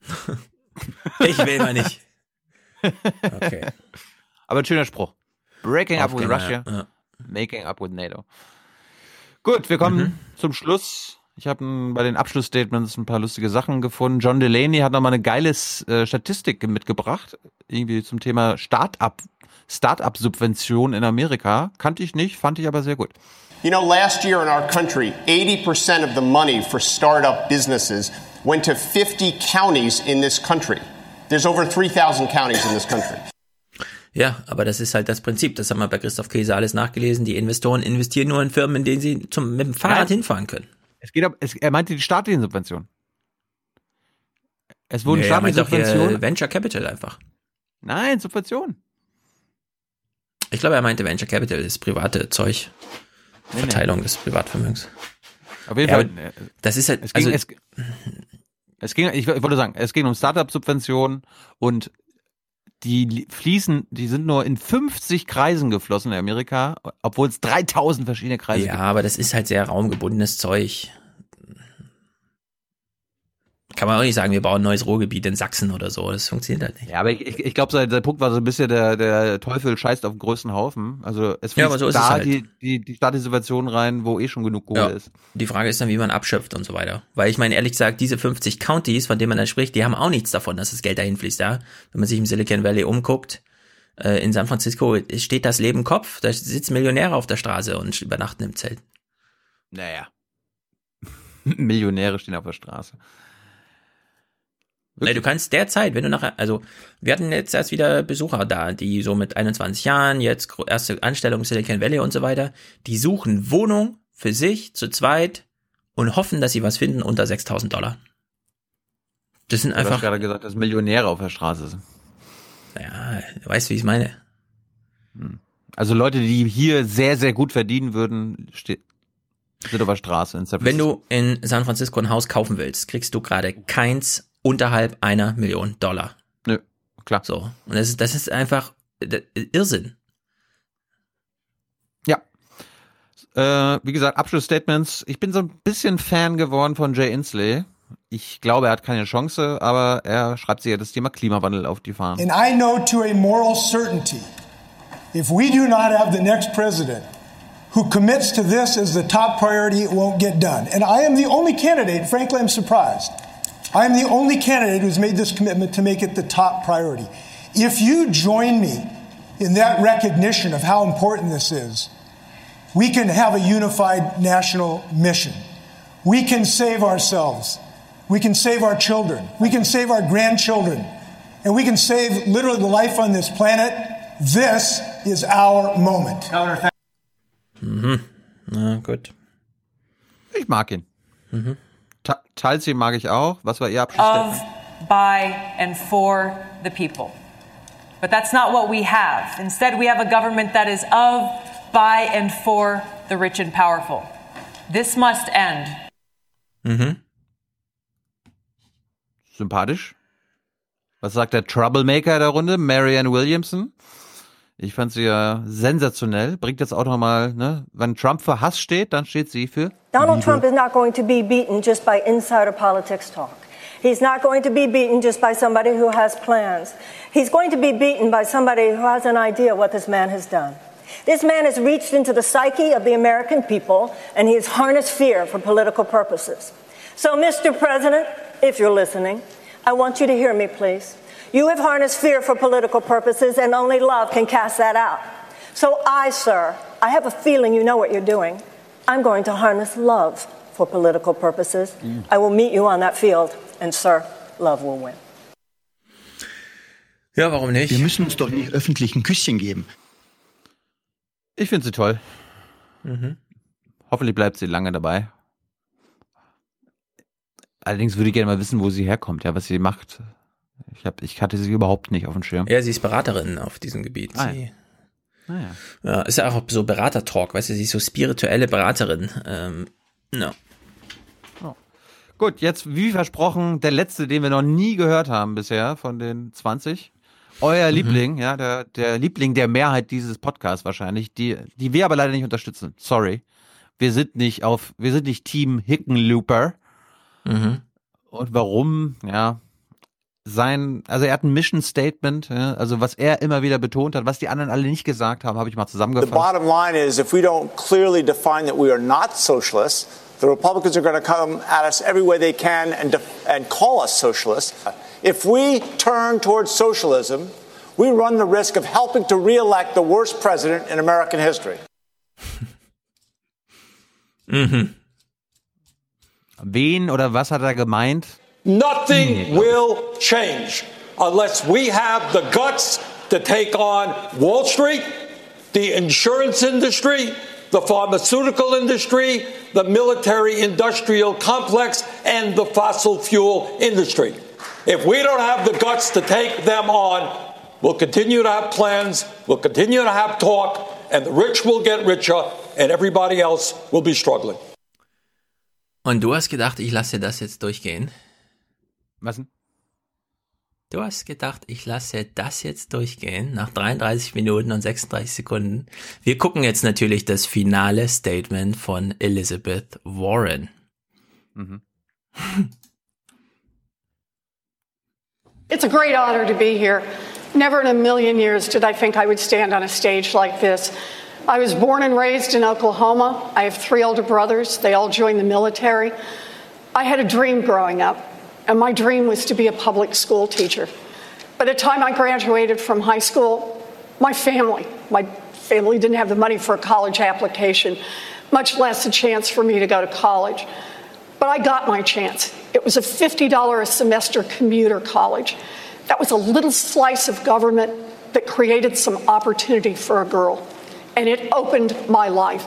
Ich will mal nicht. Okay. Aber ein schöner Spruch. Breaking up with Russia, ja. making up with NATO. Gut, wir kommen zum Schluss. Ich habe bei den Abschlussstatements ein paar lustige Sachen gefunden. John Delaney hat nochmal eine geile äh, Statistik mitgebracht, irgendwie zum Thema Start-up, Start-up-Subvention in Amerika. Kannte ich nicht, fand ich aber sehr gut. You know, last year in our country, 80% of the money for startup businesses went to 50 counties in this country. There's over 3,000 counties in this country. Ja, aber das ist halt das Prinzip. Das haben wir bei Christoph Käse alles nachgelesen. Die Investoren investieren nur in Firmen, in denen sie zum, mit dem Fahrrad Nein. hinfahren können. Es geht ab, es, er meinte die staatlichen Subventionen. Es wurden Nee, staatliche doch hier Subventionen. Venture Capital einfach. Nein, Subventionen. Ich glaube, er meinte Venture Capital, das private Zeug. nee. Verteilung des Privatvermögens. Auf jeden Ja, Fall. aber das ist halt, Es ging, also, es, es ging, ich, wollte sagen, es ging um Startup-Subventionen und die li- fließen, die sind nur in 50 Kreisen geflossen in Amerika, obwohl es 3000 verschiedene Kreise ja, gibt. aber das ist halt sehr raumgebundenes Zeug. Kann man auch nicht sagen, wir bauen ein neues Ruhrgebiet in Sachsen oder so. Das funktioniert halt nicht. Ja, aber ich, ich, ich glaube, der Punkt war so ein bisschen, der, der Teufel scheißt auf den größten Haufen. Also es Ja, fließt aber so ist da halt. die, die, die staatliche Subvention rein, wo eh schon genug Kohle Ja. ist. Die Frage ist dann, wie man abschöpft und so weiter. Weil ich meine, ehrlich gesagt, diese 50 Counties, von denen man da spricht, die haben auch nichts davon, dass das Geld dahin fließt, ja. Wenn man sich im Silicon Valley umguckt, äh, in San Francisco steht das Leben Kopf, da sitzen Millionäre auf der Straße und übernachten im Zelt. Naja. Millionäre stehen auf der Straße. Nee, du kannst derzeit, wenn du nachher, also wir hatten jetzt erst wieder Besucher da, die so mit 21 Jahren, jetzt erste Anstellung Silicon Valley und so weiter, die suchen Wohnung für sich zu zweit und hoffen, dass sie was finden unter 6000 Dollar. Das sind Du hast einfach, gerade gesagt, dass Millionäre auf der Straße sind. ja, du weißt, wie ich es meine. Also Leute, die hier sehr, sehr gut verdienen würden, ste sind auf der Straße in Wenn du in San Francisco ein Haus kaufen willst, kriegst du gerade keins unterhalb einer Million Dollar. Nö, klar. So. Und das ist, das ist einfach Irrsinn. Ja. Äh, wie gesagt, Abschlussstatements. Ich bin so ein bisschen Fan geworden von Jay Inslee. Ich glaube, er hat keine Chance, aber er schreibt sich ja das Thema Klimawandel auf die Fahnen. And I know to a moral certainty if we do not have the next president who commits to this as the top priority, it won't get done. And I am the only candidate, frankly, I'm surprised. I am the only candidate who's made this commitment to make it the top priority. If you join me in that recognition of how important this is, we can have a unified national mission. We can save ourselves. We can save our children. We can save our grandchildren. And we can save literally the life on this planet. This is our moment. Mhm. Na gut. Ich mag ihn. Mhm. Ta Talsi mag ich auch. Was war Ihr of, by, and for the people. But that's not what we have. Instead, we have a government that is of, by, and for the rich and powerful. This must end. Mhm. Sympathisch. Was sagt der Troublemaker der Runde? Marianne Williamson. Ich fand sie ja sensationell. Bringt jetzt auch nochmal, ne? Wenn Trump für Hass steht, dann steht sie für Donald Liebe. Trump is not going to be beaten just by insider politics talk. He's not going to be beaten just by somebody who has plans. He's going to be beaten by somebody who has an idea what this man has done. This man has reached into the psyche of the American people and he has harnessed fear for political purposes. So, Mr. President, if you're listening, I want you to hear me, please. You have harnessed fear for political purposes, and only love can cast that out. So, I, sir, I have a feeling you know what you're doing. I'm going to harness love for political purposes. I will meet you on that field, and, sir, love will win. Ja, warum nicht? Wir müssen uns doch nicht öffentlich ein Küsschen geben. Ich finde sie toll. Mhm. Hoffentlich bleibt sie lange dabei. Allerdings würde ich gerne mal wissen, wo sie herkommt, ja, was sie macht. Ich, hab, ich hatte sie überhaupt nicht auf dem Schirm. Ja, sie ist Beraterin auf diesem Gebiet. Ah, sie, Ah, ja. ja, ist ja auch so Beratertalk, weißt du, sie ist so spirituelle Beraterin. Ähm, ja. Gut, jetzt wie versprochen, der letzte, den wir noch nie gehört haben bisher von den 20. Euer Mhm. Liebling, ja, der, der Liebling der Mehrheit dieses Podcasts wahrscheinlich, die, die wir aber leider nicht unterstützen. Sorry. Wir sind nicht auf, wir sind nicht Team Hickenlooper. Mhm. Und warum? Ja, sein, also er hat ein Mission Statement, ja, also was er immer wieder betont hat, was die anderen alle nicht gesagt haben, habe ich mal The zusammengefasst. bottom line is if we don't clearly define that we are not socialists, the Republicans are going to come at us every way they can and, def- and call us socialists. If we turn towards socialism, we run the risk of helping to reelect the worst president in American history. Mhm. Wen oder was hat er gemeint? Nothing mm, will change unless we have the guts to take on Wall Street, the insurance industry, the pharmaceutical industry, the military industrial complex, and the fossil fuel industry. If we don't have the guts to take them on, we'll continue to have plans, we'll continue to have talk, and the rich will get richer, and everybody else will be struggling. Und du hast gedacht, ich lasse das jetzt durchgehen? Was denn? Du hast gedacht, ich lasse das jetzt durchgehen nach 33 Minuten und 36 Sekunden. Wir gucken jetzt natürlich das finale Statement von Elizabeth Warren. Mhm. It's a great honor to be here. Never in a million years did I think I would stand on a stage like this. I was born and raised in Oklahoma. I have three older brothers. They all joined the military. I had a dream growing up, and my dream was to be a public school teacher. By the time I graduated from high school, my family, my family didn't have the money for a college application, much less a chance for me to go to college. But I got my chance. It was a $50 a semester commuter college. That was a little slice of government that created some opportunity for a girl, and it opened my life.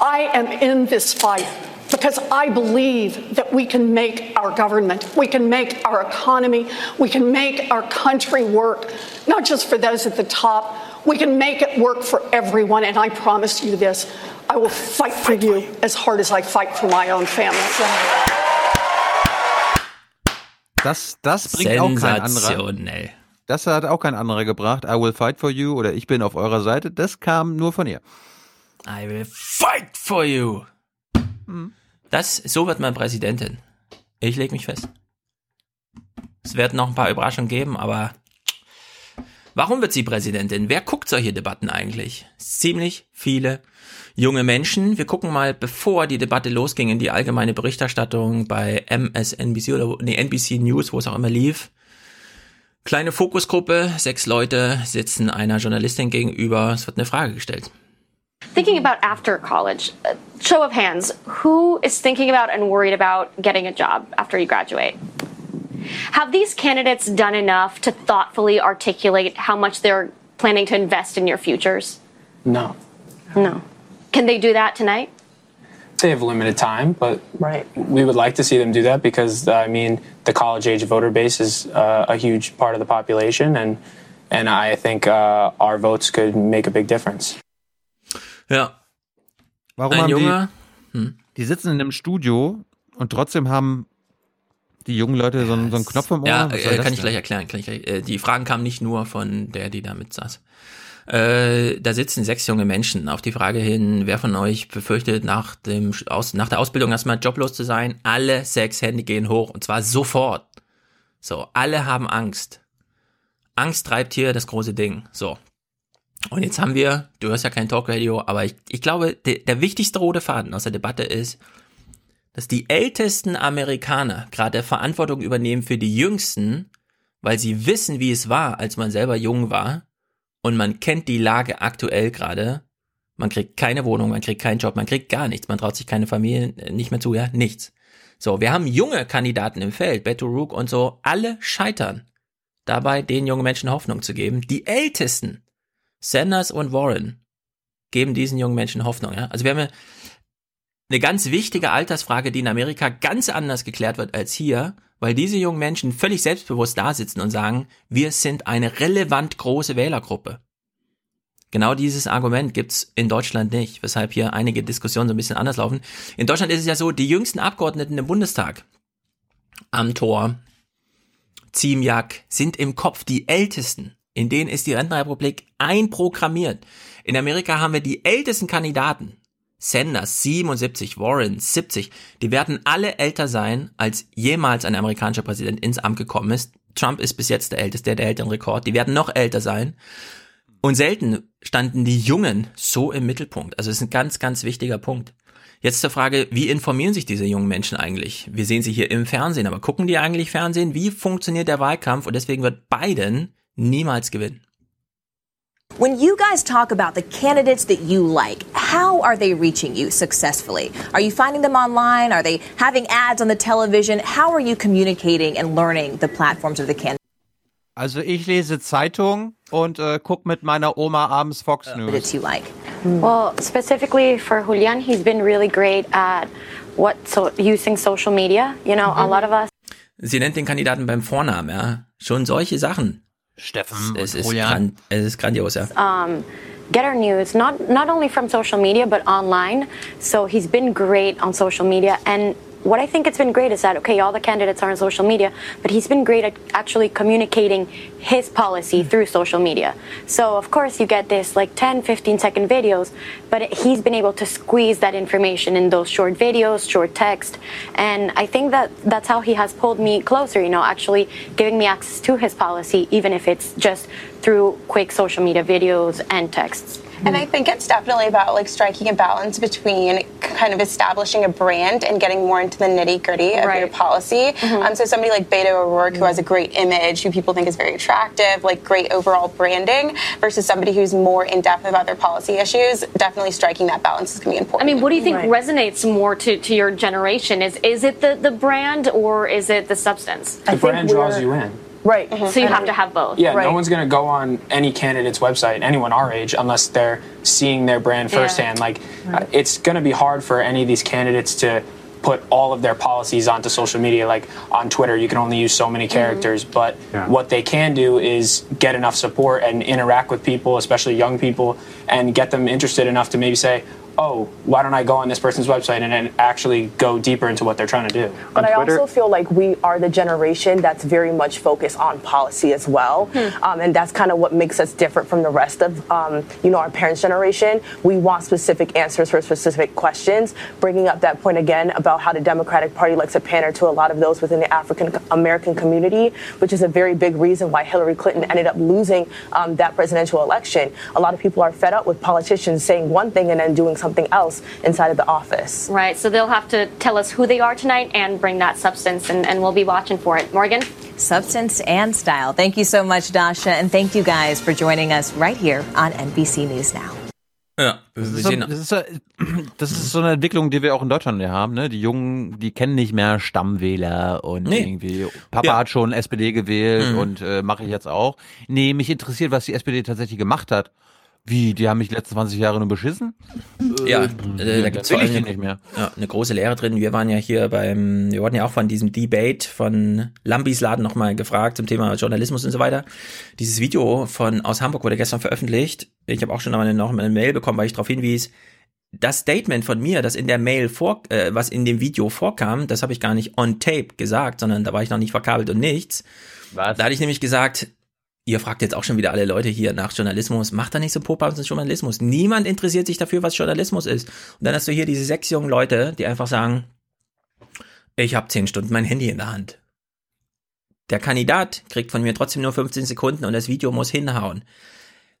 I am in this fight because I believe that we can make our government, we can make our economy, we can make our country work, not just for those at the top, we can make it work for everyone. And I promise you this I will fight for you as hard as I fight for my own family. Das, das bringt auch kein anderer. Sensationell. Das hat auch kein anderer gebracht. I will fight for you oder ich bin auf eurer Seite. Das kam nur von ihr. I will fight for you. Hm. Das, so wird man Präsidentin. Ich leg mich fest. Es wird noch ein paar Überraschungen geben, aber warum wird sie Präsidentin? Wer guckt solche Debatten eigentlich? Ziemlich viele junge Menschen. Wir gucken mal, bevor die Debatte losging, in die allgemeine Berichterstattung bei MSNBC oder nee, NBC News, wo es auch immer lief. Kleine Fokusgruppe, sechs Leute sitzen einer Journalistin gegenüber. Es wird eine Frage gestellt. Thinking about after college, uh, show of hands, who is thinking about and worried about getting a job after you graduate? Have these candidates done enough to thoughtfully articulate how much they're planning to invest in your futures? No. No. Can they do that tonight? They have limited time, but right. we would like to see them do that because, uh, I mean, the college age voter base is uh, a huge part of the population, and, and I think uh, our votes could make a big difference. Ja. Warum Ein haben Junge. die, die sitzen in einem Studio und trotzdem haben die jungen Leute so, einen- so einen Knopf im Ohr? Ja, äh, kann ich gleich erklären. Kann ich gleich, äh, die Fragen kamen nicht nur von der, die da mit saß. Äh, da sitzen sechs junge Menschen. Auf die Frage hin, wer von euch befürchtet, nach, dem, aus, nach der Ausbildung erstmal joblos zu sein? Alle sechs Hände gehen hoch und zwar sofort. So, alle haben Angst. Angst treibt hier das große Ding. So. Und jetzt haben wir, du hörst ja kein Talkradio, aber ich, ich glaube, de, der wichtigste rote Faden aus der Debatte ist, dass die ältesten Amerikaner gerade Verantwortung übernehmen für die Jüngsten, weil sie wissen, wie es war, als man selber jung war und man kennt die Lage aktuell gerade. Man kriegt keine Wohnung, man kriegt keinen Job, man kriegt gar nichts, man traut sich keine Familie äh, nicht mehr zu, ja, nichts. So, wir haben junge Kandidaten im Feld, Beto Rook und so, alle scheitern dabei, den jungen Menschen Hoffnung zu geben. Die Ältesten, Sanders und Warren, geben diesen jungen Menschen Hoffnung. Ja? Also wir haben eine ganz wichtige Altersfrage, die in Amerika ganz anders geklärt wird als hier, weil diese jungen Menschen völlig selbstbewusst da sitzen und sagen, wir sind eine relevant große Wählergruppe. Genau dieses Argument gibt's in Deutschland nicht, weshalb hier einige Diskussionen so ein bisschen anders laufen. In Deutschland ist es ja so, die jüngsten Abgeordneten im Bundestag, Amthor, Ziemiak, sind im Kopf die ältesten. In denen ist die Rentenrepublik einprogrammiert. In Amerika haben wir die ältesten Kandidaten. Sanders 77, Warren 70. Die werden alle älter sein, als jemals ein amerikanischer Präsident ins Amt gekommen ist. Trump ist bis jetzt der älteste, der hält den Rekord. Die werden noch älter sein. Und selten standen die Jungen so im Mittelpunkt. Also es ist ein ganz, ganz wichtiger Punkt. Jetzt zur Frage, wie informieren sich diese jungen Menschen eigentlich? Wir sehen sie hier im Fernsehen, aber gucken die eigentlich Fernsehen? Wie funktioniert der Wahlkampf? Und deswegen wird Biden niemals gewinnen. When you guys talk about the candidates that you like, how are they reaching you successfully? Are you finding them online? Are they having ads on the television? How are you communicating and learning the platforms of the candidates? Also ich lese Zeitung und äh, guck mit meiner Oma abends Fox News. Candidates you like. Well, specifically for Julian, he's been really great at what so using social media. You know, a mm-hmm. lot of us Sie nennt den Kandidaten beim Vornamen, ja. Schon solche Sachen. Steffen Es und ist, gran es ist grandios, ja. um, get our news not not only from social media but online. So he's been great on social media and. What I think it's been great is that okay, all the candidates are on social media, but he's been great at actually communicating his policy mm-hmm. through social media. So of course you get this like 10, 15 second videos, but he's been able to squeeze that information in those short videos, short text, and I think that that's how he has pulled me closer. You know, actually giving me access to his policy, even if it's just through quick social media videos and texts. And I think it's definitely about like striking a balance between kind of establishing a brand and getting more into the nitty gritty of your policy. Um, so somebody like Beto O'Rourke, who has a great image, who people think is very attractive, like great overall branding, versus somebody who's more in depth about their policy issues. Definitely striking that balance is going to be important. I mean, what do you think resonates more to, to your generation? Is is it the, the brand or is it the substance? The brand draws you in. Right. So you have to have both. Yeah, no one's going to go on any candidate's website, anyone our age, unless they're seeing their brand Yeah. firsthand. Like, uh, it's going to be hard for any of these candidates to put all of their policies onto social media. Like on Twitter, you can only use so many characters, but Yeah. what they can do is get enough support and interact with people, especially young people, and get them interested enough to maybe say, oh, why don't I go on this person's website and then actually go deeper into what they're trying to do? But I also feel like we are the generation that's very much focused on policy as well, um, and that's kind of what makes us different from the rest of, um, you know, our parents' generation. We want specific answers for specific questions. Bringing up that point again about how the Democratic Party likes to pander to a lot of those within the African American community, which is a very big reason why Hillary Clinton ended up losing um, that presidential election. A lot of people are fed up with politicians saying one thing and then doing something else inside of the office. Right. So they'll have to tell us who they are tonight and bring that substance, and, and we'll be watching for it. Morgan? Substance and style. Thank you so much, Dasha, and thank you guys for joining us right here on NBC News Now. Ja, Das ist, so, das, ist, so- das ist so eine Entwicklung, die wir auch in Deutschland ja haben. Ne? Die Jungen, die kennen nicht mehr Stammwähler und Nee. irgendwie, Papa Ja. hat schon SPD gewählt Mhm. und äh, mache ich jetzt auch. Nee, mich interessiert, was die SPD tatsächlich gemacht hat. Wie, die haben mich die letzten 20 Jahre nur beschissen? Ja, Äh, äh, da ich allem die nicht mehr. Ja, eine große Lehre drin. Wir waren ja hier beim, wir wurden ja auch von diesem Debate von Lambis Laden nochmal gefragt zum Thema Journalismus und so weiter. Dieses Video von aus Hamburg wurde gestern veröffentlicht. Ich habe auch schon eine, noch eine Mail bekommen, weil ich darauf hinwies. Das Statement von mir, das in der Mail vor, äh, was in dem Video vorkam, das habe ich gar nicht on tape gesagt, sondern da war ich noch nicht verkabelt und nichts. Was? Da hatte ich nämlich gesagt, Ihr fragt jetzt auch schon wieder alle Leute hier nach Journalismus. Macht da nicht so Popabs Journalismus. Niemand interessiert sich dafür, was Journalismus ist. Und dann hast du hier diese sechs jungen Leute, die einfach sagen, ich habe zehn Stunden mein Handy in der Hand. Der Kandidat kriegt von mir trotzdem nur 15 Sekunden und das Video muss hinhauen.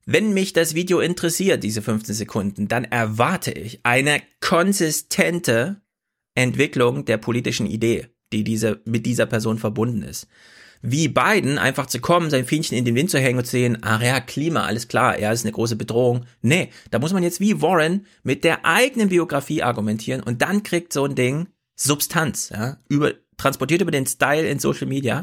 Wenn mich das Video interessiert, diese 15 Sekunden, dann erwarte ich eine konsistente Entwicklung der politischen Idee, die diese, mit dieser Person verbunden ist wie Biden einfach zu kommen, sein Fähnchen in den Wind zu hängen und zu sehen, ach ja, Klima, alles klar, er ist eine große Bedrohung. Nee, da muss man jetzt wie Warren mit der eigenen Biografie argumentieren und dann kriegt so ein Ding Substanz, ja, über, transportiert über den Style in Social Media.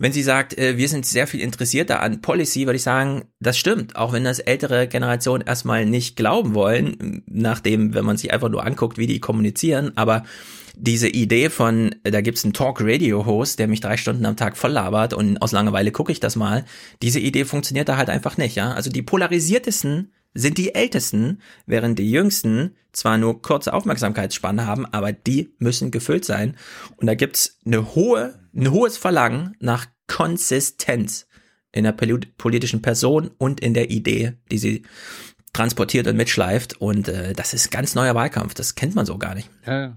Wenn sie sagt, äh, wir sind sehr viel interessierter an Policy, würde ich sagen, das stimmt, auch wenn das ältere Generationen erstmal nicht glauben wollen, nachdem, wenn man sich einfach nur anguckt, wie die kommunizieren, aber diese Idee von, da gibt's einen Talk-Radio-Host, der mich drei Stunden am Tag voll labert und aus Langeweile gucke ich das mal, diese Idee funktioniert da halt einfach nicht, ja. Also die polarisiertesten sind die Ältesten, während die Jüngsten zwar nur kurze Aufmerksamkeitsspanne haben, aber die müssen gefüllt sein. Und da gibt's eine hohe, ein hohes Verlangen nach Konsistenz in der politischen Person und in der Idee, die sie transportiert und mitschleift. Und äh, das ist ganz neuer Wahlkampf. Das kennt man so gar nicht. Ja.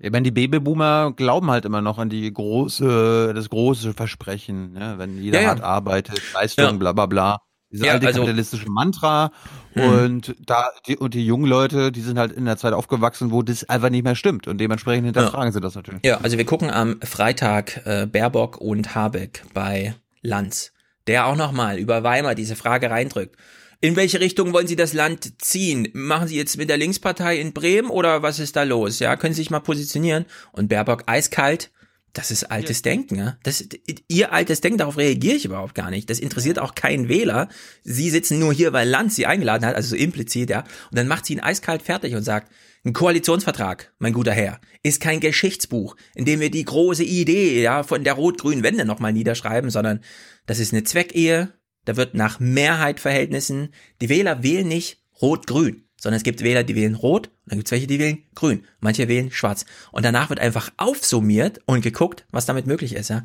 Ich meine, die Babyboomer glauben halt immer noch an die große, das große Versprechen, ne? wenn jeder Ja, ja. hart arbeitet, Leistung, Ja. bla bla bla. Dieses Ja, alte also- kapitalistische Mantra Mhm. und da die, und die jungen Leute, die sind halt in der Zeit aufgewachsen, wo das einfach nicht mehr stimmt und dementsprechend hinterfragen sie das natürlich. Ja, also wir gucken am Freitag äh, Baerbock und Habeck bei Lanz, der auch nochmal über Weimar diese Frage reindrückt. In welche Richtung wollen Sie das Land ziehen? Machen Sie jetzt mit der Linkspartei in Bremen oder was ist da los? Ja, können Sie sich mal positionieren? Und Baerbock eiskalt. Das ist altes Denken, ja. Das, ihr altes Denken, darauf reagiere ich überhaupt gar nicht. Das interessiert auch keinen Wähler. Sie sitzen nur hier, weil Land sie eingeladen hat, also so implizit, ja. Und dann macht sie ihn eiskalt fertig und sagt, ein Koalitionsvertrag, mein guter Herr, ist kein Geschichtsbuch, in dem wir die große Idee, ja, von der rot-grünen Wende nochmal niederschreiben, sondern das ist eine Zweckehe, da wird nach Mehrheitverhältnissen, die Wähler wählen nicht rot-grün sondern es gibt Wähler, die wählen rot und dann gibt es welche, die wählen grün. Manche wählen schwarz. Und danach wird einfach aufsummiert und geguckt, was damit möglich ist. Ja?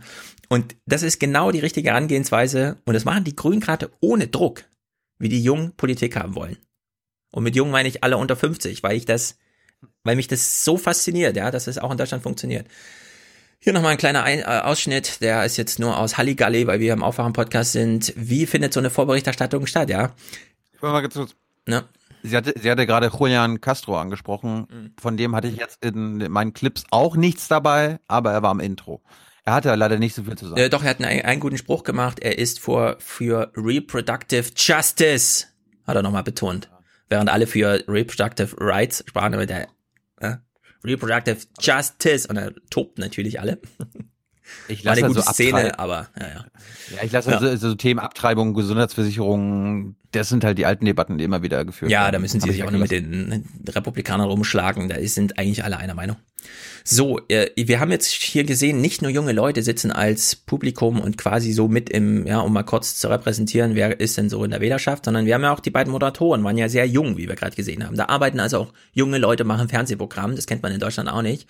Und das ist genau die richtige Herangehensweise und das machen die Grünen gerade ohne Druck, wie die jungen Politik haben wollen. Und mit jung meine ich alle unter 50, weil ich das, weil mich das so fasziniert, ja, dass es auch in Deutschland funktioniert. Hier nochmal ein kleiner ein äh, Ausschnitt, der ist jetzt nur aus Halligalli, weil wir im Aufwachen-Podcast sind. Wie findet so eine Vorberichterstattung statt, ja? Ich will mal ganz kurz. Ne? Sie hatte, sie hatte gerade Julian Castro angesprochen. Mhm. Von dem hatte ich jetzt in meinen Clips auch nichts dabei, aber er war im Intro. Er hatte leider nicht so viel zu sagen. Äh, doch, er hat einen, einen guten Spruch gemacht. Er ist vor, für Reproductive Justice, hat er nochmal betont. Während alle für Reproductive Rights sprachen, aber der Reproductive Justice und er tobt natürlich alle. Ich lasse eine also Szene, aber ja, ja. Ja, ich lasse ja. also so Themen Abtreibung, Gesundheitsversicherung, das sind halt die alten Debatten, die immer wieder geführt werden. Ja, da müssen sie sich auch nur mit den Republikanern rumschlagen, da sind eigentlich alle einer Meinung. So, äh, wir haben jetzt hier gesehen, nicht nur junge Leute sitzen als Publikum und quasi so mit im, ja, um mal kurz zu repräsentieren, wer ist denn so in der Wählerschaft, sondern wir haben ja auch die beiden Moderatoren, waren ja sehr jung, wie wir gerade gesehen haben. Da arbeiten also auch junge Leute, machen Fernsehprogramm, das kennt man in Deutschland auch nicht.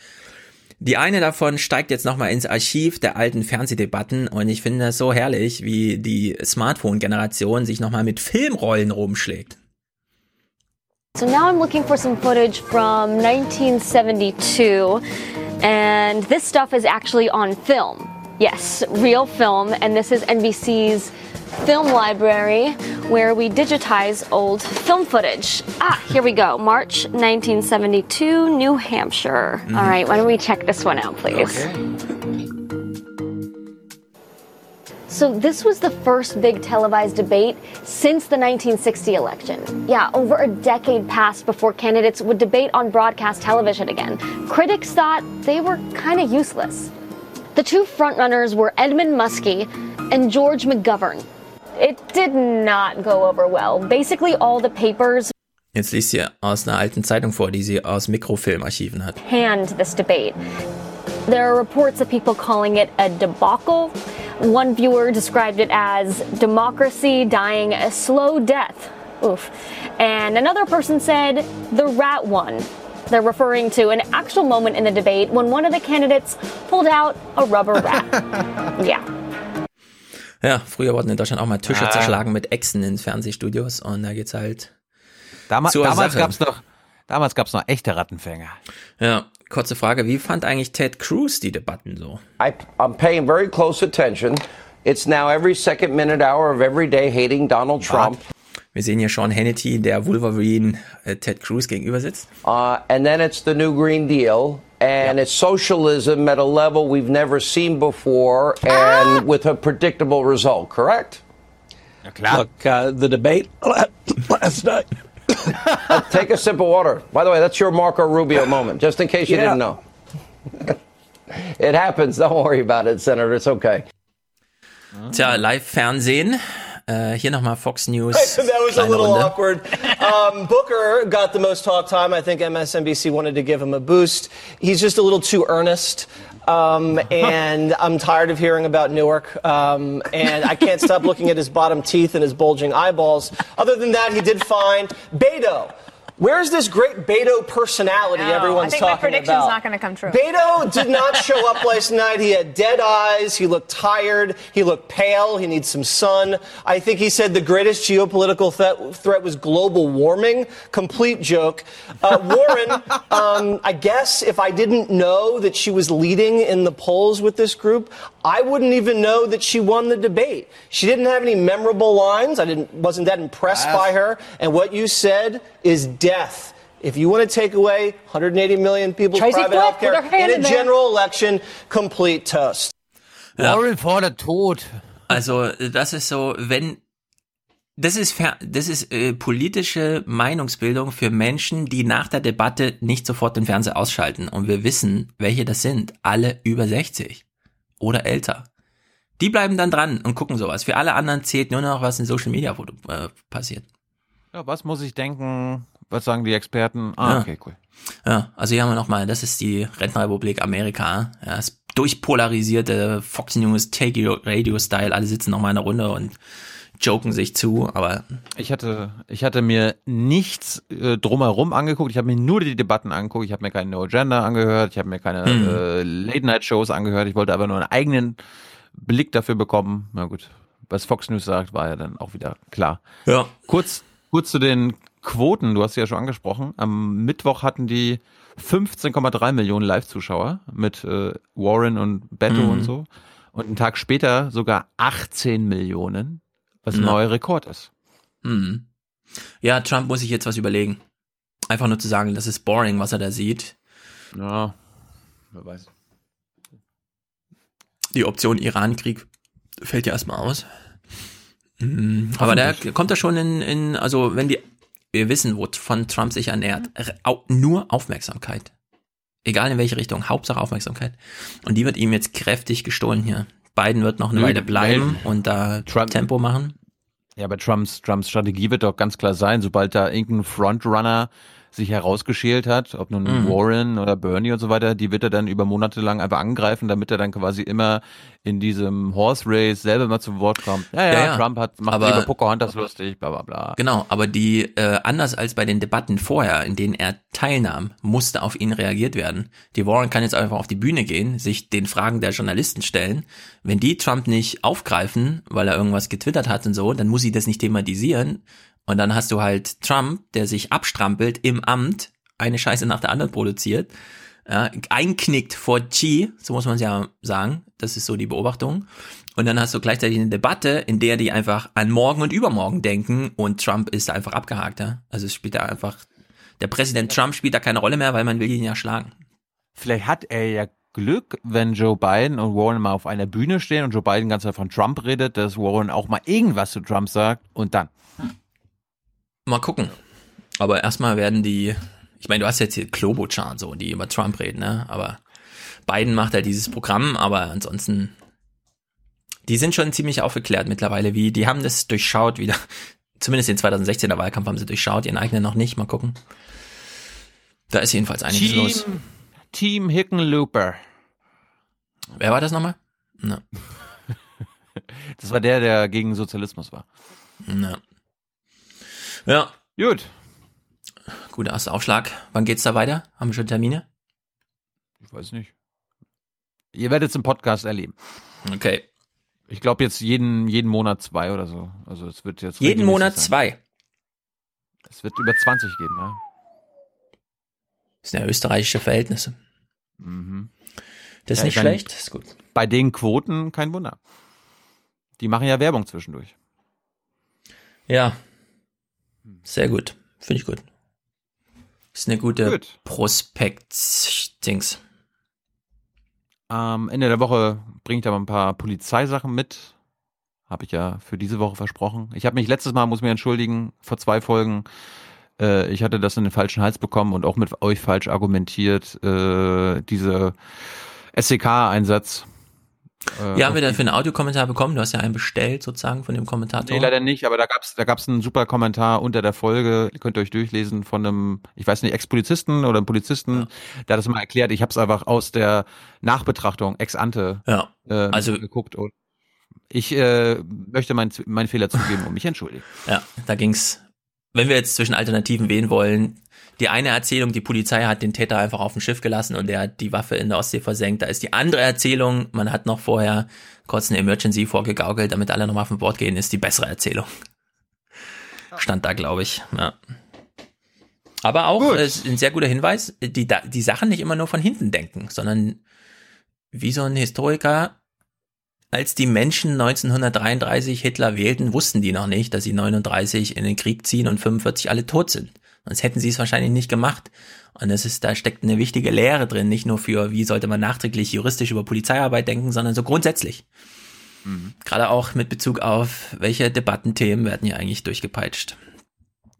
Die eine davon steigt jetzt nochmal ins Archiv der alten Fernsehdebatten und ich finde das so herrlich, wie die Smartphone-Generation sich nochmal mit Filmrollen rumschlägt. So now I'm looking for some footage from 1972 and this stuff is actually on film. Yes, real film and this is NBC's film library where we digitize old film footage. Ah, here we go. March 1972, New Hampshire. Mm. All right, why don't we check this one out, please? Okay. So, this was the first big televised debate since the 1960 election. Yeah, over a decade passed before candidates would debate on broadcast television again. Critics thought they were kind of useless. The two frontrunners were Edmund Muskie and George McGovern. It did not go over well. Basically, all the papers. Jetzt liest sie aus einer alten Zeitung vor, die sie aus Mikrofilmarchiven hat. Hand this debate. There are reports of people calling it a debacle. One viewer described it as democracy dying a slow death. Oof. And another person said the rat won. They're referring to an actual moment in the debate when one of the candidates pulled out a rubber rat. yeah. Ja, früher wurden in Deutschland auch mal Tische ah. zerschlagen mit Echsen in Fernsehstudios und da geht's halt. Dam zur damals Sache. gab's noch, damals gab's noch echte Rattenfänger. Ja, kurze Frage, wie fand eigentlich Ted Cruz die Debatten so? I, I'm paying very close attention. It's now every second minute hour of every day hating Donald Trump. Wir sehen hier Sean Hannity, der Wolverine äh, Ted Cruz gegenüber sitzt. Uh, and then it's the new Green Deal. And yep. it's socialism at a level we've never seen before and ah! with a predictable result, correct? Look, uh, the debate last night. uh, take a sip of water. By the way, that's your Marco Rubio moment, just in case you yeah. didn't know. it happens. Don't worry about it, Senator. It's okay. Tja, Live-Fernsehen Uh, hier nochmal Fox News. that was a little Runde. awkward. Um, Booker got the most talk time. I think MSNBC wanted to give him a boost. He's just a little too earnest. Um, and I'm tired of hearing about Newark. Um, and I can't stop looking at his bottom teeth and his bulging eyeballs. Other than that, he did fine. Beto. Where's this great Beto personality no, everyone's talking about? I think my prediction's about? not going to come true. Beto did not show up last night. He had dead eyes. He looked tired. He looked pale. He needs some sun. I think he said the greatest geopolitical th- threat was global warming. Complete joke. Uh, Warren, um, I guess if I didn't know that she was leading in the polls with this group, I wouldn't even know that she won the debate. She didn't have any memorable lines. I didn't, wasn't that impressed by her. And what you said is death. If you want to take away 180 million people's Tracy private health care in a general election, complete toast. Ja. Warren fordert Tod. Also, das ist so, wenn das ist, das ist äh, politische Meinungsbildung für Menschen, die nach der Debatte nicht sofort den Fernseher ausschalten. Und wir wissen, welche das sind. Alle über 60 oder älter. Die bleiben dann dran und gucken sowas. Für alle anderen zählt nur noch, was in Social Media äh, passiert. Ja, was muss ich denken? Was sagen die Experten? Ah, Ja. okay, cool. Ja, also hier haben wir nochmal, das ist die Rentenrepublik Amerika. Ja, das durchpolarisierte Fox News, Take Radio Style, alle sitzen nochmal in einer Runde und joken sich zu, aber Ich hatte, ich hatte mir nichts äh, drumherum angeguckt. Ich habe mir nur die Debatten angeguckt. Ich habe mir keine No Agenda angehört. Ich habe mir keine Mhm. äh, Late Night Shows angehört. Ich wollte aber nur einen eigenen Blick dafür bekommen. Na gut, was Fox News sagt, war ja dann auch wieder klar. Ja. Kurz, kurz zu den Quoten. Du hast sie ja schon angesprochen. Am Mittwoch hatten die 15,3 Millionen Live-Zuschauer mit äh, Warren und Beto Mhm. und so. Und einen Tag später sogar 18 Millionen, was ein Ja. neuer Rekord ist. Mhm. Ja, Trump muss sich jetzt was überlegen. Einfach nur zu sagen, das ist boring, was er da sieht. Ja, wer weiß. Die Option Iran-Krieg fällt ja erstmal aus. Mhm. Aber der kommt da schon in, in, also wenn die, wir wissen, wo von Trump sich ernährt, au- nur Aufmerksamkeit. Egal in welche Richtung, Hauptsache Aufmerksamkeit. Und die wird ihm jetzt kräftig gestohlen hier. Biden wird noch eine Nö, Weile bleiben weil- und da Tempo machen. Ja, aber Trumps, Trumps Strategie wird doch ganz klar sein, sobald da irgendein Frontrunner sich herausgeschält hat, ob nun Mhm. Warren oder Bernie und so weiter, die wird er dann über Monate lang einfach angreifen, damit er dann quasi immer in diesem Horse Race selber mal zu Wort kommt. Ja, ja, Ja, ja. Trump hat, macht Aber- über Pocahontas lustig, bla bla bla. Genau, aber die, äh, anders als bei den Debatten vorher, in denen er teilnahm, musste auf ihn reagiert werden. Die Warren kann jetzt einfach auf die Bühne gehen, sich den Fragen der Journalisten stellen. Wenn die Trump nicht aufgreifen, weil er irgendwas getwittert hat und so, dann muss sie das nicht thematisieren. Und dann hast du halt Trump, der sich abstrampelt im Amt, eine Scheiße nach der anderen produziert, ja, einknickt vor Xi, so muss man es ja sagen. Das ist so die Beobachtung. Und dann hast du gleichzeitig eine Debatte, in der die einfach an morgen und übermorgen denken und Trump ist da einfach abgehakt. Ja? Also es spielt da einfach, der Präsident Trump spielt da keine Rolle mehr, weil man will ihn ja schlagen. Vielleicht hat er ja Glück, wenn Joe Biden und Warren mal auf einer Bühne stehen und Joe Biden ganz Zeit von Trump redet, dass Warren auch mal irgendwas zu Trump sagt und dann. Mal gucken. Aber erstmal werden die, ich meine, du hast jetzt hier Klobuchar so, die über Trump reden, ne? Aber Biden macht halt dieses Programm, aber ansonsten, die sind schon ziemlich aufgeklärt mittlerweile, wie, die haben das durchschaut wieder. Zumindest den 2016er Wahlkampf haben sie durchschaut, ihren eigenen noch nicht, mal gucken. Da ist jedenfalls einiges Team, los. Team Hickenlooper. Wer war das nochmal? Na. Das war der, der gegen Sozialismus war. Ja. Ja. Gut. Guter erster Aufschlag. Wann geht's da weiter? Haben wir schon Termine? Ich weiß nicht. Ihr werdet es im Podcast erleben. Okay. Ich glaube jetzt jeden, jeden Monat zwei oder so. Also es wird jetzt Jeden Monat sein. zwei. Es wird über 20 geben, ja. Das sind ja österreichische Verhältnisse. Mhm. Das ist Ja, nicht schlecht, ist gut. Bei den Quoten kein Wunder. Die machen ja Werbung zwischendurch. Ja. Sehr gut. Finde ich gut. Ist eine gute Gut. Prospekt-Dings. Am Ende der Woche bringe ich da mal ein paar Polizeisachen mit. Habe ich ja für diese Woche versprochen. Ich habe mich letztes Mal, muss mich entschuldigen, vor zwei Folgen, äh, ich hatte das in den falschen Hals bekommen und auch mit euch falsch argumentiert, äh, diese SEK-Einsatz. Äh, Ja, haben wir dafür einen Audiokommentar bekommen? Du hast ja einen bestellt, sozusagen, von dem Kommentator. Nee, leider nicht, aber da gab's da gab's einen super Kommentar unter der Folge, könnt ihr euch durchlesen, von einem, ich weiß nicht, Ex-Polizisten oder einem Polizisten, der hat das mal erklärt. Ich habe es einfach aus der Nachbetrachtung ex ante Ja, ähm, also- geguckt und ich äh, möchte meinen mein Fehler zugeben und mich entschuldigen. Ja, da ging's. Wenn wir jetzt zwischen Alternativen wählen wollen, die eine Erzählung, die Polizei hat den Täter einfach auf dem Schiff gelassen und der hat die Waffe in der Ostsee versenkt. Da ist die andere Erzählung, man hat noch vorher kurz eine Emergency vorgegaukelt, damit alle nochmal von Bord gehen, ist die bessere Erzählung. Stand da, glaube ich. Ja. Aber auch äh, ist ein sehr guter Hinweis, die, die Sachen nicht immer nur von hinten denken, sondern wie so ein Historiker, als die Menschen 1933 Hitler wählten, wussten die noch nicht, dass sie 39 in den Krieg ziehen und 45 alle tot sind. Sonst hätten sie es wahrscheinlich nicht gemacht. Und es ist, da steckt eine wichtige Lehre drin, nicht nur für, wie sollte man nachträglich juristisch über Polizeiarbeit denken, sondern so grundsätzlich. Mhm. Gerade auch mit Bezug auf, welche Debattenthemen werden hier eigentlich durchgepeitscht.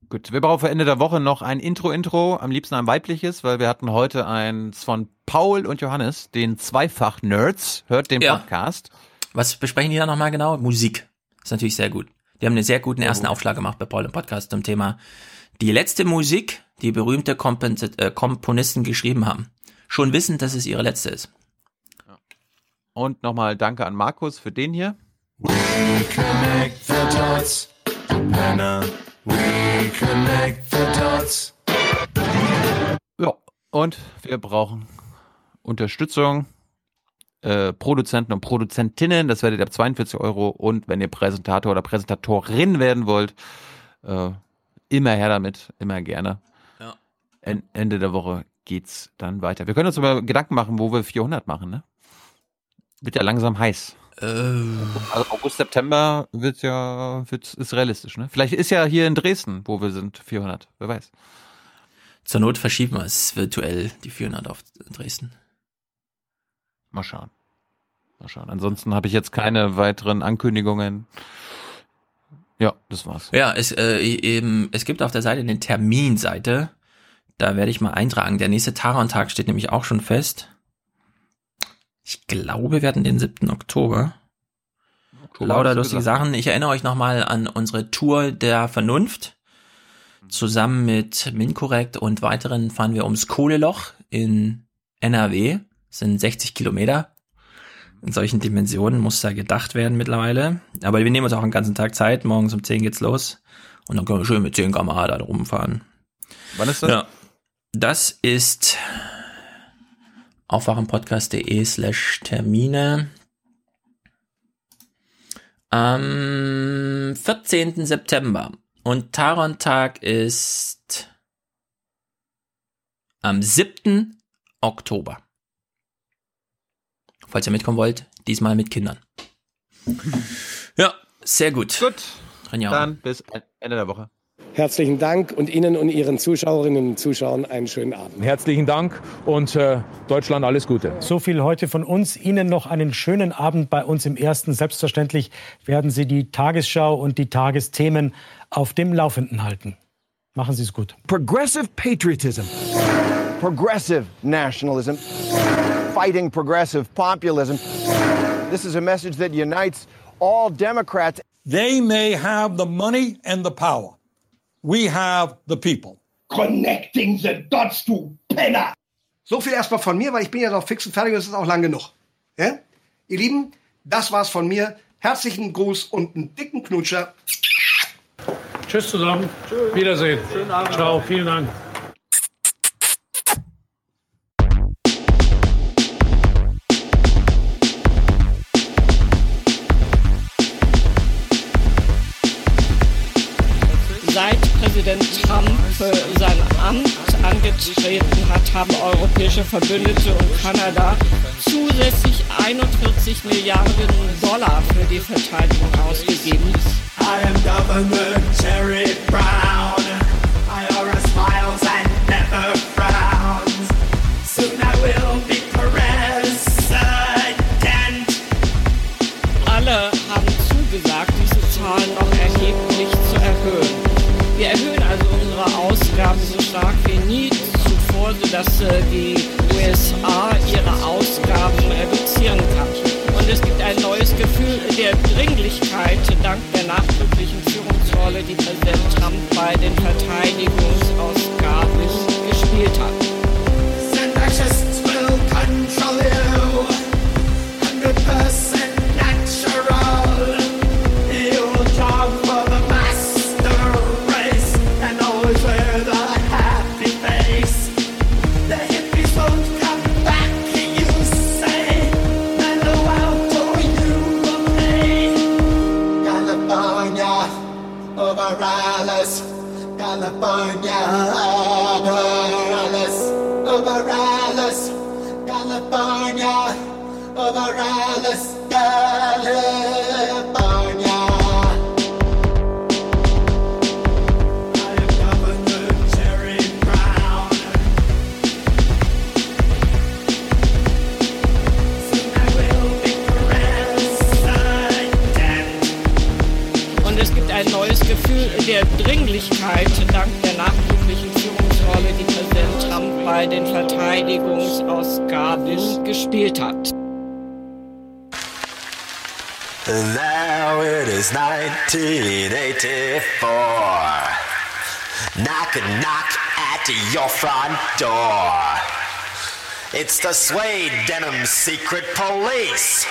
Gut, wir brauchen für Ende der Woche noch ein Intro-Intro, am liebsten ein weibliches, weil wir hatten heute eins von Paul und Johannes, den Zweifach-Nerds. Hört den Ja. Podcast. Was besprechen die da nochmal genau? Musik. ist natürlich sehr gut. Die haben einen sehr guten ersten Aufschlag gemacht bei Paul im Podcast zum Thema die letzte Musik, die berühmte Kompen- äh, Komponisten geschrieben haben. Schon wissend, dass es ihre letzte ist. Und nochmal Danke an Markus für den hier. Connect the dots. Penner. We connect the dots. Ja, und wir brauchen Unterstützung. Äh, Produzenten und Produzentinnen, das werdet ihr ab 42 Euro. Und wenn ihr Präsentator oder Präsentatorin werden wollt, äh, immer her damit, immer gerne. Ja. En Ende der Woche geht's dann weiter. Wir können uns aber Gedanken machen, wo wir 400 machen, ne? Wird ja langsam heiß. Also August, September wird ja, wird, ist realistisch, ne? Vielleicht ist ja hier in Dresden, wo wir sind, 400. Wer weiß. Zur Not verschieben wir es virtuell, die 400 auf Dresden. Mal schauen. Mal schauen. Ansonsten habe ich jetzt keine weiteren Ankündigungen. Ja, das war's. Ja, es, äh, eben, es gibt auf der Seite eine Terminseite. Da werde ich mal eintragen. Der nächste Taron-Tag steht nämlich auch schon fest. Ich glaube, wir hatten den 7. Oktober. Oktober Lauter lustige gesagt. Sachen. Ich erinnere euch nochmal an unsere Tour der Vernunft. Zusammen mit Minkorrekt und weiteren fahren wir ums Kohleloch in NRW. Das sind 60 Kilometer. In solchen Dimensionen muss da gedacht werden mittlerweile. Aber wir nehmen uns auch einen ganzen Tag Zeit. Morgens um 10 geht's los. Und dann können wir schön mit 10 km/h da rumfahren. Wann ist das? Ja. Das ist aufwachenpodcast.de slash Termine. Am 14. September. Und Taron-Tag ist am 7. Oktober. Falls ihr mitkommen wollt, diesmal mit Kindern. Ja, sehr gut. Gut. Rinja. Dann bis Ende der Woche. Herzlichen Dank und Ihnen und Ihren Zuschauerinnen und Zuschauern einen schönen Abend. Herzlichen Dank und äh, Deutschland alles Gute. So viel heute von uns. Ihnen noch einen schönen Abend bei uns im Ersten. Selbstverständlich werden Sie die Tagesschau und die Tagesthemen auf dem Laufenden halten. Machen Sie es gut. Progressive patriotism, progressive nationalism, fighting progressive populism. This is a message that unites all Democrats. They may have the money and the power. We have the people. Connecting the dots, du Penner! So viel erstmal von mir, weil ich bin ja noch fix und fertig und es ist auch lang genug. Ja? Ihr Lieben, das war's von mir. Herzlichen Gruß und einen dicken Knutscher. Tschüss zusammen. Wiedersehen. Ciao, vielen Dank. Präsident Trump äh, sein Amt angetreten hat, haben europäische Verbündete und Kanada zusätzlich 41 Milliarden Dollar für die Verteidigung ausgegeben. I am Governor Jerry Brown. Zuvor, sodass Hat. And now it is 1984. Knock knock at your front door. It's the suede denim secret police.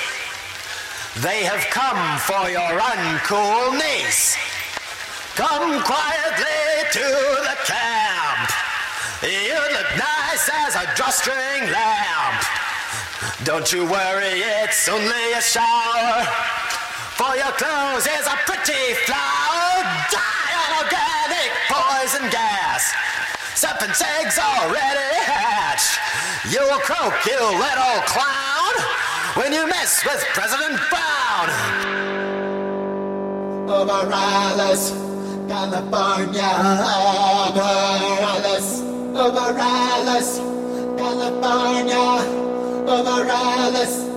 They have come for your uncool niece. Come quietly to the camp. You look nice as a drawstring lamp. Don't you worry, it's only a shower. For your clothes is a pretty flower. Die on organic poison gas. Serpent's eggs already hatched. You'll croak, you little clown, when you mess with President Brown. Over California. Over Alice, California. Over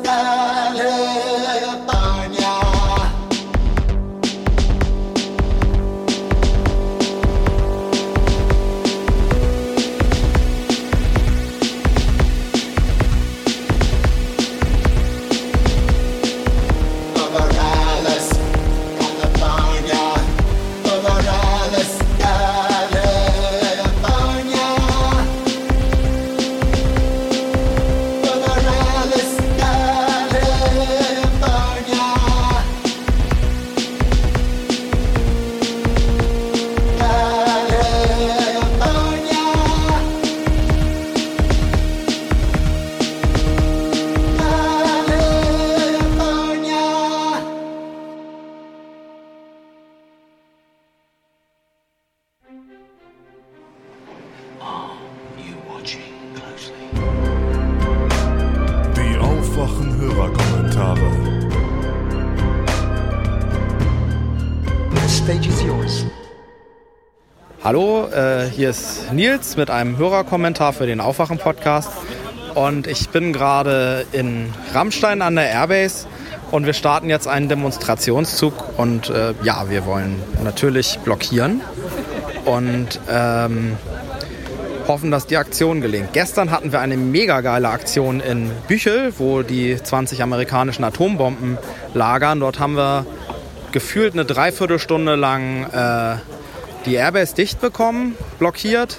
Hallo, äh, hier ist Nils mit einem Hörerkommentar für den Aufwachen-Podcast. Und ich bin gerade in Rammstein an der Airbase und wir starten jetzt einen Demonstrationszug. Und äh, ja, wir wollen natürlich blockieren und ähm, hoffen, dass die Aktion gelingt. Gestern hatten wir eine mega geile Aktion in Büchel, wo die 20 amerikanischen Atombomben lagern. Dort haben wir gefühlt eine Dreiviertelstunde lang äh, die Airbase dicht bekommen, blockiert.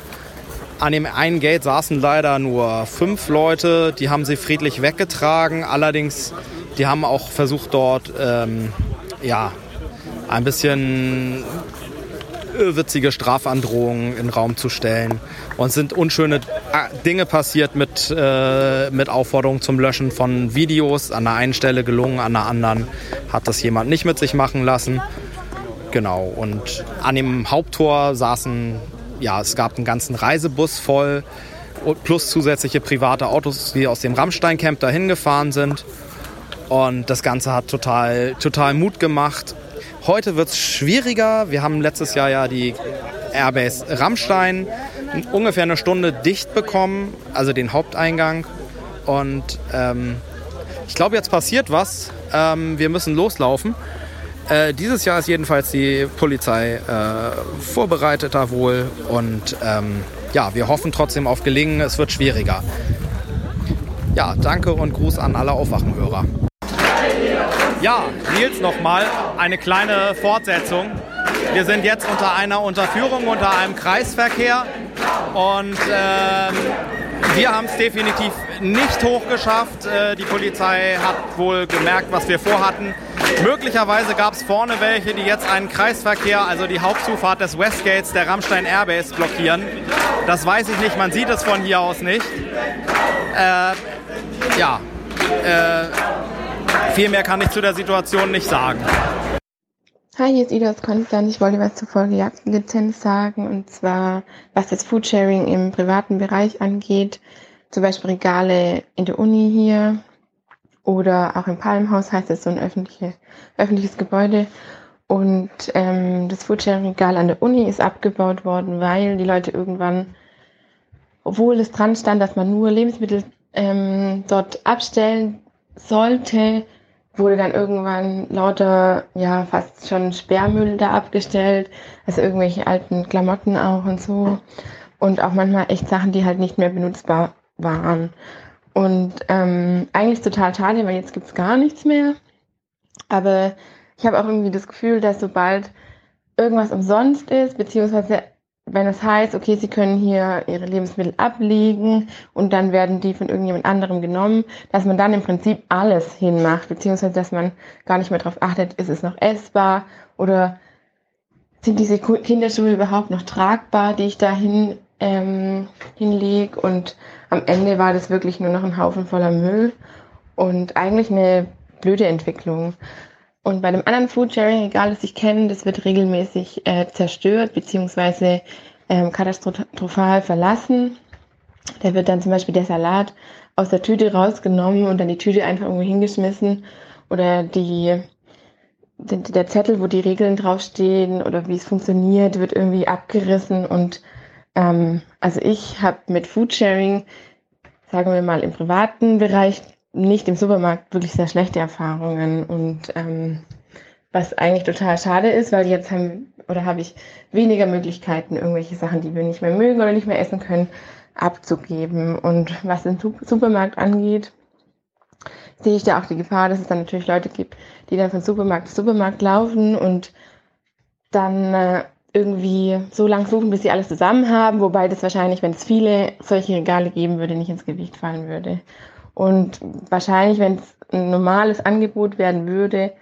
An dem einen Gate saßen leider nur fünf Leute, die haben sie friedlich weggetragen. Allerdings, die haben auch versucht dort ähm, ja, ein bisschen irrwitzige Strafandrohungen in den Raum zu stellen. Und es sind unschöne äh, Dinge passiert mit, äh, mit Aufforderungen zum Löschen von Videos. An der einen Stelle gelungen, an der anderen hat das jemand nicht mit sich machen lassen. Genau, und an dem Haupttor saßen, ja, es gab einen ganzen Reisebus voll plus zusätzliche private Autos, die aus dem Rammstein-Camp dahin gefahren sind. Und das Ganze hat total, total Mut gemacht. Heute wird es schwieriger. Wir haben letztes Jahr ja die Airbase Rammstein ungefähr eine Stunde dicht bekommen, also den Haupteingang. Und ähm, ich glaube, jetzt passiert was. Ähm, wir müssen loslaufen. Äh, dieses Jahr ist jedenfalls die Polizei äh, vorbereiteter wohl. Und ähm, ja, wir hoffen trotzdem auf Gelingen. Es wird schwieriger. Ja, danke und Gruß an alle Aufwachenhörer. Ja, Nils nochmal, eine kleine Fortsetzung. Wir sind jetzt unter einer Unterführung, unter einem Kreisverkehr und ähm, wir haben es definitiv nicht hochgeschafft. Äh, die Polizei hat wohl gemerkt, was wir vorhatten. Möglicherweise gab es vorne welche, die jetzt einen Kreisverkehr, also die Hauptzufahrt des Westgates der Rammstein Airbase blockieren. Das weiß ich nicht, man sieht es von hier aus nicht. Äh, ja, äh, viel mehr kann ich zu der Situation nicht sagen. Hi, hier ist Ida aus Konstanz. Ich wollte was zur Folge Jagdlizenz sagen und zwar, was das Foodsharing im privaten Bereich angeht. Zum Beispiel Regale in der Uni hier oder auch im Palmhaus heißt es so ein öffentliche, öffentliches Gebäude. Und ähm, das Foodsharing-Regal an der Uni ist abgebaut worden, weil die Leute irgendwann, obwohl es dran stand, dass man nur Lebensmittel ähm, dort abstellen sollte, wurde dann irgendwann lauter, ja, fast schon Sperrmüll da abgestellt, also irgendwelche alten Klamotten auch und so. und auch manchmal echt Sachen, die halt nicht mehr benutzbar waren. Und ähm, eigentlich total schade, weil jetzt gibt's gar nichts mehr. Aber ich habe auch irgendwie das Gefühl, dass sobald irgendwas umsonst ist, beziehungsweise wenn es heißt, okay, sie können hier ihre Lebensmittel ablegen und dann werden die von irgendjemand anderem genommen, dass man dann im Prinzip alles hinmacht, beziehungsweise dass man gar nicht mehr darauf achtet, ist es noch essbar oder sind diese Kinderschuhe überhaupt noch tragbar, die ich da hin, ähm, hinlege und am Ende war das wirklich nur noch ein Haufen voller Müll und eigentlich eine blöde Entwicklung. Und bei dem anderen Foodsharing, egal was ich kenne, das wird regelmäßig äh, zerstört beziehungsweise ähm, katastrophal verlassen. Da wird dann zum Beispiel der Salat aus der Tüte rausgenommen und dann die Tüte einfach irgendwo hingeschmissen oder die, der Zettel, wo die Regeln draufstehen oder wie es funktioniert, wird irgendwie abgerissen und ähm, also ich habe mit Foodsharing, sagen wir mal im privaten Bereich, nicht im Supermarkt wirklich sehr schlechte Erfahrungen und ähm, was eigentlich total schade ist, weil jetzt haben oder habe ich weniger Möglichkeiten, irgendwelche Sachen, die wir nicht mehr mögen oder nicht mehr essen können, abzugeben. Und was den Supermarkt angeht, sehe ich da auch die Gefahr, dass es dann natürlich Leute gibt, die dann von Supermarkt zu Supermarkt laufen und dann äh, irgendwie so lang suchen, bis sie alles zusammen haben, wobei das wahrscheinlich, wenn es viele solche Regale geben würde, nicht ins Gewicht fallen würde. Und wahrscheinlich, wenn es ein normales Angebot werden würde,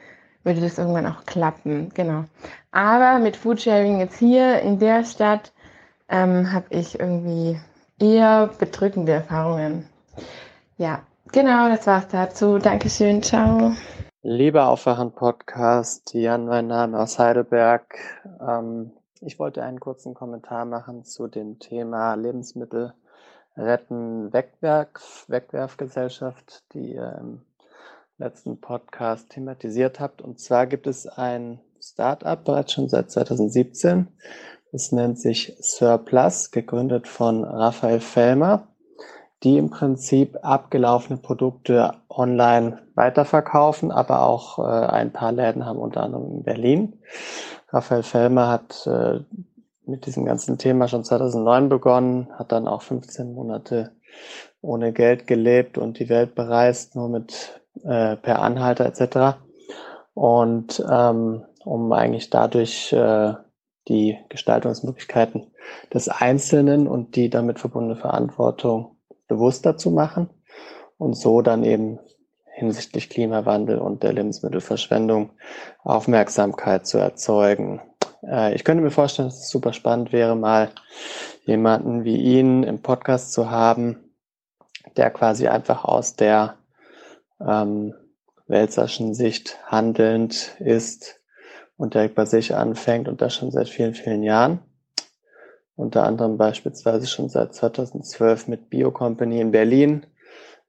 würde das irgendwann auch klappen. Genau. Aber mit Foodsharing jetzt hier in der Stadt ähm, habe ich irgendwie eher bedrückende Erfahrungen. Ja, genau, das war's dazu. Dankeschön, ciao. Lieber Aufwachen-Podcast, Jan, mein Name aus Heidelberg. Ähm, ich wollte einen kurzen Kommentar machen zu dem Thema Lebensmittel retten Wegwerf, Wegwerfgesellschaft, die ihr im letzten Podcast thematisiert habt. Und zwar gibt es ein Startup bereits schon seit 2017. Das nennt sich Surplus, gegründet von Raphael Fellmer, die im Prinzip abgelaufene Produkte online weiterverkaufen, aber auch äh, ein paar Läden haben unter anderem in Berlin. Raphael Fellmer hat äh, mit diesem ganzen Thema schon 2009 begonnen, hat dann auch 15 Monate ohne Geld gelebt und die Welt bereist, nur mit äh, per Anhalter etc. Und ähm, um eigentlich dadurch äh, die Gestaltungsmöglichkeiten des Einzelnen und die damit verbundene Verantwortung bewusster zu machen und so dann eben hinsichtlich Klimawandel und der Lebensmittelverschwendung Aufmerksamkeit zu erzeugen. Äh, ich könnte mir vorstellen, dass es super spannend wäre, mal jemanden wie ihn im Podcast zu haben, der quasi einfach aus der ähm, Welserschen Sicht handelnd ist und direkt bei sich anfängt und das schon seit vielen, vielen Jahren. Unter anderem beispielsweise schon seit 2012 mit Bio Company in Berlin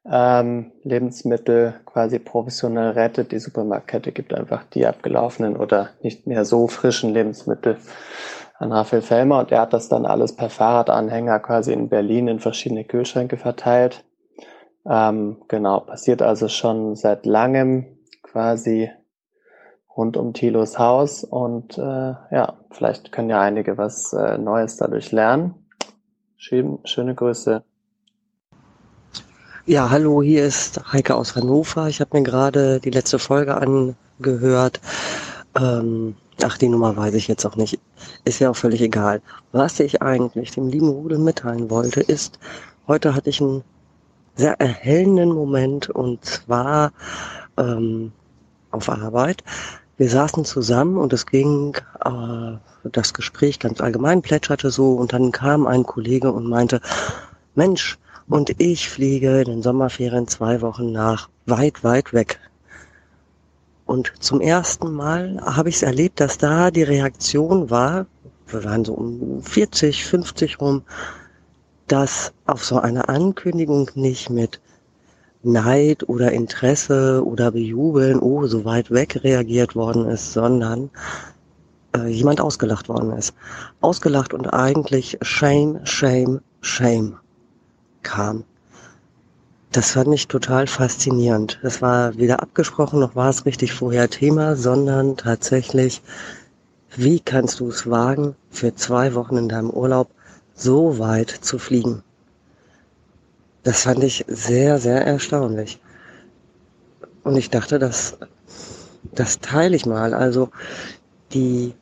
ähm, Lebensmittel quasi professionell rettet. Die Supermarktkette gibt einfach die abgelaufenen oder nicht mehr so frischen Lebensmittel an Raphael Fellmer und er hat das dann alles per Fahrradanhänger quasi in Berlin in verschiedene Kühlschränke verteilt. Ähm, genau, passiert also schon seit langem quasi rund um Thilos Haus und äh, ja, vielleicht können ja einige was äh, Neues dadurch lernen. Schön, schöne Grüße. Ja, hallo, hier ist Heike aus Hannover. Ich habe mir gerade die letzte Folge angehört. Ähm, ach, die Nummer weiß ich jetzt auch nicht. Ist ja auch völlig egal. Was ich eigentlich dem lieben Rudel mitteilen wollte, ist, heute hatte ich einen sehr erhellenden Moment und zwar ähm, auf Arbeit. Wir saßen zusammen und es ging, äh, das Gespräch ganz allgemein plätscherte so und dann kam ein Kollege und meinte, Mensch, und ich fliege in den Sommerferien zwei Wochen nach weit, weit weg. Und zum ersten Mal habe ich es erlebt, dass da die Reaktion war, wir waren so um 40, 50 rum, dass auf so eine Ankündigung nicht mit Neid oder Interesse oder Bejubeln, oh, so weit weg reagiert worden ist, sondern äh, jemand ausgelacht worden ist. Ausgelacht und eigentlich Shame, Shame, Shame kam. Das fand ich total faszinierend. Das war weder abgesprochen, noch war es richtig vorher Thema, sondern tatsächlich, wie kannst du es wagen, für zwei Wochen in deinem Urlaub so weit zu fliegen. Das fand ich sehr, sehr erstaunlich. Und ich dachte, das, das teile ich mal. Also die,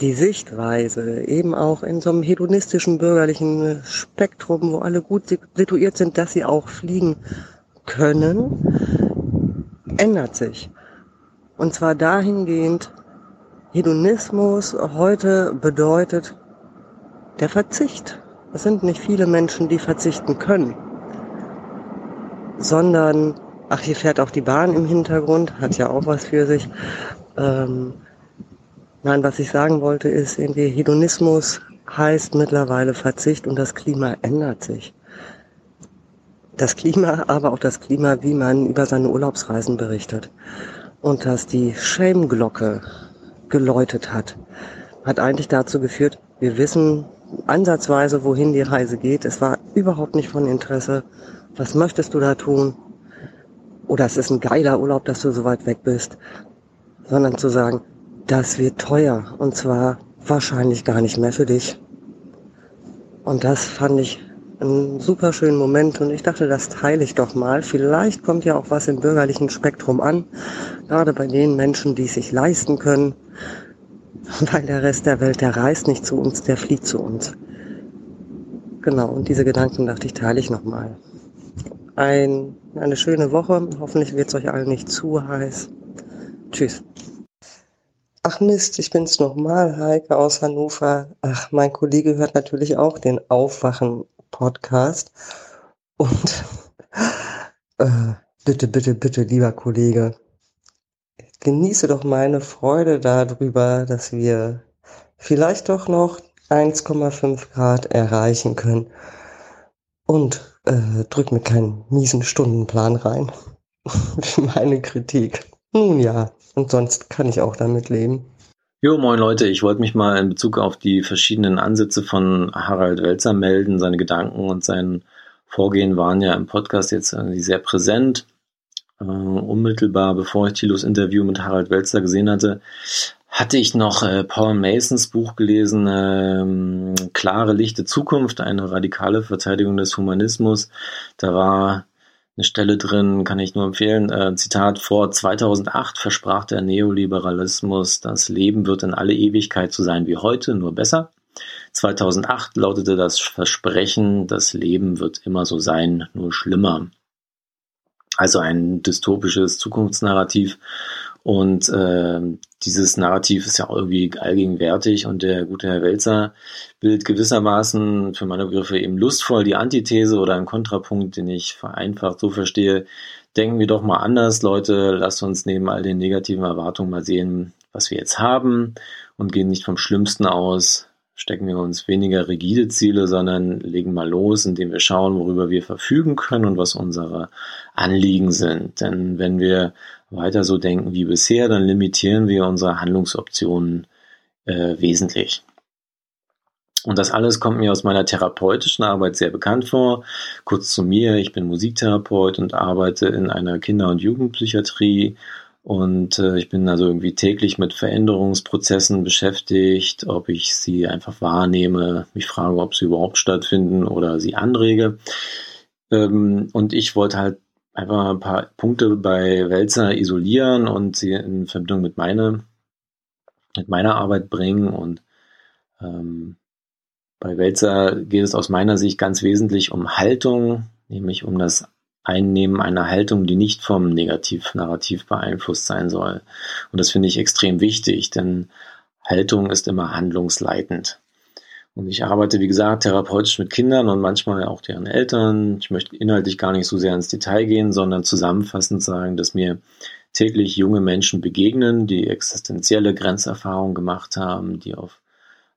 die Sichtweise, eben auch in so einem hedonistischen bürgerlichen Spektrum, wo alle gut situiert sind, dass sie auch fliegen können, ändert sich. Und zwar dahingehend, Hedonismus heute bedeutet der Verzicht. Es sind nicht viele Menschen, die verzichten können, sondern, ach, hier fährt auch die Bahn im Hintergrund, hat ja auch was für sich. Ähm, nein, was ich sagen wollte, ist, irgendwie Hedonismus heißt mittlerweile Verzicht und das Klima ändert sich. Das Klima, aber auch das Klima, wie man über seine Urlaubsreisen berichtet. Und dass die Shame-Glocke geläutet hat, hat eigentlich dazu geführt, wir wissen ansatzweise, wohin die Reise geht. Es war überhaupt nicht von Interesse. Was möchtest du da tun? Oder es ist ein geiler Urlaub, dass du so weit weg bist. Sondern zu sagen, das wird teuer. Und zwar wahrscheinlich gar nicht mehr für dich. Und das fand ich einen super schönen Moment und ich dachte, das teile ich doch mal. Vielleicht kommt ja auch was im bürgerlichen Spektrum an, gerade bei den Menschen, die es sich leisten können, weil der Rest der Welt, der reist nicht zu uns, der fliegt zu uns. Genau, und diese Gedanken dachte ich, teile ich nochmal. Ein, eine schöne Woche, hoffentlich wird es euch allen nicht zu heiß. Tschüss. Ach Mist, ich bin's nochmal, Heike aus Hannover. Ach, mein Kollege hört natürlich auch den Aufwachen-Podcast. Und äh, bitte, bitte, bitte, lieber Kollege, genieße doch meine Freude darüber, dass wir vielleicht doch noch 1,5 Grad erreichen können. Und äh, drück mir keinen miesen Stundenplan rein meine Kritik. Nun ja, und sonst kann ich auch damit leben. Jo, moin Leute, ich wollte mich mal in Bezug auf die verschiedenen Ansätze von Harald Welzer melden. Seine Gedanken und sein Vorgehen waren ja im Podcast jetzt sehr präsent. Äh, unmittelbar bevor ich Thilos Interview mit Harald Welzer gesehen hatte, hatte ich noch äh, Paul Masons Buch gelesen, ähm, Klare, lichte Zukunft, eine radikale Verteidigung des Humanismus. Da war eine Stelle drin, kann ich nur empfehlen, äh, Zitat, vor 2008 versprach der Neoliberalismus, das Leben wird in alle Ewigkeit so sein wie heute, nur besser. 2008 lautete das Versprechen, das Leben wird immer so sein, nur schlimmer. Also ein dystopisches Zukunftsnarrativ. Und äh, dieses Narrativ ist ja auch irgendwie allgegenwärtig und der gute Herr Welzer bildet gewissermaßen für meine Begriffe eben lustvoll die Antithese oder einen Kontrapunkt, den ich vereinfacht so verstehe. Denken wir doch mal anders, Leute, lasst uns neben all den negativen Erwartungen mal sehen, was wir jetzt haben und gehen nicht vom Schlimmsten aus, stecken wir uns weniger rigide Ziele, sondern legen mal los, indem wir schauen, worüber wir verfügen können und was unsere Anliegen sind. Denn wenn wir weiter so denken wie bisher, dann limitieren wir unsere Handlungsoptionen äh, wesentlich. Und das alles kommt mir aus meiner therapeutischen Arbeit sehr bekannt vor. Kurz zu mir, ich bin Musiktherapeut und arbeite in einer Kinder- und Jugendpsychiatrie und äh, ich bin also irgendwie täglich mit Veränderungsprozessen beschäftigt, ob ich sie einfach wahrnehme, mich frage, ob sie überhaupt stattfinden oder sie anrege. Ähm, und ich wollte halt einfach ein paar Punkte bei Wälzer isolieren und sie in Verbindung mit, meine, mit meiner Arbeit bringen. Und ähm, bei Wälzer geht es aus meiner Sicht ganz wesentlich um Haltung, nämlich um das Einnehmen einer Haltung, die nicht vom Negativ-Narrativ beeinflusst sein soll. Und das finde ich extrem wichtig, denn Haltung ist immer handlungsleitend. Und ich arbeite, wie gesagt, therapeutisch mit Kindern und manchmal auch deren Eltern. Ich möchte inhaltlich gar nicht so sehr ins Detail gehen, sondern zusammenfassend sagen, dass mir täglich junge Menschen begegnen, die existenzielle Grenzerfahrungen gemacht haben, die auf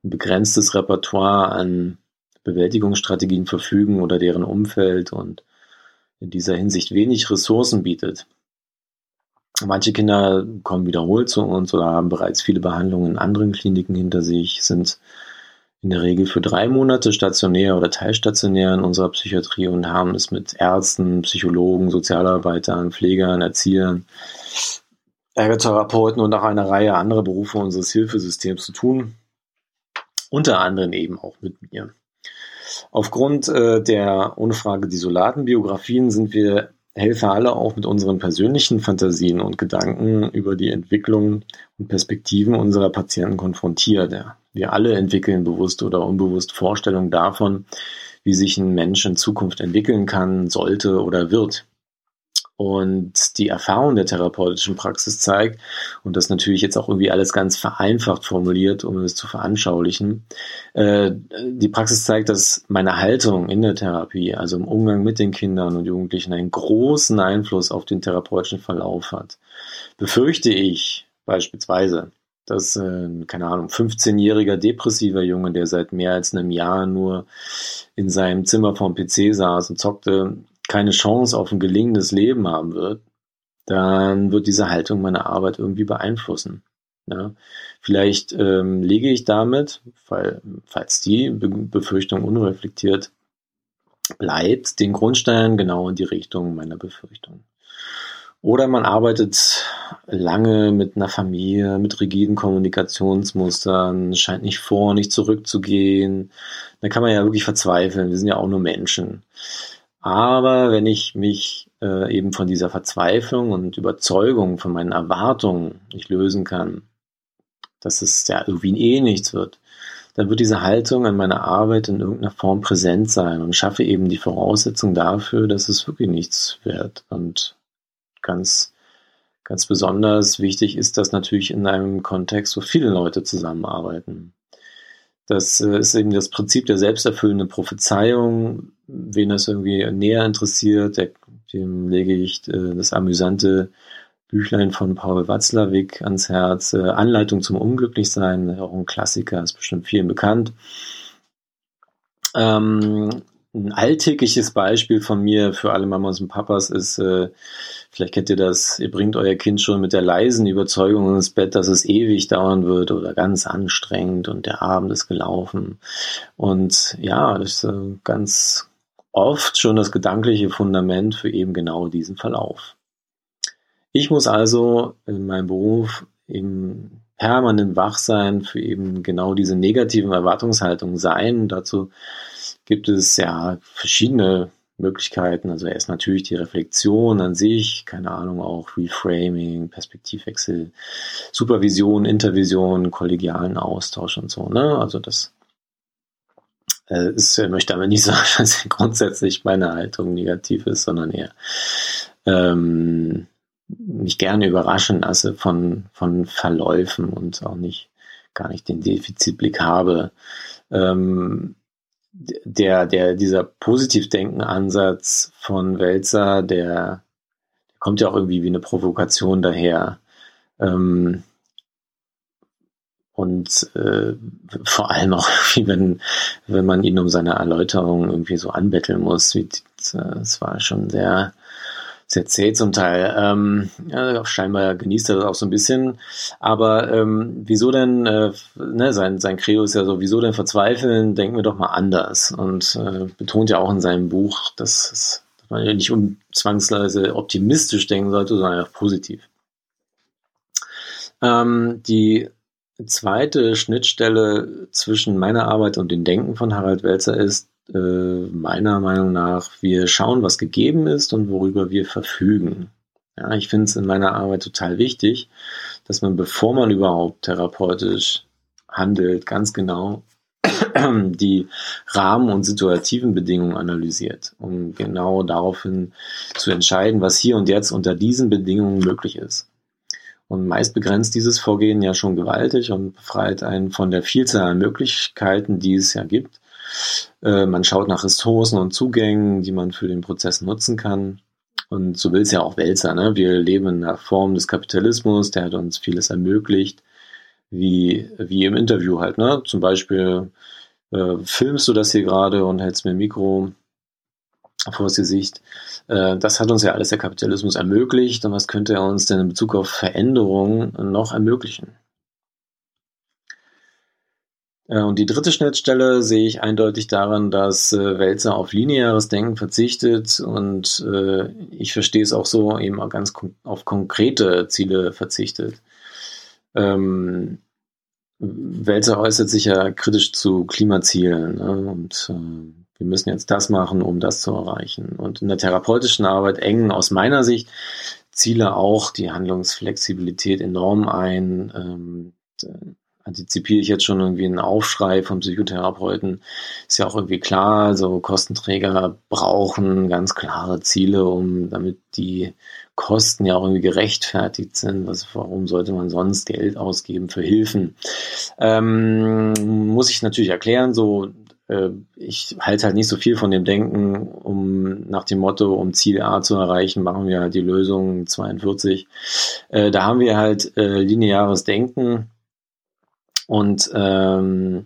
ein begrenztes Repertoire an Bewältigungsstrategien verfügen oder deren Umfeld und in dieser Hinsicht wenig Ressourcen bietet. Manche Kinder kommen wiederholt zu uns oder haben bereits viele Behandlungen in anderen Kliniken hinter sich, sind in der Regel für drei Monate stationär oder teilstationär in unserer Psychiatrie und haben es mit Ärzten, Psychologen, Sozialarbeitern, Pflegern, Erziehern, Ergotherapeuten und auch einer Reihe anderer Berufe unseres Hilfesystems zu tun. Unter anderem eben auch mit mir. Aufgrund äh, der ohne Frage desolaten Biografien sind wir Helfer alle auch mit unseren persönlichen Fantasien und Gedanken über die Entwicklung und Perspektiven unserer Patienten konfrontiert. Ja. Wir alle entwickeln bewusst oder unbewusst Vorstellungen davon, wie sich ein Mensch in Zukunft entwickeln kann, sollte oder wird. Und die Erfahrung der therapeutischen Praxis zeigt, und das natürlich jetzt auch irgendwie alles ganz vereinfacht formuliert, um es zu veranschaulichen, äh, die Praxis zeigt, dass meine Haltung in der Therapie, also im Umgang mit den Kindern und Jugendlichen, einen großen Einfluss auf den therapeutischen Verlauf hat. Befürchte ich beispielsweise, dass, äh, keine Ahnung, 15-jähriger depressiver Junge, der seit mehr als einem Jahr nur in seinem Zimmer vorm PC saß und zockte, keine Chance auf ein gelingendes Leben haben wird, dann wird diese Haltung meine Arbeit irgendwie beeinflussen. Ja, vielleicht ähm, lege ich damit, weil, falls die Be Befürchtung unreflektiert bleibt, den Grundstein genau in die Richtung meiner Befürchtung. Oder man arbeitet lange mit einer Familie, mit rigiden Kommunikationsmustern, scheint nicht vor, nicht zurückzugehen. Da kann man ja wirklich verzweifeln. Wir sind ja auch nur Menschen. Aber wenn ich mich äh, eben von dieser Verzweiflung und Überzeugung, von meinen Erwartungen nicht lösen kann, dass es ja irgendwie eh nichts wird, dann wird diese Haltung an meiner Arbeit in irgendeiner Form präsent sein und schaffe eben die Voraussetzung dafür, dass es wirklich nichts wird. Und ganz, ganz besonders wichtig ist das natürlich in einem Kontext, wo viele Leute zusammenarbeiten. Das äh, ist eben das Prinzip der selbsterfüllenden Prophezeiung. Wen das irgendwie näher interessiert, der, dem lege ich äh, das amüsante Büchlein von Paul Watzlawick ans Herz. Äh, Anleitung zum Unglücklichsein, auch ein Klassiker, ist bestimmt vielen bekannt. Ähm, ein alltägliches Beispiel von mir für alle Mamas und Papas ist, äh, vielleicht kennt ihr das, ihr bringt euer Kind schon mit der leisen Überzeugung ins Bett, dass es ewig dauern wird oder ganz anstrengend und der Abend ist gelaufen. Und ja, das ist äh, ganz oft schon das gedankliche Fundament für eben genau diesen Verlauf. Ich muss also in meinem Beruf eben permanent wach sein für eben genau diese negativen Erwartungshaltungen sein. Dazu gibt es ja verschiedene Möglichkeiten. Also erst natürlich die Reflexion an sich, keine Ahnung, auch Reframing, Perspektivwechsel, Supervision, Intervision, kollegialen Austausch und so. Ne? Also das äh, ist, ich möchte aber nicht sagen, dass grundsätzlich meine Haltung negativ ist, sondern eher ähm, mich gerne überraschen lasse von, von Verläufen und auch nicht gar nicht den Defizitblick habe. Ähm, der, der, dieser Positivdenken-Ansatz von Welzer, der, kommt ja auch irgendwie wie eine Provokation daher. Ähm, und äh, vor allem auch, wenn, wenn man ihn um seine Erläuterung irgendwie so anbetteln muss. Wie, das war schon sehr, zäh zum Teil. Ähm, ja, scheinbar genießt er das auch so ein bisschen. Aber ähm, wieso denn, äh, ne, sein, sein Credo ist ja so, wieso denn verzweifeln, denken wir doch mal anders. Und äh, betont ja auch in seinem Buch, dass, dass man ja nicht zwangsweise optimistisch denken sollte, sondern auch positiv. Ähm, die zweite Schnittstelle zwischen meiner Arbeit und dem Denken von Harald Welzer ist, äh, meiner Meinung nach, wir schauen, was gegeben ist und worüber wir verfügen. Ja, ich finde es in meiner Arbeit total wichtig, dass man, bevor man überhaupt therapeutisch handelt, ganz genau die Rahmen und situativen Bedingungen analysiert, um genau daraufhin zu entscheiden, was hier und jetzt unter diesen Bedingungen möglich ist. Und meist begrenzt dieses Vorgehen ja schon gewaltig und befreit einen von der Vielzahl an Möglichkeiten, die es ja gibt. Äh, man schaut nach Ressourcen und Zugängen, die man für den Prozess nutzen kann. Und so will es ja auch Wälzer. Ne? Wir leben in einer Form des Kapitalismus, der hat uns vieles ermöglicht, wie, wie im Interview halt. Ne? Zum Beispiel äh, filmst du das hier gerade und hältst mir ein Mikro vor das Gesicht. Äh, das hat uns ja alles der Kapitalismus ermöglicht. Und was könnte er uns denn in Bezug auf Veränderungen noch ermöglichen? Äh, und die dritte Schnittstelle sehe ich eindeutig daran, dass äh, Wälzer auf lineares Denken verzichtet und äh, ich verstehe es auch so, eben auch ganz auf konkrete Ziele verzichtet. Ähm, Wälzer äußert sich ja kritisch zu Klimazielen ne? und äh, wir müssen jetzt das machen, um das zu erreichen. Und in der therapeutischen Arbeit engen aus meiner Sicht Ziele auch die Handlungsflexibilität enorm ein. Ähm, antizipiere ich jetzt schon irgendwie einen Aufschrei vom Psychotherapeuten. Ist ja auch irgendwie klar, so Kostenträger brauchen ganz klare Ziele, um damit die Kosten ja auch irgendwie gerechtfertigt sind. Was, warum sollte man sonst Geld ausgeben für Hilfen? Ähm, muss ich natürlich erklären, so äh, ich halte halt nicht so viel von dem Denken, um nach dem Motto, um Ziel A zu erreichen, machen wir halt die Lösung 42. Äh, da haben wir halt äh, lineares Denken und ähm,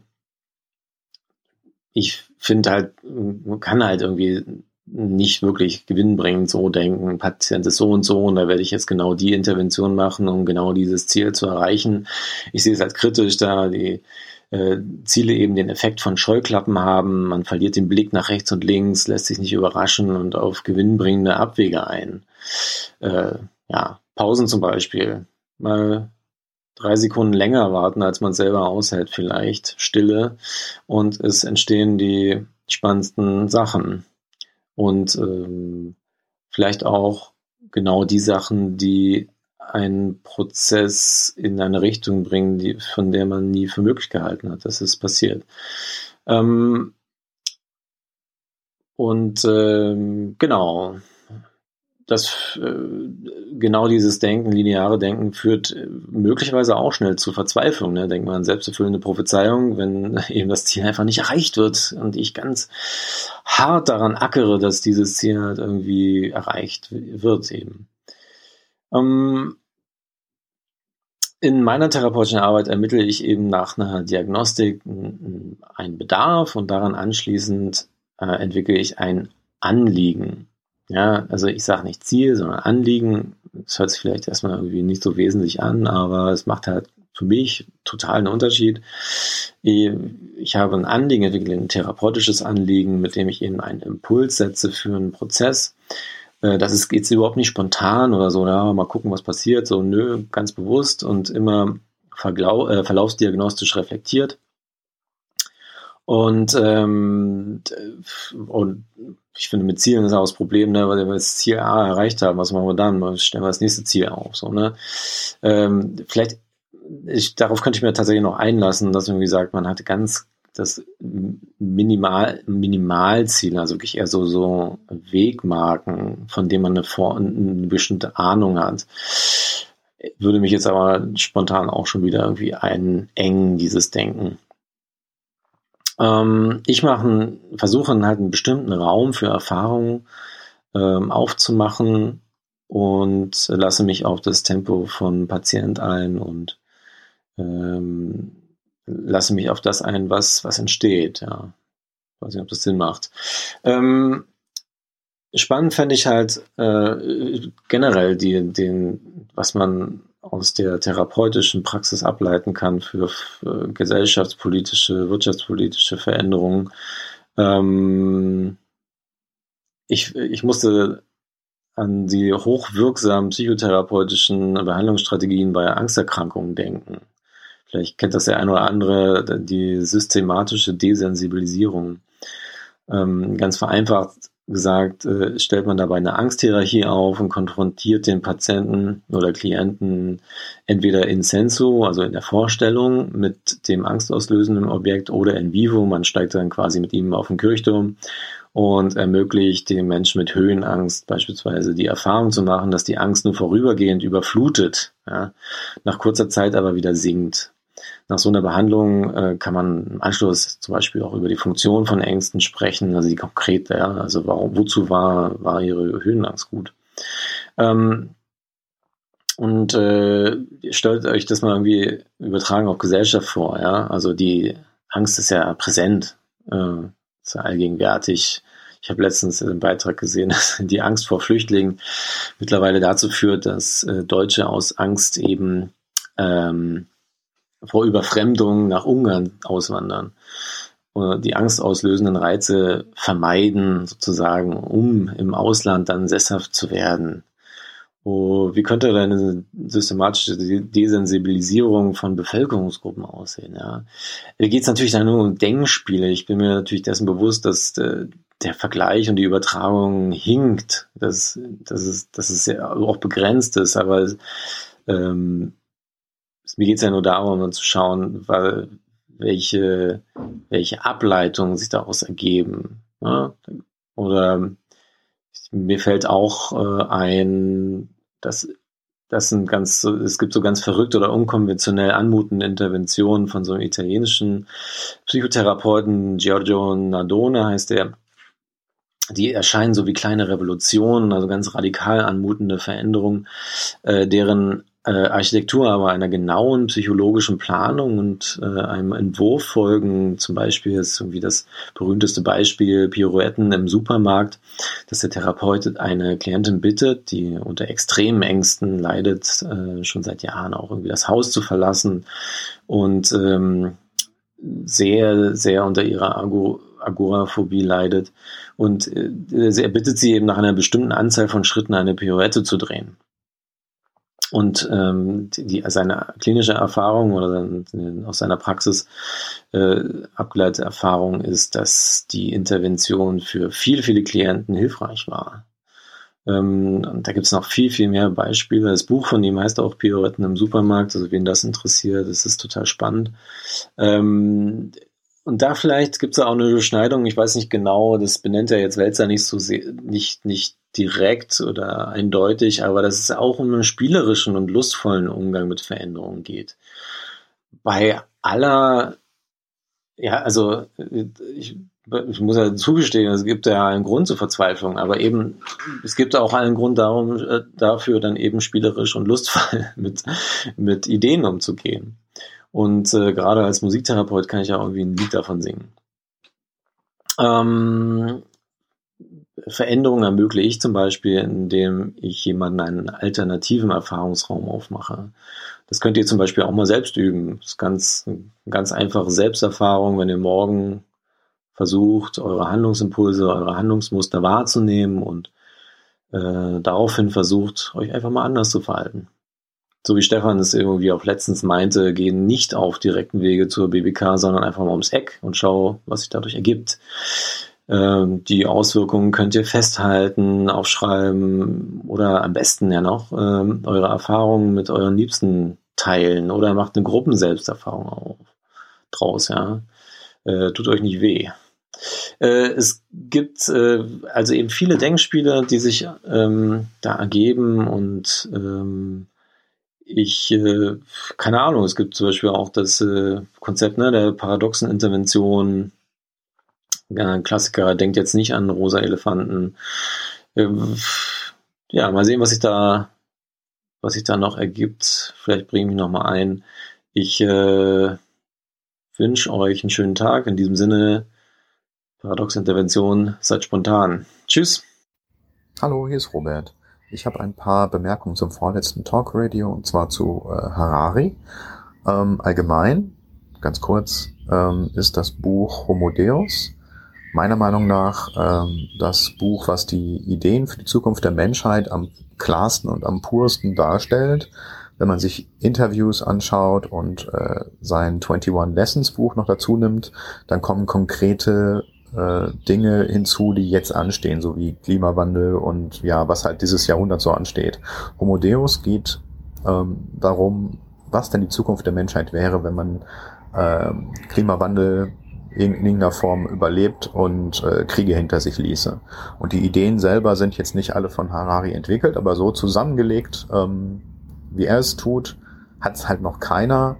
ich finde halt, man kann halt irgendwie nicht wirklich gewinnbringend so denken, Patient ist so und so und da werde ich jetzt genau die Intervention machen, um genau dieses Ziel zu erreichen. Ich sehe es als kritisch, da die äh, Ziele eben den Effekt von Scheuklappen haben. Man verliert den Blick nach rechts und links, lässt sich nicht überraschen und auf gewinnbringende Abwege ein. Äh, ja, Pausen zum Beispiel. Mal drei Sekunden länger warten, als man selber aushält vielleicht. Stille. Und es entstehen die spannendsten Sachen. Und ähm, vielleicht auch genau die Sachen, die einen Prozess in eine Richtung bringen, die, von der man nie für möglich gehalten hat, dass es passiert. Ähm, und ähm, genau, das äh, genau dieses Denken, lineare Denken führt äh, möglicherweise auch schnell zu Verzweiflung. Ne? Denkt man an selbsterfüllende Prophezeiung, wenn eben das Ziel einfach nicht erreicht wird und ich ganz hart daran ackere, dass dieses Ziel halt irgendwie erreicht wird eben. Ähm, in meiner therapeutischen Arbeit ermittle ich eben nach einer Diagnostik einen Bedarf und daran anschließend äh, entwickle ich ein Anliegen. Ja, also ich sage nicht Ziel, sondern Anliegen. Das hört sich vielleicht erstmal irgendwie nicht so wesentlich an, aber es macht halt für mich total einen Unterschied. Ich habe ein Anliegen entwickelt, ein therapeutisches Anliegen, mit dem ich eben einen Impuls setze für einen Prozess. Äh, das ist jetzt überhaupt nicht spontan oder so, ja, mal gucken, was passiert. So, nö, ganz bewusst und immer äh, verlaufsdiagnostisch reflektiert. Und, ähm, und ich finde, mit Zielen ist auch das Problem, ne, weil wir das Ziel A erreicht haben, was machen wir dann? Stellen wir das nächste Ziel auf. So, ne? Ähm, vielleicht, ich, darauf könnte ich mir tatsächlich noch einlassen, dass man, wie gesagt, man hat ganz das Minimal, Minimalziel, also wirklich eher so, so Wegmarken, von denen man eine, Vor eine bestimmte Ahnung hat. Würde mich jetzt aber spontan auch schon wieder irgendwie einengen, dieses Denken. Ähm, ich mache, versuche halt einen bestimmten Raum für Erfahrungen ähm, aufzumachen und lasse mich auf das Tempo von Patient ein und ähm, lasse mich auf das ein, was, was entsteht. Ja. Ich weiß nicht, ob das Sinn macht. Ähm, spannend fände ich halt äh, generell die, den, was man aus der therapeutischen Praxis ableiten kann für, für gesellschaftspolitische, wirtschaftspolitische Veränderungen. Ähm, ich, ich musste an die hochwirksamen psychotherapeutischen Behandlungsstrategien bei Angsterkrankungen denken. Vielleicht kennt das der eine oder andere, die systematische Desensibilisierung. Ähm, ganz vereinfacht gesagt, äh, stellt man dabei eine Angsthierarchie auf und konfrontiert den Patienten oder Klienten entweder in sensu, also in der Vorstellung, mit dem angstauslösenden Objekt oder in vivo. Man steigt dann quasi mit ihm auf den Kirchturm und ermöglicht dem Menschen mit Höhenangst beispielsweise die Erfahrung zu machen, dass die Angst nur vorübergehend überflutet, ja, nach kurzer Zeit aber wieder sinkt. Nach so einer Behandlung äh, kann man im Anschluss zum Beispiel auch über die Funktion von Ängsten sprechen, also die konkret, ja, also warum, wozu war, war ihre Höhenangst gut. Ähm, und äh, stellt euch das mal irgendwie übertragen auf Gesellschaft vor, ja. Also die Angst ist ja präsent, äh, ist ja allgegenwärtig. Ich habe letztens einen Beitrag gesehen, dass die Angst vor Flüchtlingen mittlerweile dazu führt, dass äh, Deutsche aus Angst eben ähm, vor Überfremdung nach Ungarn auswandern. Oder die angstauslösenden Reize vermeiden, sozusagen, um im Ausland dann sesshaft zu werden. Oh, wie könnte denn eine systematische Desensibilisierung von Bevölkerungsgruppen aussehen? Ja, da geht es natürlich dann nur um Denkspiele. Ich bin mir natürlich dessen bewusst, dass äh, der Vergleich und die Übertragung hinkt, dass, dass, es, dass es auch begrenzt ist, aber ähm, mir geht es ja nur darum, um zu schauen, weil, welche, welche Ableitungen sich daraus ergeben. Ja? Oder mir fällt auch äh, ein, dass das sind ganz, es gibt so ganz verrückte oder unkonventionell anmutende Interventionen von so einem italienischen Psychotherapeuten, Giorgio Nardone heißt der, die erscheinen so wie kleine Revolutionen, also ganz radikal anmutende Veränderungen, äh, deren äh, Architektur aber einer genauen psychologischen Planung und äh, einem Entwurf folgen. Zum Beispiel ist irgendwie das berühmteste Beispiel Pirouetten im Supermarkt, dass der Therapeut eine Klientin bittet, die unter extremen Ängsten leidet, äh, schon seit Jahren auch irgendwie das Haus zu verlassen und ähm, sehr, sehr unter ihrer Agor Agoraphobie leidet. Und äh, er bittet sie eben nach einer bestimmten Anzahl von Schritten eine Pirouette zu drehen. Und ähm, die, seine klinische Erfahrung oder sein, aus seiner Praxis äh, abgeleitete Erfahrung ist, dass die Intervention für viele, viele Klienten hilfreich war. Ähm, und da gibt es noch viel, viel mehr Beispiele. Das Buch von ihm heißt auch Pioretten im Supermarkt, also wen das interessiert, das ist total spannend. Ähm, und da vielleicht gibt es auch eine Überschneidung, ich weiß nicht genau, das benennt er jetzt Welzer nicht so nicht, nicht direkt oder eindeutig, aber dass es auch um einen spielerischen und lustvollen Umgang mit Veränderungen geht. Bei aller, ja, also ich, ich muss ja zugestehen, es gibt ja einen Grund zur Verzweiflung, aber eben, es gibt auch einen Grund darum, äh, dafür dann eben spielerisch und lustvoll mit, mit Ideen umzugehen. Und äh, gerade als Musiktherapeut kann ich ja irgendwie ein Lied davon singen. Ähm, Veränderungen ermögliche ich zum Beispiel, indem ich jemanden einen alternativen Erfahrungsraum aufmache. Das könnt ihr zum Beispiel auch mal selbst üben. Das ist ganz, ganz einfache Selbsterfahrung, wenn ihr morgen versucht, eure Handlungsimpulse, eure Handlungsmuster wahrzunehmen und äh, daraufhin versucht, euch einfach mal anders zu verhalten. So wie Stefan es irgendwie auch letztens meinte, gehen nicht auf direkten Wege zur BBK, sondern einfach mal ums Eck und schau, was sich dadurch ergibt. Ähm, die Auswirkungen könnt ihr festhalten, aufschreiben oder am besten ja noch ähm, eure Erfahrungen mit euren Liebsten teilen oder macht eine Gruppenselbsterfahrung auf, draus, ja. Äh, tut euch nicht weh. Äh, es gibt äh, also eben viele Denkspiele, die sich ähm, da ergeben und ähm, ich, äh, keine Ahnung, es gibt zum Beispiel auch das äh, Konzept ne, der paradoxen Intervention, ein Klassiker, denkt jetzt nicht an rosa Elefanten. Ähm, ja, mal sehen, was sich da, was sich da noch ergibt. Vielleicht bringe ich mich noch mal ein. Ich äh, wünsche euch einen schönen Tag. In diesem Sinne, Paradox Intervention, seid spontan. Tschüss. Hallo, hier ist Robert. Ich habe ein paar Bemerkungen zum vorletzten Talk Radio und zwar zu äh, Harari. Ähm, allgemein, ganz kurz, ähm, ist das Buch Homo Deus meiner Meinung nach ähm, das Buch, was die Ideen für die Zukunft der Menschheit am klarsten und am pursten darstellt. Wenn man sich Interviews anschaut und äh, sein 21 Lessons Buch noch dazu nimmt, dann kommen konkrete äh, Dinge hinzu, die jetzt anstehen, so wie Klimawandel und ja, was halt dieses Jahrhundert so ansteht. Homo Deus geht ähm, darum, was denn die Zukunft der Menschheit wäre, wenn man äh, Klimawandel in, in irgendeiner Form überlebt und äh, Kriege hinter sich ließe. Und die Ideen selber sind jetzt nicht alle von Harari entwickelt, aber so zusammengelegt, ähm, wie er es tut, hat es halt noch keiner.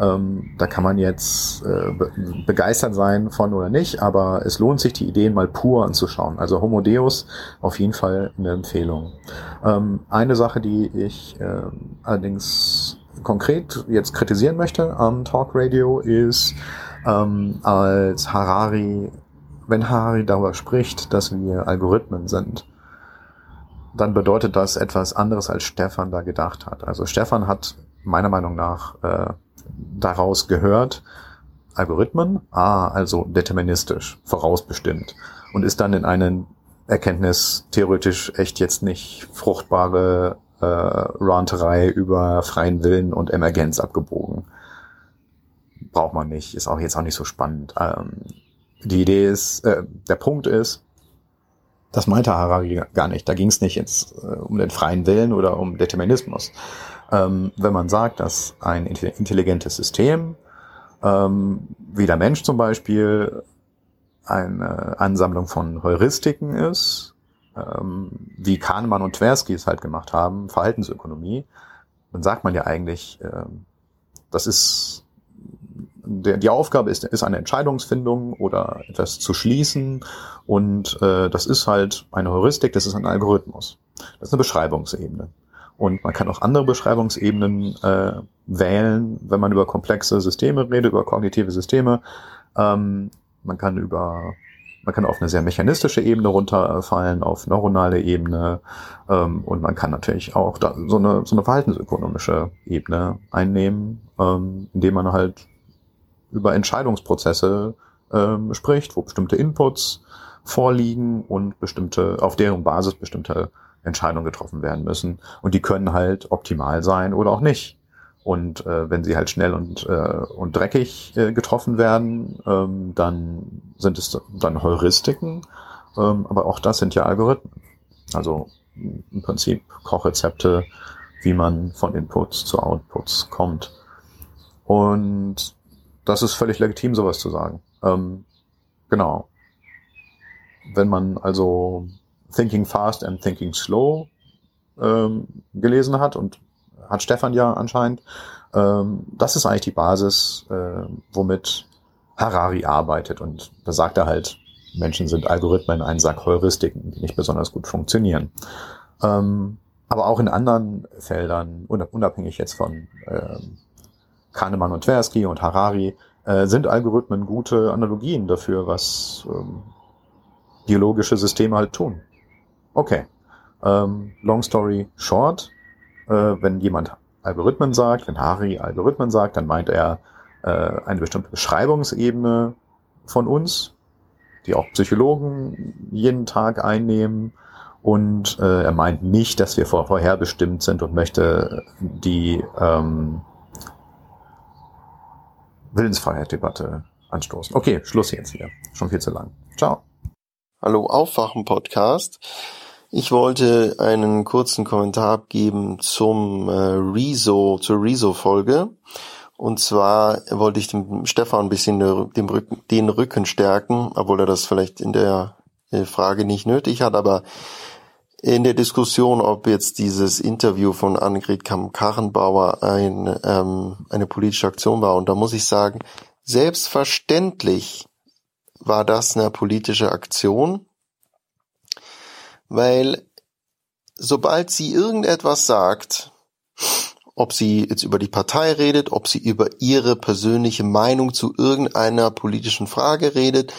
Ähm, da kann man jetzt äh, be begeistert sein von oder nicht, aber es lohnt sich, die Ideen mal pur anzuschauen. Also Homo Deus auf jeden Fall eine Empfehlung. Ähm, eine Sache, die ich äh, allerdings konkret jetzt kritisieren möchte am Talk Radio ist, ähm, als Harari, wenn Harari darüber spricht, dass wir Algorithmen sind, dann bedeutet das etwas anderes, als Stefan da gedacht hat. Also Stefan hat meiner Meinung nach äh, daraus gehört, Algorithmen, ah, also deterministisch, vorausbestimmt und ist dann in einen Erkenntnis theoretisch echt jetzt nicht fruchtbare äh, Ranterei über freien Willen und Emergenz abgebogen. Braucht man nicht, ist auch jetzt auch nicht so spannend. Ähm, die Idee ist, äh, der Punkt ist, das meinte Harari gar nicht. Da ging es nicht jetzt äh, um den freien Willen oder um Determinismus. Ähm, wenn man sagt, dass ein intelligentes System, ähm, wie der Mensch zum Beispiel, eine Ansammlung von Heuristiken ist, ähm, wie Kahnemann und Tversky es halt gemacht haben, Verhaltensökonomie, dann sagt man ja eigentlich, ähm, das ist der, die Aufgabe ist, ist eine Entscheidungsfindung oder etwas zu schließen und äh, das ist halt eine Heuristik, das ist ein Algorithmus. Das ist eine Beschreibungsebene. Und man kann auch andere Beschreibungsebenen äh, wählen, wenn man über komplexe Systeme redet, über kognitive Systeme. Ähm, man kann über man kann auf eine sehr mechanistische Ebene runterfallen, auf neuronale Ebene ähm, und man kann natürlich auch da so eine so eine verhaltensökonomische Ebene einnehmen, ähm, indem man halt über Entscheidungsprozesse ähm, spricht, wo bestimmte Inputs vorliegen und bestimmte, auf deren Basis bestimmte Entscheidungen getroffen werden müssen. Und die können halt optimal sein oder auch nicht. Und äh, wenn sie halt schnell und, äh, und dreckig äh, getroffen werden, ähm, dann sind es dann Heuristiken. Ähm, aber auch das sind ja Algorithmen. Also im Prinzip Kochrezepte, wie man von Inputs zu Outputs kommt. Und das ist völlig legitim, sowas zu sagen. Ähm, genau. Wenn man also Thinking Fast and Thinking Slow ähm, gelesen hat und hat Stefan ja anscheinend, ähm, das ist eigentlich die Basis, äh, womit Harari arbeitet. Und da sagt er halt, Menschen sind Algorithmen, ein Sack Heuristiken, die nicht besonders gut funktionieren. Ähm, aber auch in anderen Feldern, unabhängig jetzt von ähm, Kahnemann und Tversky und Harari, äh, sind Algorithmen gute Analogien dafür, was ähm, biologische Systeme halt tun. Okay. Ähm, long story short, äh, wenn jemand Algorithmen sagt, wenn Harry Algorithmen sagt, dann meint er äh, eine bestimmte Beschreibungsebene von uns, die auch Psychologen jeden Tag einnehmen. Und äh, er meint nicht, dass wir vor, vorherbestimmt sind und möchte die ähm, Willensfreiheit-Debatte anstoßen. Okay, Schluss jetzt hier. Schon viel zu lang. Ciao. Hallo, Aufwachen-Podcast. Ich wollte einen kurzen Kommentar abgeben zum äh, Rezo, zur Rezo-Folge. Und zwar wollte ich dem Stefan ein bisschen den Rücken, den Rücken stärken, obwohl er das vielleicht in der äh, Frage nicht nötig hat, aber in der Diskussion, ob jetzt dieses Interview von Annegret Kamm-Karrenbauer ein, ähm, eine politische Aktion war. Und da muss ich sagen, selbstverständlich war das eine politische Aktion, weil sobald sie irgendetwas sagt, ob sie jetzt über die Partei redet, ob sie über ihre persönliche Meinung zu irgendeiner politischen Frage redet,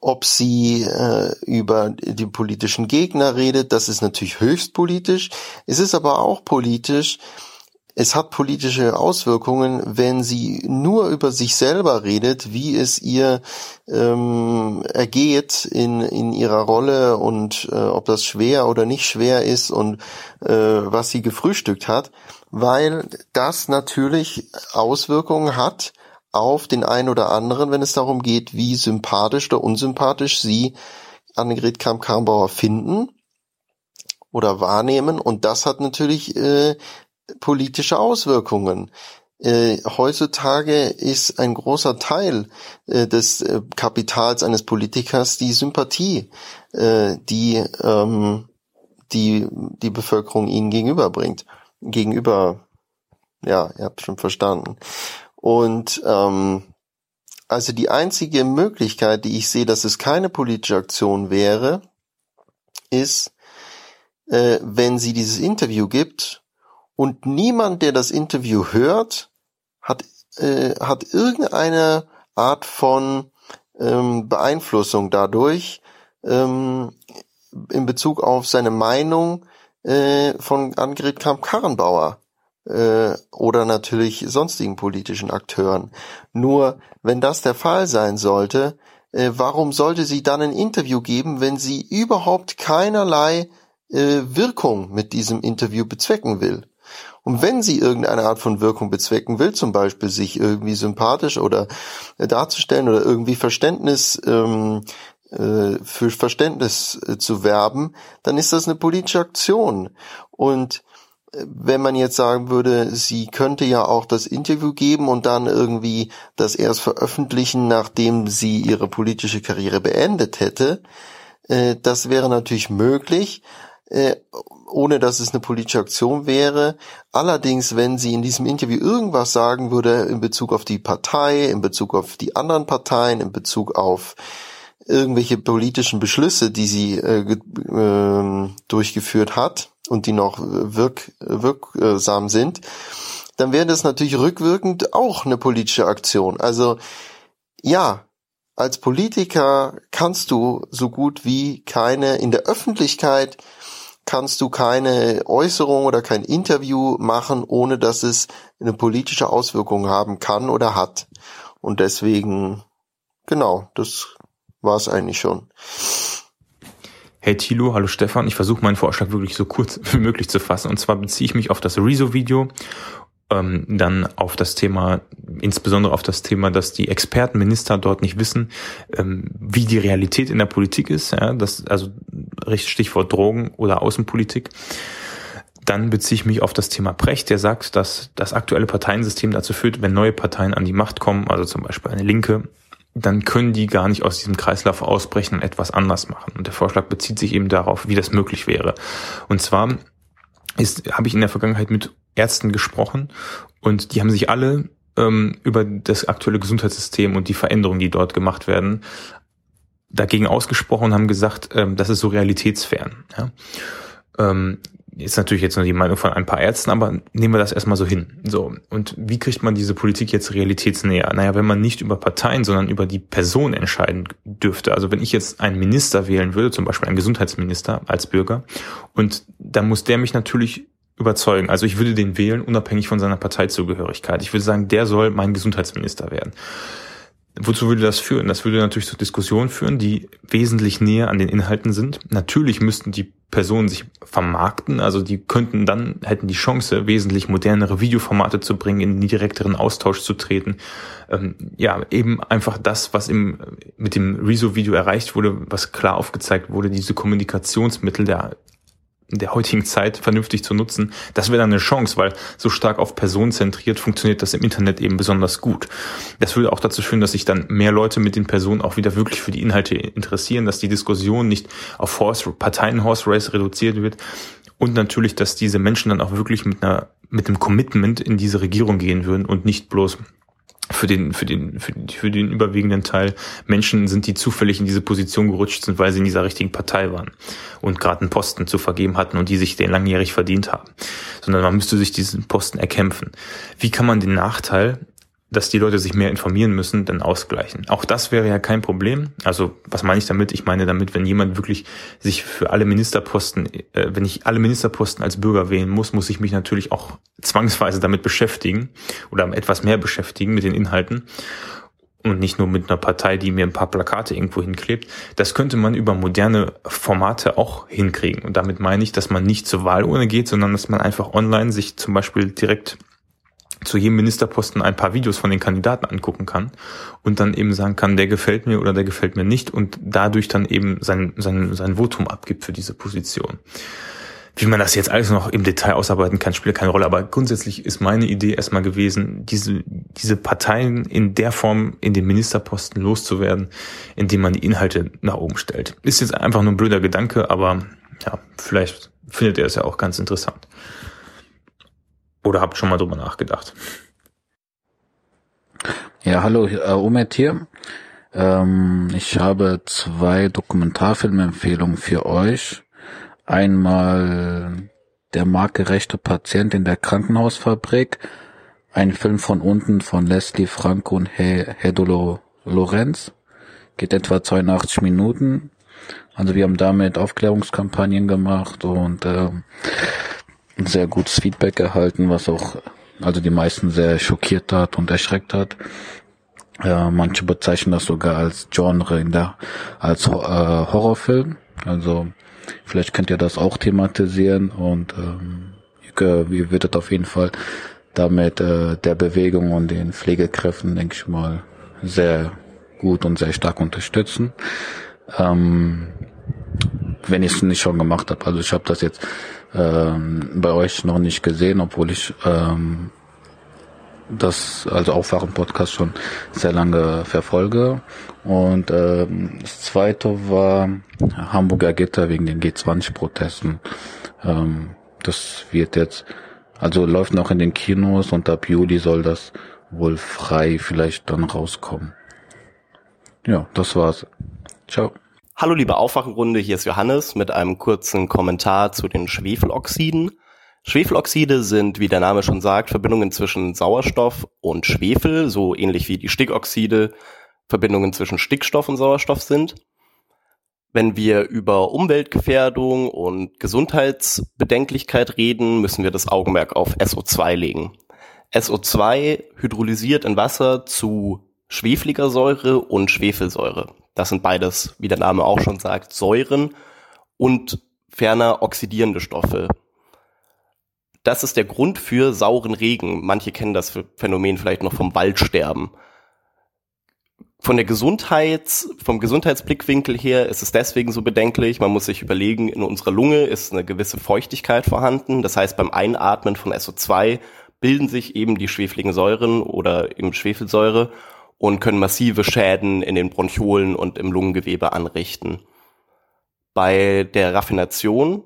ob sie äh, über die politischen Gegner redet, das ist natürlich höchst politisch. Es ist aber auch politisch, es hat politische Auswirkungen, wenn sie nur über sich selber redet, wie es ihr ähm, ergeht in, in ihrer Rolle und äh, ob das schwer oder nicht schwer ist und äh, was sie gefrühstückt hat, weil das natürlich Auswirkungen hat auf den einen oder anderen, wenn es darum geht, wie sympathisch oder unsympathisch sie Annegret Kramp-Karrenbauer finden oder wahrnehmen. Und das hat natürlich äh, politische Auswirkungen. Äh, heutzutage ist ein großer Teil äh, des äh, Kapitals eines Politikers die Sympathie, äh, die ähm, die die Bevölkerung ihnen gegenüberbringt. Gegenüber, ja, ihr habt schon verstanden. Und ähm, also die einzige Möglichkeit, die ich sehe, dass es keine politische Aktion wäre, ist, äh, wenn sie dieses Interview gibt und niemand, der das Interview hört, hat, äh, hat irgendeine Art von ähm, Beeinflussung dadurch ähm, in Bezug auf seine Meinung äh, von Annegret Kramp-Karrenbauer äh, oder natürlich sonstigen politischen Akteuren. Nur wenn das der Fall sein sollte, äh, warum sollte sie dann ein Interview geben, wenn sie überhaupt keinerlei äh, Wirkung mit diesem Interview bezwecken will. Und wenn sie irgendeine Art von Wirkung bezwecken will, zum Beispiel sich irgendwie sympathisch oder äh, darzustellen oder irgendwie Verständnis ähm, äh, für Verständnis äh, zu werben, dann ist das eine politische Aktion. Und äh, wenn man jetzt sagen würde, sie könnte ja auch das Interview geben und dann irgendwie das erst veröffentlichen, nachdem sie ihre politische Karriere beendet hätte, äh, das wäre natürlich möglich, ohne dass es eine politische Aktion wäre. Allerdings, wenn sie in diesem Interview irgendwas sagen würde in Bezug auf die Partei, in Bezug auf die anderen Parteien, in Bezug auf irgendwelche politischen Beschlüsse, die sie äh, äh, durchgeführt hat und die noch wirk wirksam sind, dann wäre das natürlich rückwirkend auch eine politische Aktion. Also ja, als Politiker kannst du so gut wie keine in der Öffentlichkeit kannst du keine Äußerung oder kein Interview machen, ohne dass es eine politische Auswirkung haben kann oder hat. Und deswegen, genau, das war es eigentlich schon. Hey Thilo, hallo Stefan. Ich versuche meinen Vorschlag wirklich so kurz wie möglich zu fassen. Und zwar beziehe ich mich auf das Rezo-Video ähm, dann auf das Thema, insbesondere auf das Thema, dass die Experten, Minister dort nicht wissen, ähm, wie die Realität in der Politik ist. Ja, das, also Stichwort Drogen oder Außenpolitik. Dann beziehe ich mich auf das Thema Precht, der sagt, dass das aktuelle Parteiensystem dazu führt, wenn neue Parteien an die Macht kommen, also zum Beispiel eine Linke, dann können die gar nicht aus diesem Kreislauf ausbrechen und etwas anders machen. Und der Vorschlag bezieht sich eben darauf, wie das möglich wäre. Und zwar ist, habe ich in der Vergangenheit mit Ärzten gesprochen und die haben sich alle ähm, über das aktuelle Gesundheitssystem und die Veränderungen, die dort gemacht werden, dagegen ausgesprochen und haben gesagt, ähm, das ist so realitätsfern. Ja? Ähm, ist natürlich jetzt nur die Meinung von ein paar Ärzten, aber nehmen wir das erstmal so hin. So. Und wie kriegt man diese Politik jetzt realitätsnäher? Naja, wenn man nicht über Parteien, sondern über die Person entscheiden dürfte. Also wenn ich jetzt einen Minister wählen würde, zum Beispiel einen Gesundheitsminister als Bürger, und dann muss der mich natürlich überzeugen. Also ich würde den wählen, unabhängig von seiner Parteizugehörigkeit. Ich würde sagen, der soll mein Gesundheitsminister werden. Wozu würde das führen? Das würde natürlich zu Diskussionen führen, die wesentlich näher an den Inhalten sind. Natürlich müssten die Personen sich vermarkten, also die könnten dann, hätten die Chance, wesentlich modernere Videoformate zu bringen, in direkteren Austausch zu treten. Ähm, ja, eben einfach das, was im, mit dem Rezo-Video erreicht wurde, was klar aufgezeigt wurde, diese Kommunikationsmittel der der heutigen Zeit vernünftig zu nutzen, das wäre dann eine Chance, weil so stark auf Personen zentriert funktioniert das im Internet eben besonders gut. Das würde auch dazu führen, dass sich dann mehr Leute mit den Personen auch wieder wirklich für die Inhalte interessieren, dass die Diskussion nicht auf Horse, Parteien-Horse Race reduziert wird und natürlich, dass diese Menschen dann auch wirklich mit einer mit einem Commitment in diese Regierung gehen würden und nicht bloß für den, für den, für, für den überwiegenden Teil Menschen sind, die zufällig in diese Position gerutscht sind, weil sie in dieser richtigen Partei waren und gerade einen Posten zu vergeben hatten und die sich den langjährig verdient haben. Sondern man müsste sich diesen Posten erkämpfen. Wie kann man den Nachteil dass die Leute sich mehr informieren müssen, dann ausgleichen. Auch das wäre ja kein Problem. Also was meine ich damit? Ich meine damit, wenn jemand wirklich sich für alle Ministerposten, äh, wenn ich alle Ministerposten als Bürger wählen muss, muss ich mich natürlich auch zwangsweise damit beschäftigen oder etwas mehr beschäftigen mit den Inhalten und nicht nur mit einer Partei, die mir ein paar Plakate irgendwo hinklebt. Das könnte man über moderne Formate auch hinkriegen. Und damit meine ich, dass man nicht zur Wahlurne geht, sondern dass man einfach online sich zum Beispiel direkt zu jedem Ministerposten ein paar Videos von den Kandidaten angucken kann und dann eben sagen kann, der gefällt mir oder der gefällt mir nicht und dadurch dann eben sein, sein, sein Votum abgibt für diese Position. Wie man das jetzt alles noch im Detail ausarbeiten kann, spielt keine Rolle. Aber grundsätzlich ist meine Idee erstmal gewesen, diese, diese Parteien in der Form in den Ministerposten loszuwerden, indem man die Inhalte nach oben stellt. Ist jetzt einfach nur ein blöder Gedanke, aber ja, vielleicht findet er es ja auch ganz interessant. Oder habt schon mal drüber nachgedacht? Ja, hallo, äh, Omet hier. Ähm, ich habe zwei Dokumentarfilmempfehlungen für euch. Einmal Der markgerechte Patient in der Krankenhausfabrik. Ein Film von unten von Leslie Franco und Hedolo Lorenz. Geht etwa 82 Minuten. Also wir haben damit Aufklärungskampagnen gemacht und äh, sehr gutes Feedback erhalten, was auch also die meisten sehr schockiert hat und erschreckt hat. Äh, manche bezeichnen das sogar als Genre in der als äh, Horrorfilm. Also Vielleicht könnt ihr das auch thematisieren und ähm, ihr, ihr würdet auf jeden Fall damit äh, der Bewegung und den Pflegekräften, denke ich mal, sehr gut und sehr stark unterstützen. Ähm, wenn ich es nicht schon gemacht habe. Also ich habe das jetzt ähm, bei euch noch nicht gesehen, obwohl ich ähm, das also Aufwachen-Podcast schon sehr lange verfolge. Und ähm, das zweite war Hamburger Gitter wegen den G20-Protesten. Ähm, das wird jetzt, also läuft noch in den Kinos und ab Juli soll das wohl frei vielleicht dann rauskommen. Ja, das war's. Ciao. Hallo liebe Aufwachenrunde, hier ist Johannes mit einem kurzen Kommentar zu den Schwefeloxiden. Schwefeloxide sind, wie der Name schon sagt, Verbindungen zwischen Sauerstoff und Schwefel, so ähnlich wie die Stickoxide Verbindungen zwischen Stickstoff und Sauerstoff sind. Wenn wir über Umweltgefährdung und Gesundheitsbedenklichkeit reden, müssen wir das Augenmerk auf SO2 legen. SO2 hydrolysiert in Wasser zu schwefliger Säure und Schwefelsäure. Das sind beides, wie der Name auch schon sagt, Säuren und ferner oxidierende Stoffe. Das ist der Grund für sauren Regen. Manche kennen das Phänomen vielleicht noch vom Waldsterben. Von der Gesundheits, vom Gesundheitsblickwinkel her ist es deswegen so bedenklich. Man muss sich überlegen, in unserer Lunge ist eine gewisse Feuchtigkeit vorhanden. Das heißt, beim Einatmen von SO2 bilden sich eben die schwefligen Säuren oder eben Schwefelsäure und können massive Schäden in den Bronchiolen und im Lungengewebe anrichten. Bei der Raffination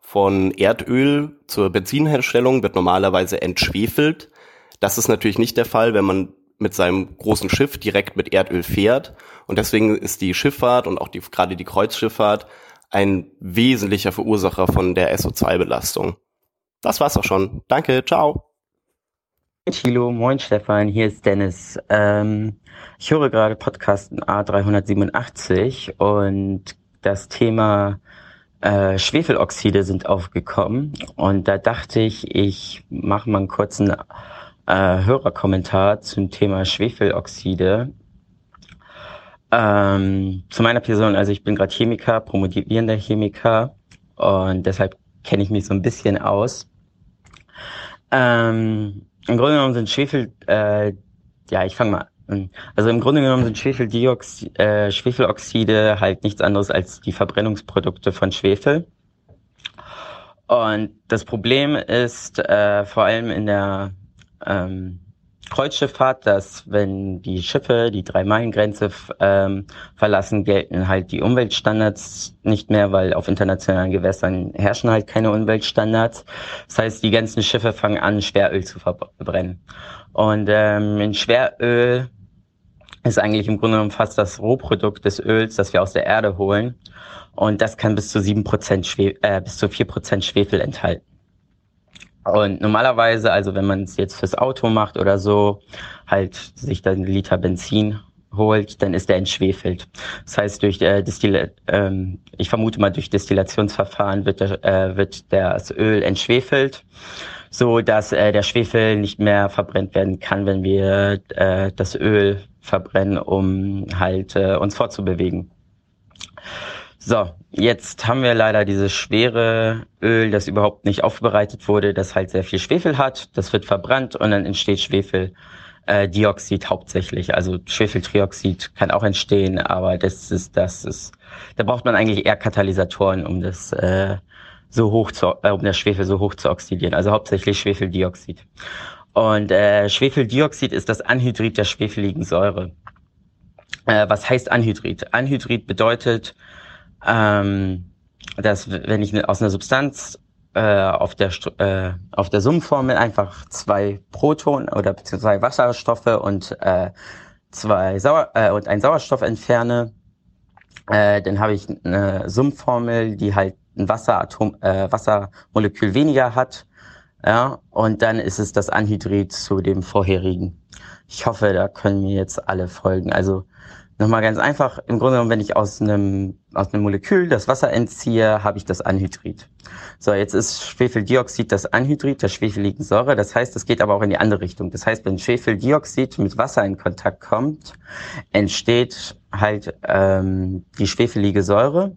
von Erdöl zur Benzinherstellung wird normalerweise entschwefelt. Das ist natürlich nicht der Fall, wenn man mit seinem großen Schiff direkt mit Erdöl fährt. Und deswegen ist die Schifffahrt und auch die, gerade die Kreuzschifffahrt ein wesentlicher Verursacher von der SO2-Belastung. Das war's auch schon. Danke, ciao. Chilo, moin Stefan, hier ist Dennis. Ähm, ich höre gerade Podcast A387 und das Thema äh, Schwefeloxide sind aufgekommen und da dachte ich, ich mache mal einen kurzen äh, Hörerkommentar zum Thema Schwefeloxide. Ähm, zu meiner Person, also ich bin gerade Chemiker, promovierender Chemiker und deshalb kenne ich mich so ein bisschen aus. Ähm, Im Grunde genommen sind Schwefel, äh, ja, ich fange mal also im Grunde genommen sind Schwefeldioxid, äh, Schwefeloxide halt nichts anderes als die Verbrennungsprodukte von Schwefel. Und das Problem ist äh, vor allem in der ähm, Kreuzschifffahrt, dass wenn die Schiffe die Drei-Meilen-Grenze ähm, verlassen, gelten halt die Umweltstandards nicht mehr, weil auf internationalen Gewässern herrschen halt keine Umweltstandards. Das heißt, die ganzen Schiffe fangen an, Schweröl zu verbrennen. Und ähm, in Schweröl ist eigentlich im Grunde genommen fast das Rohprodukt des Öls, das wir aus der Erde holen. Und das kann bis zu sieben Prozent äh, bis zu vier Prozent Schwefel enthalten. Und normalerweise, also wenn man es jetzt fürs Auto macht oder so, halt sich dann einen Liter Benzin holt, dann ist der entschwefelt. Das heißt, durch äh, Destill ähm, ich vermute mal durch Destillationsverfahren wird, der, äh, wird das Öl entschwefelt, so dass äh, der Schwefel nicht mehr verbrennt werden kann, wenn wir äh, das Öl verbrennen, um halt äh, uns fortzubewegen. So, jetzt haben wir leider dieses schwere Öl, das überhaupt nicht aufbereitet wurde, das halt sehr viel Schwefel hat. Das wird verbrannt und dann entsteht Schwefeldioxid hauptsächlich. Also Schwefeltrioxid kann auch entstehen, aber das ist, das ist, da braucht man eigentlich eher Katalysatoren, um das äh, so hoch zu, äh, um das Schwefel so hoch zu oxidieren. Also hauptsächlich Schwefeldioxid. Und äh, Schwefeldioxid ist das Anhydrid der schwefeligen Säure. Äh, was heißt Anhydrid? Anhydrid bedeutet, ähm, dass wenn ich aus einer Substanz äh, auf der äh, auf der Summenformel einfach zwei Protonen oder beziehungsweise Wasserstoffe und äh, zwei Sauer äh, und ein Sauerstoff entferne, äh, dann habe ich eine Summformel, die halt ein Wasseratom, äh, Wassermolekül weniger hat ja, und dann ist es das Anhydrid zu dem vorherigen. Ich hoffe, da können mir jetzt alle folgen. Also nochmal ganz einfach, im Grunde genommen, wenn ich aus einem, aus einem Molekül das Wasser entziehe, habe ich das Anhydrid. So, jetzt ist Schwefeldioxid das Anhydrid der schwefeligen Säure. Das heißt, es geht aber auch in die andere Richtung. Das heißt, wenn Schwefeldioxid mit Wasser in Kontakt kommt, entsteht halt ähm, die schwefelige Säure.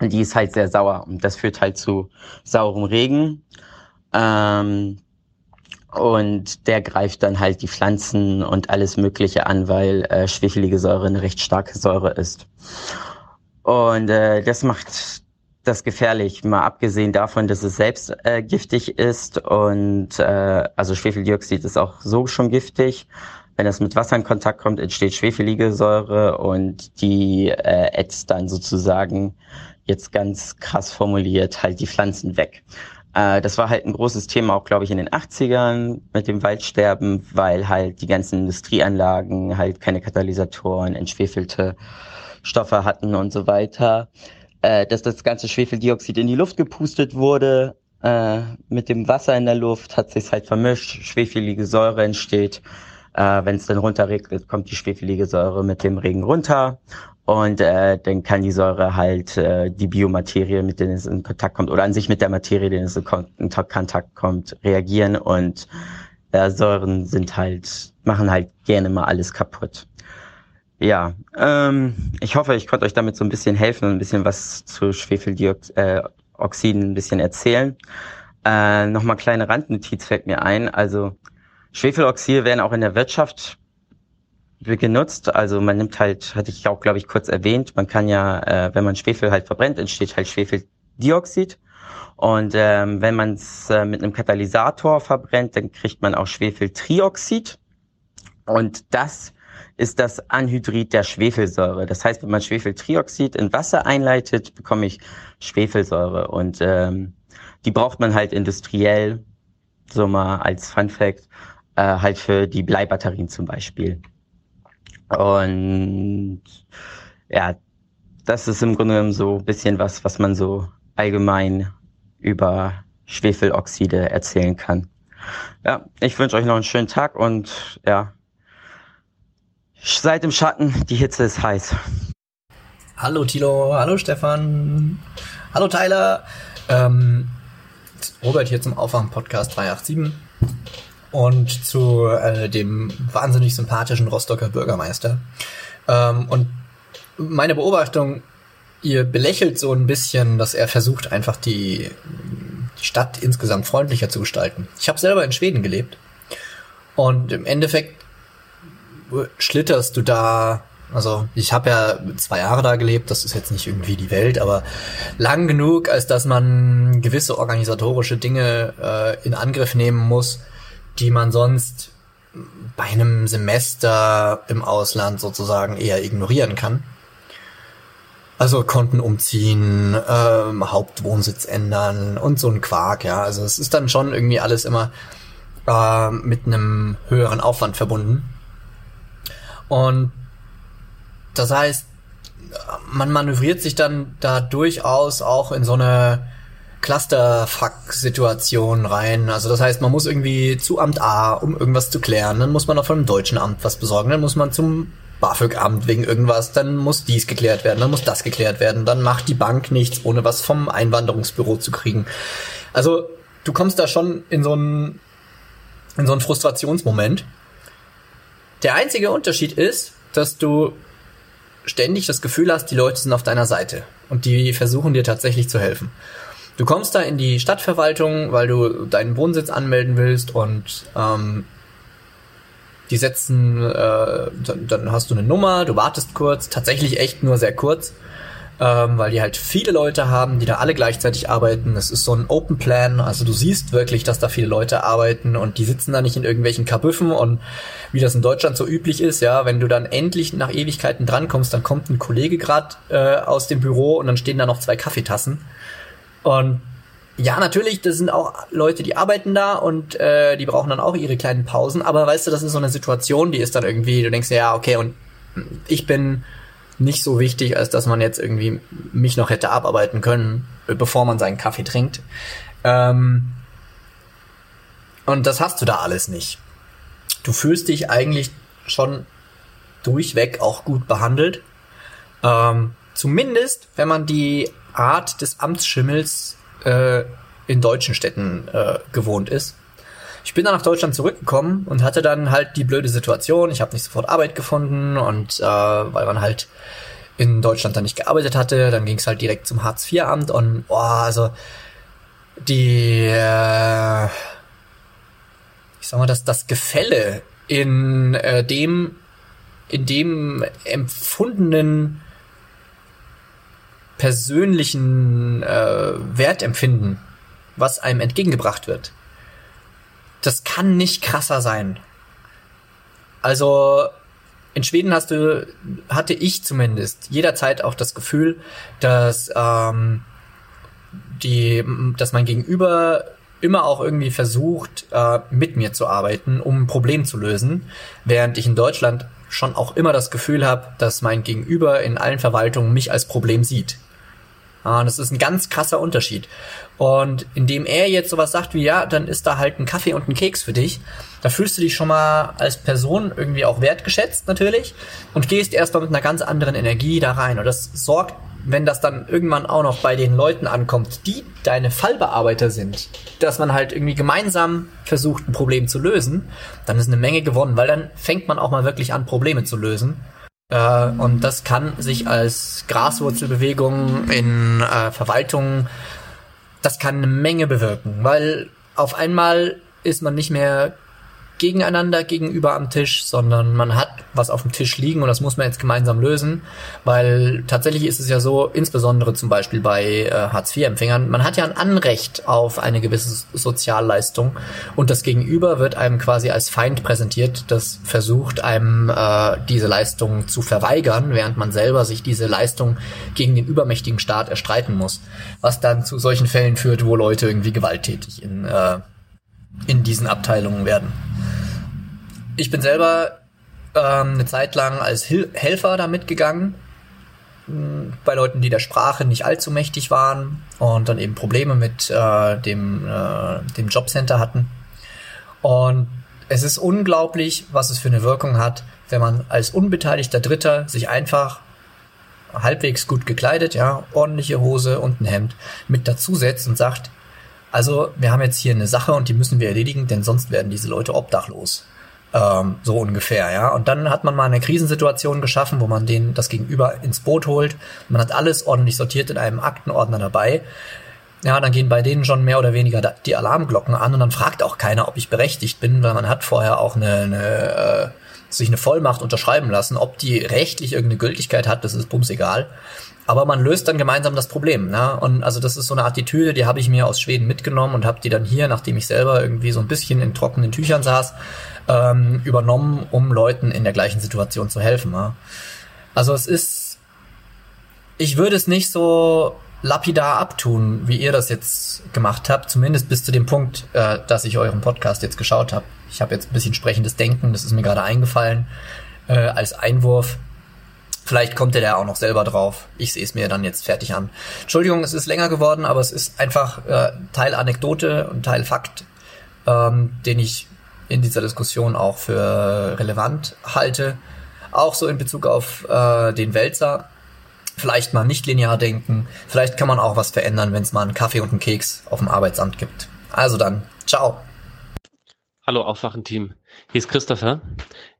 die ist halt sehr sauer und das führt halt zu saurem Regen. Ähm, und der greift dann halt die Pflanzen und alles Mögliche an, weil äh, schwefelige Säure eine recht starke Säure ist. Und äh, das macht das gefährlich, mal abgesehen davon, dass es selbst äh, giftig ist und äh, also Schwefeldioxid ist auch so schon giftig. Wenn es mit Wasser in Kontakt kommt, entsteht schwefelige Säure und die äh, ätzt dann sozusagen jetzt ganz krass formuliert halt die Pflanzen weg. Äh, das war halt ein großes Thema auch, glaube ich, in den 80ern mit dem Waldsterben, weil halt die ganzen Industrieanlagen halt keine Katalysatoren, entschwefelte Stoffe hatten und so weiter. Äh, dass das ganze Schwefeldioxid in die Luft gepustet wurde, äh, mit dem Wasser in der Luft hat sich halt vermischt, schwefelige Säure entsteht. Äh, Wenn es dann runterregnet, kommt die schwefelige Säure mit dem Regen runter und äh, dann kann die Säure halt äh, die Biomaterie, mit denen es in Kontakt kommt, oder an sich mit der Materie, denen es in Kontakt kommt, reagieren und äh, Säuren sind halt, machen halt gerne mal alles kaputt. Ja, ähm, ich hoffe, ich konnte euch damit so ein bisschen helfen und ein bisschen was zu Schwefeldioxiden äh, ein bisschen erzählen. Äh, Nochmal kleine Randnotiz fällt mir ein. Also Schwefeloxide werden auch in der Wirtschaft genutzt. Also man nimmt halt, hatte ich auch, glaube ich, kurz erwähnt, man kann ja, äh, wenn man Schwefel halt verbrennt, entsteht halt Schwefeldioxid. Und ähm, wenn man es äh, mit einem Katalysator verbrennt, dann kriegt man auch Schwefeltrioxid. Und das ist das Anhydrid der Schwefelsäure. Das heißt, wenn man Schwefeltrioxid in Wasser einleitet, bekomme ich Schwefelsäure. Und ähm, die braucht man halt industriell, so mal als Fun Fact, äh, halt für die Bleibatterien zum Beispiel. Und ja, das ist im Grunde genommen so ein bisschen was, was man so allgemein über Schwefeloxide erzählen kann. Ja, ich wünsche euch noch einen schönen Tag und ja, seid im Schatten, die Hitze ist heiß. Hallo Tilo, hallo Stefan, hallo Tyler. Ähm, Robert hier zum Aufwachen-Podcast 387 und zu äh, dem wahnsinnig sympathischen Rostocker Bürgermeister. Ähm, und meine Beobachtung, ihr belächelt so ein bisschen, dass er versucht, einfach die, die Stadt insgesamt freundlicher zu gestalten. Ich habe selber in Schweden gelebt und im Endeffekt schlitterst du da also ich habe ja zwei Jahre da gelebt, das ist jetzt nicht irgendwie die Welt, aber lang genug, als dass man gewisse organisatorische Dinge äh, in Angriff nehmen muss, die man sonst bei einem Semester im Ausland sozusagen eher ignorieren kann. Also Konten umziehen, ähm, Hauptwohnsitz ändern und so ein Quark, ja. Also es ist dann schon irgendwie alles immer äh, mit einem höheren Aufwand verbunden. Und das heißt, man manövriert sich dann da durchaus auch in so eine Clusterfuck-Situation rein. Also das heißt, man muss irgendwie zu Amt A, um irgendwas zu klären. Dann muss man von einem deutschen Amt was besorgen. Dann muss man zum BAföG-Amt wegen irgendwas. Dann muss dies geklärt werden. Dann muss das geklärt werden. Dann macht die Bank nichts, ohne was vom Einwanderungsbüro zu kriegen. Also du kommst da schon in so einen, in so einen Frustrationsmoment. Der einzige Unterschied ist, dass du ständig das Gefühl hast, die Leute sind auf deiner Seite und die versuchen dir tatsächlich zu helfen. Du kommst da in die Stadtverwaltung, weil du deinen Wohnsitz anmelden willst und ähm, die setzen, äh, dann, dann hast du eine Nummer, du wartest kurz, tatsächlich echt nur sehr kurz ähm, weil die halt viele Leute haben, die da alle gleichzeitig arbeiten. Es ist so ein Open Plan, also du siehst wirklich, dass da viele Leute arbeiten und die sitzen da nicht in irgendwelchen Kabüffen und wie das in Deutschland so üblich ist, ja, wenn du dann endlich nach Ewigkeiten drankommst, dann kommt ein Kollege gerade äh, aus dem Büro und dann stehen da noch zwei Kaffeetassen und ja, natürlich, das sind auch Leute, die arbeiten da und äh, die brauchen dann auch ihre kleinen Pausen. Aber weißt du, das ist so eine Situation, die ist dann irgendwie, du denkst dir, ja, okay, und ich bin nicht so wichtig, als dass man jetzt irgendwie mich noch hätte abarbeiten können, bevor man seinen Kaffee trinkt. Ähm und das hast du da alles nicht. Du fühlst dich eigentlich schon durchweg auch gut behandelt. Ähm, zumindest, wenn man die Art des Amtsschimmels äh, in deutschen Städten äh, gewohnt ist. Ich bin dann nach Deutschland zurückgekommen und hatte dann halt die blöde Situation, ich habe nicht sofort Arbeit gefunden und äh, weil man halt in Deutschland dann nicht gearbeitet hatte. Dann ging es halt direkt zum Hartz-IV-Amt und oh, also die, äh, ich sag mal, das, das Gefälle in äh, dem, in dem empfundenen persönlichen äh, Wertempfinden, was einem entgegengebracht wird, das kann nicht krasser sein. Also in Schweden hast du, hatte ich zumindest jederzeit auch das Gefühl, dass ähm, die, dass mein Gegenüber immer auch irgendwie versucht, äh, mit mir zu arbeiten, um ein Problem zu lösen, während ich in Deutschland schon auch immer das Gefühl habe, dass mein Gegenüber in allen Verwaltungen mich als Problem sieht. Ah, das ist ein ganz krasser Unterschied. Und indem er jetzt sowas sagt wie, ja, dann ist da halt ein Kaffee und ein Keks für dich, da fühlst du dich schon mal als Person irgendwie auch wertgeschätzt natürlich und gehst erstmal mit einer ganz anderen Energie da rein. Und das sorgt, wenn das dann irgendwann auch noch bei den Leuten ankommt, die deine Fallbearbeiter sind, dass man halt irgendwie gemeinsam versucht, ein Problem zu lösen, dann ist eine Menge gewonnen, weil dann fängt man auch mal wirklich an, Probleme zu lösen. Äh, und das kann sich als Graswurzelbewegung in äh, Verwaltungen, das kann eine Menge bewirken, weil auf einmal ist man nicht mehr gegeneinander gegenüber am Tisch, sondern man hat was auf dem Tisch liegen und das muss man jetzt gemeinsam lösen, weil tatsächlich ist es ja so, insbesondere zum Beispiel bei äh, Hartz-IV-Empfängern, man hat ja ein Anrecht auf eine gewisse Sozialleistung und das Gegenüber wird einem quasi als Feind präsentiert, das versucht einem äh, diese Leistung zu verweigern, während man selber sich diese Leistung gegen den übermächtigen Staat erstreiten muss, was dann zu solchen Fällen führt, wo Leute irgendwie gewalttätig in äh, in diesen Abteilungen werden. Ich bin selber ähm, eine Zeit lang als Hil Helfer da mitgegangen, bei Leuten, die der Sprache nicht allzu mächtig waren und dann eben Probleme mit äh, dem, äh, dem Jobcenter hatten. Und es ist unglaublich, was es für eine Wirkung hat, wenn man als unbeteiligter Dritter sich einfach halbwegs gut gekleidet, ja, ordentliche Hose und ein Hemd mit dazusetzt und sagt, also wir haben jetzt hier eine Sache und die müssen wir erledigen, denn sonst werden diese Leute obdachlos. Ähm, so ungefähr, ja. Und dann hat man mal eine Krisensituation geschaffen, wo man den das Gegenüber ins Boot holt. Man hat alles ordentlich sortiert in einem Aktenordner dabei. Ja, dann gehen bei denen schon mehr oder weniger die Alarmglocken an und dann fragt auch keiner, ob ich berechtigt bin, weil man hat vorher auch eine, eine äh, sich eine Vollmacht unterschreiben lassen. Ob die rechtlich irgendeine Gültigkeit hat, das ist bums egal. Aber man löst dann gemeinsam das Problem. Ne? Und also das ist so eine Attitüde, die habe ich mir aus Schweden mitgenommen und habe die dann hier, nachdem ich selber irgendwie so ein bisschen in trockenen Tüchern saß, ähm, übernommen, um Leuten in der gleichen Situation zu helfen. Ja? Also es ist, ich würde es nicht so lapidar abtun, wie ihr das jetzt gemacht habt, zumindest bis zu dem Punkt, äh, dass ich euren Podcast jetzt geschaut habe. Ich habe jetzt ein bisschen sprechendes Denken, das ist mir gerade eingefallen äh, als Einwurf. Vielleicht kommt ihr da auch noch selber drauf. Ich sehe es mir dann jetzt fertig an. Entschuldigung, es ist länger geworden, aber es ist einfach äh, Teil Anekdote und Teil Fakt, ähm, den ich in dieser Diskussion auch für relevant halte. Auch so in Bezug auf äh, den Wälzer. Vielleicht mal nicht linear denken. Vielleicht kann man auch was verändern, wenn es mal einen Kaffee und einen Keks auf dem Arbeitsamt gibt. Also dann, ciao. Hallo Aufwachen-Team. Hier ist Christopher.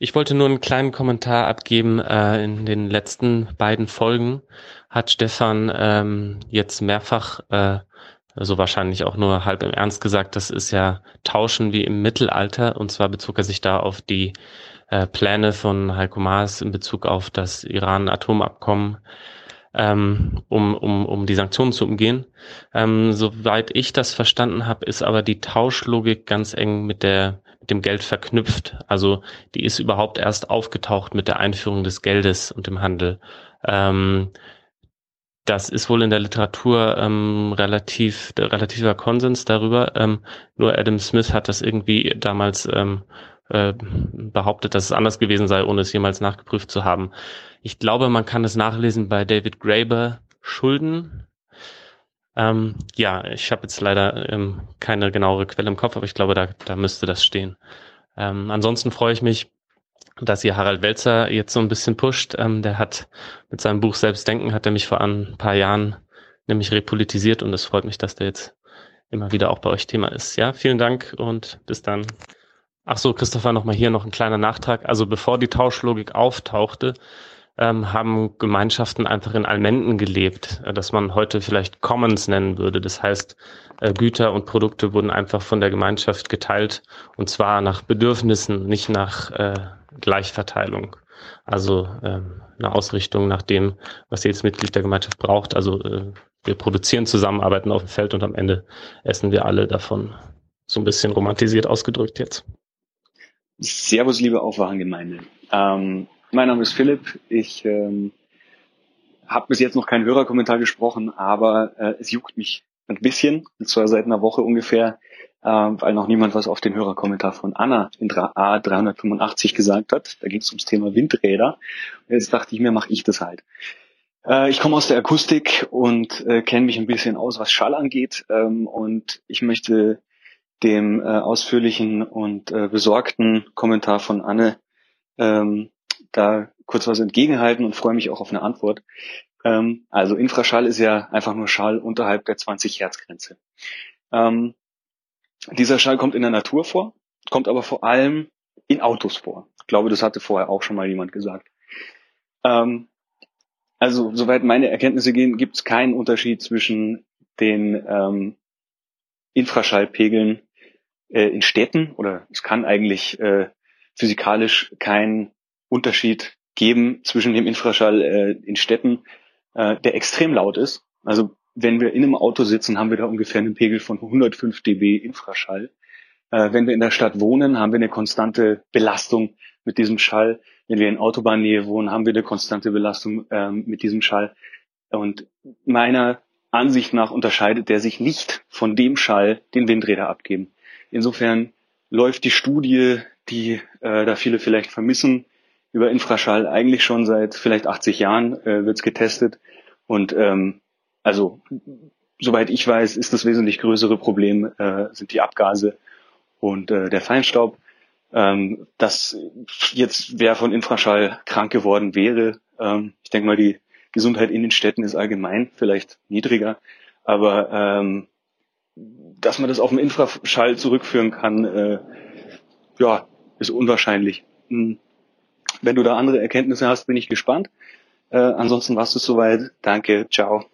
Ich wollte nur einen kleinen Kommentar abgeben. Äh, in den letzten beiden Folgen hat Stefan ähm, jetzt mehrfach, äh, so wahrscheinlich auch nur halb im Ernst gesagt, das ist ja Tauschen wie im Mittelalter. Und zwar bezog er sich da auf die äh, Pläne von Heiko Maas in Bezug auf das Iran-Atomabkommen ähm, um, um, um die Sanktionen zu umgehen. Ähm, soweit ich das verstanden habe, ist aber die Tauschlogik ganz eng mit der dem Geld verknüpft. Also die ist überhaupt erst aufgetaucht mit der Einführung des Geldes und dem Handel. Ähm, das ist wohl in der Literatur ähm, relativ der relativer Konsens darüber. Ähm, nur Adam Smith hat das irgendwie damals ähm, äh, behauptet, dass es anders gewesen sei, ohne es jemals nachgeprüft zu haben. Ich glaube, man kann es nachlesen bei David Graeber Schulden. Ähm, ja, ich habe jetzt leider ähm, keine genauere Quelle im Kopf, aber ich glaube, da, da müsste das stehen. Ähm, ansonsten freue ich mich, dass ihr Harald Welzer jetzt so ein bisschen pusht. Ähm, der hat mit seinem Buch Selbstdenken, hat er mich vor ein paar Jahren nämlich repolitisiert und es freut mich, dass der jetzt immer wieder auch bei euch Thema ist. Ja, vielen Dank und bis dann. Ach so, Christopher, nochmal hier noch ein kleiner Nachtrag. Also bevor die Tauschlogik auftauchte, ähm, haben Gemeinschaften einfach in Almenden gelebt, äh, dass man heute vielleicht Commons nennen würde. Das heißt, äh, Güter und Produkte wurden einfach von der Gemeinschaft geteilt und zwar nach Bedürfnissen, nicht nach äh, Gleichverteilung. Also ähm, eine Ausrichtung nach dem, was jedes Mitglied der Gemeinschaft braucht. Also äh, wir produzieren zusammen, arbeiten auf dem Feld und am Ende essen wir alle davon. So ein bisschen romantisiert ausgedrückt jetzt. Servus, liebe Aufwachengemeinde. Ähm, mein Name ist Philipp. Ich ähm, habe bis jetzt noch keinen Hörerkommentar gesprochen, aber äh, es juckt mich ein bisschen, und zwar seit einer Woche ungefähr, äh, weil noch niemand was auf den Hörerkommentar von Anna in A385 gesagt hat. Da ging es ums Thema Windräder. Und jetzt dachte ich mir, mache ich das halt. Äh, ich komme aus der Akustik und äh, kenne mich ein bisschen aus, was Schall angeht. Ähm, und ich möchte dem äh, ausführlichen und äh, besorgten Kommentar von Anne ähm, da kurz was entgegenhalten und freue mich auch auf eine Antwort. Ähm, also Infraschall ist ja einfach nur Schall unterhalb der 20 Hertz Grenze. Ähm, dieser Schall kommt in der Natur vor, kommt aber vor allem in Autos vor. Ich glaube, das hatte vorher auch schon mal jemand gesagt. Ähm, also soweit meine Erkenntnisse gehen, gibt es keinen Unterschied zwischen den ähm, Infraschallpegeln äh, in Städten oder es kann eigentlich äh, physikalisch keinen Unterschied geben zwischen dem Infraschall äh, in Städten, äh, der extrem laut ist. Also wenn wir in einem Auto sitzen, haben wir da ungefähr einen Pegel von 105 dB Infraschall. Äh, wenn wir in der Stadt wohnen, haben wir eine konstante Belastung mit diesem Schall. Wenn wir in Autobahnnähe wohnen, haben wir eine konstante Belastung ähm, mit diesem Schall. Und meiner Ansicht nach unterscheidet der sich nicht von dem Schall, den Windräder abgeben. Insofern läuft die Studie, die äh, da viele vielleicht vermissen, über Infraschall eigentlich schon seit vielleicht 80 Jahren äh, wird getestet. Und ähm, also soweit ich weiß, ist das wesentlich größere Problem äh, sind die Abgase und äh, der Feinstaub. Ähm, dass jetzt wer von Infraschall krank geworden wäre, ähm, ich denke mal, die Gesundheit in den Städten ist allgemein vielleicht niedriger, aber ähm, dass man das auf den Infraschall zurückführen kann, äh, ja, ist unwahrscheinlich. Hm. Wenn du da andere Erkenntnisse hast, bin ich gespannt. Äh, ansonsten warst du soweit. Danke, ciao.